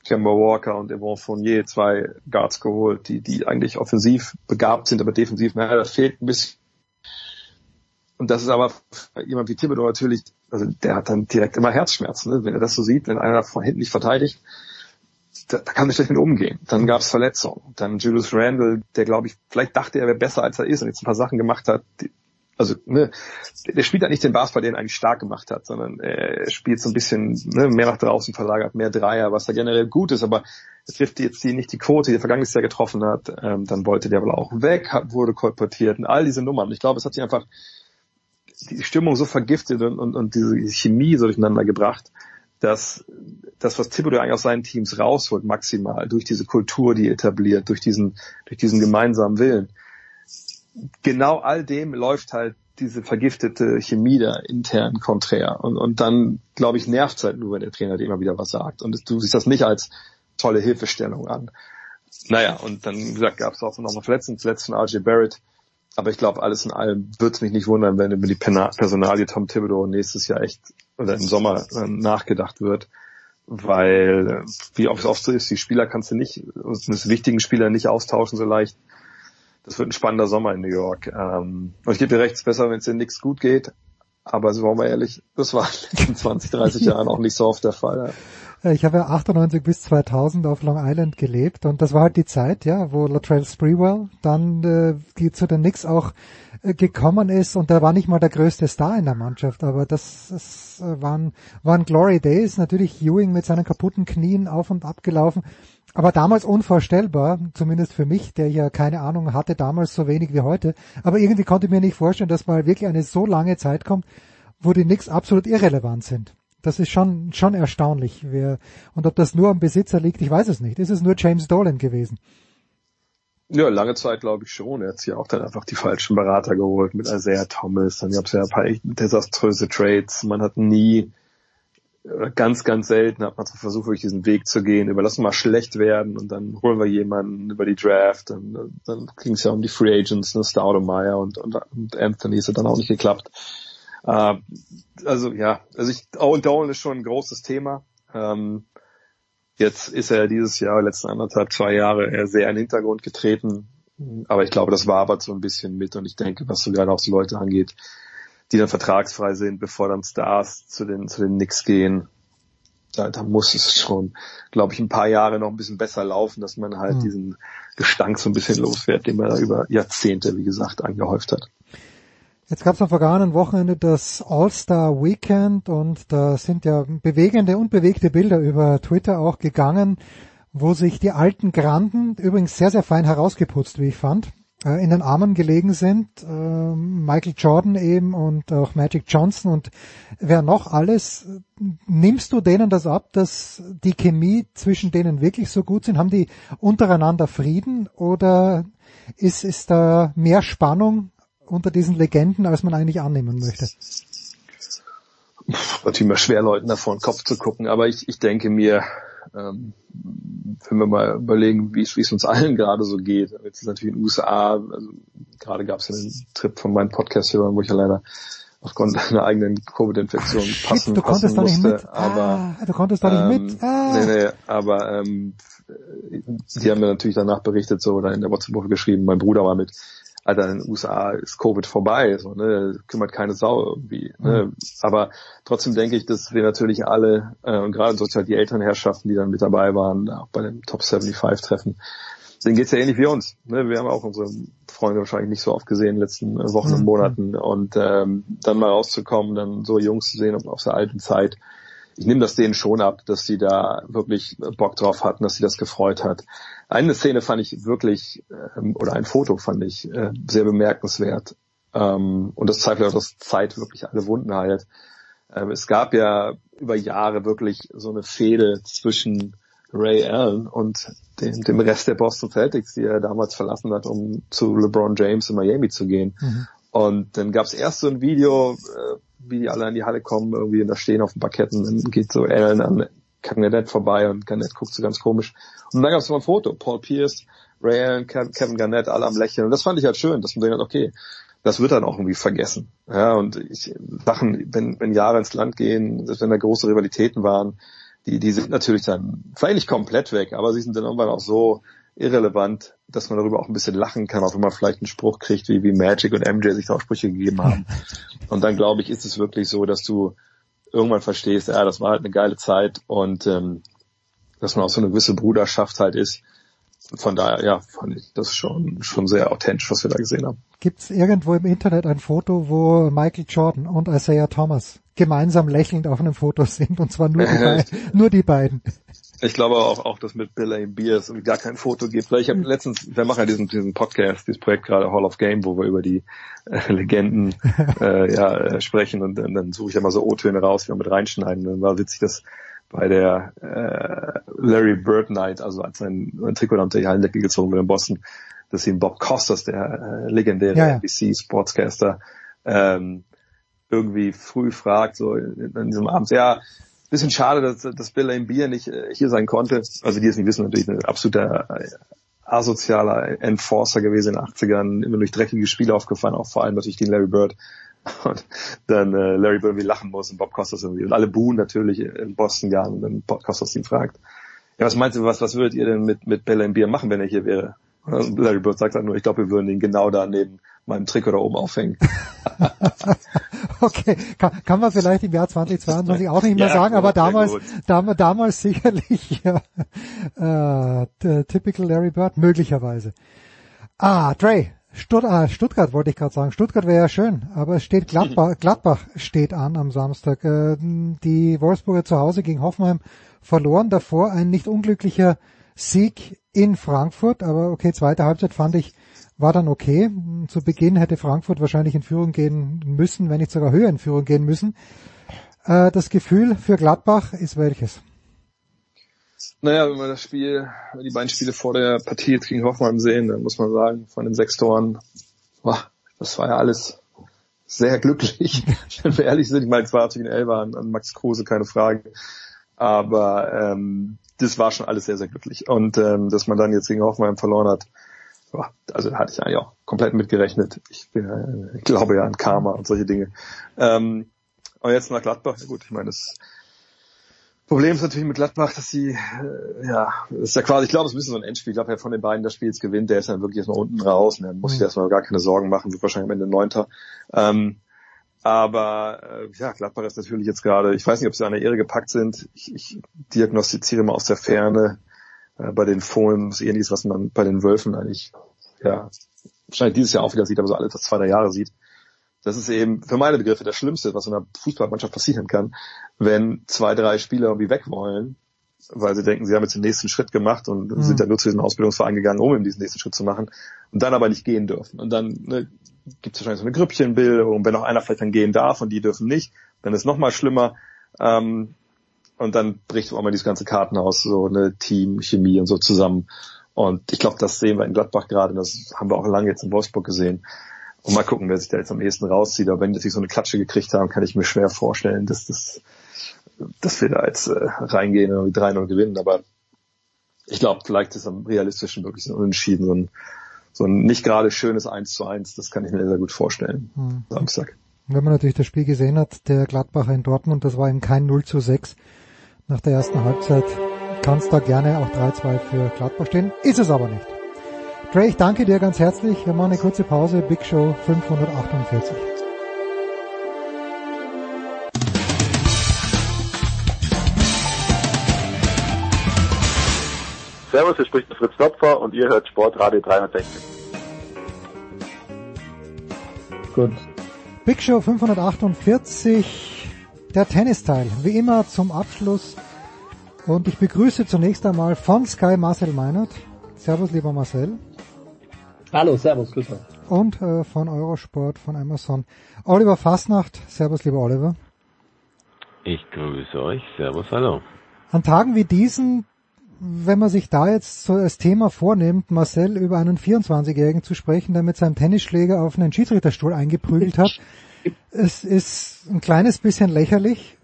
Kemba Walker und Yvonne Fournier zwei Guards geholt, die, die eigentlich offensiv begabt sind, aber defensiv, naja, das fehlt ein bisschen. Und das ist aber jemand wie Thibodeau natürlich, also der hat dann direkt immer Herzschmerzen, ne? wenn er das so sieht, wenn einer von hinten nicht verteidigt, da, da kann er schlecht mit umgehen. Dann gab es Verletzungen. Dann Julius Randle, der glaube ich, vielleicht dachte er wäre besser als er ist und jetzt ein paar Sachen gemacht hat, die, also ne, der spielt halt nicht den Basketball, den er eigentlich stark gemacht hat, sondern er spielt so ein bisschen ne, mehr nach draußen verlagert, mehr Dreier, was da generell gut ist, aber er trifft jetzt die, nicht die Quote, die er vergangenes Jahr getroffen hat. Ähm, dann wollte der wohl auch weg, wurde kolportiert und all diese Nummern. Ich glaube, es hat sich einfach die Stimmung so vergiftet und, und, und diese Chemie so durcheinander gebracht, dass das, was Thibodeau eigentlich aus seinen Teams rausholt, maximal, durch diese Kultur, die etabliert, durch diesen, durch diesen gemeinsamen Willen, genau all dem läuft halt diese vergiftete Chemie da intern konträr. Und, und dann, glaube ich, nervt es halt nur, wenn der Trainer dir immer wieder was sagt. Und du siehst das nicht als tolle Hilfestellung an. Naja, und dann, wie gesagt, gab es auch noch mal Verletzungen, zuletzt von RJ Barrett. Aber ich glaube, alles in allem würde es mich nicht wundern, wenn über die Personalie Tom Thibodeau nächstes Jahr echt oder im Sommer äh, nachgedacht wird. Weil, äh, wie oft so ist, die Spieler kannst du nicht, die wichtigen Spieler nicht austauschen so leicht das wird ein spannender Sommer in New York. Ähm, und ich gebe dir recht, es ist besser, wenn es dir nichts gut geht. Aber so waren wir ehrlich, das war in den letzten 20, 30 Jahren auch nicht so oft der Fall. Ich habe ja 98 bis 2000 auf Long Island gelebt und das war halt die Zeit, ja, wo Latrell Sprewell dann äh, zu den Knicks auch äh, gekommen ist und der war nicht mal der größte Star in der Mannschaft, aber das, das äh, waren, waren Glory Days. Natürlich Ewing mit seinen kaputten Knien auf und ab gelaufen. Aber damals unvorstellbar, zumindest für mich, der ja keine Ahnung hatte, damals so wenig wie heute. Aber irgendwie konnte ich mir nicht vorstellen, dass mal wirklich eine so lange Zeit kommt, wo die Knicks absolut irrelevant sind. Das ist schon, schon erstaunlich. Wer, und ob das nur am Besitzer liegt, ich weiß es nicht. Ist es nur James Dolan gewesen? Ja, lange Zeit glaube ich schon. Er hat sich auch dann einfach die falschen Berater geholt mit Isaiah Thomas. Dann gab es ja ein paar echt desaströse Trades. Man hat nie ganz, ganz selten hat man versucht, durch diesen Weg zu gehen, überlassen mal schlecht werden und dann holen wir jemanden über die Draft. Und, dann ging es ja um die Free Agents, ne, Staudemeyer und, und, und Anthony ist ja dann auch nicht geklappt. Äh, also ja, also ich, Owen Dolan ist schon ein großes Thema. Ähm, jetzt ist er dieses Jahr, letzten anderthalb, zwei Jahre, eher sehr in den Hintergrund getreten. Aber ich glaube, das war aber so ein bisschen mit und ich denke, was so gerade auch so Leute angeht, die dann vertragsfrei sind, bevor dann Stars zu den, zu den Knicks gehen. Da, da muss es schon, glaube ich, ein paar Jahre noch ein bisschen besser laufen, dass man halt mhm. diesen Gestank so ein bisschen losfährt, den man da über Jahrzehnte, wie gesagt, angehäuft hat. Jetzt gab es am vergangenen Wochenende das All-Star Weekend und da sind ja bewegende und bewegte Bilder über Twitter auch gegangen, wo sich die alten Granden, übrigens sehr, sehr fein herausgeputzt, wie ich fand, äh, in den Armen gelegen sind. Ähm, Michael Jordan eben und auch Magic Johnson und wer noch alles. Nimmst du denen das ab, dass die Chemie zwischen denen wirklich so gut sind? Haben die untereinander Frieden oder ist, ist da mehr Spannung unter diesen Legenden, als man eigentlich annehmen möchte? Natürlich immer schwer, Leuten da vor den Kopf zu gucken, aber ich, ich denke mir, ähm, wenn wir mal überlegen, wie es uns allen gerade so geht. Jetzt ist natürlich in den USA, also gerade gab es ja einen Trip von meinem Podcast hören, wo ich ja leider aufgrund einer eigenen Covid-Infektion passen, du passen musste. Aber ah, du konntest da nicht ähm, mit. Ah. Nee, nee, aber ähm, die haben mir natürlich danach berichtet, so oder in der WhatsApp-Gruppe geschrieben, mein Bruder war mit. Alter, in den USA ist Covid vorbei, so, ne, kümmert keine Sau irgendwie, ne, mhm. aber trotzdem denke ich, dass wir natürlich alle, äh, und gerade sozusagen die Elternherrschaften, die dann mit dabei waren, auch bei dem Top 75 Treffen, denen geht's ja ähnlich wie uns, ne, wir haben auch unsere Freunde wahrscheinlich nicht so oft gesehen in den letzten Wochen mhm. und Monaten und ähm, dann mal rauszukommen, dann so Jungs zu sehen aus der alten Zeit, ich nehme das denen schon ab, dass sie da wirklich Bock drauf hatten, dass sie das gefreut hat. Eine Szene fand ich wirklich, ähm, oder ein Foto fand ich äh, sehr bemerkenswert. Ähm, und das zeigt auch, dass Zeit wirklich alle Wunden heilt. Ähm, es gab ja über Jahre wirklich so eine Fehde zwischen Ray Allen und dem, dem Rest der Boston Celtics, die er damals verlassen hat, um zu LeBron James in Miami zu gehen. Mhm. Und dann gab es erst so ein Video, äh, wie die alle in die Halle kommen, irgendwie und da stehen auf dem Parketten, dann geht so Allen an Kevin Garnett vorbei und Garnett guckt so ganz komisch. Und dann gab es noch ein Foto, Paul Pierce, Ray Allen, Kevin Garnett, alle am Lächeln. Und das fand ich halt schön, dass man denkt, okay, das wird dann auch irgendwie vergessen. Ja, und ich, Sachen, wenn, wenn Jahre ins Land gehen, wenn da große Rivalitäten waren, die, die sind natürlich dann vielleicht nicht komplett weg, aber sie sind dann irgendwann auch so irrelevant, dass man darüber auch ein bisschen lachen kann, auch wenn man vielleicht einen Spruch kriegt, wie, wie Magic und MJ sich da auch Sprüche gegeben haben. Und dann glaube ich, ist es wirklich so, dass du irgendwann verstehst, ja, das war halt eine geile Zeit und ähm, dass man auch so eine gewisse Bruderschaft halt ist. Von daher, ja, fand ich das schon, schon sehr authentisch, was wir da gesehen haben. Gibt es irgendwo im Internet ein Foto, wo Michael Jordan und Isaiah Thomas gemeinsam lächelnd auf einem Foto sind und zwar nur die, beiden, nur die beiden. Ich glaube auch, auch dass mit Bill A. Beers irgendwie gar kein Foto gibt. Weil ich habe letztens, wir machen ja diesen, diesen Podcast, dieses Projekt gerade Hall of Game, wo wir über die äh, Legenden äh, ja, äh, sprechen und, und dann suche ich ja mal so O-Töne raus, die wir mit reinschneiden. Dann war witzig, dass bei der äh, Larry Bird Night, also als sein, sein Trikot unter die Hallendecke gezogen wurde in Boston, dass ihn Bob Costas, der äh, legendäre ja, ja. NBC Sportscaster, ähm, irgendwie früh fragt, so in, in diesem Abend, ja, bisschen schade, dass, dass Bill Lane Beer nicht äh, hier sein konnte. Also die es nicht wissen, natürlich ein absoluter äh, asozialer Enforcer gewesen in den 80ern, immer durch dreckige Spiele aufgefallen, auch vor allem natürlich gegen Larry Bird. Und dann äh, Larry Bird irgendwie lachen muss und Bob Costas irgendwie. Und alle buhen natürlich in Boston ja und dann Bob Costas ihn fragt, ja, was meinst du, was, was würdet ihr denn mit, mit Bill Lane Beer machen, wenn er hier wäre? Und Larry Bird sagt dann nur, ich glaube, wir würden ihn genau da neben meinem Trikot da oben aufhängen. okay, kann, kann man vielleicht im Jahr 2022 auch nicht mehr ja, sagen, gut, aber damals, damals, damals sicherlich ja, äh, typical Larry Bird, möglicherweise. Ah, Dre, Stutt ah, Stuttgart wollte ich gerade sagen. Stuttgart wäre ja schön, aber es steht Gladbach, Gladbach steht an am Samstag. Äh, die Wolfsburger zu Hause gegen Hoffenheim verloren, davor ein nicht unglücklicher Sieg in Frankfurt, aber okay, zweite Halbzeit fand ich war dann okay. Zu Beginn hätte Frankfurt wahrscheinlich in Führung gehen müssen, wenn nicht sogar höher in Führung gehen müssen. Äh, das Gefühl für Gladbach ist welches? Naja, wenn wir das Spiel, die beiden Spiele vor der Partie jetzt gegen Hoffmann sehen, dann muss man sagen, von den sechs Toren, boah, das war ja alles sehr glücklich, wenn wir ehrlich sind. Ich meine, es war natürlich ein Elber an, an Max Kruse, keine Frage. Aber ähm, das war schon alles sehr, sehr glücklich. Und ähm, dass man dann jetzt gegen Hoffenheim verloren hat, also da hatte ich eigentlich auch komplett mitgerechnet. Ich, bin, ich glaube ja an Karma und solche Dinge. Ähm, aber jetzt nach Gladbach, ja gut, ich meine, das Problem ist natürlich mit Gladbach, dass sie, äh, ja, das ist ja quasi, ich glaube, es ist ein bisschen so ein Endspiel. Ich glaube, wer von den beiden das Spiel jetzt gewinnt, der ist dann wirklich erstmal unten raus und dann muss sich erstmal gar keine Sorgen machen, wird wahrscheinlich am Ende Neunter. Ähm, aber äh, ja, Gladbach ist natürlich jetzt gerade, ich weiß nicht, ob sie an der Ehre gepackt sind. Ich, ich diagnostiziere mal aus der Ferne, äh, bei den Fohlen ist ähnliches, was man bei den Wölfen eigentlich, ja, wahrscheinlich dieses Jahr auch wieder sieht, aber so alle zwei, drei Jahre sieht. Das ist eben für meine Begriffe das Schlimmste, was in einer Fußballmannschaft passieren kann, wenn zwei, drei Spieler irgendwie weg wollen, weil sie denken, sie haben jetzt den nächsten Schritt gemacht und mhm. sind dann nur zu diesem Ausbildungsverein gegangen, um eben diesen nächsten Schritt zu machen und dann aber nicht gehen dürfen. Und dann ne, gibt es wahrscheinlich so eine Grüppchenbildung, wenn auch einer vielleicht dann gehen darf und die dürfen nicht, dann ist es nochmal schlimmer. Ähm, und dann bricht auch mal dieses ganze Kartenhaus, so eine Teamchemie und so zusammen. Und ich glaube, das sehen wir in Gladbach gerade, das haben wir auch lange jetzt in Wolfsburg gesehen. Und mal gucken, wer sich da jetzt am ehesten rauszieht. Aber wenn die sich so eine Klatsche gekriegt haben, kann ich mir schwer vorstellen, dass, das, dass wir da jetzt äh, reingehen und 3-0 gewinnen. Aber ich glaube, vielleicht ist am realistischen wirklich so ein Unentschieden, so ein, so ein nicht gerade schönes 1 zu 1, das kann ich mir sehr gut vorstellen. Hm. Samstag. Wenn man natürlich das Spiel gesehen hat, der Gladbacher in Dortmund, das war eben kein 0 zu 6 nach der ersten Halbzeit kann es da gerne auch 3-2 für Gladbach stehen. Ist es aber nicht. Dre, ich danke dir ganz herzlich. Wir machen eine kurze Pause. Big Show 548. Servus, hier spricht der Fritz Topfer und ihr hört Sportradio 360. Gut. Big Show 548 der Tennisteil, wie immer zum Abschluss. Und ich begrüße zunächst einmal von Sky Marcel Meinert. Servus, lieber Marcel. Hallo, servus, grüß euch. Und äh, von Eurosport, von Amazon. Oliver Fastnacht. Servus, lieber Oliver. Ich grüße euch. Servus, hallo. An Tagen wie diesen, wenn man sich da jetzt so als Thema vornimmt, Marcel über einen 24-Jährigen zu sprechen, der mit seinem Tennisschläger auf einen Schiedsrichterstuhl eingeprügelt hat, es ist ein kleines bisschen lächerlich,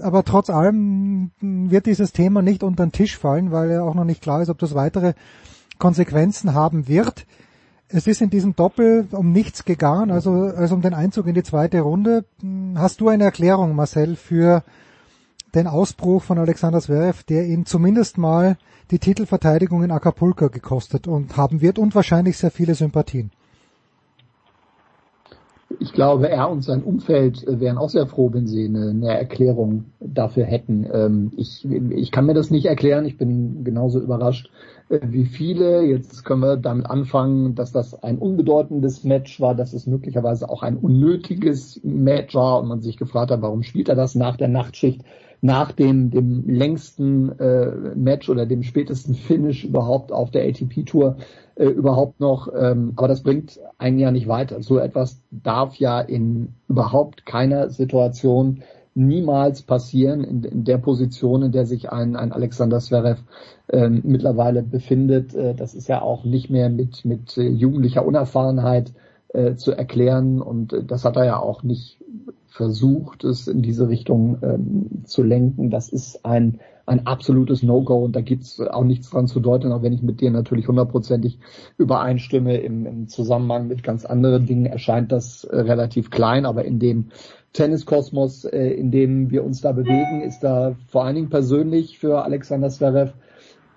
aber trotz allem wird dieses Thema nicht unter den Tisch fallen, weil ja auch noch nicht klar ist, ob das weitere Konsequenzen haben wird. Es ist in diesem Doppel um nichts gegangen, also, also um den Einzug in die zweite Runde. Hast du eine Erklärung, Marcel, für den Ausbruch von Alexander Zverev, der ihn zumindest mal die Titelverteidigung in Acapulco gekostet und haben wird und wahrscheinlich sehr viele Sympathien? Ich glaube, er und sein Umfeld äh, wären auch sehr froh, wenn sie eine, eine Erklärung dafür hätten. Ähm, ich, ich kann mir das nicht erklären. Ich bin genauso überrascht äh, wie viele. Jetzt können wir damit anfangen, dass das ein unbedeutendes Match war, dass es möglicherweise auch ein unnötiges Match war und man sich gefragt hat, warum spielt er das nach der Nachtschicht? Nach dem, dem längsten äh, Match oder dem spätesten Finish überhaupt auf der ATP-Tour äh, überhaupt noch. Ähm, aber das bringt einen ja nicht weiter. So etwas darf ja in überhaupt keiner Situation niemals passieren in, in der Position, in der sich ein, ein Alexander Zverev ähm, mittlerweile befindet. Äh, das ist ja auch nicht mehr mit, mit äh, jugendlicher Unerfahrenheit äh, zu erklären und äh, das hat er ja auch nicht versucht, es in diese Richtung ähm, zu lenken. Das ist ein, ein absolutes No-Go und da gibt's auch nichts dran zu deuten, auch wenn ich mit dir natürlich hundertprozentig übereinstimme. Im, Im Zusammenhang mit ganz anderen Dingen erscheint das äh, relativ klein, aber in dem Tenniskosmos, äh, in dem wir uns da bewegen, ist da vor allen Dingen persönlich für Alexander Zverev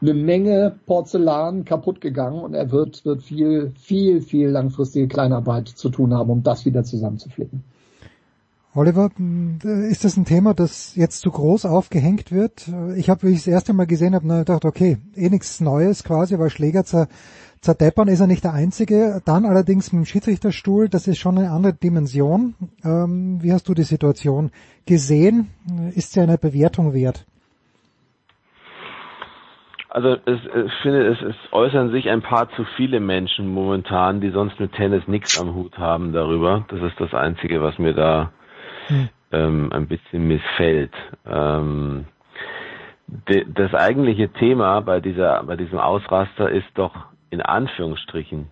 eine Menge Porzellan kaputt gegangen und er wird, wird viel, viel, viel langfristige Kleinarbeit zu tun haben, um das wieder zusammenzuflicken. Oliver, ist das ein Thema, das jetzt zu groß aufgehängt wird? Ich habe, wie ich das erste Mal gesehen habe, gedacht, okay, eh nichts Neues quasi, weil Schläger zer, zerdeppern ist er nicht der Einzige. Dann allerdings mit dem Schiedsrichterstuhl, das ist schon eine andere Dimension. Ähm, wie hast du die Situation gesehen? Ist sie eine Bewertung wert? Also es, ich finde, es, es äußern sich ein paar zu viele Menschen momentan, die sonst mit Tennis nichts am Hut haben darüber. Das ist das Einzige, was mir da hm. ähm, ein bisschen missfällt. Ähm, de, das eigentliche Thema bei dieser, bei diesem Ausraster ist doch in Anführungsstrichen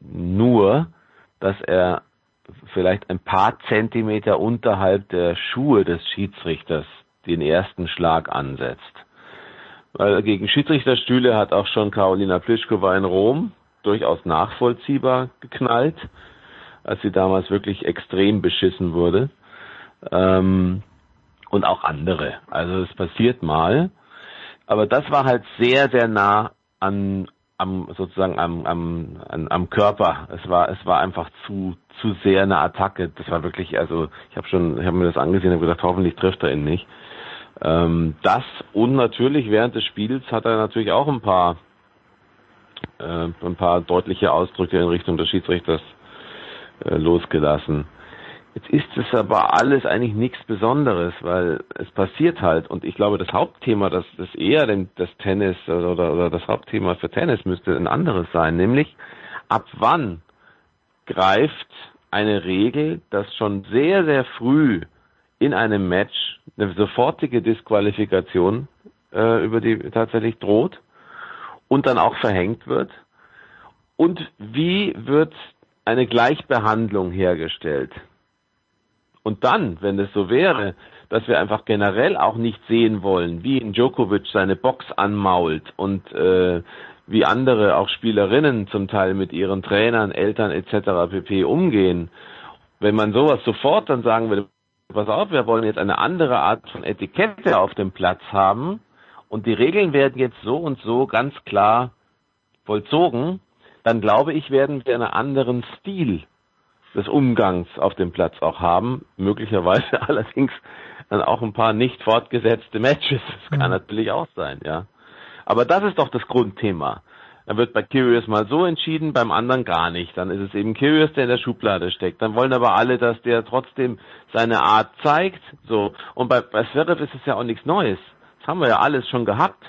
nur, dass er vielleicht ein paar Zentimeter unterhalb der Schuhe des Schiedsrichters den ersten Schlag ansetzt. Weil gegen Schiedsrichterstühle hat auch schon Karolina Pliskova in Rom durchaus nachvollziehbar geknallt, als sie damals wirklich extrem beschissen wurde ähm, und auch andere. Also es passiert mal. Aber das war halt sehr, sehr nah an, am sozusagen am, am, an, am Körper. Es war, es war einfach zu, zu sehr eine Attacke. Das war wirklich, also ich habe schon, ich habe mir das angesehen und gedacht, hoffentlich trifft er ihn nicht. Ähm, das und natürlich während des Spiels hat er natürlich auch ein paar äh, ein paar deutliche Ausdrücke in Richtung des Schiedsrichters äh, losgelassen. Jetzt ist es aber alles eigentlich nichts Besonderes, weil es passiert halt. Und ich glaube, das Hauptthema, das, das eher das Tennis oder, oder das Hauptthema für Tennis müsste ein anderes sein, nämlich ab wann greift eine Regel, dass schon sehr, sehr früh in einem Match eine sofortige Disqualifikation äh, über die tatsächlich droht und dann auch verhängt wird. Und wie wird eine Gleichbehandlung hergestellt? Und dann, wenn es so wäre, dass wir einfach generell auch nicht sehen wollen, wie in Djokovic seine Box anmault und äh, wie andere auch Spielerinnen zum Teil mit ihren Trainern, Eltern etc. pp. umgehen, wenn man sowas sofort dann sagen würde, pass auf, wir wollen jetzt eine andere Art von Etikette auf dem Platz haben und die Regeln werden jetzt so und so ganz klar vollzogen, dann glaube ich, werden wir einen anderen Stil des Umgangs auf dem Platz auch haben, möglicherweise allerdings dann auch ein paar nicht fortgesetzte Matches. Das kann mhm. natürlich auch sein, ja. Aber das ist doch das Grundthema. Da wird bei Curious mal so entschieden, beim anderen gar nicht. Dann ist es eben Curious, der in der Schublade steckt. Dann wollen aber alle, dass der trotzdem seine Art zeigt. So. Und bei, bei Zverev ist es ja auch nichts Neues. Das haben wir ja alles schon gehabt.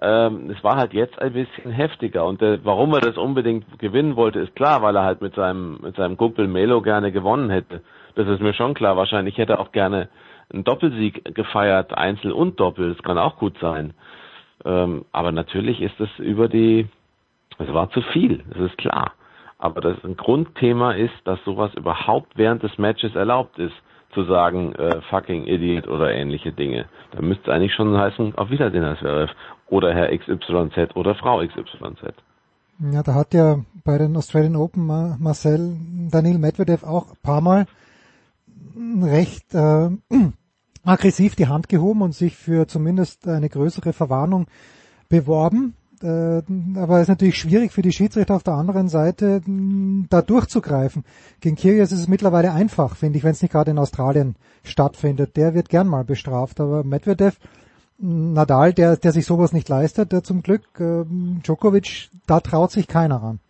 Ähm, es war halt jetzt ein bisschen heftiger und äh, warum er das unbedingt gewinnen wollte, ist klar, weil er halt mit seinem mit seinem Kumpel Melo gerne gewonnen hätte. Das ist mir schon klar. Wahrscheinlich hätte er auch gerne einen Doppelsieg gefeiert, Einzel und Doppel. Das kann auch gut sein. Ähm, aber natürlich ist es über die, es war zu viel, das ist klar. Aber das ein Grundthema ist, dass sowas überhaupt während des Matches erlaubt ist zu sagen, äh, fucking Idiot oder ähnliche Dinge. Da müsste es eigentlich schon heißen, auf Wiedersehen, Herr Zverev. Oder Herr XYZ oder Frau XYZ. Ja, da hat ja bei den Australian Open Marcel Daniel Medvedev auch ein paar Mal recht äh, aggressiv die Hand gehoben und sich für zumindest eine größere Verwarnung beworben. Äh, aber es ist natürlich schwierig für die Schiedsrichter auf der anderen Seite, da durchzugreifen. Gegen Kyrgios ist es mittlerweile einfach, finde ich, wenn es nicht gerade in Australien stattfindet. Der wird gern mal bestraft, aber Medvedev, Nadal, der, der sich sowas nicht leistet, der zum Glück, äh, Djokovic, da traut sich keiner ran.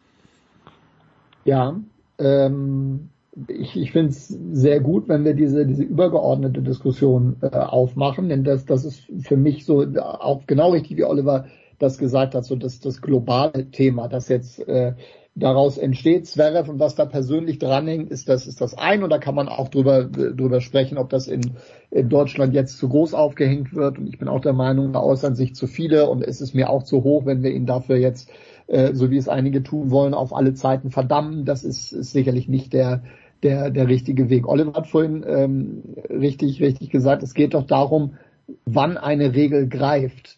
Ja, ähm, ich, ich finde es sehr gut, wenn wir diese, diese übergeordnete Diskussion äh, aufmachen, denn das, das ist für mich so auch genau richtig, wie Oliver das gesagt hat, so das, das globale Thema, das jetzt äh, daraus entsteht. Zverev und was da persönlich dranhängt, ist das, ist das ein und da kann man auch drüber, drüber sprechen, ob das in, in Deutschland jetzt zu groß aufgehängt wird und ich bin auch der Meinung, da äußern sich zu viele und es ist mir auch zu hoch, wenn wir ihn dafür jetzt, äh, so wie es einige tun wollen, auf alle Zeiten verdammen. Das ist, ist sicherlich nicht der, der, der richtige Weg. Oliver hat vorhin ähm, richtig, richtig gesagt, es geht doch darum, wann eine Regel greift.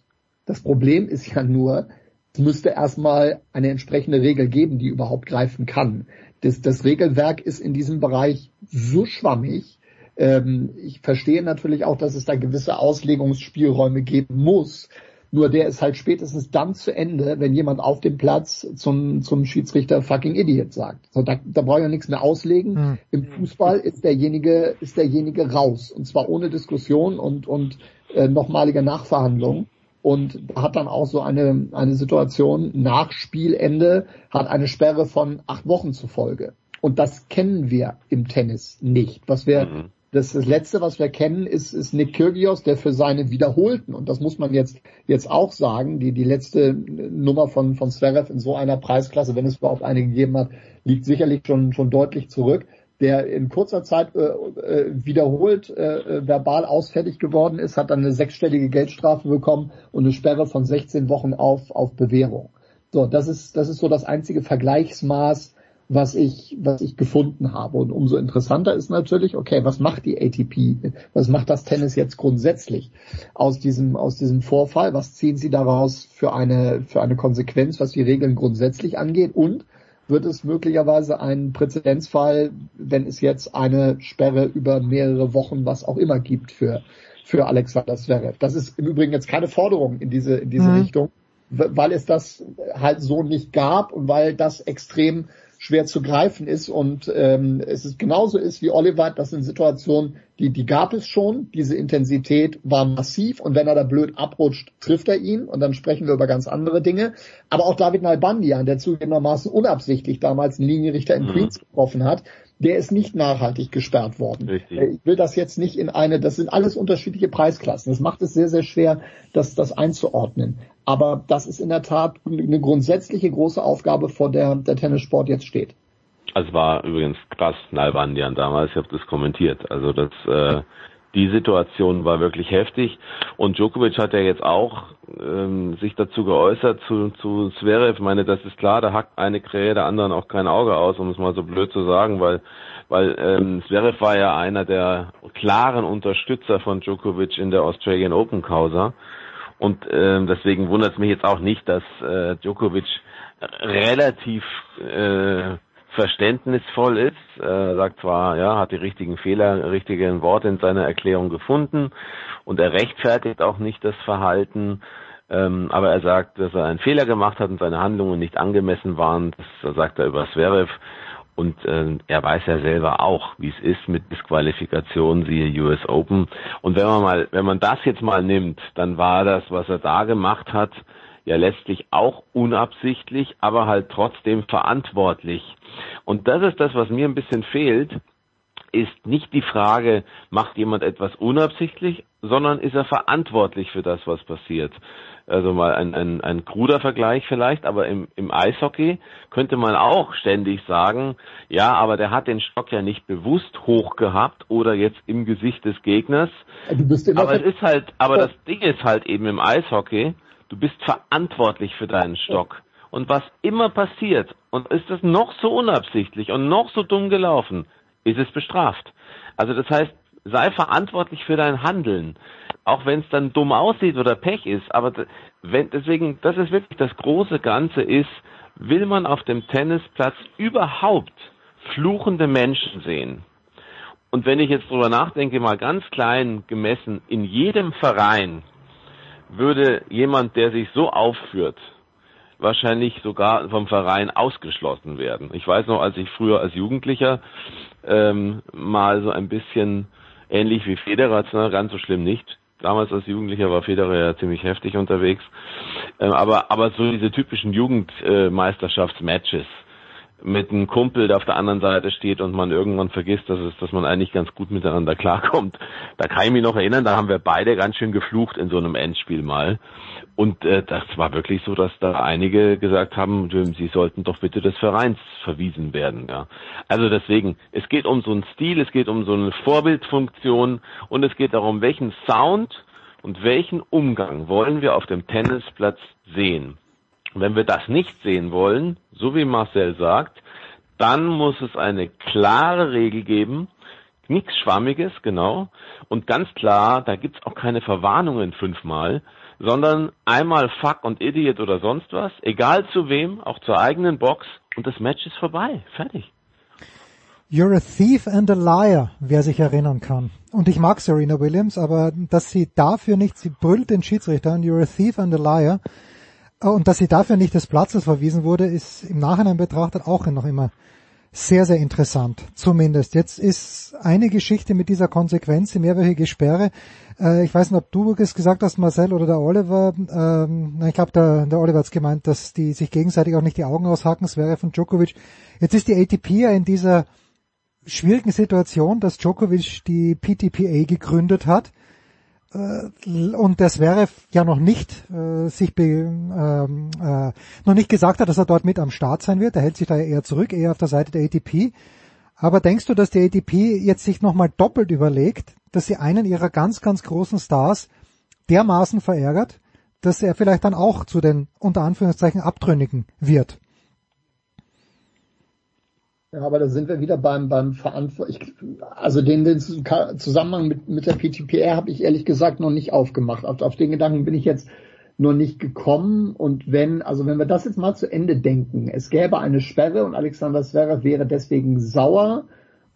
Das Problem ist ja nur, es müsste erstmal eine entsprechende Regel geben, die überhaupt greifen kann. Das, das Regelwerk ist in diesem Bereich so schwammig. Ähm, ich verstehe natürlich auch, dass es da gewisse Auslegungsspielräume geben muss. Nur der ist halt spätestens dann zu Ende, wenn jemand auf dem Platz zum, zum Schiedsrichter fucking Idiot sagt. So, da, da brauche ich ja nichts mehr auslegen. Mhm. Im Fußball ist derjenige, ist derjenige raus. Und zwar ohne Diskussion und, und äh, nochmalige Nachverhandlung. Und hat dann auch so eine, eine Situation nach Spielende, hat eine Sperre von acht Wochen zur Folge. Und das kennen wir im Tennis nicht. Was wir mhm. Das, das letzte, was wir kennen, ist, ist Nick Kyrgios, der für seine wiederholten, und das muss man jetzt, jetzt auch sagen, die, die letzte Nummer von, von Zverev in so einer Preisklasse, wenn es überhaupt eine gegeben hat, liegt sicherlich schon, schon deutlich zurück der in kurzer Zeit äh, äh, wiederholt äh, verbal ausfällig geworden ist, hat dann eine sechsstellige Geldstrafe bekommen und eine Sperre von 16 Wochen auf, auf Bewährung. So, das ist, das ist so das einzige Vergleichsmaß, was ich, was ich gefunden habe. Und umso interessanter ist natürlich, okay, was macht die ATP? Was macht das Tennis jetzt grundsätzlich aus diesem, aus diesem Vorfall? Was ziehen sie daraus für eine, für eine Konsequenz, was die Regeln grundsätzlich angeht? Und wird es möglicherweise ein Präzedenzfall, wenn es jetzt eine Sperre über mehrere Wochen, was auch immer gibt für, für Alexander Zverev? Das ist im Übrigen jetzt keine Forderung in diese, in diese mhm. Richtung, weil es das halt so nicht gab und weil das extrem schwer zu greifen ist und ähm, es ist genauso ist wie Oliver, das sind Situationen, die, die gab es schon, diese Intensität war massiv und wenn er da blöd abrutscht, trifft er ihn und dann sprechen wir über ganz andere Dinge. Aber auch David Nalbandian, der zugegebenermaßen unabsichtlich damals einen Linienrichter in mhm. Queens getroffen hat, der ist nicht nachhaltig gesperrt worden. Richtig. Äh, ich will das jetzt nicht in eine, das sind alles unterschiedliche Preisklassen. Das macht es sehr, sehr schwer, das, das einzuordnen. Aber das ist in der Tat eine grundsätzliche große Aufgabe, vor der der Tennissport jetzt steht. Also war übrigens krass, Nalbandian damals, ich habe das kommentiert. Also das, äh, die Situation war wirklich heftig. Und Djokovic hat ja jetzt auch ähm, sich dazu geäußert zu, zu Zverev. Ich meine, das ist klar, da hackt eine Krähe der anderen auch kein Auge aus, um es mal so blöd zu sagen, weil weil ähm, Zverev war ja einer der klaren Unterstützer von Djokovic in der Australian Open Causa. Und ähm, deswegen wundert es mich jetzt auch nicht, dass äh, Djokovic relativ äh, verständnisvoll ist. Er sagt zwar, ja, hat die richtigen Fehler, richtigen Worte in seiner Erklärung gefunden und er rechtfertigt auch nicht das Verhalten, ähm, aber er sagt, dass er einen Fehler gemacht hat und seine Handlungen nicht angemessen waren. Das sagt er über Zverev. Und äh, er weiß ja selber auch, wie es ist mit Disqualifikation, siehe US Open. Und wenn man mal, wenn man das jetzt mal nimmt, dann war das, was er da gemacht hat, ja letztlich auch unabsichtlich, aber halt trotzdem verantwortlich. Und das ist das, was mir ein bisschen fehlt, ist nicht die Frage, macht jemand etwas unabsichtlich, sondern ist er verantwortlich für das, was passiert. Also mal ein, ein, ein kruder Vergleich vielleicht, aber im, im Eishockey könnte man auch ständig sagen, ja, aber der hat den Stock ja nicht bewusst hoch gehabt oder jetzt im Gesicht des Gegners. aber es ist halt, aber das Ding ist halt eben im Eishockey, du bist verantwortlich für deinen Stock. Und was immer passiert, und ist das noch so unabsichtlich und noch so dumm gelaufen, ist es bestraft. Also das heißt, sei verantwortlich für dein Handeln auch wenn es dann dumm aussieht oder Pech ist, aber wenn, deswegen, das ist wirklich das große Ganze ist, will man auf dem Tennisplatz überhaupt fluchende Menschen sehen? Und wenn ich jetzt drüber nachdenke, mal ganz klein gemessen, in jedem Verein würde jemand, der sich so aufführt, wahrscheinlich sogar vom Verein ausgeschlossen werden. Ich weiß noch, als ich früher als Jugendlicher ähm, mal so ein bisschen ähnlich wie Federer, ganz so schlimm nicht. Damals als Jugendlicher war Federer ja ziemlich heftig unterwegs. Ähm, aber, aber so diese typischen Jugendmeisterschaftsmatches, äh, mit einem Kumpel, der auf der anderen Seite steht und man irgendwann vergisst, dass es, dass man eigentlich ganz gut miteinander klarkommt. Da kann ich mich noch erinnern, da haben wir beide ganz schön geflucht in so einem Endspiel mal. Und äh, das war wirklich so, dass da einige gesagt haben, sie sollten doch bitte des Vereins verwiesen werden. Ja. Also deswegen, es geht um so einen Stil, es geht um so eine Vorbildfunktion und es geht darum, welchen Sound und welchen Umgang wollen wir auf dem Tennisplatz sehen. Wenn wir das nicht sehen wollen, so wie Marcel sagt, dann muss es eine klare Regel geben, nichts Schwammiges, genau, und ganz klar, da gibt's auch keine Verwarnungen fünfmal, sondern einmal Fuck und Idiot oder sonst was, egal zu wem, auch zur eigenen Box, und das Match ist vorbei, fertig. You're a thief and a liar, wer sich erinnern kann. Und ich mag Serena Williams, aber dass sie dafür nicht, sie brüllt den Schiedsrichter an, you're a thief and a liar, und dass sie dafür nicht des Platzes verwiesen wurde, ist im Nachhinein betrachtet auch noch immer sehr, sehr interessant. Zumindest. Jetzt ist eine Geschichte mit dieser Konsequenz, die mehrwöchige Sperre. Äh, ich weiß nicht, ob du es gesagt hast, Marcel oder der Oliver. Ähm, ich glaube, der, der Oliver hat es gemeint, dass die sich gegenseitig auch nicht die Augen aushaken. Es wäre von Djokovic. Jetzt ist die ATP ja in dieser schwierigen Situation, dass Djokovic die PTPA gegründet hat und das wäre ja noch nicht äh, sich be, ähm, äh, noch nicht gesagt hat, dass er dort mit am Start sein wird. Er hält sich da eher zurück, eher auf der Seite der ATP. Aber denkst du, dass die ATP jetzt sich nochmal doppelt überlegt, dass sie einen ihrer ganz, ganz großen Stars dermaßen verärgert, dass er vielleicht dann auch zu den unter Anführungszeichen Abtrünnigen wird? Ja, aber da sind wir wieder beim, beim Verantwortlich. Also den, den Zusammenhang mit, mit der PTPR habe ich ehrlich gesagt noch nicht aufgemacht. Auf, auf den Gedanken bin ich jetzt noch nicht gekommen. Und wenn, also wenn wir das jetzt mal zu Ende denken, es gäbe eine Sperre und Alexander Zverev wäre deswegen sauer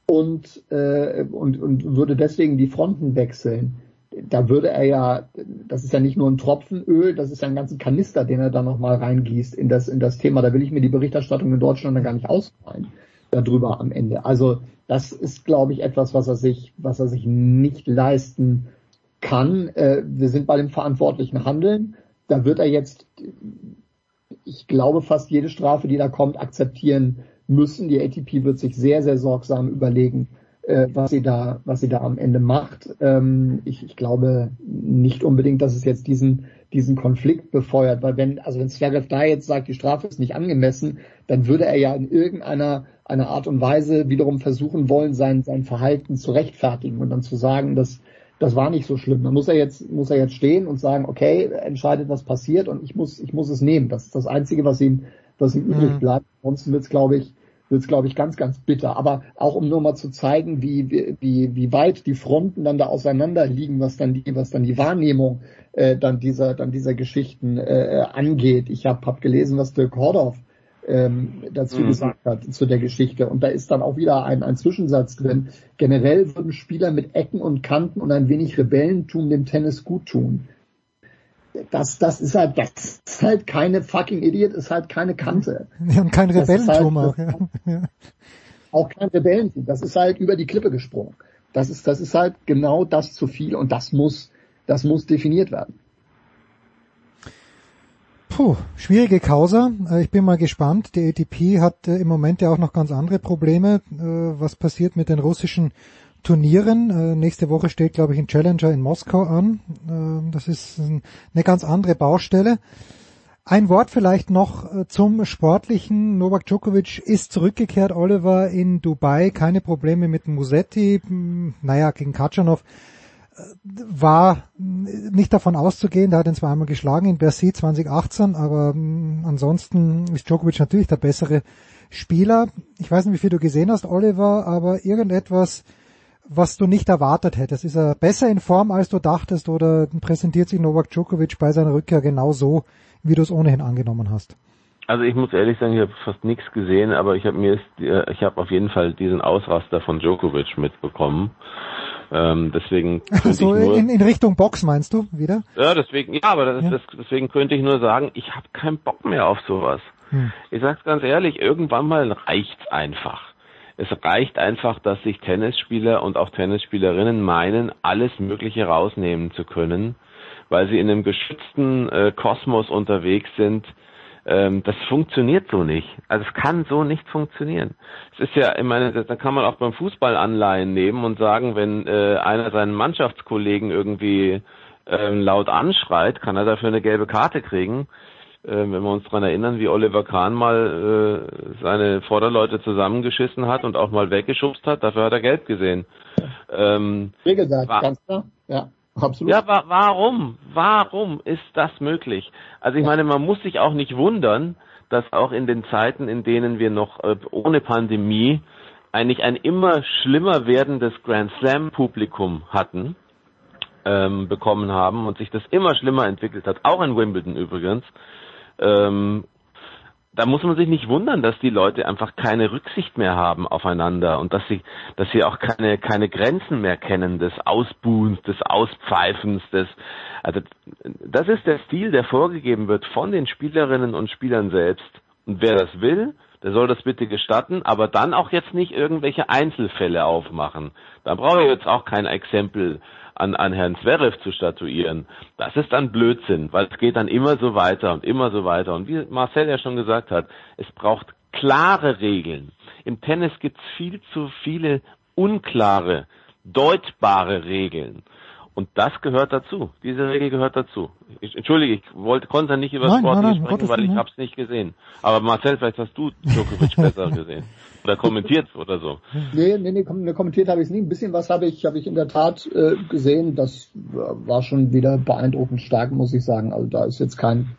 und, äh, und, und würde deswegen die Fronten wechseln. Da würde er ja, das ist ja nicht nur ein Tropfen Öl, das ist ja ein ganzer Kanister, den er da nochmal reingießt in das, in das Thema. Da will ich mir die Berichterstattung in Deutschland dann gar nicht ausfallen darüber am Ende. Also das ist, glaube ich, etwas, was er sich, was er sich nicht leisten kann. Äh, wir sind bei dem verantwortlichen Handeln. Da wird er jetzt, ich glaube, fast jede Strafe, die da kommt, akzeptieren müssen. Die ATP wird sich sehr, sehr sorgsam überlegen, äh, was sie da, was sie da am Ende macht. Ähm, ich, ich glaube nicht unbedingt, dass es jetzt diesen diesen Konflikt befeuert, weil wenn, also wenn Zverev da jetzt sagt, die Strafe ist nicht angemessen, dann würde er ja in irgendeiner einer Art und Weise wiederum versuchen wollen, sein, sein Verhalten zu rechtfertigen und dann zu sagen, dass das war nicht so schlimm. Dann muss er jetzt, muss er jetzt stehen und sagen, okay, entscheidet, was passiert und ich muss, ich muss es nehmen. Das ist das Einzige, was ihm, was ihm mhm. übrig bleibt. Ansonsten wird es, glaube ich, wird es, glaube ich, ganz, ganz bitter. Aber auch um nur mal zu zeigen, wie, wie, wie weit die Fronten dann da auseinander liegen, was dann die, was dann die Wahrnehmung äh, dann dieser, dann dieser Geschichten äh, angeht. Ich habe hab gelesen, was Dirk Hordorf ähm, dazu mhm. gesagt hat zu der Geschichte. Und da ist dann auch wieder ein, ein Zwischensatz drin. Generell würden Spieler mit Ecken und Kanten und ein wenig Rebellentum dem Tennis gut tun. Das, das ist halt, das ist halt keine fucking Idiot, ist halt keine Kante. Ja, und kein Rebellentum halt, auch. Ja. Auch kein Rebellentum. Das ist halt über die Klippe gesprungen. Das ist, das ist halt genau das zu viel und das muss, das muss definiert werden. Puh, schwierige Causa. Äh, ich bin mal gespannt. Die ATP hat äh, im Moment ja auch noch ganz andere Probleme. Äh, was passiert mit den russischen Turnieren? Nächste Woche steht, glaube ich, ein Challenger in Moskau an. Das ist eine ganz andere Baustelle. Ein Wort vielleicht noch zum Sportlichen. Novak Djokovic ist zurückgekehrt, Oliver, in Dubai. Keine Probleme mit Musetti. Hm, naja, gegen Katschanov war nicht davon auszugehen, der hat ihn zwar einmal geschlagen in Bercy 2018, aber mm, ansonsten ist Djokovic natürlich der bessere Spieler. Ich weiß nicht, wie viel du gesehen hast, Oliver, aber irgendetwas, was du nicht erwartet hättest. Ist er besser in Form, als du dachtest, oder präsentiert sich Novak Djokovic bei seiner Rückkehr genau so, wie du es ohnehin angenommen hast? Also ich muss ehrlich sagen, ich habe fast nichts gesehen, aber ich habe mir ist, äh, ich habe auf jeden Fall diesen Ausraster von Djokovic mitbekommen. Ähm, deswegen so nur, in, in Richtung Box meinst du wieder? ja, deswegen, ja, aber das, Ja. Das, deswegen könnte ich nur sagen, ich habe keinen Bock mehr auf sowas. Hm. Ich sag's ganz ehrlich, irgendwann mal reicht's einfach. Es reicht einfach, dass sich Tennisspieler und auch Tennisspielerinnen meinen, alles Mögliche rausnehmen zu können, weil sie in einem geschützten äh, Kosmos unterwegs sind. Ähm, das funktioniert so nicht. Also es kann so nicht funktionieren. Es ist ja, ich meine, da kann man auch beim Fußball Anleihen nehmen und sagen, wenn äh, einer seinen Mannschaftskollegen irgendwie ähm, laut anschreit, kann er dafür eine gelbe Karte kriegen. Ähm, wenn wir uns daran erinnern, wie Oliver Kahn mal äh, seine Vorderleute zusammengeschissen hat und auch mal weggeschubst hat, dafür hat er gelb gesehen. Ähm, Regelwerk, Wa- ganz klar. Ja, absolut. ja, wa warum? Warum ist das möglich? Also ich meine, man muss sich auch nicht wundern, dass auch in den Zeiten, in denen wir noch äh, ohne Pandemie eigentlich ein immer schlimmer werdendes Grand Slam Publikum hatten, ähm, bekommen haben und sich das immer schlimmer entwickelt hat, auch in Wimbledon übrigens, ähm, da muss man sich nicht wundern, dass die Leute einfach keine Rücksicht mehr haben aufeinander und dass sie, dass sie auch keine, keine Grenzen mehr kennen des Ausbuhens, des Auspfeifens, des, also, das ist der Stil, der vorgegeben wird von den Spielerinnen und Spielern selbst. Und wer das will, der soll das bitte gestatten, aber dann auch jetzt nicht irgendwelche Einzelfälle aufmachen. Da brauche ich jetzt auch kein Exempel an, an Herrn Zverev zu statuieren. Das ist dann Blödsinn, weil es geht dann immer so weiter und immer so weiter. Und wie Marcel ja schon gesagt hat, es braucht klare Regeln. Im Tennis gibt es viel zu viele unklare, deutbare Regeln. Und das gehört dazu. Diese Regel gehört dazu. Ich, Entschuldige, ich wollte, konnte nicht über Nein, Sport nein, nein, sprechen, weil ich Willen, hab's nicht gesehen. Aber Marcel, vielleicht hast du Djokovic besser gesehen. Oder kommentiert oder so. Nee, nee, nee, kom nee kommentiert habe ich es nie. Ein bisschen was habe ich, habe ich in der Tat äh, gesehen. Das war schon wieder beeindruckend stark, muss ich sagen. Also da ist jetzt kein,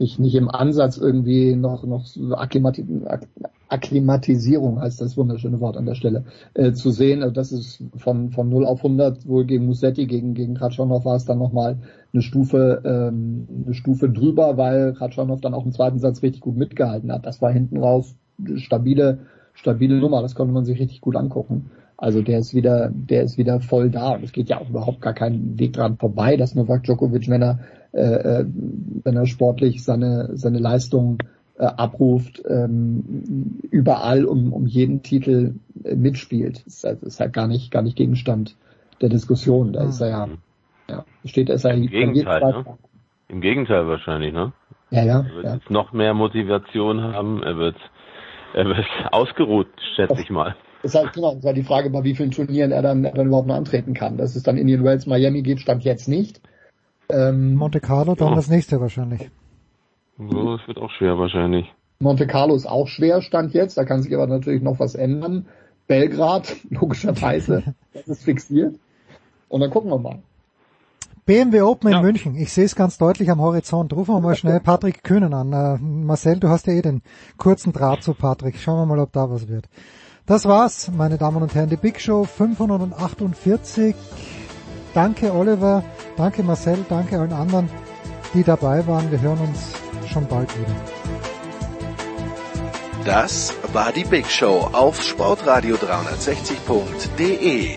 nicht, nicht im Ansatz irgendwie noch, noch Akklimati Ak Akklimatisierung heißt das wunderschöne Wort an der Stelle, äh, zu sehen. Also das ist von, von 0 auf 100 wohl gegen Musetti, gegen, gegen Ratschanow war es dann nochmal eine Stufe, ähm, eine Stufe drüber, weil Ratschanow dann auch im zweiten Satz richtig gut mitgehalten hat. Das war hinten raus stabile, stabile Nummer. Das konnte man sich richtig gut angucken. Also der ist wieder, der ist wieder voll da und es geht ja auch überhaupt gar keinen Weg dran vorbei, dass Novak Djokovic, wenn er, äh, äh, wenn er sportlich seine seine Leistung äh, abruft, ähm, überall um, um jeden Titel äh, mitspielt. Das ist, halt- ist halt gar nicht gar nicht Gegenstand der Diskussion. Da ist er ja, ja steht er Im Gegenteil, ne? Im Gegenteil wahrscheinlich, ne? Ja, ja, Er wird ja. jetzt noch mehr Motivation haben, er wird, er wird ausgeruht, schätze ich mal. Ist halt, genau, ist halt die Frage, bei wie vielen Turnieren er dann, er dann überhaupt noch antreten kann. Dass es dann Indian Wells, Miami geht, stand jetzt nicht. Ähm, Monte Carlo, dann Ja. das nächste wahrscheinlich. So, das wird auch schwer wahrscheinlich. Monte Carlo ist auch schwer, stand jetzt. Da kann sich aber natürlich noch was ändern. Belgrad, logischerweise, das ist fixiert. Und dann gucken wir mal. BMW Open in München. Ich sehe es ganz deutlich am Horizont. Rufen wir mal schnell Patrick Kühnen an. Äh, Marcel, du hast ja eh den kurzen Draht zu Patrick. Schauen wir mal, ob da was wird. Das war's, meine Damen und Herren. Die Big Show 548. Danke Oliver, danke Marcel, danke allen anderen, die dabei waren. Wir hören uns schon bald wieder. Das war die Big Show auf sportradio360.de.